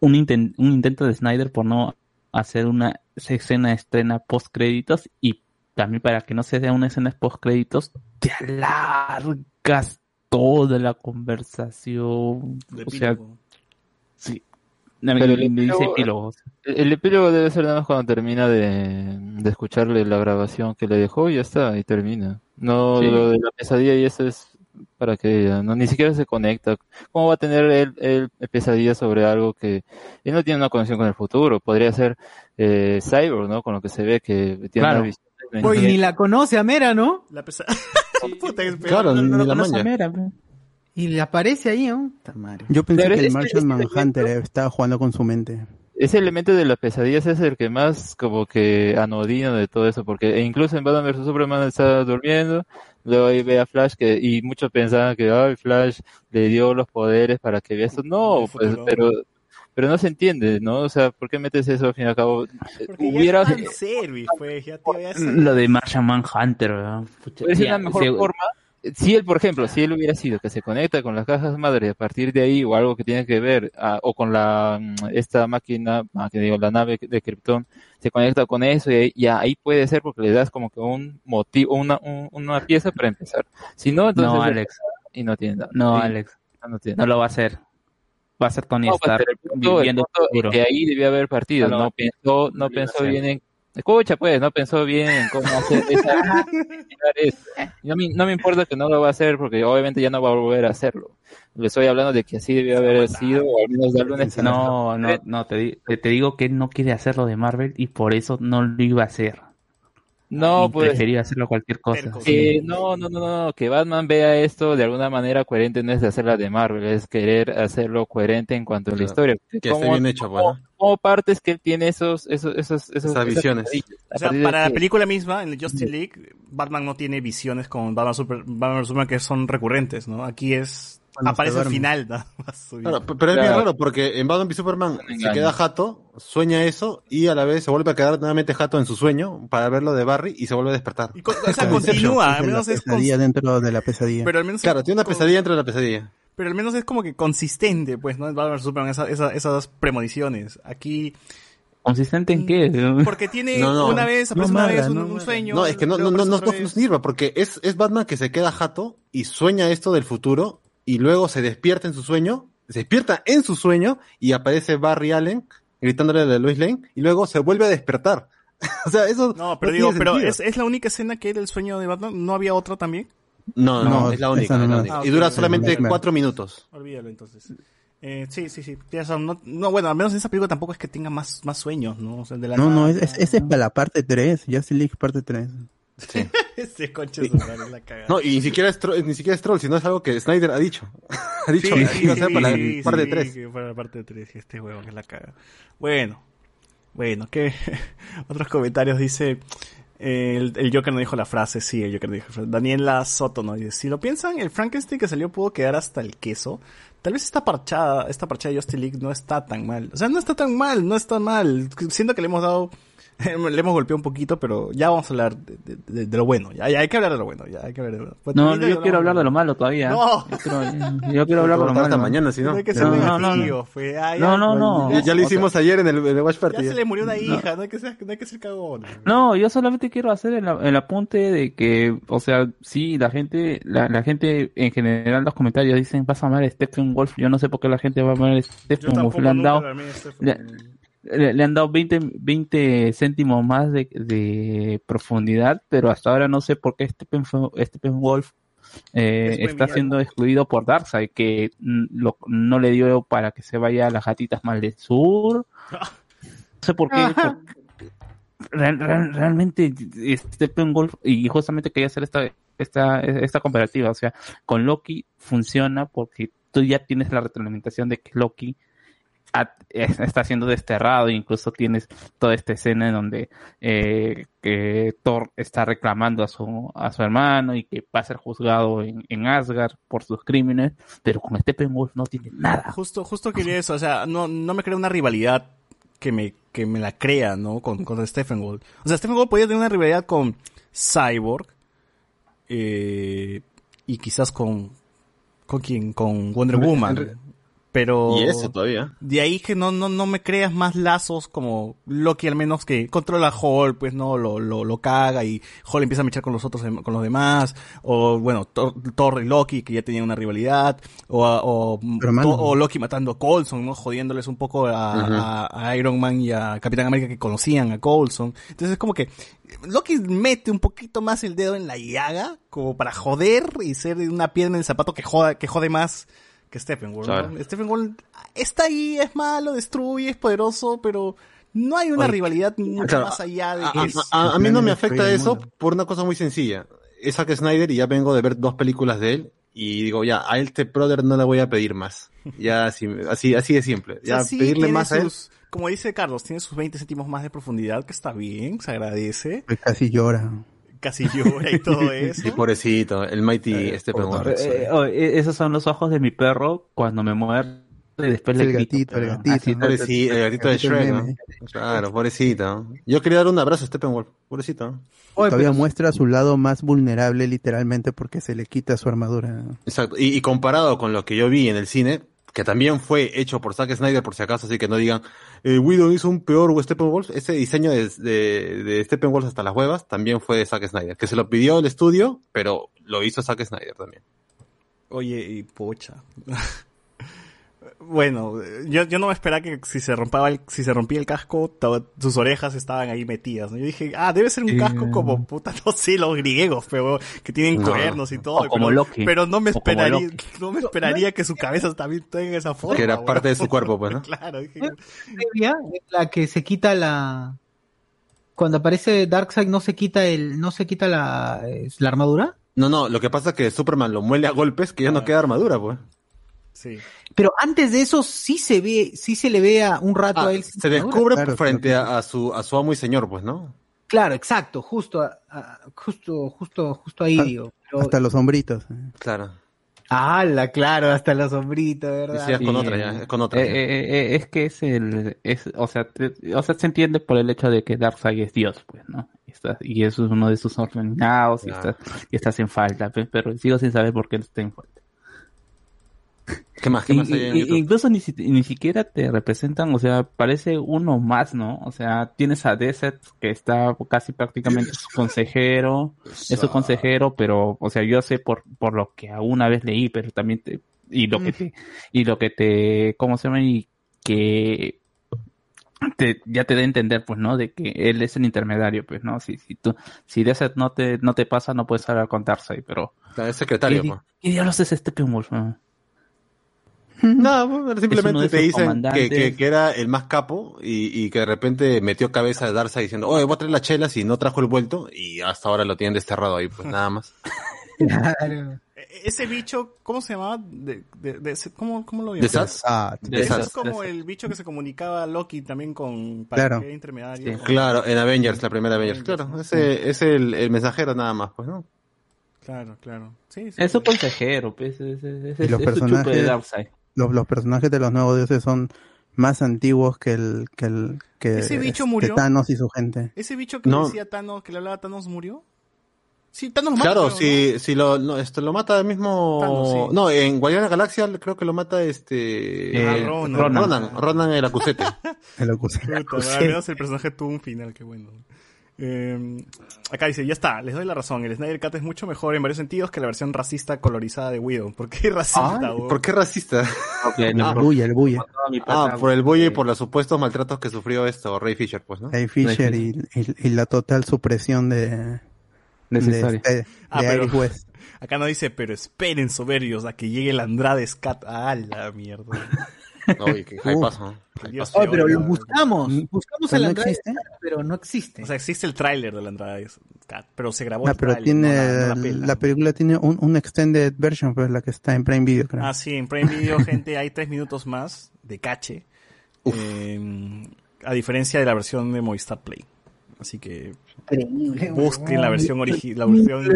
un, un intento de Snyder por no hacer una escena estrena post créditos y también para que no sea una escena post créditos te alargas toda la conversación De o sea sí Pero el me dice epílogo- epílogo El, el epílogo debe ser nada más cuando termina de, de escucharle la grabación que le dejó y ya está, y termina. No Sí. lo de la pesadilla y eso es para que ella, no ni siquiera se conecta. ¿Cómo va a tener él, él pesadilla sobre algo que él no tiene una conexión con el futuro? Podría ser eh, Cyborg, ¿no? Con lo que se ve que tiene Claro. una visión. Oye, ni la conoce a Mera, ¿no? La pesa- (laughs) Puta, es peor. Claro, no, no ni lo la conoce maña. Mera, bro. Y le aparece ahí, ¿no? Yo pensé Pero que el Martian Manhunter elemento- estaba jugando con su mente. ese elemento de las pesadillas es el que más como que anodino de todo eso, porque e incluso en Batman vs Superman está durmiendo, luego ahí ve a Flash que y muchos pensaban que ay Flash le dio los poderes para que vea eso, no, pues pero pero no se entiende, ¿no? O sea, ¿por qué metes eso al fin y al cabo? Porque Hubiera, ya es pues, es- Lo de Martian Manhunter, weón. Pucha, ya, una mejor forma. Si él, por ejemplo, si él hubiera sido que se conecta con las cajas madre a partir de ahí o algo que tiene que ver ah, o con la mm, esta máquina, ah, que digo, la nave de Krypton, se conecta con eso y ahí, ya ahí puede ser porque le das como que un motivo, una, un- una pieza para empezar. Si no, entonces No, Alex. y no tiene nada. No, Sí, Alex. no tiene No lo va a hacer. Va a ser Tony No, Stark pero el punto, el viviendo el futuro. que ahí debió haber partido, No no pensó, no pensó bien en, escucha pues, no pensó bien en cómo hacer esa, (laughs) eso. No me, no me importa que no lo va a hacer porque obviamente ya no va a volver a hacerlo. Le estoy hablando de que así debió haber sido, o al menos darle una No, no, no, te, di- te- te digo que él no quiere hacerlo de Marvel y por eso no lo iba a hacer. No, Y pues. Prefería hacerlo cualquier cosa. Que no, no, no, no, que Batman vea esto de alguna manera coherente no es de hacerla de Marvel, es querer hacerlo coherente en cuanto a la historia. que esté bien hecho, como- ¿no? como partes que él tiene esos, esos, esos, esos Esas visiones. O sea, para la que- película misma, en el Justice League, Batman no tiene visiones con Batman Super, Batman Superman que son recurrentes, ¿no? Aquí es, aparece al final, nada más su vida. Claro, pero es bien raro porque en Batman v Superman se queda jato, sueña eso y a la vez se vuelve a quedar nuevamente jato en su sueño para ver lo de Barry y se vuelve a despertar. o sea, (laughs) continúa, al menos es pesadilla dentro de la pesadilla. Pero al menos Claro, tiene una pesadilla dentro de la pesadilla. Pero al menos es como que consistente, pues, ¿no? En Batman vs Superman, esa- esa- esas premoniciones. Aquí, ¿Consistente en qué? porque tiene No, no. una vez, aparece No, una vez un, no, sueño. No, es que no, no, no, no, no sirva porque es, es Batman que se queda jato y sueña esto del futuro y luego se despierta en su sueño, se despierta en su sueño y aparece Barry Allen gritándole a Lois Lane y luego se vuelve a despertar. (laughs) o sea, eso No, pero digo, pero es, es la única escena que era el sueño de Batman. ¿No había otra también? No, no, No, es la única. no es la única. Ah, y dura solamente cuatro minutos. Olvídalo entonces. Eh, sí, sí, sí. No, no, bueno, al menos en esa película tampoco es que tenga más, más sueños, ¿no? O sea, de la No, no, es, es, ese es para la parte 3, Justice League parte 3. (laughs) Ese conche de su madre es la cagada. No, y ni siquiera es, ni siquiera es troll, sino es algo que Snyder ha dicho. (laughs) ha dicho Sí, que sí, iba a ser para la sí, parte sí, 3. que para la parte 3, este huevo que es la caga. Bueno, bueno, que (laughs) otros comentarios dice eh, el, el Joker no dijo la frase, sí, el Joker no dijo la frase. Daniela Soto no dice, si lo piensan, el Frankenstein que salió pudo quedar hasta el queso. Tal vez esta parchada, esta parchada de Justice League no está tan mal. O sea, no está tan mal, no está mal. Siento que le hemos dado, (laughs) le hemos golpeado un poquito, pero ya vamos a hablar de, de- de- de lo bueno. Ya, ya hay que hablar de lo bueno, ya hay que hablar de lo. Pues No, yo quiero hablar de lo malo todavía. No. Yo quiero, yo quiero hablar de lo Hasta malo. mañana, si no. No hay que ser No, no, no, negativo, no. fue, ah, ya- No, no, no. Ya, ya lo hicimos ayer en el, en el Watch Party. Ya ya. se le murió una hija, no hay que ser, no hay que ser cagón. No, yo solamente quiero hacer el, el apunte de que, o sea, sí, la gente, la, la gente en general en los comentarios dicen vas a amar a Stephen Wolf. Yo no sé por qué la gente va a amar a Stephen Wolf. Le han dado, le, han dado 20, 20 céntimos más de, de profundidad, pero hasta ahora no sé por qué Stephen, Fo- Stephen Wolf eh, Es está siendo excluido por Darkseid, que lo- no le dio para que se vaya a las gatitas mal del sur. (laughs) No sé por qué. por- real- real- realmente Steppenwolf y justamente quería hacer esta esta esta comparativa o sea con Loki funciona porque tú ya tienes la retroalimentación de que Loki está siendo desterrado incluso tienes toda esta escena en donde eh, que Thor está reclamando a su a su hermano y que va a ser juzgado en, en Asgard por sus crímenes pero con Steppenwolf no tiene nada Justo, justo quería eso, o sea, no, no me crea una rivalidad que me, que me la crea, ¿no? Con, con Stephen Gold. O sea, Stephen Gold podía tener una rivalidad con Cyborg, eh, y quizás con, con quién, con Wonder Woman. Pero Y eso todavía. de ahí que no, no, no me creas más lazos como Loki al menos que controla a Hall, pues no, lo, lo, lo caga y Hall empieza a mechar con los otros, dem- con los demás, o bueno, Thor, Thor y Loki que ya tenían una rivalidad, o, o, to- Loki matando a Coulson, ¿no? Jodiéndoles un poco a, Ujú. a- a Iron Man y a Capitán América que conocían a Coulson. Entonces es como que Loki mete un poquito más el dedo en la llaga, como para joder y ser una piedra en el zapato que joda, que jode más que Steppenwolf. ¿no? Claro. Steppenwolf está ahí, es malo, destruye, es poderoso, pero no hay una Oye, rivalidad mucho claro, más allá de A, que a- es- a- a mí no me afecta eso por una cosa muy sencilla. Es Zack Snyder y ya vengo de ver dos películas de él y digo, ya, a este brother no le voy a pedir más. Ya (laughs) así, así, así de simple. O sea, Ya sí pedirle más a él. sus- como dice Carlos, tiene sus 20 céntimos más de profundidad, que está bien, se agradece. Pues casi llora. Casi llora y (laughs) todo eso. Y pobrecito, el Mighty por Wolf. Eh, eh, oh, eh, esos son los ojos de mi perro cuando me muerde Y después El le grito, gatito, el gatito. así, ¿no? Pobrecito, el gatito de gatito Shrek, ¿no? Claro, pobrecito. Yo quería dar un abrazo a Steppenwolf, pobrecito. Oye, Todavía pero- muestra su lado más vulnerable literalmente porque se le quita su armadura. Exacto. Y, y comparado con lo que yo vi en el cine, que también fue hecho por Zack Snyder por si acaso, así que no digan, eh, Widow hizo un peor Steppenwolf, ese diseño de, de, de Steppenwolf hasta las huevas también fue de Zack Snyder, que se lo pidió el estudio, pero lo hizo Zack Snyder también. Oye, y pocha. Bueno, yo, yo no me esperaba que si se rompaba el, si se rompía el casco, sus orejas estaban ahí metidas. ¿no? Yo dije, ah, debe ser un casco como puta, no sé, los griegos, pero que tienen No. cuernos y todo. O como pero, Loki. pero no me esperaría, no me esperaría que su cabeza también tenga esa forma. Que era parte de su cuerpo, pues, ¿no? (laughs) claro, dije, la que se quita la cuando aparece Darkseid no se quita el no se quita la, es la armadura No, no, lo que pasa es que Superman lo muele a golpes que ya no queda armadura, pues. sí. Pero antes de eso sí se ve sí se le ve a un rato Ah, a él se descubre Claro, frente claro. a, a su, a su amo y señor, pues, ¿no? claro exacto justo a- a- justo justo justo ahí Ah, digo pero Hasta los hombritos. eh. Claro. ala claro hasta la sombrita verdad Sí, es con otra ya, es con otra. eh, eh, eh, es que es el, es, o sea, te- o sea, se entiende por el hecho de que Darkseid es Dios, pues, ¿no? Y, está- y eso es uno de sus ordenados y Claro. está, y está sin falta, pe- pero sigo sin saber por qué está en falta. ¿Qué más? ¿Qué más hay en y- YouTube? incluso ni, si- ni siquiera te representan, o sea, parece uno más, ¿no? O sea, tienes a Deset que está casi prácticamente su consejero, es su consejero, pero, o sea, yo sé por, por lo que alguna vez leí, pero también te, y lo que te, y lo que te, ¿cómo se llama? Y que te, ya te da a entender, pues, ¿no? De que él es el intermediario, pues, ¿no? Si, si tú, si Deset no te, no te pasa, no puedes hablar con Darkseid, pero, Claro, Es secretario, ¿qué, di- pues. ¿qué diablos es este Steppenwolf? No? Pues, simplemente te dicen que, que, que era el más capo y, y que de repente metió cabeza de Darkseid diciendo, oye, voy a traer las chelas y no trajo el vuelto y hasta ahora lo tienen desterrado ahí, pues nada más. (laughs) Claro. E- Ese bicho, ¿cómo se llamaba? De, de- de ese- ¿cómo, ¿Cómo lo. Sats? Ah, De Ese esas- es como el bicho que se comunicaba a Loki también con para Claro. intermediario. Sí. Claro, en Avengers, la primera Avengers. Claro, ese es el, el mensajero nada más, pues, ¿no? Claro, claro. Sí, sí. Es su consejero, pues, es, es, es, Y los es su chupe de Darkseid. Los, los personajes de los nuevos dioses son más antiguos que el que el que, ¿Ese bicho murió? Thanos y su gente. Ese bicho que No. decía Thanos, que le hablaba a Thanos, ¿murió? Sí, Thanos lo mata. Claro, creo, si, si lo, no, esto lo mata el mismo... Thanos, sí. No, en Guardianes de la Galaxia creo que lo mata este... Eh, Ah, Ronan. Ronan. Ronan, el acusete. (laughs) El ¿no? Puta, al menos el personaje tuvo un final, qué bueno. Eh, acá dice, ya está, les doy la razón. El Snyder Cut es mucho mejor en varios sentidos que la versión racista colorizada de Widow. ¿Por qué racista, Ay? ¿Por qué racista? (laughs) El bulla, el bulla. Ah, por el bulle y por los supuestos maltratos que sufrió esto, Ray Fisher, pues, ¿no? Ray Fisher y, y- y la total supresión de, de, Necesario. este- Ah, de pero- West. (laughs) Acá no dice, pero esperen soberbios a que llegue el Andrade Scat. Ah, la mierda. (laughs) Oye, qué. Dios Oye, pero lo buscamos buscamos ¿Pero el no Andrade, existe? pero no existe O sea, existe el tráiler del Andrade Scat, pero se grabó No, el pero tiene no la- la la, película tiene un, un extended version, pues la que está en Prime Video, creo. Ah, sí, en Prime Video, gente, hay tres minutos más de cache. Eh, a diferencia de la versión de Movistar Play. Así que Increíble, busquen la versión original, la versión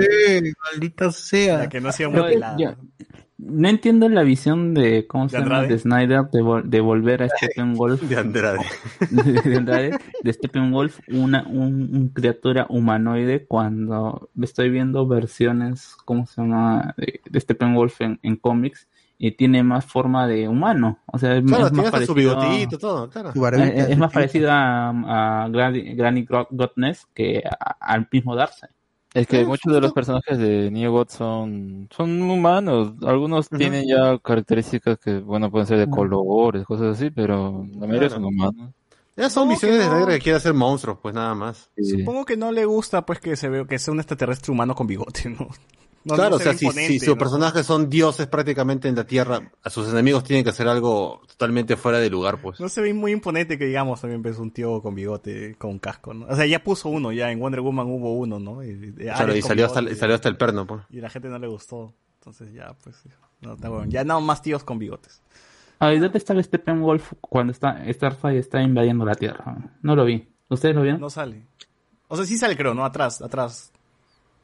maldita sea la que no sea mutilada. yo- no entiendo la visión de, ¿cómo se ¿De llama? Andrade? De Snyder de, vol- de volver a (laughs) Steppenwolf, (laughs) De Andrade. de, Andrade, de Steppenwolf, una un, un criatura humanoide cuando estoy viendo versiones, ¿cómo se llama? De, de Steppenwolf en, en cómics y tiene más forma de humano, o sea, es, Claro, es tiene más su parecido bigotito, todo, claro. Eh, es más parecido a, a Granny, Granny Godness que a- al mismo Darkseid. Es que Eh, muchos de los personajes de New God son, son humanos. Algunos tienen ya características que, bueno, pueden ser de colores, cosas así, pero la mayoría Claro. son humanos. Ya son Supongo visiones que de no. Que quiere hacer monstruos, pues nada más. Sí. Supongo que no le gusta pues que se vea que sea un extraterrestre humano con bigote, (laughs) ¿no? No- claro, no o se sea, si, si sus ¿no? personajes son dioses prácticamente en la Tierra, a sus enemigos tienen que hacer algo totalmente fuera de lugar, pues. No se ve muy imponente que digamos también ves un tío con bigote, con casco, ¿no? O sea, ya puso uno, ya en Wonder Woman hubo uno, ¿no? Y, y- Claro, y salió hasta, y salió hasta el perno, pues. y la gente no le gustó. Entonces ya, pues, no, está bueno. ya no más tíos con bigotes. Ah, ¿y dónde está el Steppenwolf cuando está Starfire está invadiendo la Tierra? No lo vi. ¿Ustedes lo vieron? No sale. O sea, sí sale creo, ¿no? Atrás, atrás.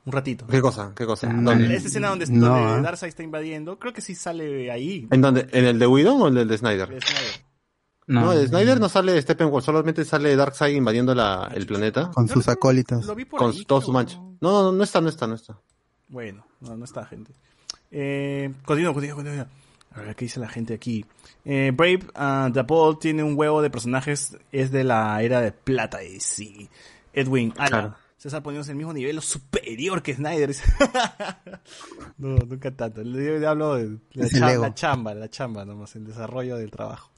Un ratito. ¿Qué cosa? ¿Qué cosa? ¿Dónde? Esa escena donde, No, donde ¿ah? Darkseid está invadiendo, creo que sí sale ahí. ¿En dónde? ¿En el de Whedon o en el de Snyder? de Snyder. No, de Snyder no sale Steppenwolf, solamente sale Darkseid invadiendo la, el planeta Con sus acólitos. Lo vi por con ahí, todo creo. su mancha. No, no, no, no está, no está, no está. Bueno, no, no está, gente. Eh, continúo, continúo, continúo. A ver, ¿qué dice la gente aquí? Eh, Brave uh, The Paul tiene un huevo de personajes, es de la era de plata, y sí. Edwin, ala, Claro. César poniéndose el mismo nivel o superior que Snyder. (laughs) no, nunca tanto. Yo, hablo de la, Es el cha- ego. la chamba, la chamba nomás, el desarrollo del trabajo.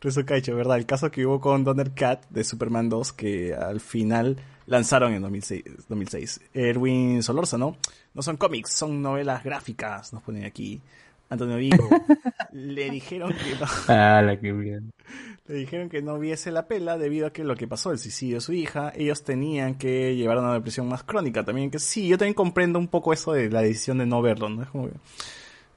Rezo Caicho, ¿verdad? El caso que hubo con Donner Cat de Superman 2 que al final lanzaron en 2006. 2006. Erwin Solórzano, no son cómics, son novelas gráficas, nos ponen aquí. Antonio Vigo, (laughs) le dijeron que no, Ah, qué bien. Le dijeron que no viese la pela debido a que lo que pasó, el suicidio de su hija, ellos tenían que llevar a una depresión más crónica también, que sí, yo también comprendo un poco eso de la decisión de no verlo, ¿no? Es como que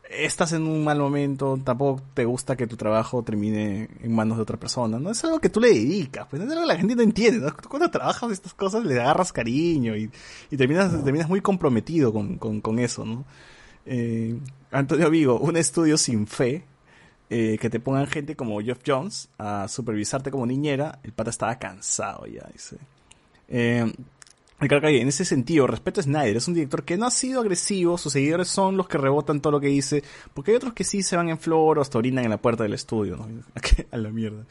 estás en un mal momento, tampoco te gusta que tu trabajo termine en manos de otra persona, ¿no? Es algo que tú le dedicas, pues es algo que la gente no entiende, ¿no? Tú Cuando trabajas estas cosas le agarras cariño y, y terminas, terminas muy comprometido con, con, con eso, ¿no? Eh, Antonio Vigo, un estudio sin fe, eh, que te pongan gente como Jeff Jones a supervisarte como niñera, el pata estaba cansado ya, dice. Eh, Calle, en ese sentido, respeto a Snyder, es un director que no ha sido agresivo, sus seguidores son los que rebotan todo lo que dice, porque hay otros que sí se van en flor o hasta orinan en la puerta del estudio, ¿no? (laughs) a la mierda.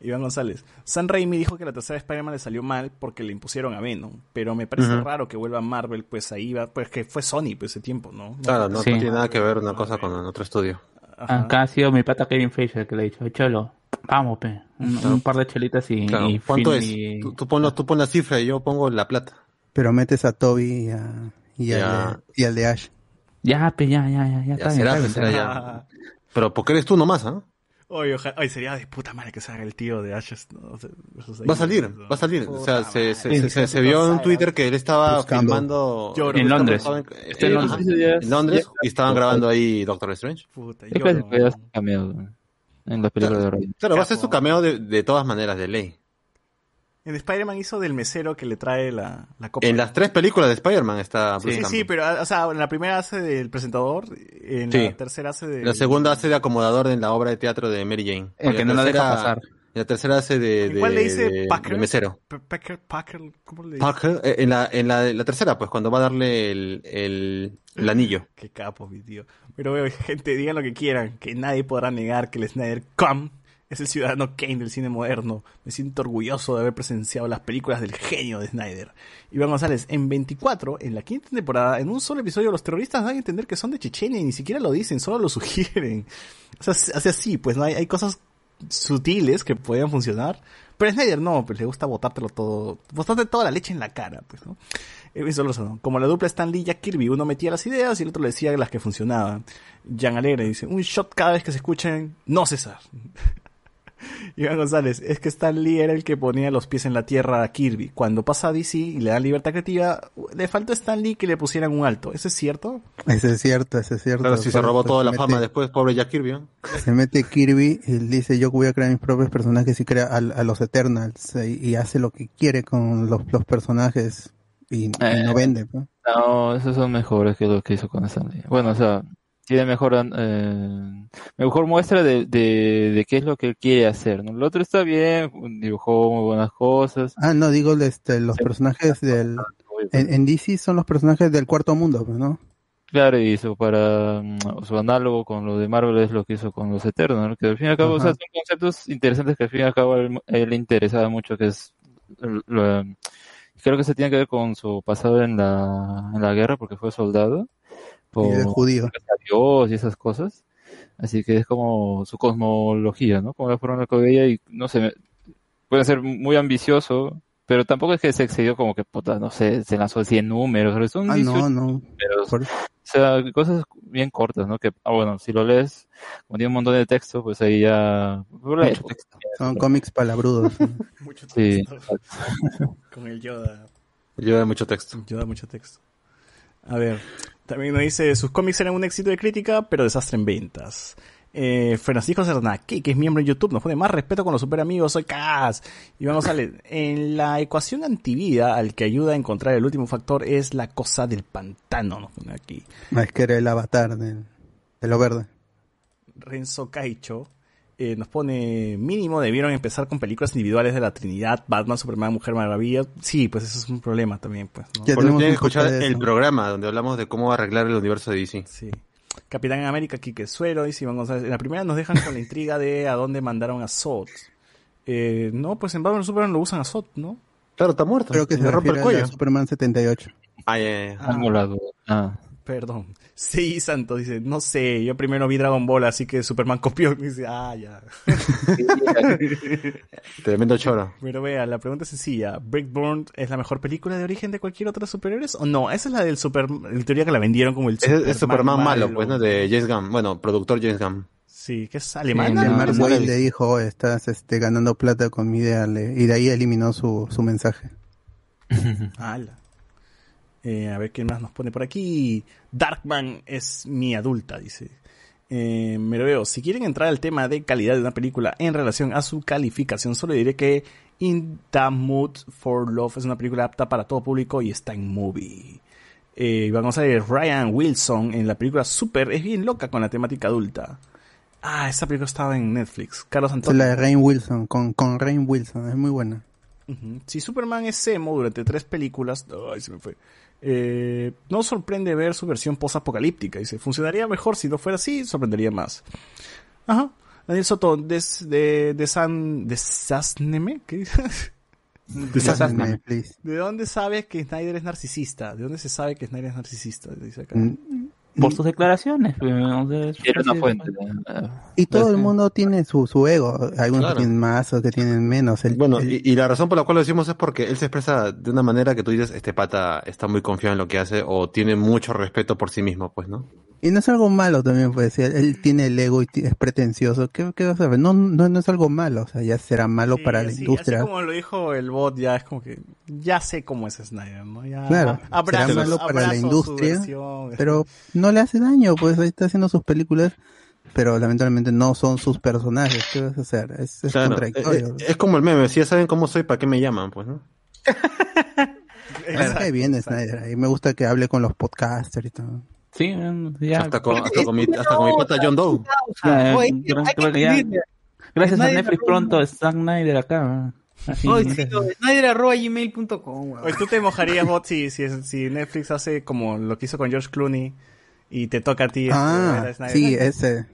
Iván González, San Raimi dijo que la tercera Spider-Man le salió mal porque le impusieron a Venom, pero me parece raro que vuelva a Marvel, pues ahí va, pues que fue Sony pues ese tiempo, ¿no? Claro, no, Sí. no tiene nada que ver una cosa con otro estudio. Acá ha sido mi pata Kevin el que le ha dicho, cholo, vamos, pe. Un, un par de chelitas y, Claro. y ¿Cuánto es? y- Tú, tú pon, la- tú pon la cifra y yo pongo la plata. Pero metes a Toby y, a- y, al, de, y al de Ash. Ya, pe, ya, ya, ya, ya, Ya está será, bien, será ya. Pero porque eres tú nomás, ¿ah? Oye, ojalá, oye, sería de puta madre que se haga el tío de Ashes. ¿no? Va a salir, va a salir. O sea, se, se, se, se- se vio en Twitter que él estaba Buscando. filmando Lloro. En Londres. Estaba en, Está en Londres. en Londres y estaban grabando ahí Doctor Strange. Puta, Es que ¿no? en las películas de Ryan. Claro, va a ser su cameo de, de todas maneras, de ley. En Spider-Man hizo del mesero que le trae la, la copa. En las tres películas de Spider-Man está Bruce Sí, Campbell. sí, pero, o sea, en la primera hace del presentador, en Sí. la tercera hace de... La segunda hace de acomodador en la obra de teatro de Mary Jane. El Y que no la deja tercera- pasar. y la tercera hace de, ¿En de, cuál le dice de- Packer? de mesero. P- Packer, Packer, ¿cómo le dice? Parker, eh, en la, en la, la tercera, pues, cuando va a darle el, el, el anillo. Qué capo, mi tío. Pero, bueno, gente, digan lo que quieran, que nadie podrá negar que el Snyder Come es el ciudadano Kane del cine moderno. Me siento orgulloso de haber presenciado las películas del genio de Snyder. Iván González, en 24, en la quinta temporada, en un solo episodio, los terroristas dan a entender que son de Chechenia y ni siquiera lo dicen, solo lo sugieren. O sea, así, pues, ¿no? Hay, hay cosas sutiles que podían funcionar. Pero Snyder no, pues le gusta botártelo todo, botarte toda la leche en la cara, pues, ¿no? Solórzano, como la dupla Stan Lee y Jack Kirby, uno metía las ideas y el otro le decía las que funcionaban. Jan Alegre dice, un shot cada vez que se escuchen, no César. (laughs) Iván González, es que Stan Lee era el que ponía los pies en la tierra a Kirby. Cuando pasa a DC y le dan libertad creativa, le faltó a Stan Lee que le pusieran un alto. ¿Eso es cierto? Ese es cierto, ese es cierto. Claro, si se robó toda la fama después, pobre Jack Kirby. ¿no? Se mete Kirby y dice yo voy a crear mis propios personajes y crea a, a los Eternals eh, y, hace lo que quiere con los, los personajes y, y Eh. no vende. ¿no? No, esos son mejores que lo que hizo con Stanley. Bueno, o sea, tiene mejor, eh, mejor muestra de, de, de qué es lo que él quiere hacer, ¿no? El otro está bien, dibujó muy buenas cosas. Ah, no, digo este, los personajes del... En, en DC son los personajes del cuarto mundo, pues, ¿no? Claro, y hizo para mm, su análogo con lo de Marvel es lo que hizo con los Eternos, ¿no? que al fin y al cabo o sea, son conceptos interesantes que al fin y al cabo él, él le interesaba mucho, que es lo- creo que se tiene que ver con su pasado en la, en la guerra porque fue soldado, por Y de judío. a Dios y esas cosas, así que es como su cosmología, ¿no? Como la forma en la que veía y no sé, puede ser muy ambicioso, pero tampoco es que se excedió como que, puta, no sé, se lanzó 100 números, son Ah, 18 no, no. números. Por- O sea, cosas bien cortas, ¿no? Que, ah, bueno, si lo lees, como tiene un montón de texto, pues ahí ya... Mucho texto. Son cómics palabrudos. ¿no? (laughs) Mucho Sí, texto. (laughs) Con el Yoda. Lleva mucho texto. Yoda mucho texto. A ver, también nos dice, sus cómics eran un éxito de crítica, pero desastre en ventas. Eh, Francisco Cernaque, que es miembro en YouTube, nos pone más respeto con los super amigos, soy Cas. Y vamos a leer, en la ecuación antivida, al que ayuda a encontrar el último factor es la cosa del pantano, nos pone aquí. Es que era el avatar del- de lo verde. Renzo Caicho eh, nos pone mínimo debieron empezar con películas individuales de la Trinidad, Batman, Superman, Mujer Maravilla. Sí, pues eso es un problema también, pues. ¿no? Ya Por tenemos que escuchar el programa donde hablamos de cómo arreglar el universo de DC. Sí. Capitán América, Quique Suero, dice Iván González. En la primera nos dejan con la intriga de a dónde mandaron a Sot. Eh, no, pues en Batman Superman lo usan a Sot, ¿no? Claro, está muerto. Creo que se rompe el cuello. Superman 78. Ay, ay, ay. Tengo la duda. Ah. Perdón. Sí, Santos dice, no sé, yo primero vi Dragon Ball, así que Superman (laughs) copió. Y dice, ah, ya. (laughs) Tremendo choro. Pero vea, la pregunta es sencilla. ¿Breakborn es la mejor película de origen de cualquier otro superhéroes? ¿O no? Esa es la del super... En teoría que la vendieron como el Es, es Superman malo, pues, ¿no? De James Gunn. Bueno, productor James Gunn. Sí, que es Que alemana. Mark no le dijo, "Oh, estás este, ganando plata con mi idea, le- y de ahí eliminó su, su mensaje. (laughs) Ala. Eh, a ver quién más nos pone por aquí. Darkman es mi adulta, dice. Eh, me lo veo. Si quieren entrar al tema de calidad de una película en relación a su calificación, solo diré que In the Mood for Love es una película apta para todo público y está en movie. Eh, vamos a ver, Ryan Wilson en la película Super es bien loca con la temática adulta. Ah, esa película estaba en Netflix. Carlos Antonio. la de Rain Wilson, con, con Rain Wilson, es muy buena. Si Superman es emo durante tres películas, ay, se me fue. Eh, no sorprende ver su versión post-apocalíptica. Dice, funcionaría mejor si no fuera así, sorprendería más. Ajá. Daniel Soto, des, de, de San, de Sasneme, ¿qué dices? (laughs) Desasname, please. ¿De dónde sabes que Snyder es narcisista? ¿De dónde se sabe que Snyder es narcisista? Dice acá. Por sus declaraciones. Era una fuente. Y todo el Pues, mundo tiene su, su ego. Algunos Claro. que tienen más, otros que tienen menos. El- Bueno, el- y, y la razón por la cual lo decimos es porque él se expresa de una manera que tú dices, este pata está muy confiado en lo que hace o tiene mucho respeto por sí mismo, pues, ¿no? Y no es algo malo también, pues, si él, tiene el ego y es pretencioso. ¿Qué, qué vas a ver? No, no, no es algo malo, o sea, ya será malo Sí, para la industria. Así como lo dijo el bot, ya es como que ya sé cómo es Snyder, ¿no? Ya Claro, abrazo- será malo para la industria, versión. pero no le hace daño, pues ahí está haciendo sus películas, pero lamentablemente no son sus personajes. ¿Qué vas a hacer? Es, es Claro, contradictorio. eh, eh, es como el meme, si ya saben cómo soy, ¿para qué me llaman? Pues, ¿no? (laughs) Cae bien Snyder, y me gusta que hable con los podcasters y todo. Sí, ya. Hasta con, hasta con mi, hasta con mi pata John Doe. Oye, creo- hay creo que que ya- escribirle. Gracias a Netflix pronto Zack Snyder acá. Así, Oye, sí, de Snyder.gmail.com. Oye, ¿tú te mojarías, bot, si, si, si Netflix hace como lo que hizo con George Clooney y te toca a ti? este, Ah, a Snyder? sí, ese.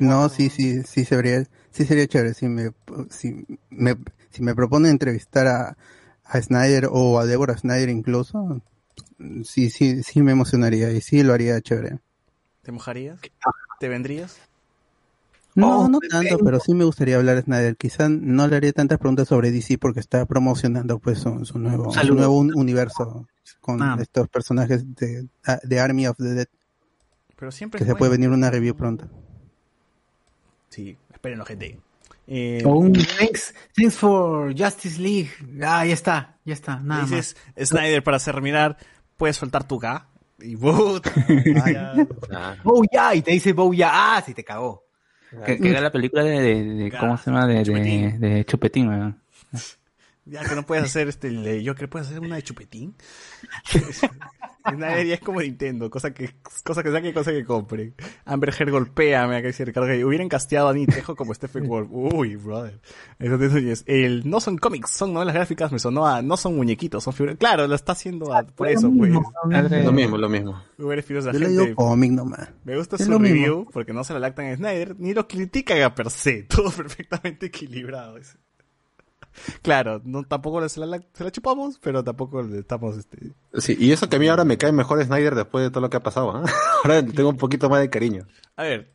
No, sí, sí, sí sería, sí sería chévere si me, si me, si me propone entrevistar a, a Snyder o a Deborah Snyder incluso, sí, sí, sí me emocionaría y sí lo haría chévere. ¿Te mojarías? ¿Te vendrías? No, Oh, no tanto, pero sí me gustaría hablar de Snyder. Quizá no le haría tantas preguntas sobre DC porque está promocionando pues su, su nuevo, su nuevo un- universo con Ah. estos personajes de, de Army of the Dead, Pero siempre que se puede bueno. venir una review pronto. Sí, espérenlo, gente. Eh, O un thanks, thanks for Justice League. Ah, ya está, ya está, nada dices, Snyder, para terminar, puedes soltar tu ga. Y. Oh, ya, (laughs) y te dice Bow ya, ah, sí te cagó. Que, que era la película de, de, de- ¿cómo se llama? De, Chupetín. de Chupetín, weón. Ya que no puedes hacer este, el de Joker, puedes hacer una de chupetín. (laughs) Snyder ya es como Nintendo, cosa que, cosa que saque, cosa que compre. Amber Heard golpea, me acá dice Ricardo que hubieran casteado a Nitejo como Stephen (laughs) Wolf. Uy, brother. Entonces, el, no son cómics, son novelas gráficas, me sonó a, no son muñequitos, son figuras. Claro, lo está haciendo a- por eso, pues. Lo mismo, lo mismo. Yo la le gente. digo cómic nomás. Me gusta Es su review porque no se la lactan a Snyder ni lo critican a per se. (laughs) Todo perfectamente equilibrado. Claro, no, tampoco se la, se la chupamos, pero tampoco le estamos. Este... Sí, y eso que a mí ahora me cae mejor Snyder después de todo lo que ha pasado. ¿ah? (laughs) Ahora tengo un poquito más de cariño. A ver,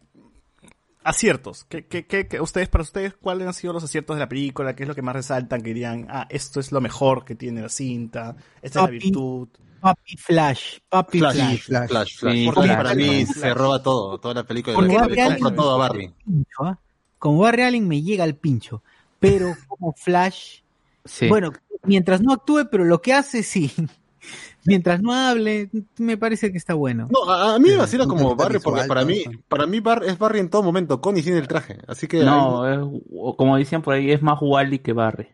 aciertos. ¿Qué, qué, qué, qué- ustedes, para ustedes, cuáles han sido los aciertos de la película? ¿Qué es lo que más resaltan? Que dirían, ah, esto es lo mejor que tiene la cinta, esta es la virtud. Papi Flash, Papi Flash, Flash. Flash, Flash. Sí, Porque Flash. para mí Flash. se roba todo, toda la película. Porque Le, todo a Barbie. pincho, ¿ah? Como Barry Allen me llega al pincho, pero como Flash, Sí. bueno, mientras no actúe, pero lo que hace sí. Mientras no hable, me parece que está bueno. No, a, a mí me vacila como Barry, porque para mí, para mí Bar es Barry en todo momento, con y sin el traje. Así que. No, es- como decían por ahí, es más Wally que Barry.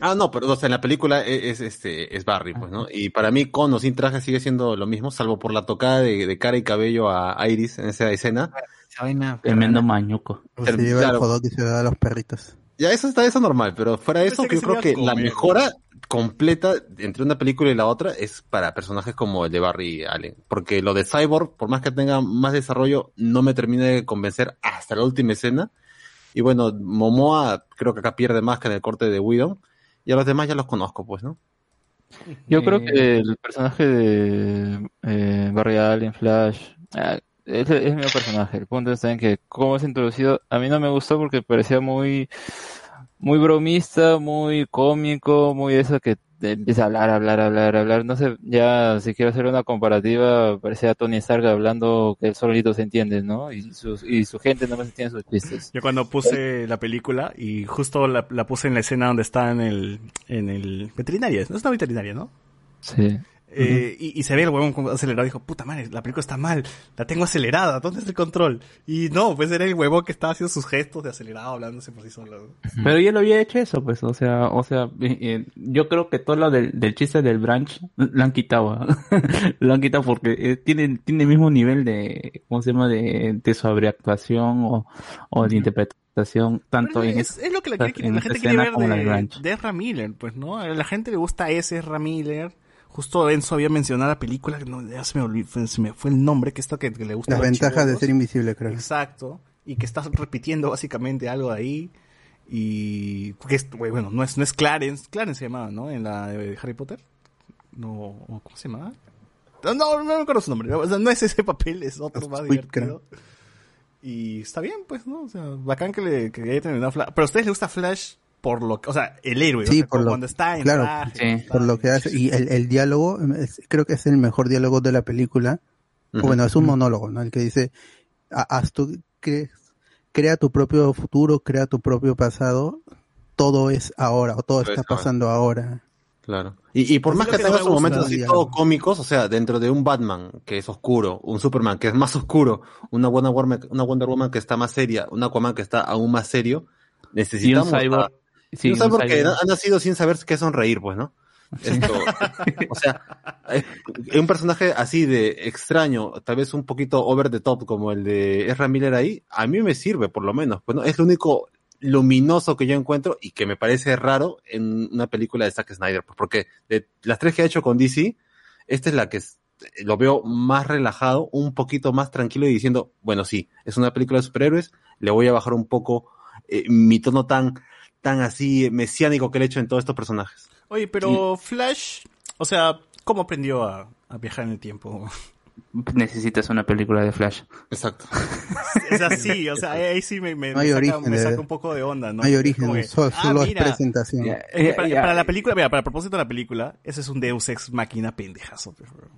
Ah, no, pero o sea, en la película es, es, este, es Barry, pues, ¿no? Y para mí, con o sin traje sigue siendo lo mismo, salvo por la tocada de, de cara y cabello a Iris en esa escena. Esa vaina, Tremendo mañuco. Se lleva Claro. el y se da a los perritos. Ya, eso está eso normal, pero fuera de eso, yo creo que la mejora completa entre una película y la otra es para personajes como el de Barry Allen. Porque lo de Cyborg, por más que tenga más desarrollo, no me termina de convencer hasta la última escena. Y bueno, Momoa creo que acá pierde más que en el corte de Widow. Y a los demás ya los conozco, pues, ¿no? Yo creo Eh, que el personaje de eh, Barry Allen, Flash, ah, es, es mi personaje. El punto está en que cómo es introducido, a mí no me gustó porque parecía muy, muy bromista, muy cómico, muy eso que te empieza a hablar, hablar, hablar, hablar. No sé, ya si quiero hacer una comparativa, parecía Tony Stark hablando que él solito se entiende, ¿no? Y, sus, y su gente no se entiende sus chistes. Yo cuando puse la película y justo la, la puse en la escena donde está en el, en el veterinaria, no es una veterinaria, ¿no? Sí. Eh, y, y se ve el huevón acelerado. Dijo, puta madre, la película está mal. La tengo acelerada. ¿Dónde es el control? Y no, pues era el huevón que estaba haciendo sus gestos de acelerado, hablándose por sí solo. Pero ya lo había hecho eso, pues, o sea, o sea, eh, eh, yo creo que todo lo del, del chiste del branch lo han quitado, ¿ah? (laughs) lo han quitado porque eh, tiene, tiene el mismo nivel de, ¿cómo se llama? De, de sobreactuación o, o de interpretación, tanto en es, es- es lo que la, en la gente quiere ver de, de Ezra Miller, pues, ¿no? A la gente le gusta ese Ezra Miller. Justo Enzo había mencionado la película, que no, ya se me, olvidó, se me fue el nombre, que esto que, que le gusta. Las ventajas de ser invisible, creo. Exacto. Y que estás repitiendo básicamente algo ahí. Y que es, bueno, no es, no es Clarence, Clarence se llamaba, ¿no? En la de Harry Potter. No, ¿cómo se llamaba? No, no, no me acuerdo su nombre. O sea, no es ese papel, es otro más divertido. Y está bien, pues, ¿no? O sea, bacán que, le, que haya terminado Flash. Pero a ustedes les gusta Flash por lo que, o sea, el héroe, o Sí, sea, por lo- cuando está en claro, traje, por lo que hace. Y el, el diálogo, es- creo que es el mejor diálogo de la película. Bueno, es un monólogo, ¿no? El que dice, "Ha- haz tu, cre- crea tu propio futuro, crea tu propio pasado, todo es ahora, o todo está pasando ahora. Claro. Y, y por más que que tenga sus momentos así todo cómicos, o sea, dentro de un Batman que es oscuro, un Superman que es más oscuro, una Wonder Woman, una Wonder Woman que está más seria, un Aquaman que está aún más serio, Y un necesitamos... cyborg. Sí, y un un cyborg que cyborg. ha nacido sin saber qué sonreír, pues, ¿no? Esto, o sea, es- un personaje así de extraño, tal vez un poquito over the top como el de Ezra Miller ahí, a mí me sirve por lo menos, pues, ¿no? Es lo único luminoso que yo encuentro y que me parece raro en una película de Zack Snyder, pues porque de las tres que ha hecho con DC, esta es la que lo veo más relajado, un poquito más tranquilo y diciendo, bueno, sí, es una película de superhéroes, le voy a bajar un poco eh, mi tono tan, tan así mesiánico que le he hecho en todos estos personajes. Oye, pero Flash, o sea, ¿cómo aprendió a, a viajar en el tiempo? Necesitas una película de Flash. Exacto. (laughs) O sea, sí, o sea, ahí sí me, me, No hay me saca, origen me de- saca un poco de onda, ¿no? No hay Es origen, que, solo, ah, solo es mira, presentación. Es para, la película, mira, para el propósito de la película, ese es un Deus Ex Máquina pendejazo. bro.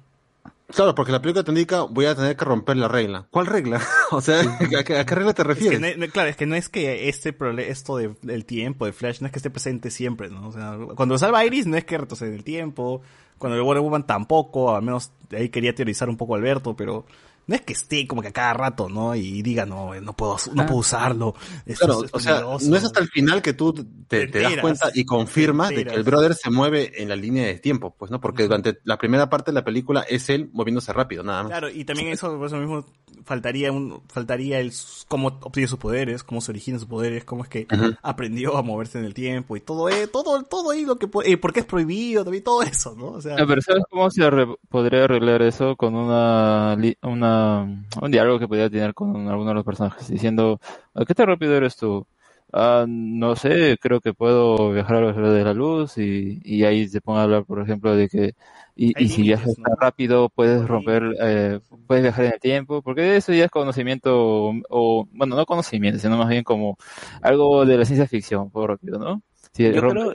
Claro, porque la película te indica, voy a tener que romper la regla. ¿Cuál regla? (laughs) o sea, ¿a qué, a qué regla te Es refieres? que no- no- claro, es que no es que este prole- esto de- del tiempo de Flash no es que esté presente siempre, ¿no? O sea, cuando salva a Iris no es que retrocede el tiempo, cuando el Wonder Woman tampoco, al menos ahí quería teorizar un poco Alberto, pero no es que esté como que a cada rato, ¿no? Y diga, no, no puedo, no puedo usarlo. Claro, es o sea, peligroso". no es hasta el final que tú te, Te te das cuenta y confirmas de que el brother se mueve en la línea de tiempo, pues, ¿no? Porque durante la primera parte de la película es él moviéndose rápido, nada más. Claro, y también eso, por eso mismo, faltaría un, faltaría el, cómo obtiene sus poderes, cómo se originan sus poderes, cómo es que aprendió a moverse en el tiempo y todo, eh, todo, todo ahí lo que puede, eh, por qué es prohibido, también todo eso, ¿no? O sea, Ah, pero ¿sabes cómo se arre- podría arreglar eso con una, una un diálogo que podría tener con alguno de los personajes diciendo "¿A ¿qué tan rápido eres tú? Ah, no sé, creo que puedo viajar a la velocidad de la luz y, y ahí se pone a hablar, por ejemplo, de que y, y si viajas rápido puedes romper, eh, puedes viajar en el tiempo, porque eso ya es conocimiento o, bueno, no conocimiento, sino más bien como algo de la ciencia ficción, por rápido, ¿no? Si Yo rompes creo,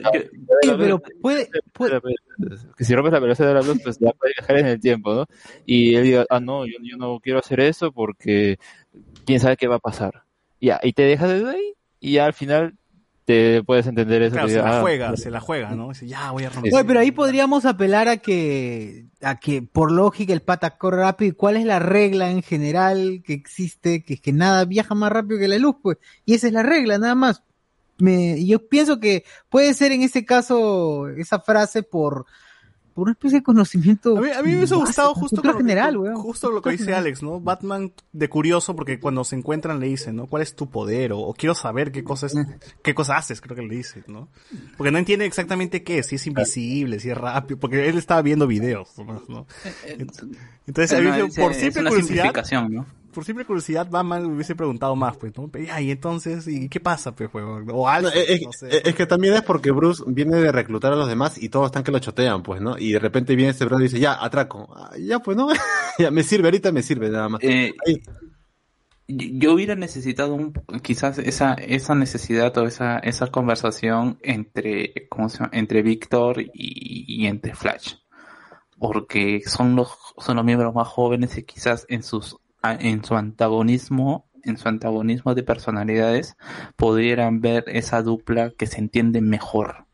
yo- pero puede, puede, que si rompes la velocidad de la luz, pues ya puedes viajar en el tiempo, ¿no? Y él diga, ah, no, yo, yo no quiero hacer eso porque quién sabe qué va a pasar. Ya, y te dejas de ahí y ya al final te puedes entender eso. Claro, que se diga, la ah, juega, se la juega, ¿no? Dice, ya voy a romper. Oye, pero ahí podríamos apelar a que, a que por lógica el pata corre rápido. ¿Y cuál es la regla en general que existe? Que es que nada viaja más rápido que la luz, pues. Y esa es la regla, nada más. Me, y yo pienso que puede ser en ese caso esa frase por, por una especie de conocimiento. A mí, a mí me hubiese gustado justo cultura con lo que- general, justo lo que dice Alex, ¿no? Batman de curioso porque cuando se encuentran le dicen, ¿no? ¿Cuál es tu poder? O, o quiero saber qué cosas, qué cosa haces, creo que le dice, ¿no? Porque no entiende exactamente qué es, si es invisible, si es rápido, porque él estaba viendo videos, ¿no? Entonces, a mí por simple una curiosidad, simplificación, ¿no? Por simple curiosidad, Batman hubiese preguntado más, pues, ¿no? Pero, ya, y entonces, ¿y qué pasa, pues? O algo, es, no sé. es- es que también es porque Bruce viene de reclutar a los demás y todos están que lo chotean, pues, ¿no? Y de repente viene este brother y dice, ya, atraco. Ah, ya, pues, ¿no? (laughs) ya, me sirve, ahorita me sirve nada más. Eh, yo hubiera necesitado un, quizás esa, esa necesidad o esa, esa conversación entre, ¿cómo se llama? entre Víctor y, y entre Flash. Porque son los, son los miembros más jóvenes y quizás en sus, en su antagonismo, en su antagonismo de personalidades, pudieran ver esa dupla que se entiende mejor.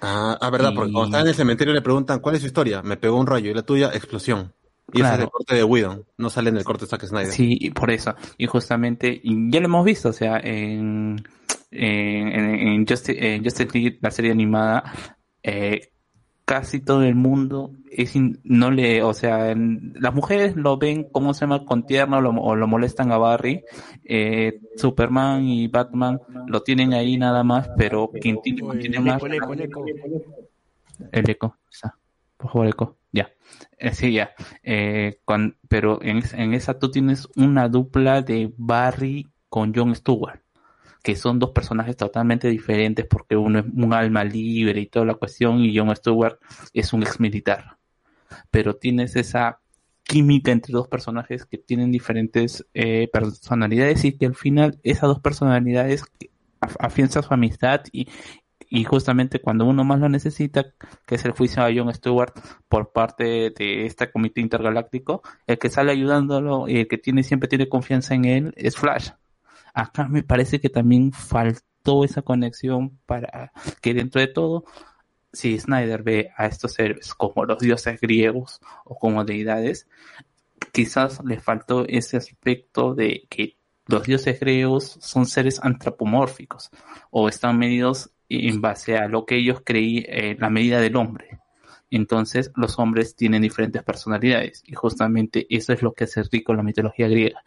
Ah, ah, verdad, porque cuando están en el cementerio le preguntan, ¿cuál es su historia? Me pegó un rayo y la tuya, explosión. Y ese es el corte de Whedon, no sale en el corte de Zack Snyder. Sí, por eso. Y justamente, y ya lo hemos visto, o sea, en, en, en, Justice, en Justice League, la serie animada, eh, casi todo el mundo es in- no le, o sea, en- las mujeres lo ven, ¿cómo se llama? Con tierno lo, o lo molestan a Barry. Eh, Superman y Batman lo tienen ahí nada más, pero quien tiene, tiene más... el eco, el eco. El eco, está. Por favor, eco. Ya. Eh, sí, ya. Eh, con- pero en, en esa tú tienes una dupla de Barry con Jon Stewart, que son dos personajes totalmente diferentes porque uno es un alma libre y toda la cuestión y Jon Stewart es un ex militar. Pero tienes esa química entre dos personajes que tienen diferentes eh, personalidades y que al final esas dos personalidades af- afianzan su amistad y, y justamente cuando uno más lo necesita, que es el juicio a Jon Stewart por parte de este comité intergaláctico, el que sale ayudándolo y el que tiene siempre tiene confianza en él es Flash. Acá me parece que también faltó esa conexión para que dentro de todo, si Snyder ve a estos héroes como los dioses griegos o como deidades, quizás le faltó ese aspecto de que los dioses griegos son seres antropomórficos o están medidos en base a lo que ellos creí eh, la medida del hombre. Entonces los hombres tienen diferentes personalidades y justamente eso es lo que hace rico la mitología griega,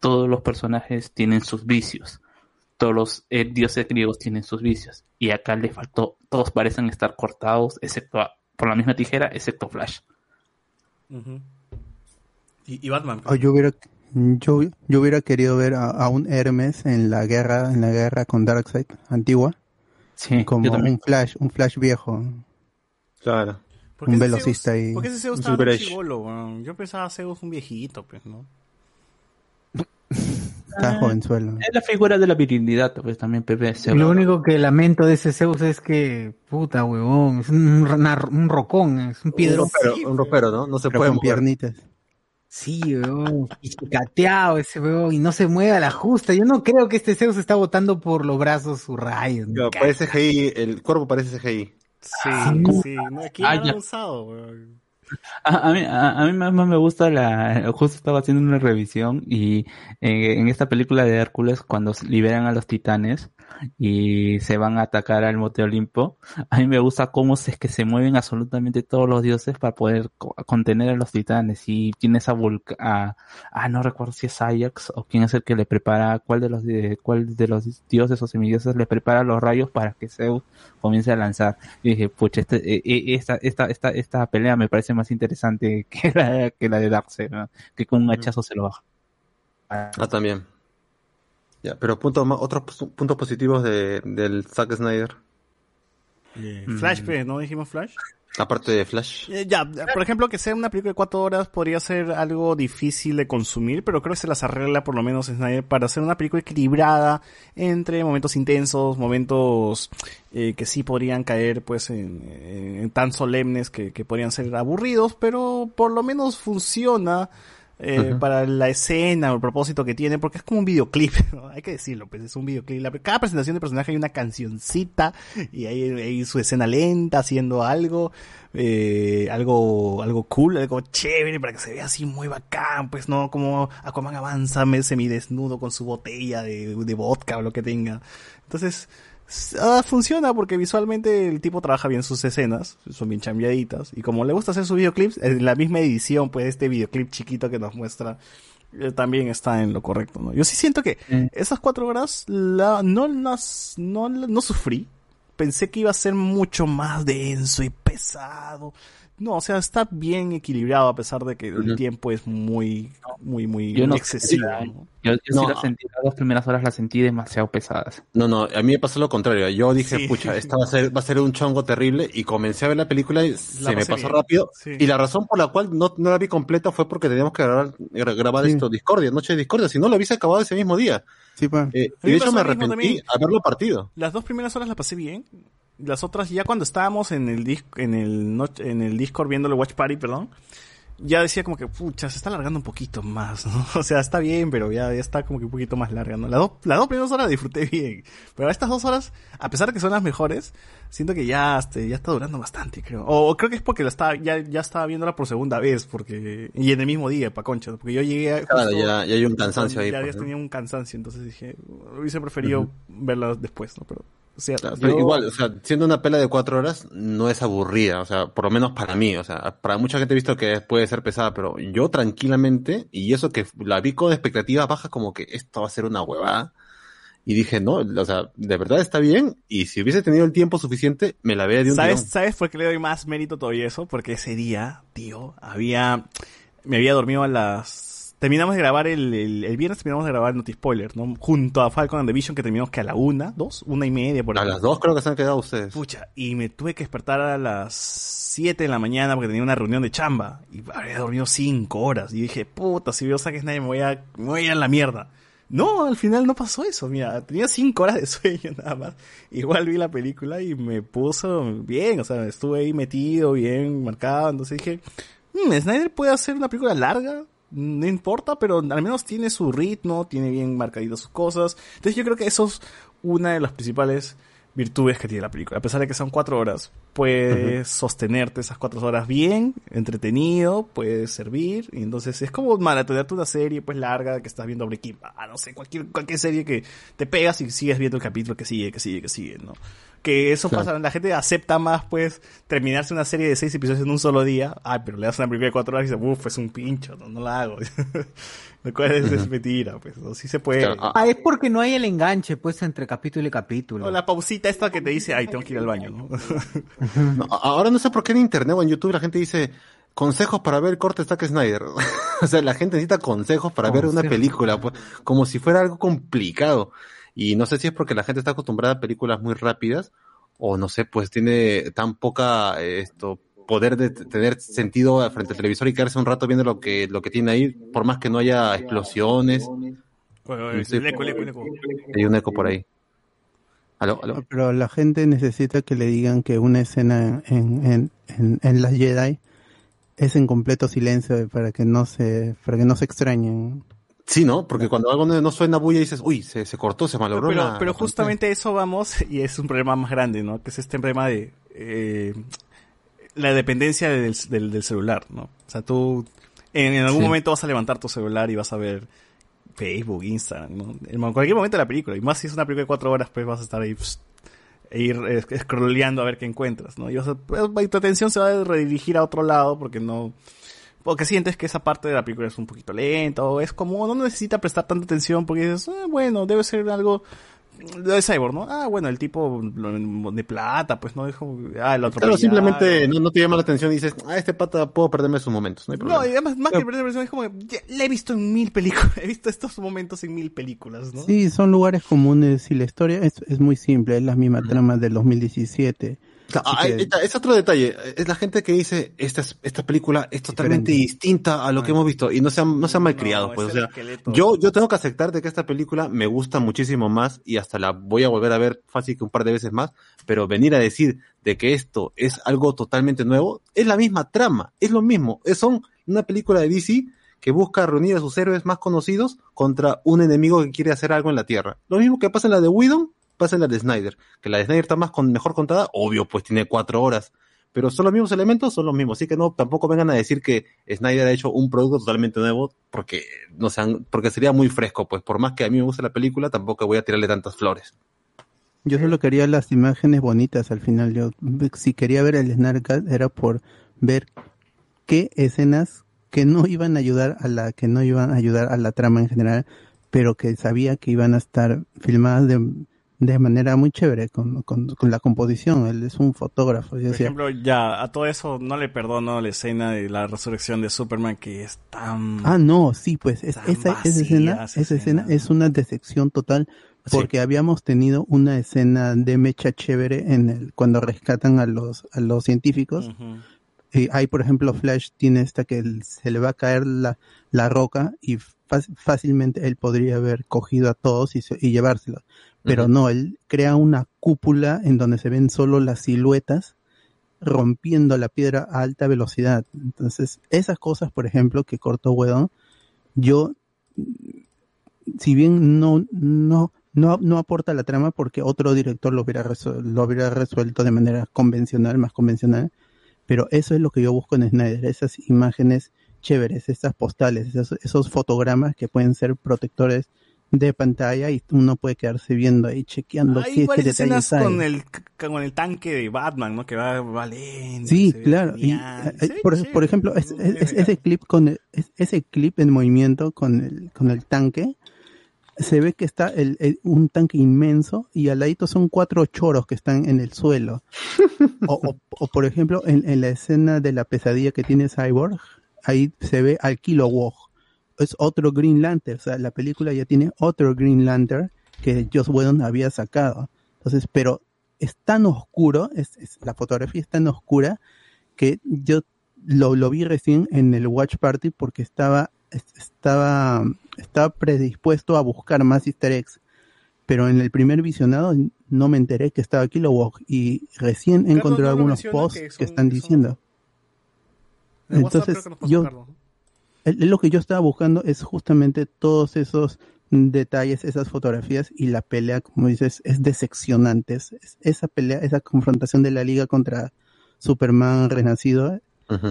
todos los personajes tienen sus vicios, todos los eh, dioses griegos tienen sus vicios y acá le faltó, todos parecen estar cortados excepto a- por la misma tijera, excepto Flash. Y, y Batman. O yo hubiera, yo, yo hubiera querido ver a, a un Hermes en la guerra, en la guerra con Darkseid antigua, Sí, como yo también. un Flash, un Flash viejo, Claro. ¿Por qué un velocista Zeus- ahí. ¿Por qué ese Zeus Un estaba chibolo, weón? Yo pensaba Zeus un viejito, pues, ¿no? Está Ah. jovenzuelo. Es la figura de la virilidad, pues también Pepe. Lo único que lamento de ese Zeus es que, puta huevón, es un, una- un rocón, es un Un piedrón. ropero, un ropero, ¿no? No se puede con piernitas. Sí, weón, pichicateado ese weón, y no se mueve a la justa. Yo no creo que este Zeus está botando por los brazos rayos. Claro, ni parece CGI, el cuerpo parece CGI. Sí, sí. No, aquí Ah, lo han ya. usado, weón. A, mí, a, mí más, me gusta la, justo estaba haciendo una revisión y eh, en esta película de Hércules cuando liberan a los titanes y se van a atacar al Monte Olimpo, a mí me gusta cómo se, es que se mueven absolutamente todos los dioses para poder co- contener a los titanes y tiene esa vulca, ah, ah, no recuerdo si es Ajax o quién es el que le prepara, cuál de los, de, cuál de los dioses o semidioses le prepara los rayos para que Zeus comience a lanzar. Y dije, pucha, este, eh, eh, esta, esta, esta, esta pelea me parece más interesante (laughs) que la, que la de Darkseid, ¿no? que con un hachazo se lo baja. Ah, también. Ya, pero punto, ma- otros puntos positivos de, del Zack Snyder, Flash, pues, ¿no dijimos Flash? aparte de Flash. Eh, Ya, por ejemplo, que sea una película de cuatro horas podría ser algo difícil de consumir, pero creo que se las arregla por lo menos Snyder para hacer una película equilibrada entre momentos intensos, momentos eh, que sí podrían caer pues en, en- en tan solemnes que, que podrían ser aburridos, pero por lo menos funciona eh, para la escena o el propósito que tiene, porque es como un videoclip, (laughs) ¿no? hay que decirlo, pues es un videoclip. La- cada presentación de personaje hay una cancioncita y hay, hay su escena lenta haciendo algo, eh, algo, algo cool, algo chévere para que se vea así muy bacán, pues no como Aquaman avanza me- semidesnudo con su botella de, de vodka o lo que tenga. Entonces, ah, funciona porque visualmente el tipo trabaja bien sus escenas, son bien chambeaditas, y como le gusta hacer sus videoclips, en la misma edición, pues este videoclip chiquito que nos muestra eh, también está en lo correcto, ¿no? Yo sí siento que esas cuatro horas la, no las, no, no sufrí. Pensé que iba a ser mucho más denso y pesado. No, o sea, está bien equilibrado a pesar de que el tiempo es muy, muy, muy Yo no excesivo. Yo, yo No, sí las sentí, las dos primeras horas las sentí demasiado pesadas. No, no, a mí me pasó lo contrario. Yo dije, Sí. pucha, esta va a ser, va a ser un chongo terrible y comencé a ver la película y se me pasó bien. rápido. Sí. Y la razón por la cual no, no la vi completa fue porque teníamos que grabar, gra- grabar esto, Discordia, Noche de Discordia, si no lo hubiese acabado ese mismo día. Sí, pues. Eh, y de hecho me arrepentí haberlo partido. Las dos primeras horas las pasé bien. Las otras, ya cuando estábamos en el dis en el no- en el Discord viendo el Watch Party, perdón, ya decía como que, pucha, se está alargando un poquito más, ¿no? (laughs) O sea, está bien, pero ya, ya está como que un poquito más larga, ¿no? Las dos, las dos primeras horas disfruté bien. Pero estas dos horas, a pesar de que son las mejores, siento que ya, este, ya está durando bastante, creo. O, o creo que es porque la estaba, ya, ya estaba viéndola por segunda vez, porque, y en el mismo día, pa' concha, porque yo llegué a, Claro, ya, ya hay un cansancio ahí. ya, pues, ya ¿no? tenía un cansancio, entonces dije, hubiese preferido verla después, ¿no? Pero, o sea, Claro, yo- pero igual, o sea, siendo una pela de cuatro horas, no es aburrida, o sea, por lo menos para mí, o sea, para mucha gente he visto que puede ser pesada, pero yo tranquilamente, y eso que la vi con expectativas bajas, como que esto va a ser una huevada, y dije, no, o sea, de verdad está bien, y si hubiese tenido el tiempo suficiente, me la veía de un ¿Sabes, tirón. ¿Sabes por qué le doy más mérito todavía eso? Porque ese día, tío, había, me había dormido a las, terminamos de grabar el, el, el viernes terminamos de grabar el Noti Spoiler, ¿no? Junto a Falcon and the Vision que terminamos que a la una, dos, una y media por A ahí. las dos creo que se han quedado ustedes. Pucha, y me tuve que despertar a las 7 de la mañana porque tenía una reunión de chamba. Y había dormido 5 horas. Y dije, puta, si veo saques nadie me voy a, me voy a ir a la mierda. No, al final no pasó eso. Mira, tenía 5 horas de (laughs) sueño nada más. Igual vi la película y me puso bien. O sea, estuve ahí metido, bien marcado. Entonces dije, "Mm, Snyder puede hacer una película larga. No importa, pero al menos tiene su ritmo, tiene bien marcaditas sus cosas. Entonces yo creo que eso es una de las principales virtudes que tiene la película. A pesar de que son cuatro horas, puedes sostenerte esas cuatro horas bien, entretenido, puedes servir. Y entonces es como maratonearte una serie pues larga que estás viendo Breaking Bad, no sé, cualquier, cualquier serie que te pegas y sigues viendo el capítulo que sigue, que sigue, que sigue, ¿no? Que eso Claro. pasa, la gente acepta más pues terminarse una serie de seis episodios en un solo día. Ay, pero le das una película de cuatro horas y dices, uff, es un pincho, no, no la hago. (laughs) Lo cual es, es mentira, pues, ¿no? sí se puede. Ah, es porque no hay el enganche, pues, entre capítulo y capítulo. O la pausita esta que te dice, ay, tengo que ir al baño, ¿no? (laughs) No, a- ahora no sé por qué en internet o en YouTube la gente dice consejos para ver corte Zack Snyder. (laughs) o sea, la gente necesita consejos para ver una película, pues, como si fuera algo complicado. Y no sé si es porque la gente está acostumbrada a películas muy rápidas o no sé, pues tiene tan poca eh, esto poder de tener sentido frente al televisor y quedarse un rato viendo lo que lo que tiene ahí, por más que no haya explosiones. No sé, el eco, el eco, el eco. Hay un eco por ahí. ¿Aló? ¿Aló? Pero la gente necesita que le digan que una escena en, en, en, en las Jedi es en completo silencio para que no se, para que no se extrañen. Sí, ¿no? Porque cuando algo no suena bulla dices, uy, se, se cortó, se malogró Pero, la- pero la justamente eso vamos, y es un problema más grande, ¿no? Que es este problema de eh, la dependencia del, del, del celular, ¿no? O sea, tú en, en algún Sí. momento vas a levantar tu celular y vas a ver Facebook, Instagram, ¿no? En cualquier momento de la película, y más si es una película de cuatro horas, pues vas a estar ahí pss, e ir eh, scrolleando a ver qué encuentras, ¿no? Y, vas a- pues, y tu atención se va a redirigir a otro lado porque no porque sientes que esa parte de la película es un poquito lenta o es como no necesita prestar tanta atención porque dices, "Ah, bueno, debe ser algo lo de Cyborg, ¿no? Ah, bueno, el tipo de plata, pues no dijo, ah, el otro Claro, simplemente no, no te llama la atención y dices, ah, este pata puedo perderme sus momentos, no hay problema. No, y además, más que perder la impresión, es como, ya, la he visto en mil películas, (laughs) he visto estos momentos en mil películas, ¿no? Sí, son lugares comunes y la historia es, es muy simple, es la misma trama del 2017. Ah, que- es otro detalle. Es la gente que dice, esta, es- esta película es totalmente Diferente. distinta a lo que hemos visto y no se han, no se han malcriado. No, pues, es o sea, yo, yo tengo que aceptar de que esta película me gusta muchísimo más y hasta la voy a volver a ver fácil que un par de veces más, pero venir a decir de que esto es algo totalmente nuevo, es la misma trama, es lo mismo, es son una película de DC que busca reunir a sus héroes más conocidos contra un enemigo que quiere hacer algo en la Tierra. Lo mismo que pasa en la de Whedon, pasa en la de Snyder. Que la de Snyder está más con, mejor contada, obvio, pues tiene cuatro horas. Pero son los mismos elementos, son los mismos. Así que no, tampoco vengan a decir que Snyder ha hecho un producto totalmente nuevo, porque no sean, porque sería muy fresco, pues por más que a mí me guste la película, tampoco voy a tirarle tantas flores. Yo solo quería las imágenes bonitas al final. Yo, si quería ver el Snyder era por ver qué escenas que no iban a ayudar a la que no iban a ayudar a la trama en general, pero que sabía que iban a estar filmadas de, de manera muy chévere con, con, con la composición. Él es un fotógrafo. Por ejemplo, ya, a todo eso no le perdono la escena de la resurrección de Superman que es tan... Ah, no, sí, pues es- esa, esa escena, esa escena es una decepción total porque habíamos tenido una escena de mecha chévere en el cuando rescatan a los a los científicos. Y hay, por ejemplo, Flash tiene esta que se le va a caer la, la roca y fácil- fácilmente él podría haber cogido a todos y, y llevárselos. Pero no, él crea una cúpula en donde se ven solo las siluetas rompiendo la piedra a alta velocidad. Entonces, esas cosas, por ejemplo, que cortó Wedon, yo, si bien no, no, no, no aporta la trama porque otro director lo hubiera, lo hubiera resuelto de manera convencional, más convencional, pero eso es lo que yo busco en Snyder, esas imágenes chéveres, esas postales, esos, esos fotogramas que pueden ser protectores de pantalla y uno puede quedarse viendo ahí, chequeando Hay qué, varias detalles escenas hay. con el, con el tanque de Batman, ¿no? Que va, va lento, Sí, claro. Y, genial, eh, por, por ejemplo, es- es- es- ese clip con el- es- ese clip en movimiento con el, con el tanque, se ve que está el, el- un tanque inmenso y al ladito son cuatro choros que están en el suelo. O, o- o, por ejemplo, en, en la escena de la pesadilla que tiene Cyborg, ahí se ve al Kilowog. Es otro Green Lantern, o sea, la película ya tiene otro Green Lantern que Joss Whedon había sacado. Entonces, pero es tan oscuro, es, es- la fotografía es tan oscura que yo lo, lo vi recién en el Watch Party porque estaba, es- estaba, estaba predispuesto a buscar más easter eggs. Pero en el primer visionado no me enteré que estaba Kilowog y recién encontré algunos posts que que, son- están diciendo. Entonces, yo, Carlos. Lo que yo estaba buscando es justamente todos esos detalles, esas fotografías y la pelea, como dices, es decepcionante. Es- es- esa pelea, esa confrontación de la liga contra Superman renacido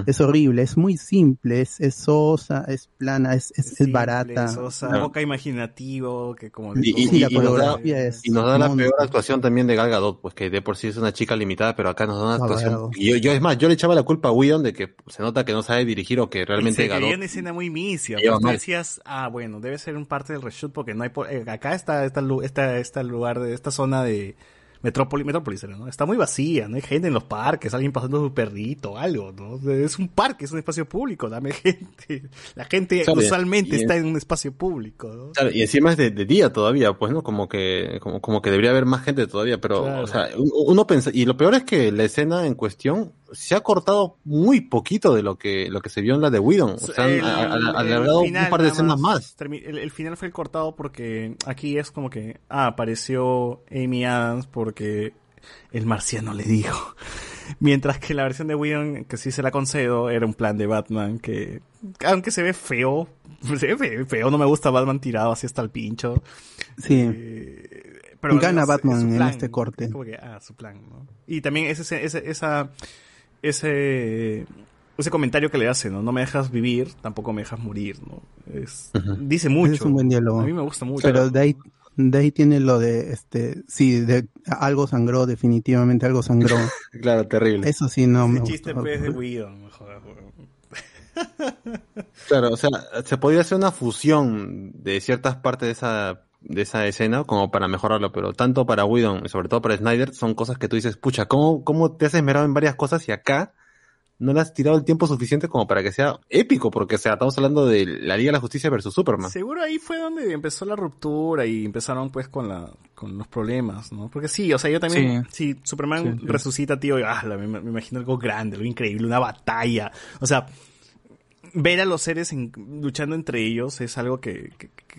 es horrible, es muy simple, es, es sosa, es plana, es, es, es barata. Sosa, poca imaginativo, que como... Y, y- Sí, la y nos da, coreografía es y nos da la peor actuación también de Gal Gadot, pues que de por sí es una chica limitada, pero acá nos da una actuación. Y yo, yo, es más, yo le echaba la culpa a Whedon de que se nota que no sabe dirigir o que realmente se Gadot. una escena muy misia. Pues tú decías, ah, bueno, debe ser un parte del reshoot porque no hay... por- eh, acá está esta, lu- esta, esta lugar, de esta zona de... Metrópolis, Metrópolis, era, ¿no? Está muy vacía, no hay gente en los parques, alguien pasando su perrito, algo, ¿no? Es un parque, es un espacio público, dame gente. La gente Claro, usualmente y- está en un espacio público, ¿no? Claro, y encima es de, de día todavía, pues, ¿no? Como que, como, como que debería haber más gente todavía, pero, Claro. o sea, un- uno pensa, y lo peor es que la escena en cuestión se ha cortado muy poquito de lo que, lo que se vio en la de Whedon. O sea, han El- a- a- el alargado un par de escenas más. El, el final fue cortado porque aquí es como que, ah, apareció Amy Adams porque el marciano le dijo. (laughs) Mientras que la versión de Whedon, que sí se la concedo, era un plan de Batman que, aunque se ve feo, (laughs) se ve feo, no me gusta Batman tirado así hasta el pincho. Sí. pero al Gana Batman en este corte. como que, ah, su plan, ¿no? Y también ese, ese, esa, ese, ese comentario que le hace, ¿no? No me dejas vivir, tampoco me dejas morir, ¿no? Es, Dice mucho. Es un buen diálogo. A mí me gusta mucho. Pero de ahí, de ahí tiene lo de, este, sí, de algo sangró, definitivamente algo sangró. (laughs) claro, terrible. Eso sí, no me Ese chiste gustó. pues de jodas, weón. Claro, o sea, se podría hacer una fusión de ciertas partes de esa, de esa escena como para mejorarlo, pero tanto para Whedon y sobre todo para Snyder son cosas que tú dices, pucha, ¿cómo, cómo te has esmerado en varias cosas y acá no le has tirado el tiempo suficiente como para que sea épico? Porque, o sea, estamos hablando de la Liga de la Justicia versus Superman. Seguro ahí fue donde empezó la ruptura y empezaron pues con la con los problemas, ¿no? Porque sí, o sea, yo también, si Superman Sí, sí. resucita, tío, ah, la- me, me imagino algo grande, algo increíble, una batalla. O sea, ver a los seres en- luchando entre ellos es algo que,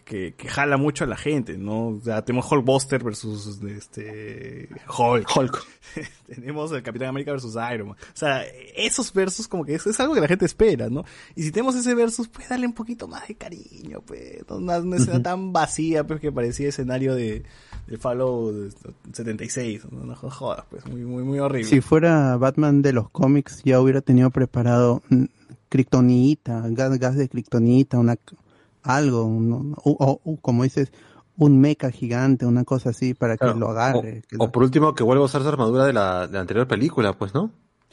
que, que- jala mucho a la gente, ¿no? O sea, tenemos Hulkbuster versus este Hulk. Hulk. (laughs) tenemos el Capitán América versus Iron Man. O sea, esos versus como que es, es algo que la gente espera, ¿no? Y si tenemos ese versus, pues darle un poquito más de cariño, pues. No una, una escena tan vacía, pues que parecía escenario de, de Fallout 76. No, no jodas, pues. Muy, muy, muy horrible. Si fuera Batman de los cómics, ya hubiera tenido preparado kriptonita, gas, gas de kriptonita, una, algo, un- o, o- o, como dices, un mecha gigante, una cosa así para que lo agarre. que O por último, que vuelva a usar su armadura de la, de la anterior película, pues, ¿no?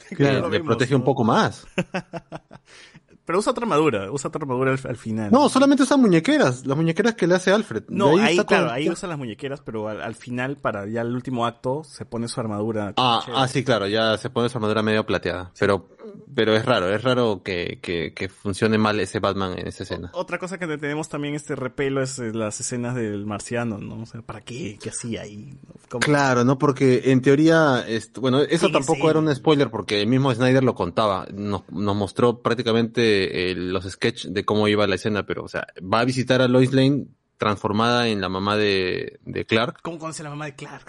Que Claro. le protege un poco más. (laughs) Pero usa otra armadura, usa otra armadura al, al final. No, solamente usa muñequeras, las muñequeras que le hace Alfred. No, De ahí, está claro, ahí usa las muñequeras, pero al, al final, para ya el último acto, se pone su armadura. Ah, chévere. ah, sí, claro, ya se pone su armadura medio plateada. Pero, pero es raro, es raro que, que, que funcione mal ese Batman en esa escena. Otra cosa que tenemos también este repelo es eh, las escenas del marciano, ¿no? O sea, ¿para qué? ¿Qué hacía ahí? Claro, ¿no? Porque en teoría, est- bueno, eso Sí, tampoco sí. era un spoiler porque el mismo Snyder lo contaba. Nos, nos mostró prácticamente eh, los sketches de cómo iba la escena, pero, o sea, va a visitar a Lois Lane transformada en la mamá de, de Clark. ¿Cómo conoce a la mamá de Clark?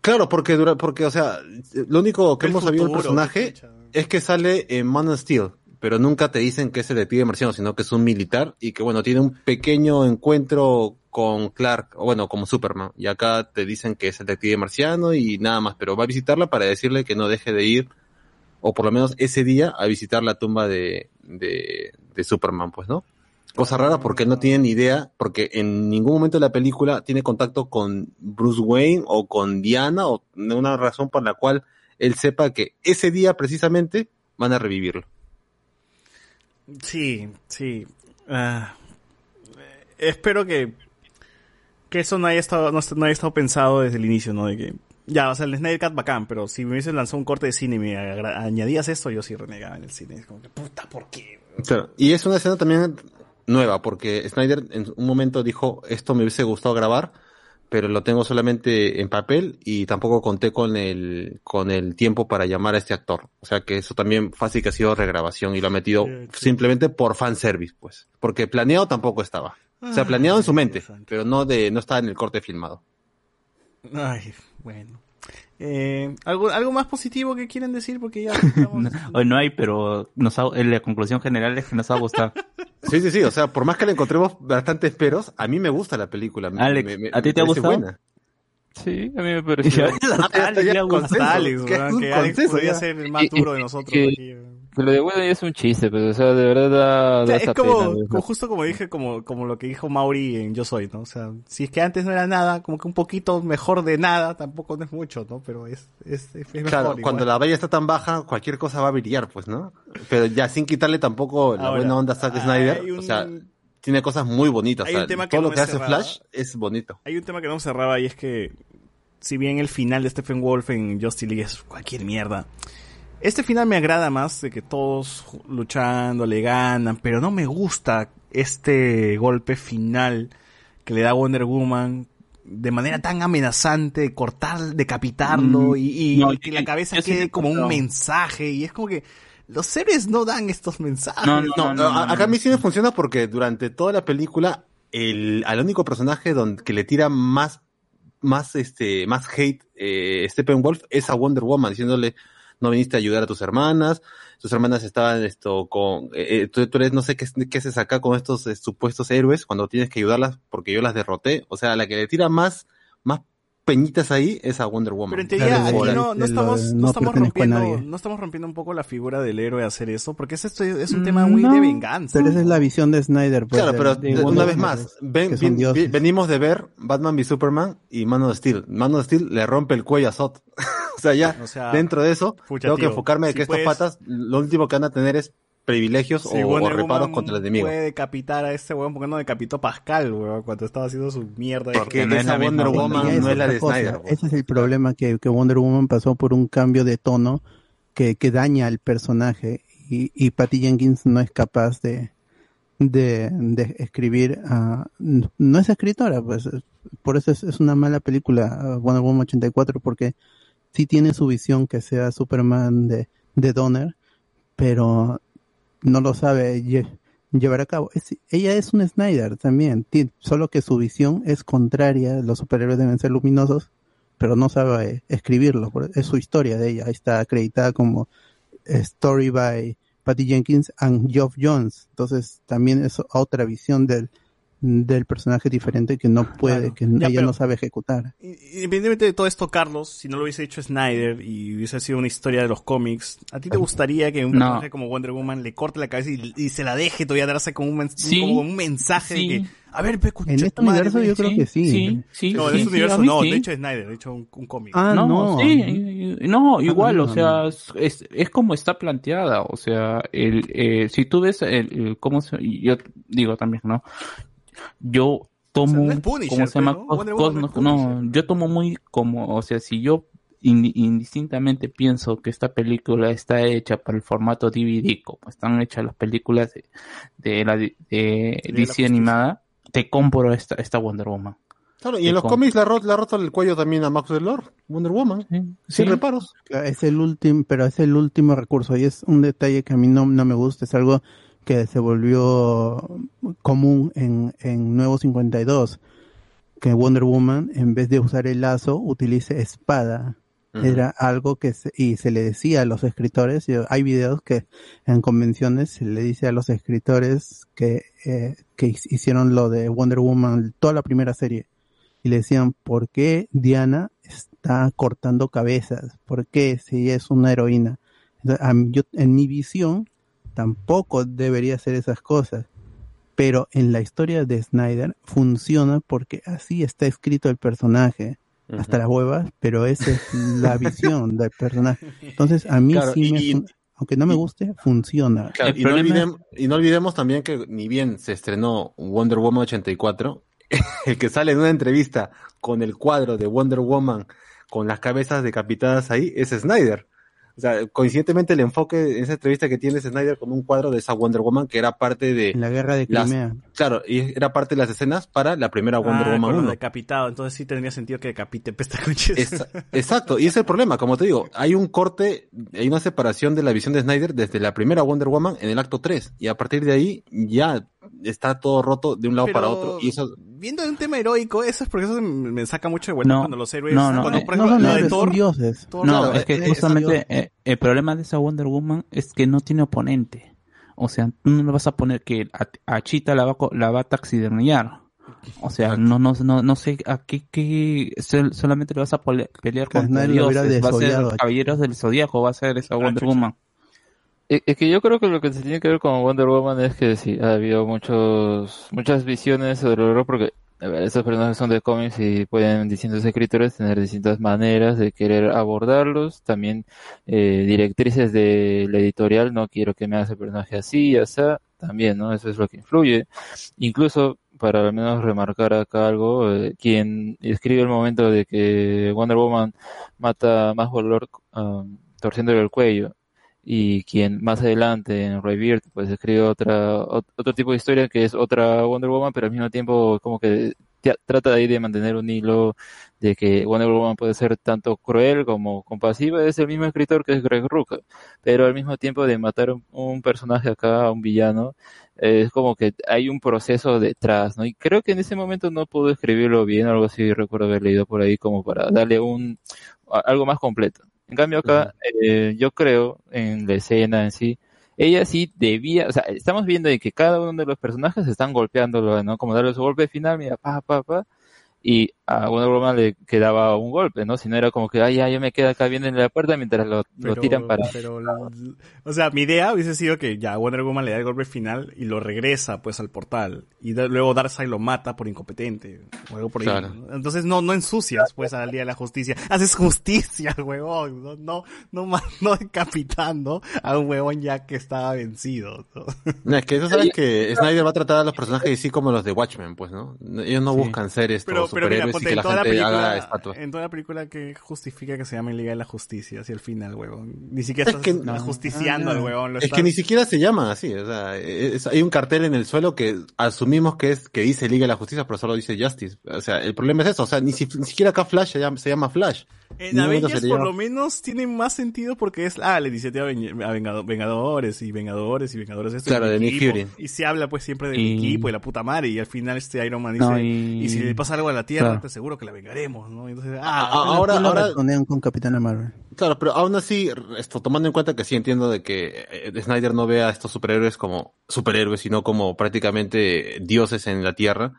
Claro, porque dura, porque, o sea, lo único que El hemos sabido del personaje es que sale en Man of Steel, pero nunca te dicen que es el detective marciano, sino que es un militar y que, bueno, tiene un pequeño encuentro con Clark, o bueno, como Superman. Y acá te dicen que es el detective marciano y nada más, pero va a visitarla para decirle que no deje de ir, o por lo menos ese día, a visitar la tumba de, de, Superman, pues, ¿no? Cosa rara porque no tiene ni idea, porque en ningún momento de la película tiene contacto con Bruce Wayne o con Diana o una razón por la cual él sepa que ese día precisamente van a revivirlo. Sí, sí. Ah, eh, espero que, que eso no haya estado, no, no haya estado pensado desde el inicio, ¿no? De que, ya, o sea, el Snyder Cut bacán, pero si me hubiesen lanzado un corte de cine y me añadías esto, yo sí renegaba en el cine. Es como que, puta, ¿por qué? Claro. Y es una escena también nueva, porque Snyder en un momento dijo, esto me hubiese gustado grabar, pero lo tengo solamente en papel y tampoco conté con el, con el tiempo para llamar a este actor. O sea que eso también fácil que ha sido regrabación y lo ha metido simplemente por fanservice, pues. Porque planeado tampoco estaba. O sea, Ah, planeado en su mente, pero no de, no estaba en el corte filmado. Ay, bueno. Eh, ¿algo, ¿Algo más positivo que quieren decir? Porque ya (laughs) estamos... Hoy no hay, pero nos ha- la conclusión general es que nos va a gustar. (laughs) Sí, sí, sí. O sea, por más que le encontremos bastantes peros, a mí me gusta la película. Alex, me- me- ¿a ti te ha parece gustado? buena. Sí, a mí me pareció. (laughs) Ya está, ya consenso, Hasta Alex, que es weón, un que Alex podría ya. ser el más duro de nosotros aquí. Lo de Whedon ya es un chiste, pero, o sea, de verdad da, O da es como, pena. ¿no? como justo como dije, como, como lo que dijo Mauri en Yo Soy, ¿no? O sea, si es que antes no era nada, como que un poquito mejor de nada, tampoco no es mucho, ¿no? Pero es, es, es mejor Claro, igual. cuando la valla está tan baja, cualquier cosa va a brillar, pues, ¿no? Pero ya sin quitarle tampoco la Ahora, buena onda a Zack Snyder, un- o sea, tiene cosas muy bonitas. hay o sea, un tema que todo no lo que hace cerraba. Flash es bonito. Hay un tema que no cerraba y es que, si bien el final de Stephen Wolf en Justice League es cualquier mierda, este final me agrada más de que todos luchando le ganan, pero no me gusta este golpe final que le da Wonder Woman de manera tan amenazante, cortar, decapitarlo Mm, y, y no, que la cabeza sí quede como un mensaje y es como que los héroes no dan estos mensajes. No, No, a- acá a mí sí me funciona porque durante toda la película, el, al único personaje donde, que le tira más, más, este, más hate, eh, Steppenwolf es a Wonder Woman, diciéndole, no viniste a ayudar a tus hermanas, tus hermanas estaban esto con, eh, eh, tú, eres, no sé qué, qué haces acá con estos eh, supuestos héroes cuando tienes que ayudarlas porque yo las derroté. O sea, la que le tira más peñitas ahí es a Wonder Woman. Pero en teoría aquí no, no estamos, no, no estamos rompiendo, no estamos rompiendo un poco la figura del héroe a hacer eso, porque es esto es un tema muy de venganza. Pero esa es la visión de Snyder. pues, Claro, pero de de- Wonder una vez más, ven- ven- vi- venimos de ver Batman v Superman y Man of Steel. Man of Steel le rompe el cuello a Zod. (laughs) o sea, ya O sea, dentro de eso, pucha, tengo que enfocarme de si que estas patas, lo último que van a tener es privilegios o, o reparos contra el enemigo. puede decapitar a este weón, porque no decapitó a Pascal, weón, cuando estaba haciendo su mierda. de- Porque esa Wonder Woman no es la de cosa. Snyder. Ese es el problema que, que Wonder Woman pasó por un cambio de tono que, que daña al personaje y, y Patty Jenkins no es capaz de, de, de escribir. ah, no es escritora, pues es- por eso es, es una mala película ah, Wonder Woman 84 porque sí tiene su visión que sea Superman de, de Donner, pero no lo sabe lle- llevar a cabo. Ella es un Snyder también, solo que su visión es contraria, los superhéroes deben ser luminosos, pero no sabe escribirlo, es su historia de ella, está acreditada como eh, Story by Patty Jenkins and Geoff Jones, entonces también es otra visión del, del personaje diferente que no puede, que Ya, ella pero- no sabe ejecutar. Independientemente de todo esto, Carlos, si no lo hubiese hecho Snyder y hubiese sido una historia de los cómics, ¿a ti te gustaría que un No. personaje como Wonder Woman le corte la cabeza y, y se la deje todavía darse como un, men- Sí. como un mensaje Sí. de que, a ver, pe, En este universo yo creo que sí. Sí, sí, No, en sí, ese sí, universo no, sí. de hecho Snyder, de hecho un, un cómic. Ah, no. sí, y- y- no, igual, no, o sea, es, es, es como está planteada, o sea, el, eh, si tú ves el, el- cómo se, y yo digo también, ¿no? Yo tomo, O sea, no es Punisher, ¿cómo se pues, llama? ¿no? Cos- Wonder Woman no yo tomo muy como, o sea, si yo in- indistintamente pienso que esta película está hecha para el formato DVD, como están hechas las películas de, de la de, de la DC animada, te compro esta, esta Wonder Woman. Claro, y en los cómics roto, le ha roto el cuello también a Max Lord, Wonder Woman, sin Sí. reparos. Es el último, pero es el último recurso y es un detalle que a mí no, no me gusta, es algo que se volvió común en, en Nuevo 52, que Wonder Woman en vez de usar el lazo utilice espada. Era algo que se, y se le decía a los escritores, y hay videos que en convenciones se le dice a los escritores que, eh, que hic- hicieron lo de Wonder Woman, toda la primera serie, y le decían, ¿por qué Diana está cortando cabezas? ¿Por qué si ella es una heroína? Entonces, yo, en mi visión, tampoco debería hacer esas cosas. Pero en la historia de Snyder funciona porque así está escrito el personaje. Hasta las huevas, pero esa es la (laughs) visión del personaje. Entonces, a mí Claro, sí y- me, y- aunque no me guste, funciona. Claro, y, no problema olvidem- y no olvidemos también que ni bien se estrenó Wonder Woman 84, (laughs) el que sale en una entrevista con el cuadro de Wonder Woman con las cabezas decapitadas ahí es Snyder. O sea, coincidentemente el enfoque en esa entrevista que tiene Snyder con un cuadro de esa Wonder Woman que era parte de... La guerra de las- Crimea. claro, y era parte de las escenas para la primera Wonder ah, Woman con lo 1. decapitado, entonces sí tendría sentido que decapite pesta conches. Esa- exacto, y ese es el problema, como te digo, hay un corte, hay una separación de la visión de Snyder desde la primera Wonder Woman en el acto 3, y a partir de ahí ya está todo roto de un lado Pero, para otro, y eso, Viendo de un tema heroico, eso es porque eso me saca mucho de vuelta No, cuando los héroes. no, no, cuando, eh, por No ejemplo, son la de Thor, dioses. Thor, No, claro, es que eh, justamente eh, el problema de esa Wonder Woman es que no tiene oponente. O sea, tú no le vas a poner que a, a Chita la va, a co- la va a taxidermiar. O sea, no, no, no, no sé a qué, qué sol- solamente le vas a pelear lo hubiera dioses. Va a ser Caballeros del Zodíaco, va a ser esa Ah, Wonder chucha. Woman. Es que yo creo que lo que se tiene que ver con Wonder Woman es que sí, ha habido muchos, muchas visiones sobre el horror porque estos personajes son de cómics y pueden distintos escritores tener distintas maneras de querer abordarlos, también eh, directrices de la editorial, no quiero que me hagas el personaje así, ya sea, también, ¿no? Eso es lo que influye. Incluso, para al menos remarcar acá algo, eh, quien escribe el momento de que Wonder Woman mata a Más um, torciéndole el cuello y quien más adelante en Rebirth pues escribe otra ot- otro tipo de historia que es otra Wonder Woman pero al mismo tiempo como que trata ahí de mantener un hilo de que Wonder Woman puede ser tanto cruel como compasiva. Es el mismo escritor que es Greg Rucka pero al mismo tiempo de matar un, personaje acá un villano es como que hay un proceso detrás no y creo que en ese momento no pudo escribirlo bien algo así recuerdo haber leído por ahí como para darle un a- algo más completo en cambio acá, eh, yo creo en la escena en sí, ella sí debía, o sea, estamos viendo de que cada uno de los personajes están golpeándolo, ¿no? Como darle su golpe final, mira, pa, pa, pa, y a Wonder Woman le quedaba un golpe, ¿no? Si no era como que, ay, ya, yo me quedo acá viendo en la puerta mientras lo, tiran para... pero o sea, mi idea hubiese sido que ya Wonder Woman le da el golpe final y lo regresa pues al portal y da- luego Darkseid lo mata por incompetente o algo por ahí. Entonces no no ensucias pues al día de la justicia, haces justicia, (laughs) huevón, no no no, (laughs) no decapitando a un huevón ya que estaba vencido. ¿no? (laughs) no, es que eso sabes que Snyder va a tratar a los personajes así como los de Watchmen, pues, ¿no? Ellos no Sí. buscan ser estos Pero, pero mira, y ponte, que en la haga película, estatuas. en toda la película que justifica que se llame Liga de la Justicia hacia el final, huevón. Ni siquiera Es estás que- no. justiciando Ah, al huevón. Lo Es estás- que ni siquiera se llaman así, o sea, es- hay un cartel en el suelo que asumimos que es que dice Liga de la Justicia, pero solo dice Justice. O sea, el problema es eso, o sea, ni, si- ni siquiera acá Flash se llama, se llama Flash. En un momento Avengers se le por lo menos tiene más sentido porque es ah, la iniciativa Ven- a Vengado- Vengadores y Vengadores y Vengadores esto Claro, es de Nick. Fury. Y se habla pues siempre del Y- equipo y la puta madre y al final este Iron Man dice No, y... y- si le pasa algo a la Tierra Claro. te aseguro que la vengaremos, ¿no? Entonces, Ah, ah, ahora, ahora, responden con Capitana Marvel. Claro, pero aún así, esto, tomando en cuenta que sí entiendo de que eh, Snyder no vea a estos superhéroes como superhéroes, sino como prácticamente dioses en la Tierra,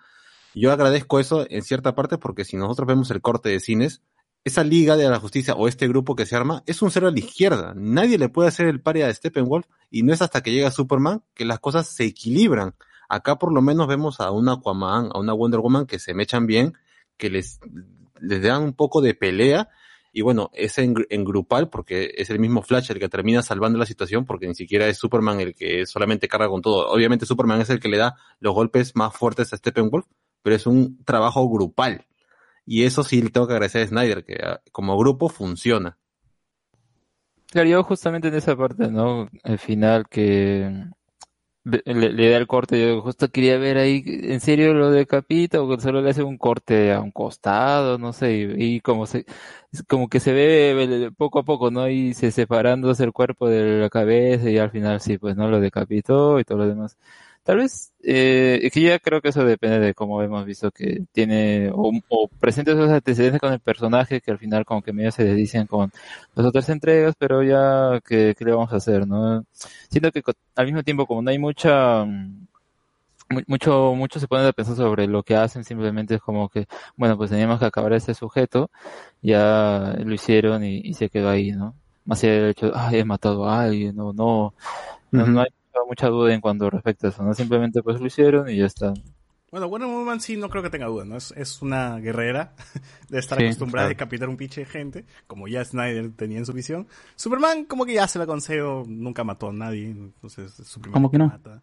yo agradezco eso en cierta parte porque si nosotros vemos el corte de cines, esa Liga de la Justicia o este grupo que se arma es un cero a la izquierda. Nadie le puede hacer el paria a Steppenwolf y no es hasta que llega Superman que las cosas se equilibran. Acá por lo menos vemos a un Aquaman, a una Wonder Woman que se mechan bien, que les, les dan un poco de pelea y bueno, es en, en grupal porque es el mismo Flash el que termina salvando la situación porque ni siquiera es Superman el que solamente carga con todo. Obviamente Superman es el que le da los golpes más fuertes a Steppenwolf, pero es un trabajo grupal. Y eso sí le tengo que agradecer a Snyder, que ah, como grupo funciona. Claro, yo justamente en esa parte, ¿no? El final que ve- le, da el corte, yo justo quería ver ahí, ¿en serio lo decapita o solo le hace un corte a un costado? No sé, y, como se, como que se ve poco a poco, ¿no? Y se separándose el cuerpo de la cabeza y al final sí, pues, ¿no? Lo decapitó y todo lo demás. Tal vez, eh, es que ya creo que eso depende de cómo hemos visto que tiene, o, o presenta esos antecedentes con el personaje que al final como que medio se desdicen con las otras entregas, pero ya, ¿qué, qué le vamos a hacer, no? Siento que al mismo tiempo, como no hay mucha, mm, mu- mucho, mucho se pone a pensar sobre lo que hacen, simplemente es como que, bueno, pues teníamos que acabar a este sujeto, ya lo hicieron y, y se quedó ahí, ¿no? Más allá del hecho, ay, he matado a alguien, no, no, no, no hay mucha, mucha duda en cuanto respecto a eso, ¿no? Simplemente pues lo hicieron y ya está. Bueno, Wonder Woman sí no creo que tenga duda, ¿no? Es, es una guerrera (laughs) de estar Sí, acostumbrada a claro. decapitar un pinche de gente, como ya Snyder tenía en su visión. Superman como que ya se la concedo, nunca mató a nadie, entonces es su ¿Cómo que no? mata.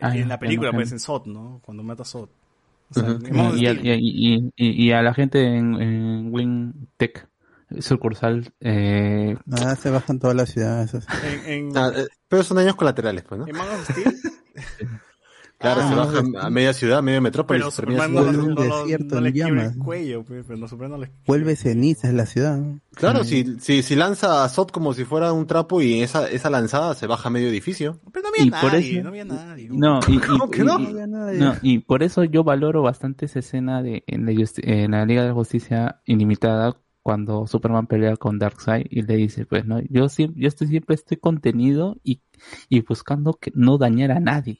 Ah, en la película, no, pues en Sod, ¿no? Cuando mata a Sod. O sea, Man of Y, a- y, y- y a la gente en, en Wing Tech sucursal, eh, Ah, se bajan toda la ciudad. Eso sí. En, en, Ah, eh, pero son daños colaterales, pues, ¿no? en Man of Steel, Claro, Ah, se no, baja a media ciudad, a media metrópolis. pero Superman no, no, un no, desierto no en le quiebra llamas. el cuello, pues, pero no, Superman no le Vuelve cenizas la ciudad. Claro, si, si, si lanza a Sot como si fuera un trapo y esa, esa lanzada se baja medio edificio. Pero no había Y por nadie, eso- no había nadie. no, (laughs) y, y- ¿Cómo que no? y- No había nadie. No, y por eso yo valoro bastante esa escena de en la, en la Liga de la Justicia Ilimitada cuando Superman pelea con Darkseid y le dice, pues no, yo siempre, yo estoy, siempre estoy contenido y, y buscando que no dañar a nadie.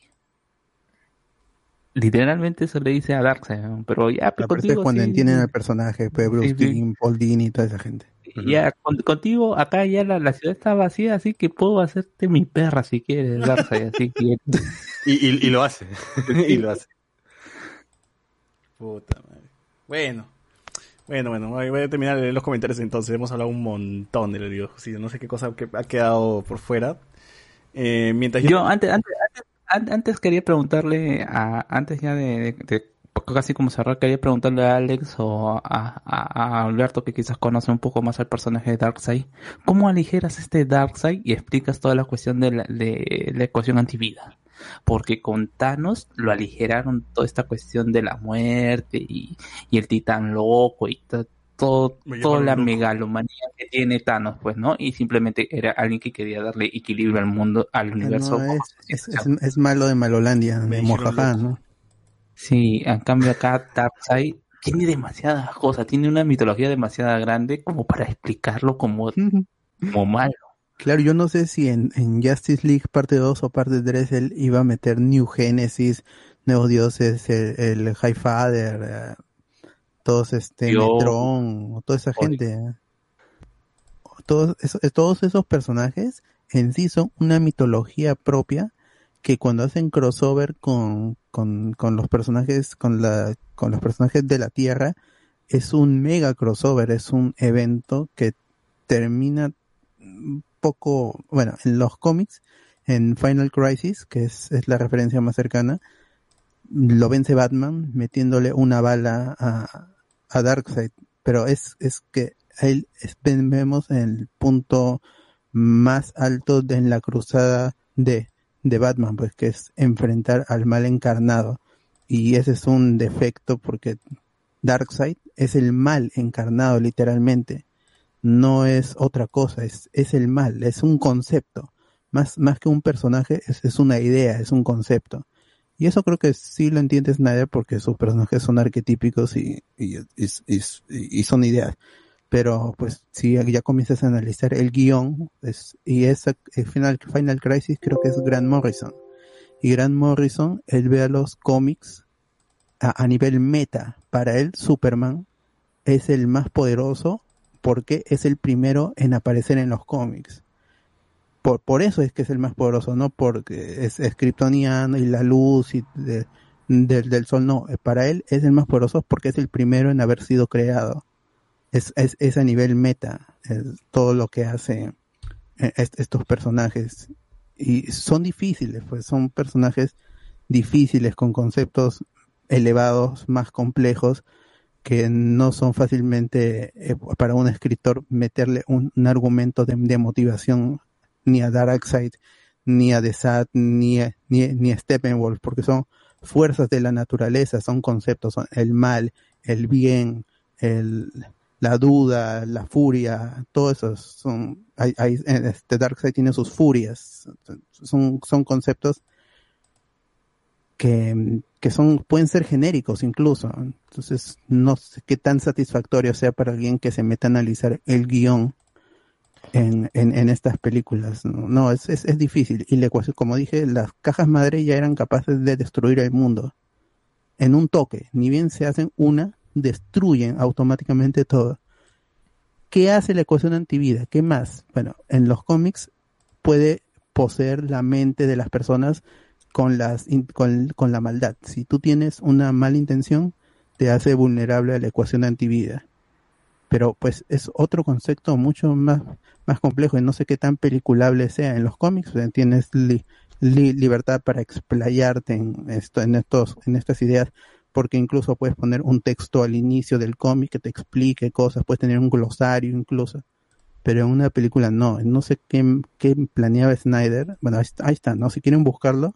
Literalmente eso le dice a Darkseid, ¿no? pero ya pues, Aparte es contigo cuando sí, entienden al personaje, pues Bruce Sí, sí. Timm, Paul Dini y toda esa gente. ya con- contigo acá ya la, la ciudad está vacía, así que puedo hacerte mi perra si quieres, Darkseid, así que (laughs) Y, y, y lo hace. (laughs) y lo hace. (laughs) Puta madre. Bueno. Bueno, bueno, voy a terminar de leer los comentarios entonces. Hemos hablado un montón de la Liga. No sé qué cosa que ha quedado por fuera. Eh, mientras yo... Antes, antes, antes, an- antes quería preguntarle a, antes ya de, de casi como cerrar, quería preguntarle a Alex o a Alberto que quizás conoce un poco más al personaje de Darkseid, ¿cómo aligeras este Darkseid y explicas toda la cuestión de la, de la ecuación antivida? Porque con Thanos lo aligeraron toda esta cuestión de la muerte y, y el titán loco y to- todo, toda la loco. megalomanía que tiene Thanos, pues, ¿no? Y simplemente era alguien que quería darle equilibrio al mundo, al Ah, universo. no, es, es, es- es malo de Malolandia, de. ¿no? Sí, en cambio acá Darkseid tiene demasiadas cosas, tiene una mitología demasiado grande como para explicarlo como, como malo. Claro, yo no sé si en, en Justice League parte 2 o parte 3 él iba a meter New Genesis, Nuevos Dioses, el, el High Father, eh, todos este. Metron, toda esa gente. eh. Todos, esos, todos esos personajes en sí son una mitología propia que cuando hacen crossover con, con, con los personajes, con la, con los personajes de la Tierra, es un mega crossover, es un evento que termina poco, bueno, en los cómics, en Final Crisis, que es, es la referencia más cercana, lo vence Batman metiéndole una bala a, a Darkseid, pero es, es que ahí vemos el punto más alto de en la cruzada de, de Batman, pues que es enfrentar al mal encarnado. Y ese es un defecto porque Darkseid es el mal encarnado literalmente. No es otra cosa, es, es el mal, es un concepto. Más, más que un personaje, es, es una idea, es un concepto. Y eso creo que sí lo entiende Snyder porque sus personajes son arquetípicos y, y, son ideas. Pero pues si ya comienzas a analizar el guion y esa el Final, Final Crisis creo que es Grant Morrison. Y Grant Morrison, él ve a los cómics a, a nivel meta. Para él, Superman es el más poderoso porque es el primero en aparecer en los cómics. Por, por eso es que es el más poderoso, no porque es, es kryptoniano y la luz y de- del- del sol, no. Para él es el más poderoso porque es el primero en haber sido creado. Es, es, es a nivel meta, es todo lo que hace eh, est- estos personajes. Y son difíciles, pues son personajes difíciles con conceptos elevados, más complejos, que no son fácilmente eh, para un escritor meterle un, argumento de, motivación ni a Darkseid, ni a Desat, ni ni, ni a Steppenwolf, porque son fuerzas de la naturaleza, son conceptos, son el mal, el bien, el, la duda, la furia, todo eso son, este Darkseid tiene sus furias, son, son conceptos que, que son, pueden ser genéricos incluso. Entonces, no sé qué tan satisfactorio sea para alguien que se meta a analizar el guion en, en, en estas películas. No, es, es, es difícil. Y la ecuación, como dije, las cajas madre ya eran capaces de destruir el mundo. En un toque. Ni bien se hacen una, destruyen automáticamente todo. ¿Qué hace la ecuación antivida? ¿Qué más? Bueno, en los cómics puede poseer la mente de las personas con las con, con la maldad. Si tú tienes una mala intención, te hace vulnerable a la ecuación antivida. Pero pues es otro concepto mucho más, más complejo y no sé qué tan peliculable sea en los cómics. o sea, tienes li- li- libertad para explayarte en esto, en estos, en estas ideas, porque incluso puedes poner un texto al inicio del cómic que te explique cosas, puedes tener un glosario incluso pero en una película no. No sé qué, qué planeaba Snyder. Bueno, ahí está, ¿no? Si quieren buscarlo,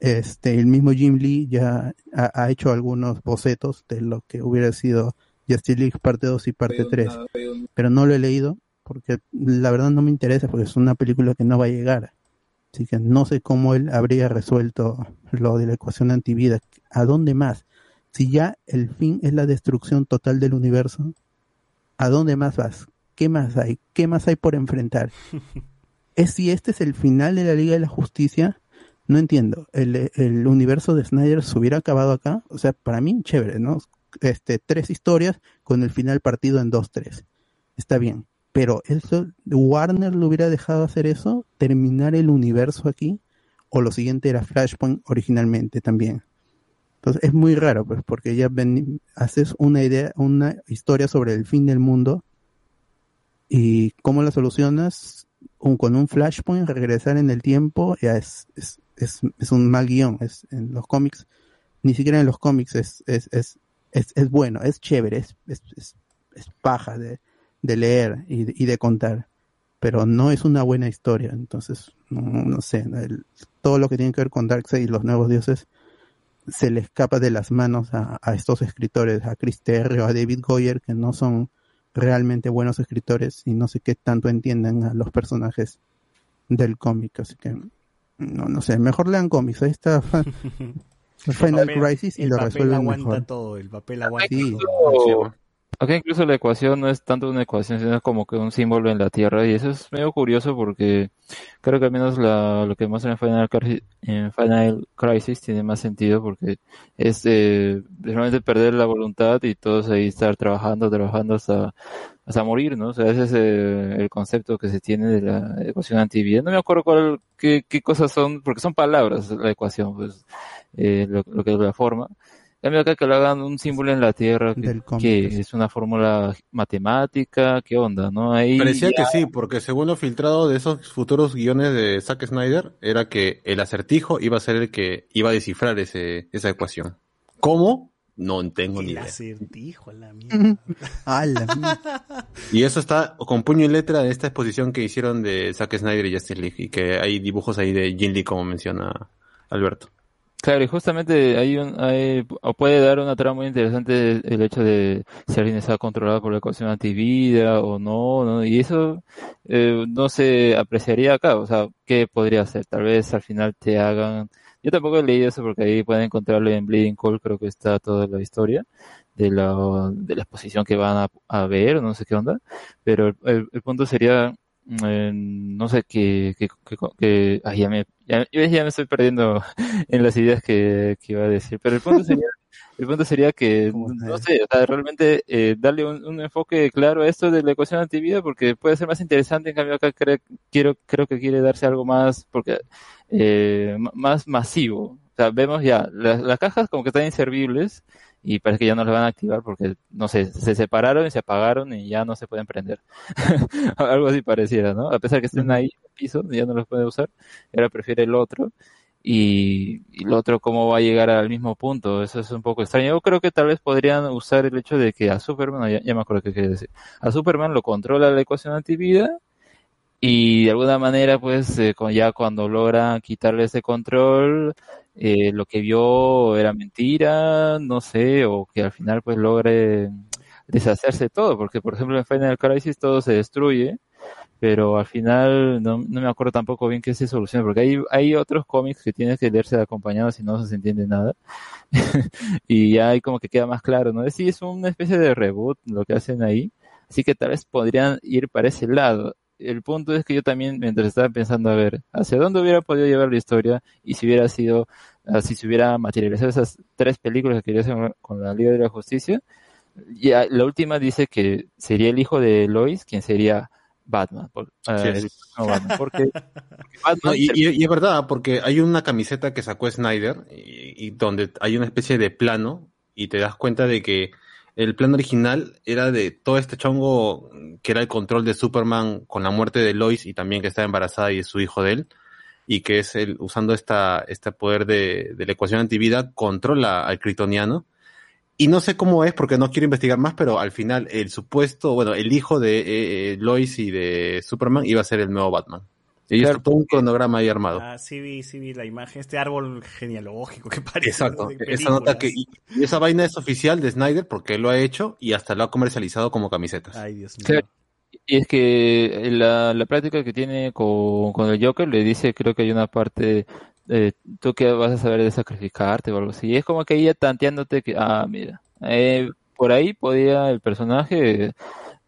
este, el mismo Jim Lee ya ha, ha hecho algunos bocetos de lo que hubiera sido Justice League parte 2 y parte 3. Pero no lo he leído porque la verdad no me interesa porque es una película que no va a llegar. Así que no sé cómo él habría resuelto lo de la ecuación antivida. ¿A dónde más? Si ya el fin es la destrucción total del universo, ¿a dónde más vas? ¿Qué más hay? ¿Qué más hay por enfrentar? (laughs) es si este es el final de la Liga de la Justicia, no entiendo. El, universo de Snyder se hubiera acabado acá. O sea, para mí, chévere, ¿no? Este, tres historias con el final partido en dos, tres. Está bien. Pero eso, Warner lo hubiera dejado hacer eso, terminar el universo aquí, o lo siguiente era Flashpoint originalmente también. Entonces es muy raro, pues, porque ya ven, haces una idea, una historia sobre el fin del mundo y cómo la solucionas un, con un flashpoint, regresar en el tiempo, ya es, es, es un mal guion. Es, en los cómics, ni siquiera en los cómics es, es, es, es, es bueno, es chévere, es, es, paja de, de leer y de, y de contar, pero no es una buena historia. Entonces, no, no sé, todo lo que tiene que ver con Darkseid y los nuevos dioses se le escapa de las manos a, a estos escritores, a Chris Terry o a David Goyer, que no son realmente buenos escritores y no sé qué tanto entienden a los personajes del cómic, así que no, no sé, mejor lean cómics, ahí está (laughs) Final papel- Crisis y el lo papel resuelven aguanta mejor. todo, el papel aguanta Sí. todo. Acá incluso la ecuación no es tanto una ecuación, sino como que un símbolo en la Tierra. Y eso es medio curioso porque creo que al menos la, lo que muestra en Final, en Final Crisis tiene más sentido porque es eh, realmente perder la voluntad y todos ahí estar trabajando, trabajando hasta, hasta morir, ¿no? O sea, ese es eh, el concepto que se tiene de la ecuación antivida. No me acuerdo cuál, qué, qué cosas son, porque son palabras la ecuación, pues, eh, lo, lo que la forma. Cambio acá que lo hagan un símbolo en la Tierra, que, que es una fórmula matemática, ¿qué onda? ¿No? Ahí Parecía ya- que sí, porque según lo filtrado de esos futuros guiones de Zack Snyder, era que el acertijo iba a ser el que iba a descifrar ese, esa ecuación. ¿Cómo? No tengo ni El idea. acertijo, la mierda. A la mierda. (laughs) Y eso está con puño y letra en esta exposición que hicieron de Zack Snyder y Justice League, y que hay dibujos ahí de Jin Lee, como menciona Alberto. Claro, y justamente hay un, hay, o puede dar una trama muy interesante el hecho de si alguien está controlado por la ecuación antivida o no, ¿no? Y eso eh, no se apreciaría acá, o sea, ¿qué podría ser? Tal vez al final te hagan... Yo tampoco he leído eso porque ahí pueden encontrarlo en Bleeding Cold, creo que está toda la historia de la, de la exposición que van a, a ver, no sé qué onda, pero el punto sería, eh, no sé, que, que, que, que- ay, ya me, ya, yo ya me estoy perdiendo (laughs) en las ideas que, que iba a decir, pero el punto sería, el punto sería que, no sé, o sea, realmente eh, darle un, un enfoque claro a esto de la ecuación antivida porque puede ser más interesante, en cambio acá cre- quiero, creo que quiere darse algo más, porque, eh, más masivo. O sea, vemos ya, las, las cajas como que están inservibles y parece que ya no las van a activar porque, no sé, se separaron y se apagaron y ya no se pueden prender. (laughs) Algo así pareciera, ¿no? A pesar que estén ahí en el piso, ya no los puede usar, ahora prefiere el otro. Y, y el otro cómo va a llegar al mismo punto, eso es un poco extraño. Yo creo que tal vez podrían usar el hecho de que a Superman, ya, ya me acuerdo qué quería decir, a Superman lo controla la ecuación antivida y de alguna manera pues eh, con- ya cuando logra quitarle ese control eh, lo que vio era mentira no sé o que al final pues logre deshacerse de todo porque por ejemplo en Final Crisis todo se destruye pero al final no, no me acuerdo tampoco bien qué se soluciona porque hay, hay otros cómics que tienes que leerse de acompañado si no se entiende nada (laughs) y ya ahí como que queda más claro no es sí es una especie de reboot lo que hacen ahí Así que tal vez podrían ir para ese lado. El punto es que yo también, mientras estaba pensando a ver hacia dónde hubiera podido llevar la historia y si hubiera sido, ah, si se hubiera materializado esas tres películas que quería hacer con la Liga de la Justicia, ya la última dice que sería el hijo de Lois quien sería Batman. por- ah, el Batman, porque, porque (laughs) Batman No, y, y- y es verdad, porque hay una camiseta que sacó Snyder y, y donde hay una especie de plano y te das cuenta de que el plano original era de todo este chongo que era el control de Superman con la muerte de Lois y también que está embarazada y es su hijo de él y que es el usando esta este poder de, de la ecuación antivida controla al kryptoniano y no sé cómo es porque no quiero investigar más, pero al final el supuesto, bueno, el hijo de eh, eh, Lois y de Superman iba a ser el nuevo Batman. Y Claro, está todo un cronograma ahí armado. Ah, sí vi, sí vi la imagen, este árbol genealógico que (laughs) parece. Exacto. de Esa nota que y y esa vaina es oficial de Snyder porque él lo ha hecho y hasta lo ha comercializado como camisetas. Ay, Dios mío. Claro. Y es que la, la práctica que tiene con, con el Joker le dice, creo que hay una parte, eh, tú que vas a saber de sacrificarte o algo así. Y es como que ella tanteándote que, ah, mira, eh, por ahí podía el personaje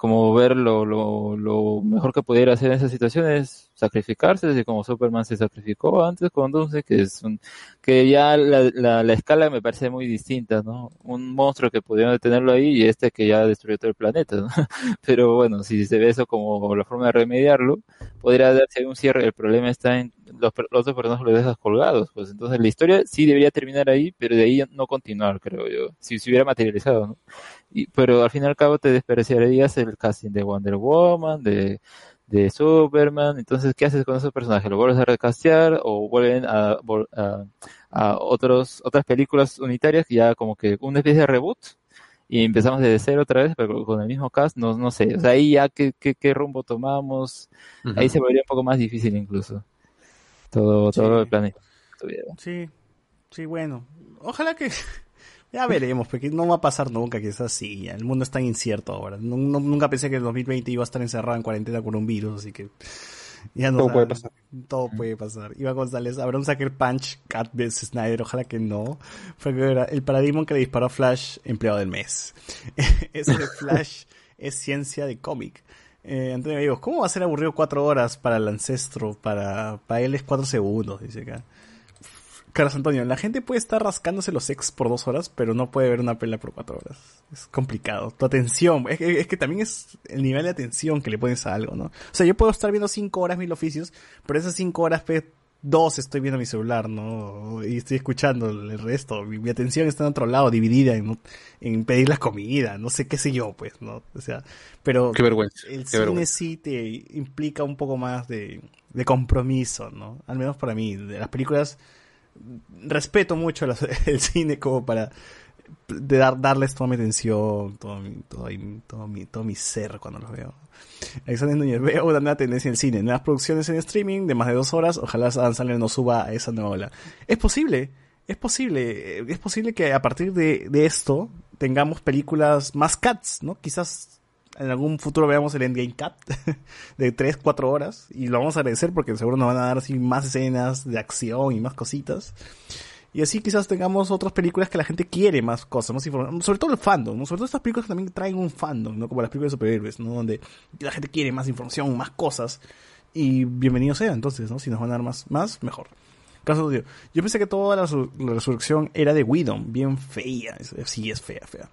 como ver lo, lo, mejor que pudiera hacer en esa situación es sacrificarse, así como Superman se sacrificó antes con Doomsday, que es un, que ya la, la, la escala me parece muy distinta, ¿no? Un monstruo que pudieron detenerlo ahí y este que ya destruyó todo el planeta, ¿no? (laughs) Pero bueno, si se ve eso como la forma de remediarlo, podría darse un cierre. El problema está en los, los otros personajes los dejas colgados, pues entonces la historia sí debería terminar ahí, pero de ahí no continuar, creo yo, si se hubiera materializado, ¿no? Y, pero al fin y al cabo te despreciarías el casting de Wonder Woman, de, de Superman, entonces ¿qué haces con esos personajes? ¿Lo vuelves a recastear o vuelven a, a, a otros, otras películas unitarias que ya como que una especie de reboot? y empezamos desde cero otra vez, pero con el mismo cast, no, no sé, o sea, ahí ya qué, qué, qué rumbo tomamos, ahí se volvería un poco más difícil incluso, todo, todo Sí. del planeta. Sí, sí, bueno. Ojalá que. Ya veremos, porque no va a pasar nunca que es así. ya. El mundo es tan incierto ahora. Nu- nu- nunca pensé que el 2020 iba a estar encerrado en cuarentena con un virus, así que. Ya no Todo sabe. puede pasar. Todo puede pasar. Iván González, ¿habrá un Sucker Punch Cat vs Snyder? Ojalá que no. Fue que era el paradigma que le disparó a Flash, empleado del mes. (laughs) Ese de Flash es ciencia de cómic. Eh, Antonio Gallegos, ¿cómo va a ser aburrido cuatro horas para el ancestro? Para, para él es cuatro segundos, dice acá. Carlos Antonio, la gente puede estar rascándose los ex por dos horas, pero no puede ver una pelea por cuatro horas. Es complicado. Tu atención, es que, es que también es el nivel de atención que le pones a algo, ¿no? O sea, yo puedo estar viendo cinco horas mil oficios, pero esas cinco horas, pues, dos estoy viendo mi celular, ¿no? Y estoy escuchando el resto. Mi, mi atención está en otro lado, dividida en, en pedir la comida, no sé qué sé yo, pues, ¿no? O sea, pero Qué vergüenza, el qué cine vergüenza. sí te implica un poco más de, de compromiso, ¿no? Al menos para mí. De las películas, respeto mucho (laughs) el cine como para de dar, darles toda mi atención, todo mi, todo, mi- todo mi, todo mi ser cuando los veo. Alexander Núñez, veo una nueva tendencia en cine, nuevas producciones en streaming de más de dos horas, ojalá Adam Sandler no suba a esa nueva ola. Es posible, Es posible, es posible que a partir de, esto tengamos películas más cuts, ¿no? Quizás en algún futuro veamos el Endgame Cut (laughs) de 3, 4 horas y lo vamos a agradecer porque seguro nos van a dar así más escenas de acción y más cositas. Y así quizás tengamos otras películas que la gente quiere más cosas, más información, sobre todo el fandom, sobre todo estas películas que también traen un fandom, ¿no? Como las películas de superhéroes, ¿no? Donde la gente quiere más información, más cosas. Y bienvenido sea, entonces, ¿no? Si nos van a dar más, más, mejor. Caso de yo pensé que toda la, resur- resurrección era de Widom, bien fea. Sí, es fea, fea.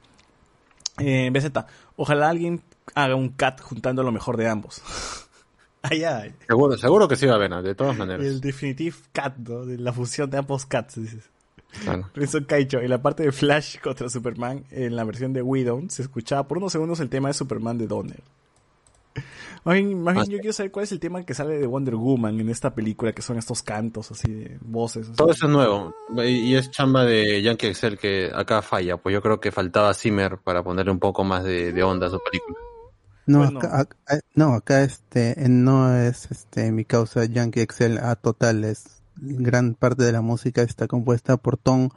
Eh, BZ, ojalá alguien haga un cat juntando lo mejor de ambos. (laughs) Allá, Seguro, seguro que sí va a haber, de todas maneras. el definitive cat, ¿no? La fusión de ambos cats, dices. Claro. (laughs) Renzo Caicho, en la parte de Flash contra Superman, en la versión de Widow, se escuchaba por unos segundos el tema de Superman de Donner. (laughs) Más bien, más bien Ah, yo quiero saber cuál es el tema que sale de Wonder Woman en esta película, que son estos cantos así de voces. así. Todo eso es nuevo. Y y es chamba de Yankee Excel que acá falla. Pues yo creo que faltaba Zimmer para ponerle un poco más de, de onda a su película. No, Bueno. acá, acá- no, acá este, eh, no es este, mi causa Yankee Excel a total. Es, gran parte de la música está compuesta por Tom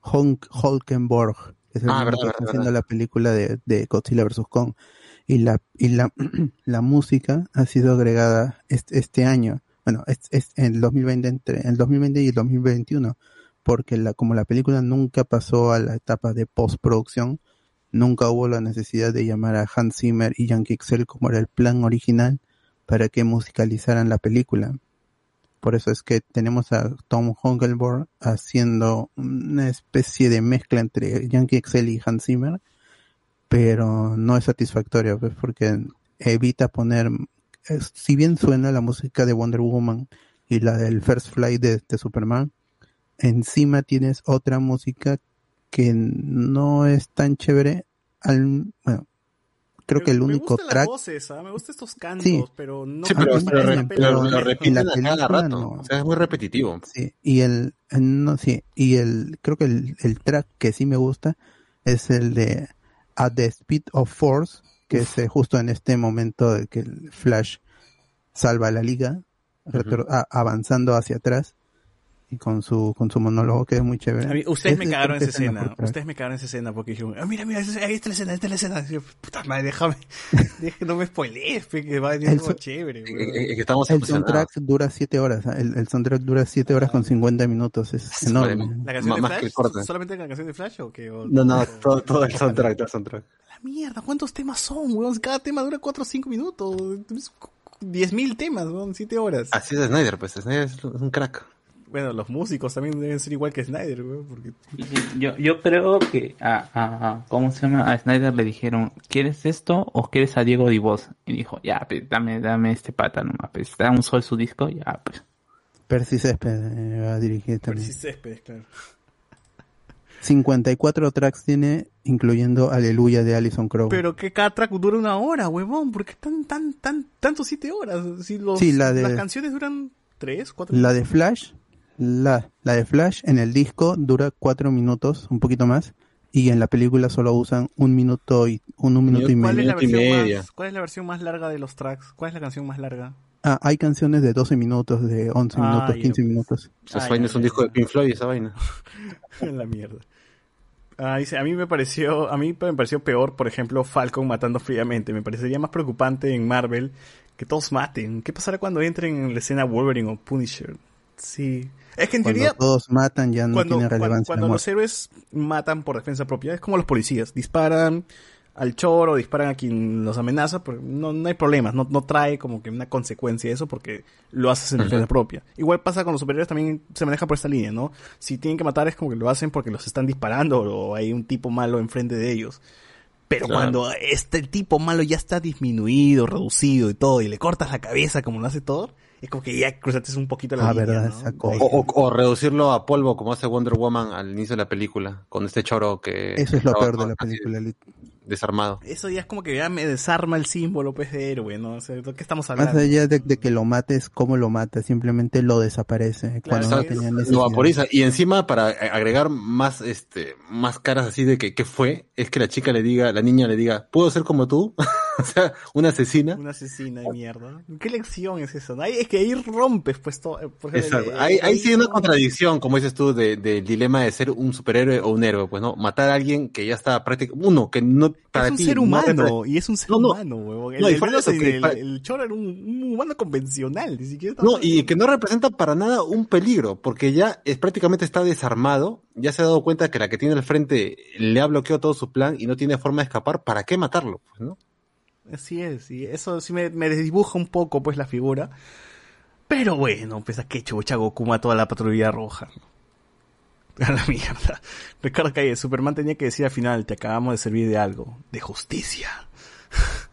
Honk, Holkenborg, que es el Ah, verdad, que está verdad, haciendo la película de, de Godzilla vs. Kong. Y la, y la, (clears throat) la música ha sido agregada este, este año. Bueno, es, es en el 2020, entre el 2020 y el 2021. Porque la, como la película nunca pasó a la etapa de postproducción, nunca hubo la necesidad de llamar a Hans Zimmer y Yankee Excel como era el plan original para que musicalizaran la película. Por eso es que tenemos a Tom Hongelborg haciendo una especie de mezcla entre Yankee Excel y Hans Zimmer, pero no es satisfactorio, pues, porque evita poner, es- si bien suena la música de Wonder Woman y la del First Flight de Superman, encima tienes otra música que no es tan chévere al, bueno, creo que el Me único gustan track las voces, me gustan estos cantos, Sí. pero no Sí, me pero, pero, re- pero lo repiten cada rato. no. O sea, es muy repetitivo. Sí, y el, no, sí, y el, creo que el, el track que sí me gusta es el de At the Speed of Force, que es eh, justo en este momento de que el Flash salva a la liga, avanzando hacia atrás, y con su, con su monólogo que es muy chévere. A mí- ustedes me Ese cagaron esa que es escena. Ustedes me cagaron esa escena porque dijeron, ah, mira, mira, ahí está la escena, ahí está la escena. Yo, puta madre, déjame, (laughs) déjame, no me spoilees, pe, que va a venir algo chévere, Eh, weón. eh, que estamos El soundtrack dura siete horas, ¿ah? el, el soundtrack dura siete horas con 50 minutos, es enorme. ¿La canción de que Flash? corta. ¿Solamente la canción de Flash o qué? O- No, no, o- todo, todo el soundtrack, todo el soundtrack. La mierda, ¿cuántos temas son, weón? Cada tema dura 4 o 5 minutos. 10.000 temas, weón, 7 horas. Así es Snyder, pues Snyder es un crack. Bueno, los músicos también deben ser igual que Snyder, weón, porque... Yo, yo creo que a, a, a- ¿cómo se llama? A Snyder le dijeron, ¿quieres esto o quieres a Diego Divos? Y dijo, ya, pues, dame, dame este pata nomás, pues, da un sol su disco, ya, pues. Percy Césped eh, va a dirigir también. Percy Céspedes, claro. 54 tracks tiene, incluyendo Aleluya de Alison Crow. Pero que cada track dura una hora, huevón, ¿por qué tan, tan, tan, tanto 7 horas? Si los, Sí, la de- las canciones duran 3, 4 La de Flash, la, la de Flash en el disco dura 4 minutos, un poquito más, y en la película solo usan un minuto y un, un minuto y ¿Cuál es, medio. la versión más, ¿Cuál es la versión más larga de los tracks? ¿Cuál es la canción más larga? Ah, hay canciones de 12 minutos, de 11 Ah, minutos, ya, 15 pues. minutos. Esa vaina es un disco de Pink Floyd, esa vaina. (laughs) la mierda. Ah, dice, a mí me pareció, a mí me pareció peor, por ejemplo, Falcon matando fríamente. Me parecería más preocupante en Marvel que todos maten. ¿Qué pasará cuando entren en la escena Wolverine o Punisher? Sí. Es que en Cuando teoría, todos matan ya no cuando, tiene cuando- relevancia. cuando la los héroes matan por defensa propia, es como los policías. Disparan al choro, disparan a quien los amenaza, pero no, no hay problemas, no, no trae como que una consecuencia eso porque lo haces en defensa propia. Igual pasa con los superiores también se maneja por esta línea, ¿no? Si tienen que matar es como que lo hacen porque los están disparando o hay un tipo malo enfrente de ellos. Pero Claro. cuando este tipo malo ya está disminuido, reducido y todo, y le cortas la cabeza como lo hace Thor, es como que ya cruzaste un poquito la Ah, línea, verdad, ¿no? esa cosa. O, o- o reducirlo a polvo como hace Wonder Woman al inicio de la película, con este choro que... Eso es lo peor de la película. Lit. Desarmado. Eso ya es como que ya me desarma el símbolo pues de héroe, ¿no? O sea, ¿de qué estamos Más hablando? allá de, de que lo mates, ¿cómo lo matas? Simplemente lo desaparece cuando no Lo vaporiza. Y encima, para agregar más, este, más caras así de que, ¿qué fue? Es que la chica le diga, la niña le diga, ¿puedo ser como tú? (laughs) (laughs) o sea, una asesina. Una asesina de mierda. ¿Qué lección es eso? Ahí, es que ahí rompes, pues, todo. eh, por ejemplo, Exacto. Ahí, ahí sí hay una contradicción, como dices tú, de- del dilema de ser un superhéroe o un héroe, pues no, matar a alguien que ya está prácticamente, uno, que no, para es un ti, ser no humano, y es un ser No, no. humano, huevón. El, No, y el, de choro era un, un humano convencional, ni siquiera estaba- No, y que no representa para nada un peligro, porque ya es prácticamente está desarmado, ya se ha dado cuenta que la que tiene al frente le ha bloqueado todo su plan y no tiene forma de escapar, ¿para qué matarlo? Pues, ¿no? Así es, y eso sí me, me desdibuja un poco, pues, la figura. Pero bueno, pues a qué chucha Goku a la patrulla roja. (laughs) A la mierda. (laughs) Ricardo Calle, Superman tenía que decir al final, te acabamos de servir de algo, de justicia. (laughs)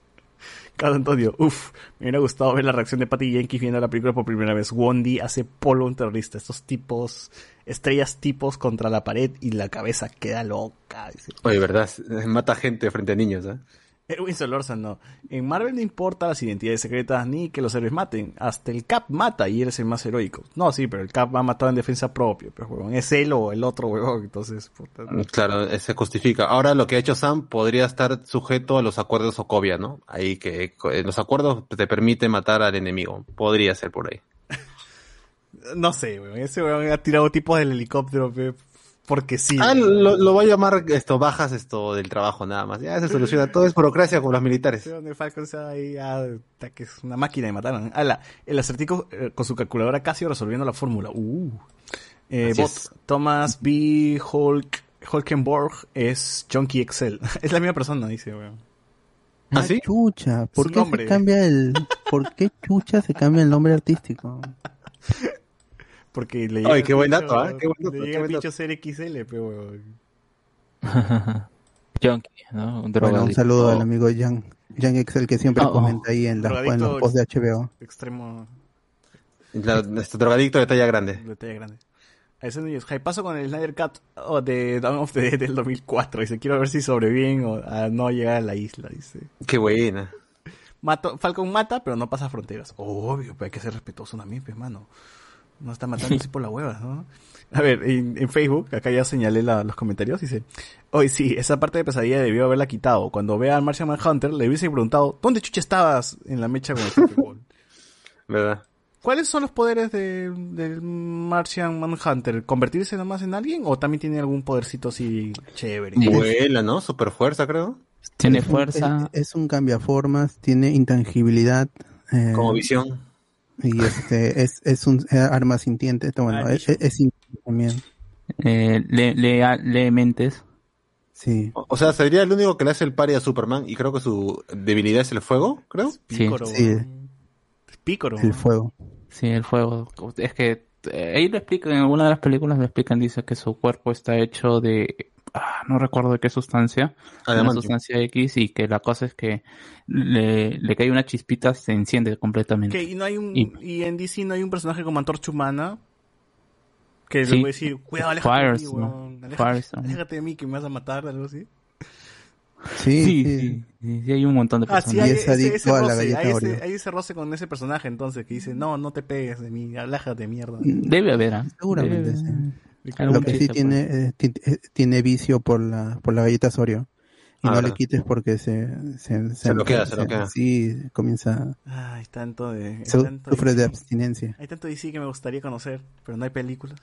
Carlos Antonio, uff, me hubiera gustado ver la reacción de Patty Jenkins viendo la película por primera vez. Wondi hace polvo a un terrorista. Estos tipos, estrellas tipos contra la pared y la cabeza queda loca. Oye, verdad, mata gente frente a niños, ¿eh? Erwin Solorza no. En Marvel no importa las identidades secretas ni que los héroes maten. Hasta el Cap mata y eres el más heroico. No, sí, pero el Cap va a matar en defensa propia. Pero, huevón, es él o el otro, huevón. Entonces, puta. Claro, eh, se justifica. Ahora lo que ha hecho Sam podría estar sujeto a los acuerdos Sokovia, ¿no? Ahí que eh, los acuerdos te permiten matar al enemigo. Podría ser por ahí. (laughs) No sé, huevón. Ese huevón ha tirado tipos del helicóptero, pe, porque sí. Ah, lo, lo va a llamar esto, bajas esto del trabajo nada más. Ya se soluciona. Todo es burocracia con los militares. Donde Falcon se va ahí a- ta, que es una máquina de matar. Ah, la- el acertijo eh, con su calculadora Casio resolviendo la fórmula. Uh. Eh, bot. Thomas B. Hulk, Hulkenborg es Junkie Excel. (laughs) es la misma persona, dice, weón. ¿Ah, sí? chucha, ¿por Su qué nombre. se cambia el, por qué chucha se cambia el nombre artístico? (laughs) Porque le Ay, llega qué el buen dato, ¿ah? Qué buen dato, Le llega el ser XL, pe, weón. (laughs) Junkie, ¿no? Un Bueno, un saludo al amigo Jan, Jan Excel que siempre Oh, oh. comenta ahí en, la, en los posts de HBO. Extremo La- este drogadicto de talla grande. de talla grande. A ese niño, paso con el Snyder Cut oh, de Dawn of the Dead del 2004. Dice, quiero ver si sobreviven o a no llegar a la isla, dice. Qué buena. Mato, Falcon mata, pero no pasa fronteras. Obvio, pero hay que ser respetuoso también, pues, mano. No está matando así (laughs) por la hueva, ¿no? A ver, en, en Facebook, acá ya señalé la- los comentarios, dice, hoy sí, esa parte de pesadilla debió haberla quitado. Cuando vea al Martian Manhunter, le hubiese preguntado, ¿dónde chucha estabas en la mecha con el? (laughs) ¿Verdad? ¿Cuáles son los poderes de- del Martian Manhunter? ¿Convertirse nomás en alguien o también tiene algún podercito así chévere? Vuela, ¿no? Super fuerza, creo. Tiene Es un- fuerza. Es, es un cambiaformas, tiene intangibilidad. eh, Como visión. Y (laughs) este, es, es un eh, arma sintiente. Bueno, Ah, es, es, también. Eh, le, le, le mentes. Sí. O o sea, sería el único que le hace el pari a Superman y creo que su debilidad es el fuego, creo. Pícoro. Sí. Es Pícoro. El fuego. Sí, el fuego. Es que eh, ahí lo explican, en alguna de las películas lo explican, dice que su cuerpo está hecho de, ah, no recuerdo de qué sustancia, una Adamantio. sustancia X y que la cosa es que le, le cae una chispita, se enciende completamente. Que, y no hay un, Y- y en DC no hay un personaje como Antorcha Humana que le Sí. puede decir, cuidado, aléjate de mí, ¿no? Aléjate, Fires, ¿no? aléjate de mí que me vas a matar, algo así. Sí, Sí, sí. sí, sí, sí, hay un montón de Ah, sí, Y hay ese, adicto ese a la roce, galleta hay ese, hay ese roce con ese personaje entonces que dice, no, no te pegues de mí, aléjate de mierda. Debe haber, ¿ah? Seguramente, Debe- sí. Lo que sí tiene, pues. eh, eh, tiene vicio por la, por la galleta Oreo. Y Ah, no verdad. le quites porque se, se, Se lo queda, se lo queda. Sí, comienza, Ay, tanto de... hay su- tanto sufre de DC. abstinencia. Hay tanto DC que me gustaría conocer, pero no hay películas.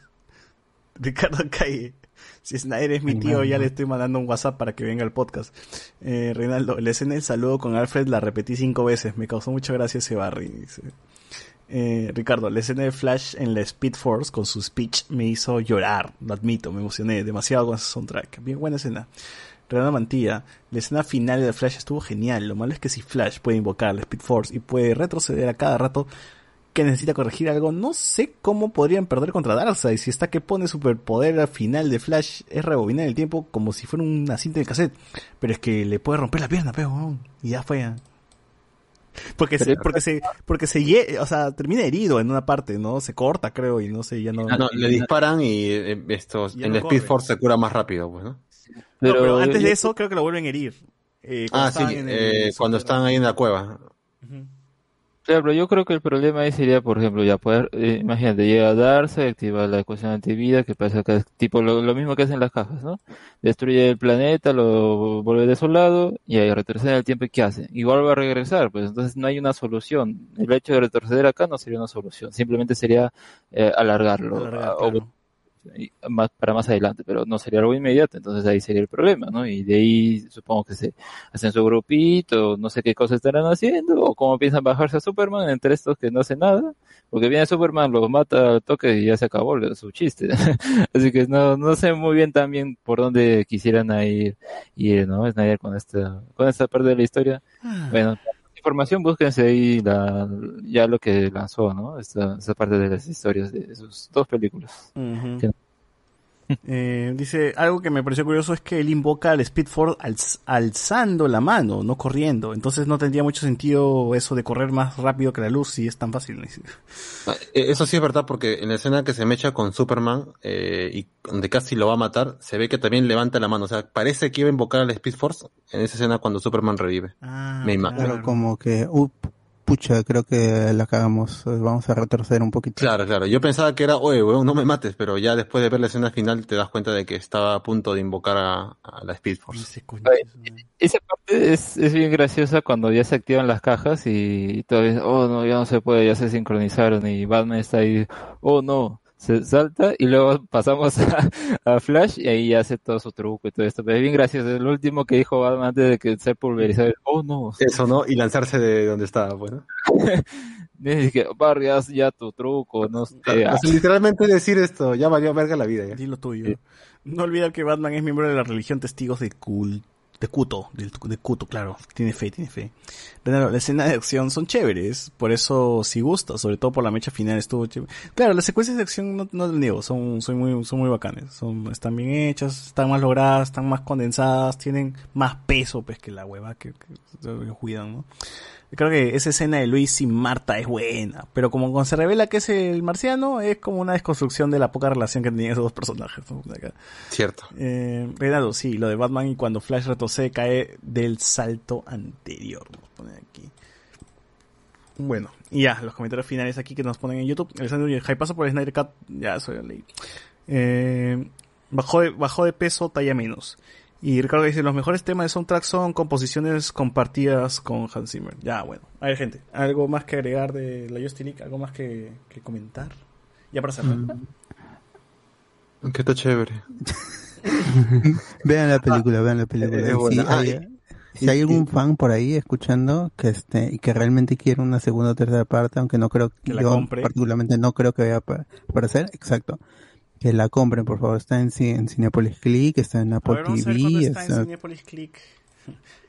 (laughs) Ricardo Calle. Si Snyder es mi tío, ya le estoy mandando un WhatsApp para que venga al podcast. Eh, Reinaldo, la escena del saludo con Alfred la repetí cinco veces. Me causó mucha gracia ese Barry. dice. Eh, Ricardo, la escena de Flash en la Speed Force con su speech me hizo llorar. Lo admito, me emocioné demasiado con ese soundtrack. Bien buena escena. Renan Mantilla, la escena final de Flash estuvo genial. Lo malo es que si Flash puede invocar la Speed Force y puede retroceder a cada rato que necesita corregir algo, no sé cómo podrían perder contra Darkseid. Si está que pone superpoder al final de Flash, es rebobinar el tiempo como si fuera una cinta de cassette. Pero es que le puede romper la pierna, pero y ya fue. Porque se, porque se, porque se, o sea, termina herido en una parte, ¿no? Se corta, creo, y no sé, ya no. Ah, no, le disparan y eh, estos, en no el Speed. Force se cura más rápido, pues, ¿no? No, pero, antes de eso creo que lo vuelven a herir. Eh, Ah, sí, estaban en el eh, cuando están ahí en la cueva. Ujú. Claro, pero yo creo que el problema ahí sería, por ejemplo, ya poder, eh, imagínate, llega a darse, activa la ecuación antivida, que pasa que es tipo lo, lo mismo que hacen las cajas, ¿no? Destruye el planeta, lo vuelve desolado, y ahí retrocede el tiempo, ¿y qué hace? Igual va a regresar, pues entonces no hay una solución. El hecho de retroceder acá no sería una solución, simplemente sería eh, alargarlo, Alargar, a- o- claro. Más, para más adelante, pero no sería algo inmediato, entonces ahí sería el problema, ¿no? Y de ahí supongo que se hacen su grupito, no sé qué cosas estarán haciendo, o cómo piensan bajarse a Superman entre estos que no hacen nada, porque viene Superman, los mata al toque y ya se acabó su chiste. (laughs) Así que no, no sé muy bien también por dónde quisieran ir, ir ¿no? Snyder con esta, con esta parte de la historia. Bueno, información, búsquense ahí la, ya lo que lanzó, ¿no? Esta, esta parte de las historias de sus dos películas. Que- Eh, dice, algo que me pareció curioso es que él invoca al Speedforce alz- alzando la mano, no corriendo. Entonces no tendría mucho sentido eso de correr más rápido que la luz si es tan fácil. (laughs) Ah, eh, Eso sí es verdad, porque en la escena que se mecha con Superman eh, y donde casi lo va a matar, se ve que también levanta la mano. O sea, parece que iba a invocar al Speed Force en esa escena cuando Superman revive. Ah, Me imagino. Pero como que, pucha, creo que la cagamos. Vamos a retroceder un poquito. Claro, claro. Yo pensaba que era, oye, weón, no me mates, pero ya después de ver la escena final te das cuenta de que estaba a punto de invocar a, a la Speed Force. Esa parte es, es bien graciosa cuando ya se activan las cajas y todavía, oh no, ya no se puede, ya se sincronizaron y Batman está ahí, oh no, se salta y luego (laughs) pasamos a, a Flash y ahí ya hace todo su truco y todo esto. Pero es bien gracioso, es lo último que dijo Batman antes de que ser pulverizado, oh no. (laughs) Eso, ¿no? Y lanzarse de donde estaba, pues, ¿no? (laughs) Dice que, Barry, haz ya tu truco, no sé. O sea, literalmente decir esto, ya valió verga la vida, ya. Di lo tuyo. No olvidar que Batman es miembro de la religión Testigos de Cul de Cuto, del, de Cuto, claro. Tiene fe, tiene fe. Renalo, las escenas de acción son chéveres, por eso sí gusta, sobre todo por la mecha final estuvo chévere. Claro, las secuencias de acción no, no niego, son, son muy, son muy bacanes. Son, están bien hechas, están más logradas, están más condensadas, tienen más peso pues que la hueva que, que, que cuidan, ¿no? Creo que esa escena de Luis y Marta es buena, pero como cuando se revela que es el marciano, es como una desconstrucción de la poca relación que tenían esos dos personajes. Cierto. Eh, sí, lo de Batman y cuando Flash retrocede cae del salto anterior. Vamos a poner aquí. Bueno, y ya, los comentarios finales aquí que nos ponen en YouTube. Alessandro Hype pasa por el Snyder Cut. Ya, eso ya leí. Eh, bajó, de, bajó de peso, talla menos. Y Ricardo dice, los mejores temas de soundtrack son composiciones compartidas con Hans Zimmer. Ya, bueno. A ver, gente, ¿algo más que agregar de la League? ¿Algo más que, que comentar? Ya para cerrar. Que está chévere. (laughs) vean la película, vean la película. (laughs) Ah, hay, si hay algún fan por ahí escuchando que este y que realmente quiere una segunda o tercera parte, aunque no creo Que la yo compre. particularmente no creo que vaya a apa- aparecer, exacto. Que la compren, por favor. Está en, en Cinepolis Click, está en A Apple ver, vamos a ver TV. está en está- Cinepolis Click.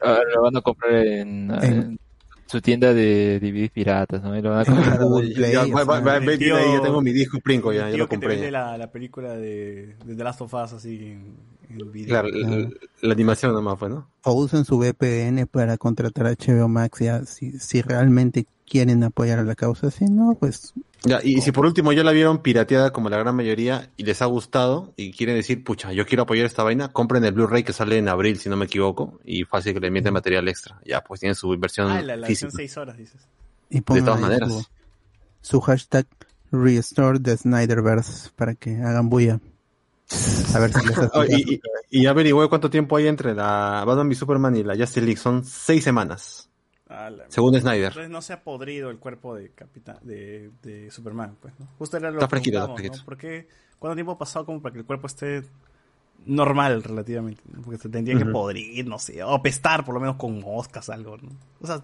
Ah, lo van a comprar en, en su tienda de DVDs piratas, ¿no? Y lo van a comprar. Ya, tengo mi disco Princo, ya, ya lo que te compré. vende ya. la, la película de, de The Last of Us así en, en el video. Claro, la, la- la animación nomás fue, ¿no? o usen su VPN para contratar a HBO Max ya si, si realmente quieren apoyar a la causa, si no, pues Ya, y si por último ya la vieron pirateada como la gran mayoría y les ha gustado y quieren decir, pucha, yo quiero apoyar esta vaina, compren el Blu-ray que sale en abril, si no me equivoco, y fácil que le meten material extra. Ya, pues tienen su versión Ah, la, física. 6 horas, dices. y pongan todas maneras. Su, su hashtag Restore the Snyderverse para que hagan bulla. A ver si les (laughs) Oh, y, y, y averigüé cuánto tiempo hay entre la Batman v Superman y la Justice League. Son seis semanas. Ah, Según Snyder. Entonces no se ha podrido el cuerpo de capitán de, de Superman, pues, ¿no? Justo era lo Está que ¿no? ¿Por qué? ¿Cuánto tiempo ha pasado como para que el cuerpo esté normal relativamente? Porque se tendría que podrir, no sé, o apestar por lo menos con moscas, algo, ¿no? O sea,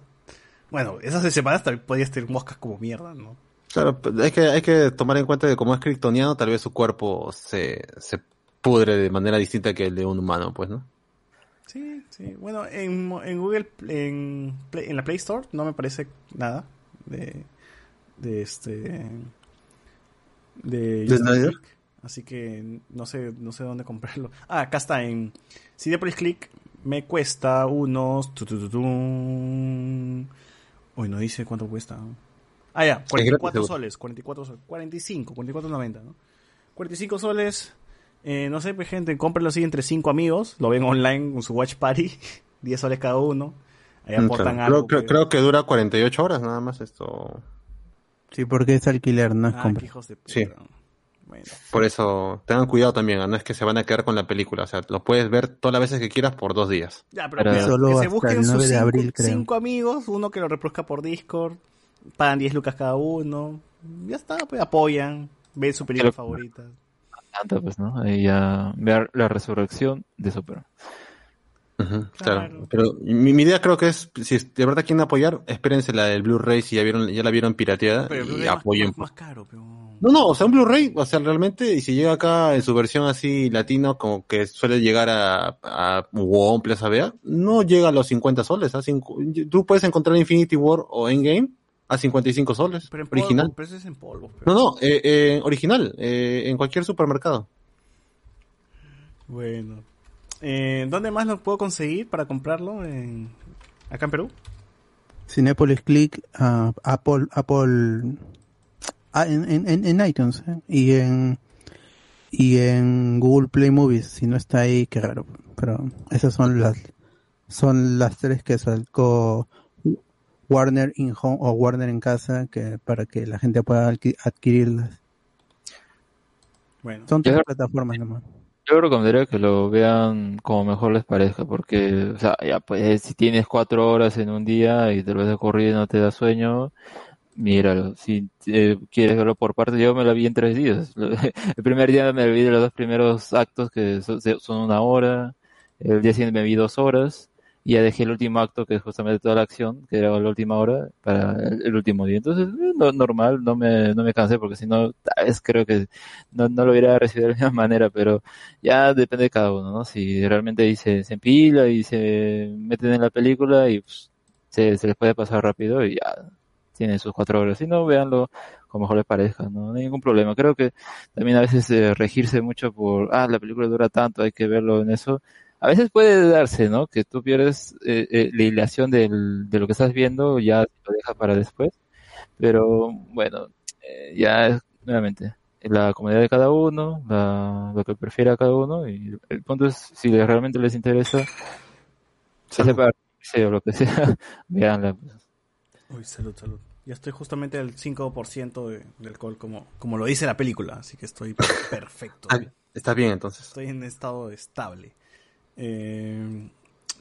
bueno, esas semanas también podías tener moscas como mierda, ¿no? Claro, pues, hay que, hay que tomar en cuenta que como es kryptoniano, tal vez su cuerpo se, se pudre de manera distinta que el de un humano, pues, ¿no? Sí, sí. Bueno, en, en Google, en, en la Play Store no me parece nada de, de este, de? League. Así que no sé, no sé dónde comprarlo. (laughs) Ah, acá está en Cinepolis Click. Me cuesta unos. tu, tu, tu, tun. Uy, no dice cuánto cuesta. Ah, ya, 44 seguro. soles, 44 soles, 45, 44.90, ¿no? 45 soles. Eh, no sé, pues gente, cómprenlo así entre cinco amigos. Lo ven online con su watch party. (laughs) 10 soles cada uno. ahí aportan Claro, algo. creo, pues. creo que dura 48 horas nada más esto. Sí, porque es alquiler, no es Ah, compra. hijos de puta. Sí. Bueno. Por eso, tengan cuidado también, no es que se van a quedar con la película, o sea, lo puedes ver todas las veces que quieras por dos días. Ya, pero, Pero- que- Solo que se busquen sus 9 de cinco, abril, cinco amigos, uno que lo reproduzca por Discord, pagan 10 lucas cada uno, ya está, pues apoyan, ven su película Pero- favorita. Tanta, pues, ¿no? Y ya ver la resurrección de Superman. Ujú, Claro. claro. Pero mi, mi idea creo que es, si de verdad quieren apoyar, espérense la del Blu-ray si ya vieron, ya la vieron pirateada Pero y apoyen. más, más caro, pero... No, no, o sea, un Blu-ray, o sea, realmente, y si llega acá en su versión así latino, como que suele llegar a, a WOM, Plaza Vea, no llega a los 50 soles. Cincu- Tú puedes encontrar Infinity War o Endgame a 55 soles, Pero en polvo, original. pero eso es en polvo. pero- No, no, eh, eh, original, eh, en cualquier supermercado. Bueno. Eh, ¿Dónde más lo puedo conseguir para comprarlo? En... ¿Acá en Perú? Cinepolis Click, ah, Apple, Apple, ah, en, en, en- en iTunes ¿eh? y en y en Google Play Movies. Si no está ahí, qué raro. Pero esas son las son las tres que sacó Warner in Home o Warner en casa que para que la gente pueda adqui- adquirirlas. Bueno. Son tres plataformas nomás. Yo recomendaría que lo vean como mejor les parezca, porque, o sea, ya pues, si tienes cuatro horas en un día y te lo ves de corrido y no te da sueño, míralo. Si eh, quieres verlo por partes, yo me la vi en tres días. (laughs) El primer día me vi de los dos primeros actos que son una hora, el día siguiente me vi dos horas, y ya dejé el último acto, que es justamente toda la acción, que era la última hora, para el, último día. Entonces, eh, no- normal, no me, no me cansé, porque si no, tal vez creo que no, no lo hubiera (laughs) recibido de la misma manera, pero ya depende de cada uno, ¿no? Si realmente ahí se, empila y se meten en la película y pues, se, se les puede pasar rápido y ya tienen sus cuatro horas. Si no, véanlo como mejor les parezca, ¿no? No hay ningún problema. Creo que también a veces eh, regirse mucho por, ah, la película dura tanto, hay que verlo en eso. A veces puede darse, ¿no? Que tú pierdes eh, eh, la hilación del, de lo que estás viendo, ya lo dejas para después. Pero bueno, eh, ya es, nuevamente, la comodidad de cada uno, la- lo que prefiera cada uno, y el punto es, si les- realmente les interesa, ya sea para reírse o lo que sea, (laughs) veanla. pues. Uy, salud, salud. Ya estoy justamente al 5% de, de alcohol, como, como lo dice la película, así que estoy (laughs) perfecto. Ah, Está bien entonces. Estoy en estado estable. Eh,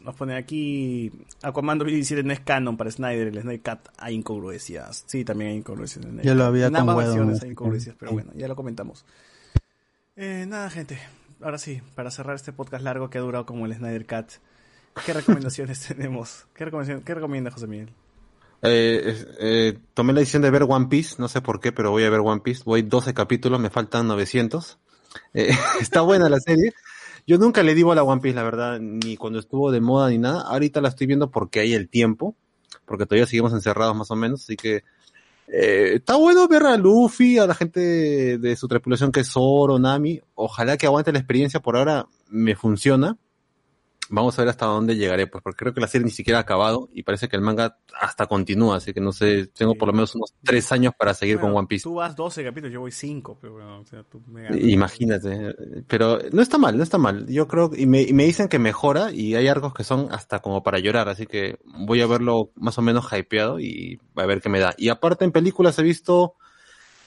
nos pone aquí Aquaman 2017 no es canon para Snyder, el Snyder Cut hay incongruencias. Sí, también hay incongruencias. En el Ya lo había En ambas versiones hay que- incongruencias, pero sí. bueno, ya lo comentamos. Eh, nada, gente. Ahora sí, para cerrar este podcast largo que ha durado como el Snyder Cut, ¿qué recomendaciones (laughs) tenemos? ¿Qué, recomendación, ¿Qué recomienda José Miguel? Eh, eh, tomé la decisión de ver One Piece, no sé por qué, pero voy a ver One Piece. Voy 12 capítulos, me faltan 900. Eh, (laughs) está buena la serie. Yo nunca le digo a la One Piece, la verdad, ni cuando estuvo de moda ni nada. Ahorita la estoy viendo porque hay el tiempo, porque todavía seguimos encerrados más o menos, así que eh, está bueno ver a Luffy, a la gente de, su tripulación que es Zoro, Nami. Ojalá que aguante la experiencia, por ahora me funciona. Vamos a ver hasta dónde llegaré, pues, porque creo que la serie ni siquiera ha acabado y parece que el manga hasta continúa, así que no sé, tengo por lo menos unos tres años para seguir Bueno, con One Piece. Tú vas 12 capítulos, yo voy 5, pero bueno, o sea, tú me ganas. Imagínate, pero no está mal, no está mal. Yo creo, y me, y me dicen que mejora y hay arcos que son hasta como para llorar, así que voy a verlo más o menos hypeado y a ver qué me da. Y aparte en películas he visto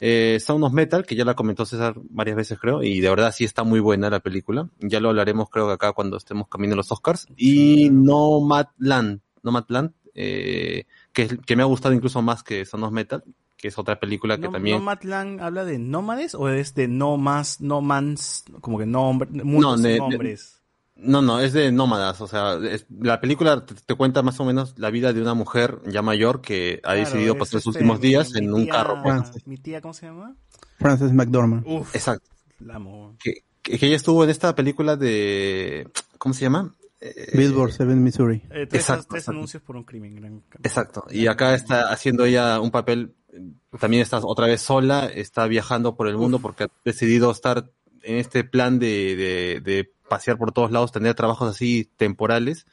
eh, Sound of Metal, que ya la comentó César varias veces creo, y de verdad sí está muy buena la película. Ya lo hablaremos creo que acá cuando estemos camino a los Oscars. Y Nomadland, Nomadland, eh, que, que me ha gustado incluso más que Sound of Metal, que es otra película que No- también... ¿Nomadland habla de nómades o es de no más, no mans, como que No, de- sin nombres? No, no, es de nómadas, o sea, es- la película te, te cuenta más o menos la vida de una mujer ya mayor que ha Claro, decidido pasar sus este, últimos mi- días mi en un tía- carro. pues. ¿Mi tía cómo se llama? Frances McDormand. Uf, Exacto. la amo. Que, que, que ella estuvo en esta película de, ¿cómo se llama? Eh, Billboard 7 Missouri. Eh, tres, Exacto, tres exacto. anuncios por un crimen. Gran... Exacto. Y acá está haciendo ella un papel, también está otra vez sola, está viajando por el mundo porque ha decidido estar en este plan de, de, de pasear por todos lados, tener trabajos así temporales.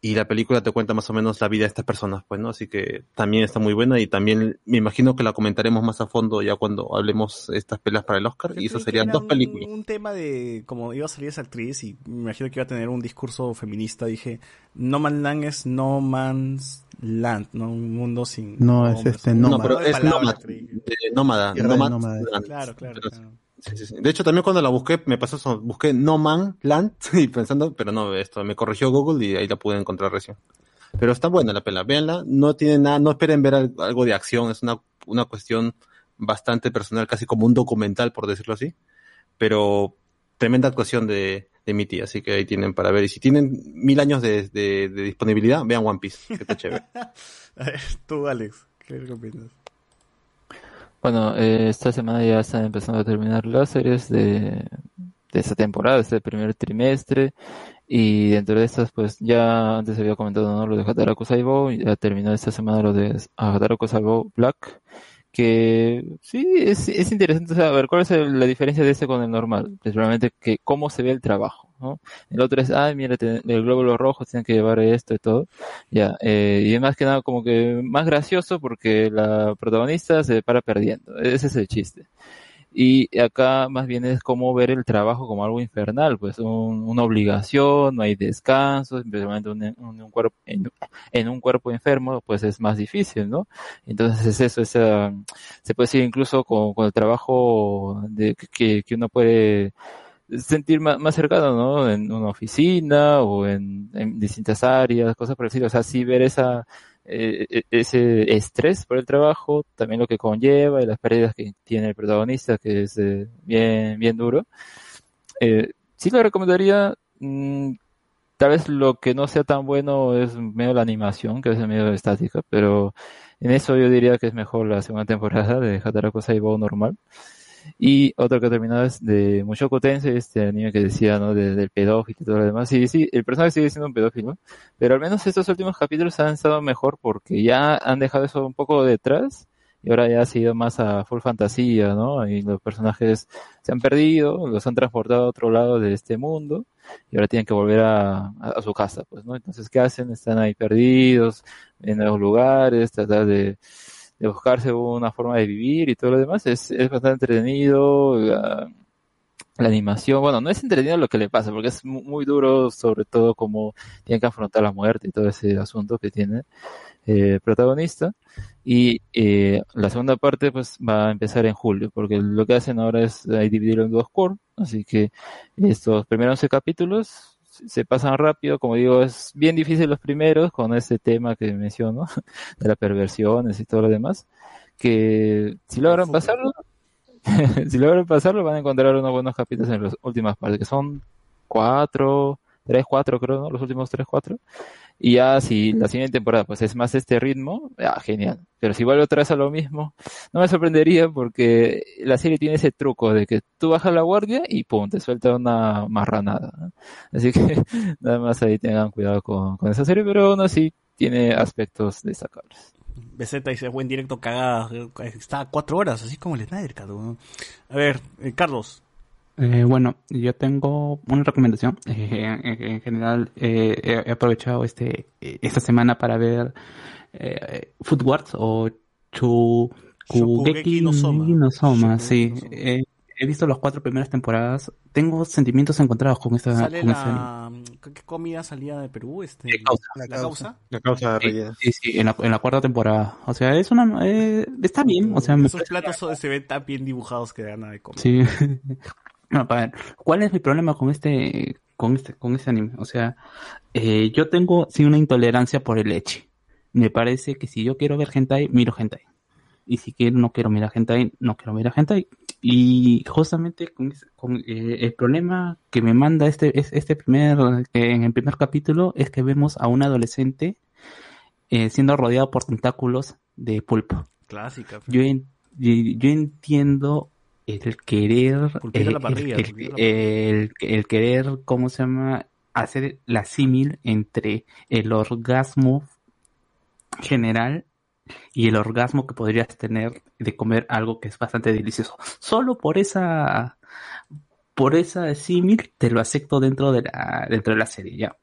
y la película te cuenta más o menos la vida de estas personas, pues, ¿no? Así que también está muy buena y también me imagino que la comentaremos más a fondo ya cuando hablemos de estas pelas para el Oscar y eso serían dos un- películas. Un, tema de, como iba a salir esa actriz y me imagino que iba a tener un discurso feminista, dije, No Man's Land es No Man's Land, ¿no? Un mundo sin... No, es hombres, este, un No, pero es palabras, nómada, nómada. Claro, claro, Pero- claro. De hecho, también cuando la busqué, me pasó eso, busqué No Man Land (laughs) y pensando, pero no, esto me corrigió Google y ahí la pude encontrar recién. Pero está buena la pela, véanla, no tiene nada, no esperen ver al- algo de acción, es una, una cuestión bastante personal, casi como un documental, por decirlo así, pero tremenda actuación de, de mi tía, así que ahí tienen para ver. Y si tienen mil años de, de- disponibilidad, vean One Piece, que está chévere. (laughs) Tú, Alex, ¿qué opinas? Bueno, eh, esta semana ya están empezando a terminar las series de, de esta temporada, este primer trimestre. Y dentro de estas, pues ya antes había comentado ¿no? lo de Hataraku Saibou, ya terminó esta semana lo de Hataraku Saibou Black, que sí, es, es interesante saber cuál es la diferencia de este con el normal. Realmente que cómo se ve el trabajo, ¿no? El otro es, ay, mira, te- el glóbulo rojo tienen que llevar esto y todo. Ya, eh, y es más que nada como que más gracioso porque la protagonista se para perdiendo. Ese es el chiste. Y acá más bien es como ver el trabajo como algo infernal, pues un- una obligación, no hay descanso, especialmente un, un- un cuerpo, en, en un cuerpo enfermo, pues es más difícil, ¿no? Entonces es eso, esa, se puede decir incluso con, con el trabajo de, que, que uno puede sentir más, más cercano, ¿no? En una oficina o en, en distintas áreas, cosas por decirlo. O sea, sí ver esa, eh, e- ese estrés por el trabajo, también lo que conlleva y las pérdidas que tiene el protagonista, que es eh, bien, bien duro. Eh, sí lo recomendaría, mm, tal vez lo que no sea tan bueno es medio la animación, que es medio estática, pero en eso yo diría que es mejor la segunda temporada de Hataraku Saibou normal. Y otro que ha terminado es de Mushoku Tensei, este anime que decía, ¿no? De- del pedófilo y todo lo demás. Sí, sí, el personaje sigue siendo un pedófilo, pero al menos estos últimos capítulos han estado mejor porque ya han dejado eso un poco detrás y ahora ya ha sido más a full fantasía, ¿no? Y los personajes se han perdido, los han transportado a otro lado de este mundo y ahora tienen que volver a, a, a su casa, pues, ¿no? Entonces, ¿qué hacen? Están ahí perdidos en nuevos lugares, tratar de de buscarse una forma de vivir y todo lo demás. Es, es bastante entretenido. La, la animación, bueno, no es entretenido lo que le pasa, porque es mu- muy duro, sobre todo como tiene que afrontar la muerte y todo ese asunto que tiene eh, protagonista. Y eh, la segunda parte pues va a empezar en julio, porque lo que hacen ahora es dividirlo en dos core, así que estos primeros 11 capítulos se pasan rápido, como digo, es bien difícil los primeros con este tema que menciono, (laughs) de las perversiones y todo lo demás, que si logran pasarlo, (laughs) si logran pasarlo van a encontrar unos buenos capítulos en las últimas partes, que son cuatro, tres, cuatro creo, ¿no? Los últimos tres, cuatro. Y ya si la siguiente temporada pues es más este ritmo, ya, genial. Pero si vuelve otra vez a lo mismo, no me sorprendería porque la serie tiene ese truco de que tú bajas la guardia y pum, te suelta una marranada. ¿no? Así (laughs) que nada más ahí tengan cuidado con, con esa serie, pero aún así tiene aspectos destacables. BZ dice, buen directo cagada, está a cuatro horas, así como el Snyder, cabrón. A ver, eh, Carlos. Eh, bueno, yo tengo una recomendación. (laughs) Eh, en, en general, eh, he aprovechado este eh, esta semana para ver eh, Food Wars o Chu Shokugeki no Soma. no Soma, sí. no Soma. Eh, he visto las cuatro primeras temporadas. Tengo sentimientos encontrados con esta Sale con anime. la... ¿Qué qué comida salía de Perú? Este, La causa. ¿La La causa? La causa Sí, rellena. sí, sí, en la, en la cuarta temporada. O sea, es una eh, está bien, o sea, me Esos platos se ven tan bien dibujados que dan nada de comer. Sí. (laughs) No, a ver, ¿cuál es mi problema con este, con este, con este anime? O sea, eh, yo tengo sí una intolerancia por el leche. Me parece que si yo quiero ver hentai, miro hentai. Y si quiero, no quiero mirar hentai, no quiero mirar hentai. Y justamente con, con, eh, el problema que me manda este, es- este primer, que en el primer capítulo es que vemos a un adolescente eh, siendo rodeado por tentáculos de pulpo. Clásica. Yo, en- yo entiendo el querer, la parrilla, el, la el- el querer, ¿cómo se llama? Hacer la símil entre el orgasmo general y el orgasmo que podrías tener de comer algo que es bastante delicioso. Solo por esa, por esa símil te lo acepto dentro de la, dentro de la serie, ya.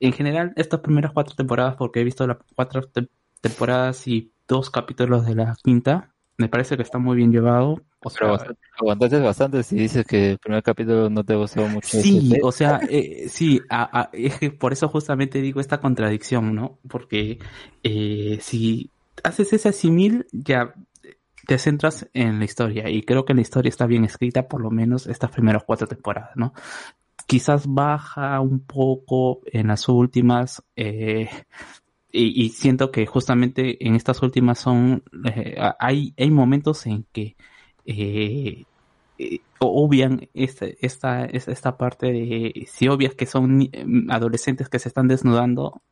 en general, estas primeras cuatro temporadas, porque he visto las cuatro te- temporadas y dos capítulos de la quinta, me parece que está muy bien llevado. O sea, Pero bastante- aguantaste bastante si dices que el primer capítulo no te gustó mucho. Sí, o sea, eh, sí, a- a- es que por eso justamente digo esta contradicción, ¿no? Porque eh, si haces ese simil, ya te centras en la historia y creo que la historia está bien escrita, por lo menos estas primeras cuatro temporadas, ¿no? Quizás baja un poco en las últimas, eh, y, y siento que justamente en estas últimas son, eh, hay, hay momentos en que eh, eh, obvian esta, esta, esta, esta parte de, si obvias que son em, adolescentes que se están desnudando,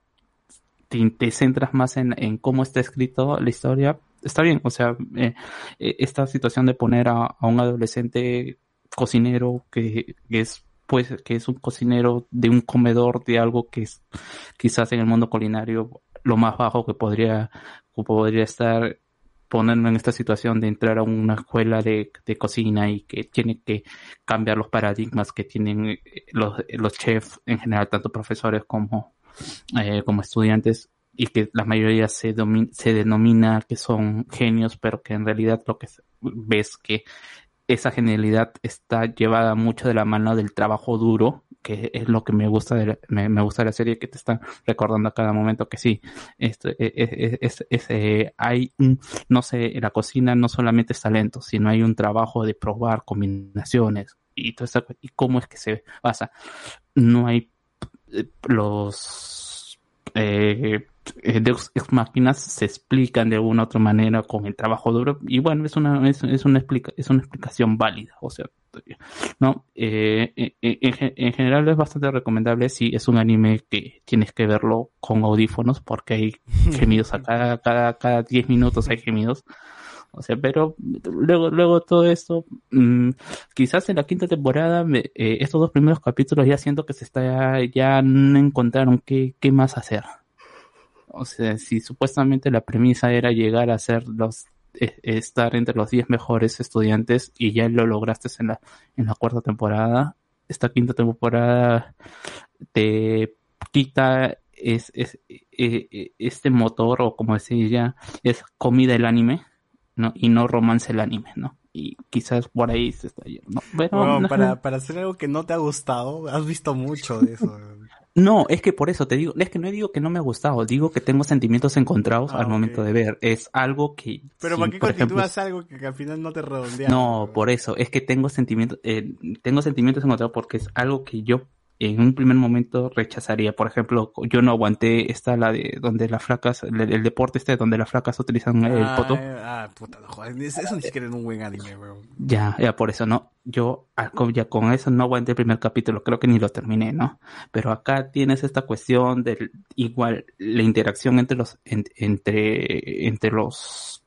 te, centras más en, en cómo está escrito la historia, está bien, o sea, eh, eh, esta situación de poner a, un adolescente cocinero que, que es pues que es un cocinero de un comedor de algo que es quizás en el mundo culinario lo más bajo que podría que podría estar ponerlo en esta situación de entrar a una escuela de, de cocina y que tiene que cambiar los paradigmas que tienen eh, los, los chefs en general, tanto profesores como, eh, como estudiantes, y que la mayoría se, se denomina que son genios, pero que en realidad lo que ves que esa genialidad está llevada mucho de la mano del trabajo duro, que es lo que me gusta de la, me, me gusta de la serie, que te está recordando a cada momento que sí, esto, es, es- es- es, eh, hay un, no sé, la cocina no solamente es talento, sino hay un trabajo de probar combinaciones y todo eso, y cómo es que se basa. No hay eh, los eh, Deus Ex máquinas se explican de alguna otra manera con el trabajo duro. Y bueno es una es, es una explica, es una explicación válida o sea no Eh, eh, eh, en, en general es bastante recomendable si es un anime que tienes que verlo con audífonos porque hay (laughs) gemidos a cada cada cada 10 minutos hay gemidos. O sea, pero luego, luego todo esto, mm, quizás en la quinta temporada, me- eh, estos dos primeros capítulos ya siento que se está, ya no encontraron qué, qué más hacer. O sea, si supuestamente la premisa era llegar a ser los, eh, estar entre los 10 mejores estudiantes y ya lo lograste en la, en la cuarta temporada, esta quinta temporada te quita es, es, eh, eh, este motor o como decía ella, es comida el anime, ¿no? Y no romance el anime, ¿no? Y quizás por ahí se está yendo, ¿no? Bueno, no, para, para hacer algo que no te ha gustado, has visto mucho de eso. (laughs) no, es que por eso te digo, es que no digo que no me ha gustado, digo que tengo sentimientos encontrados Ah, al momento de ver. Es algo que... Pero si, ¿para qué por ejemplo, algo que, que al final no te redondea? No, por eso, es que tengo sentimientos, eh, tengo sentimientos encontrados porque es algo que yo en un primer momento rechazaría. Por ejemplo, yo no aguanté esta la de donde las flacas, el, el deporte este donde las flacas utilizan el ah, poto. Ah, puta, no joder. Eso ni siquiera es un buen anime, weón. Ya, ya por eso no. Yo ya con eso no aguanté el primer capítulo, creo que ni lo terminé, ¿no? Pero acá tienes esta cuestión del igual la interacción entre los en- entre entre los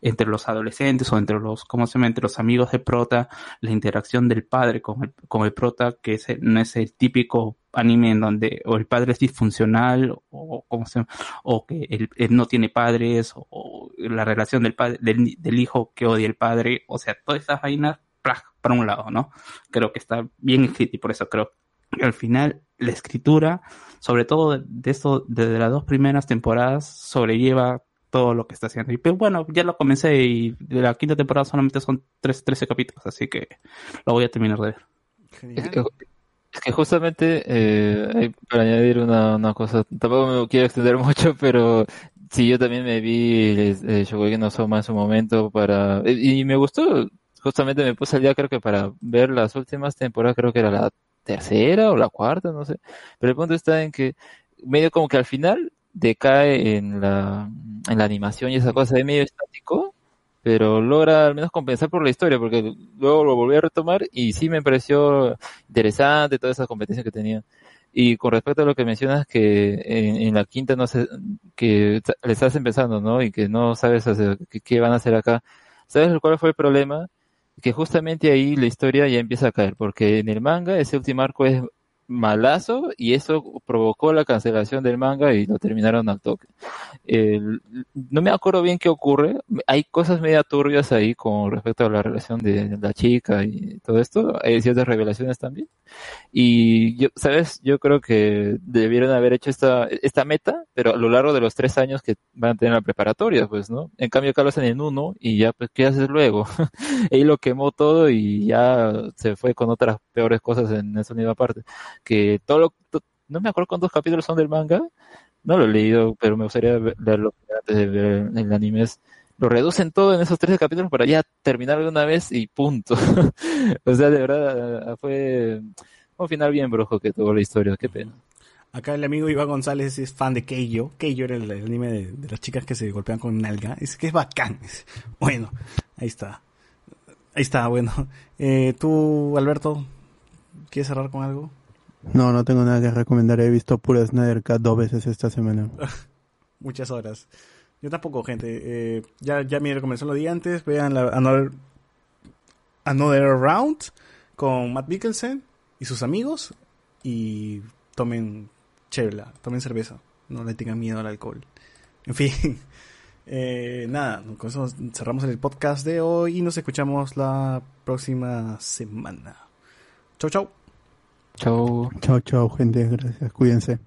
entre los adolescentes o entre los cómo se llama entre los amigos de prota, la interacción del padre con el con el prota que es no es el típico anime en donde o el padre es disfuncional o cómo se llama, o que él, él no tiene padres o, o la relación del padre del, del hijo que odia el padre, o sea, todas esas vainas para un lado, ¿no? Creo que está bien escrito y por eso creo que al final la escritura, sobre todo de esto, desde las dos primeras temporadas, sobrelleva todo lo que está haciendo. Y pues bueno, ya lo comencé y de la quinta temporada solamente son tres, 13 capítulos, así que lo voy a terminar de ver. Es que, es que justamente, eh, para añadir una, una cosa, tampoco me quiero extender (laughs) mucho, pero sí, yo también me vi eh, Shokugeki no Soma en su momento para, y, y me gustó, justamente me puse al día creo que para ver las últimas temporadas, creo que era la tercera o la cuarta, no sé, pero el punto está en que medio como que al final decae en la, en la animación y esa cosa de medio estático, pero logra al menos compensar por la historia, porque luego lo volví a retomar y sí me pareció interesante toda esa competencia que tenía. Y con respecto a lo que mencionas que en, la quinta no sé, que le estás empezando, ¿no? Y que no sabes qué van a hacer acá. ¿Sabes cuál fue el problema? Que justamente ahí la historia ya empieza a caer, porque en el manga ese último arco es malazo y eso provocó la cancelación del manga y lo terminaron al toque. El- no me acuerdo bien qué ocurre. Hay cosas media turbias ahí con respecto a la relación de la chica y todo esto. Hay ciertas revelaciones también. Y yo, ¿sabes? Yo creo que debieron haber hecho esta, esta meta, pero a lo largo de los tres años que van a tener la preparatoria, pues, ¿no? En cambio, acá lo hacen en uno y ya, pues, ¿qué haces luego? (laughs) Ahí lo quemó todo y ya se fue con otras peores cosas en esa unidad aparte. Que todo lo, no me acuerdo cuántos capítulos son del manga, no lo he leído, pero me gustaría leerlo antes de ver el anime. Lo reducen todo en esos 13 capítulos para ya terminar de una vez y punto. (laughs) o sea, de verdad, fue un final bien brujo que tuvo la historia, qué pena. Acá el amigo Iván González es fan de Keijo. Keijo era el, anime de, de las chicas que se golpean con nalga. Es que es bacán. Bueno, ahí está. Ahí está, bueno. Eh, tú, Alberto, ¿quieres cerrar con algo? No, no tengo nada que recomendar. He visto pura Snyder Cut dos veces esta semana. (laughs) Muchas horas. Yo tampoco, gente. Eh, ya, ya mi recomendación lo di antes. Vean la Another, Another Round con Matt Mikkelsen y sus amigos. Y tomen chela, tomen cerveza. No le tengan miedo al alcohol. En fin. (laughs) Eh, nada, con eso cerramos el podcast de hoy y nos escuchamos la próxima semana. Chau, chau. Chau. Chao, chao, gente. Gracias. Cuídense.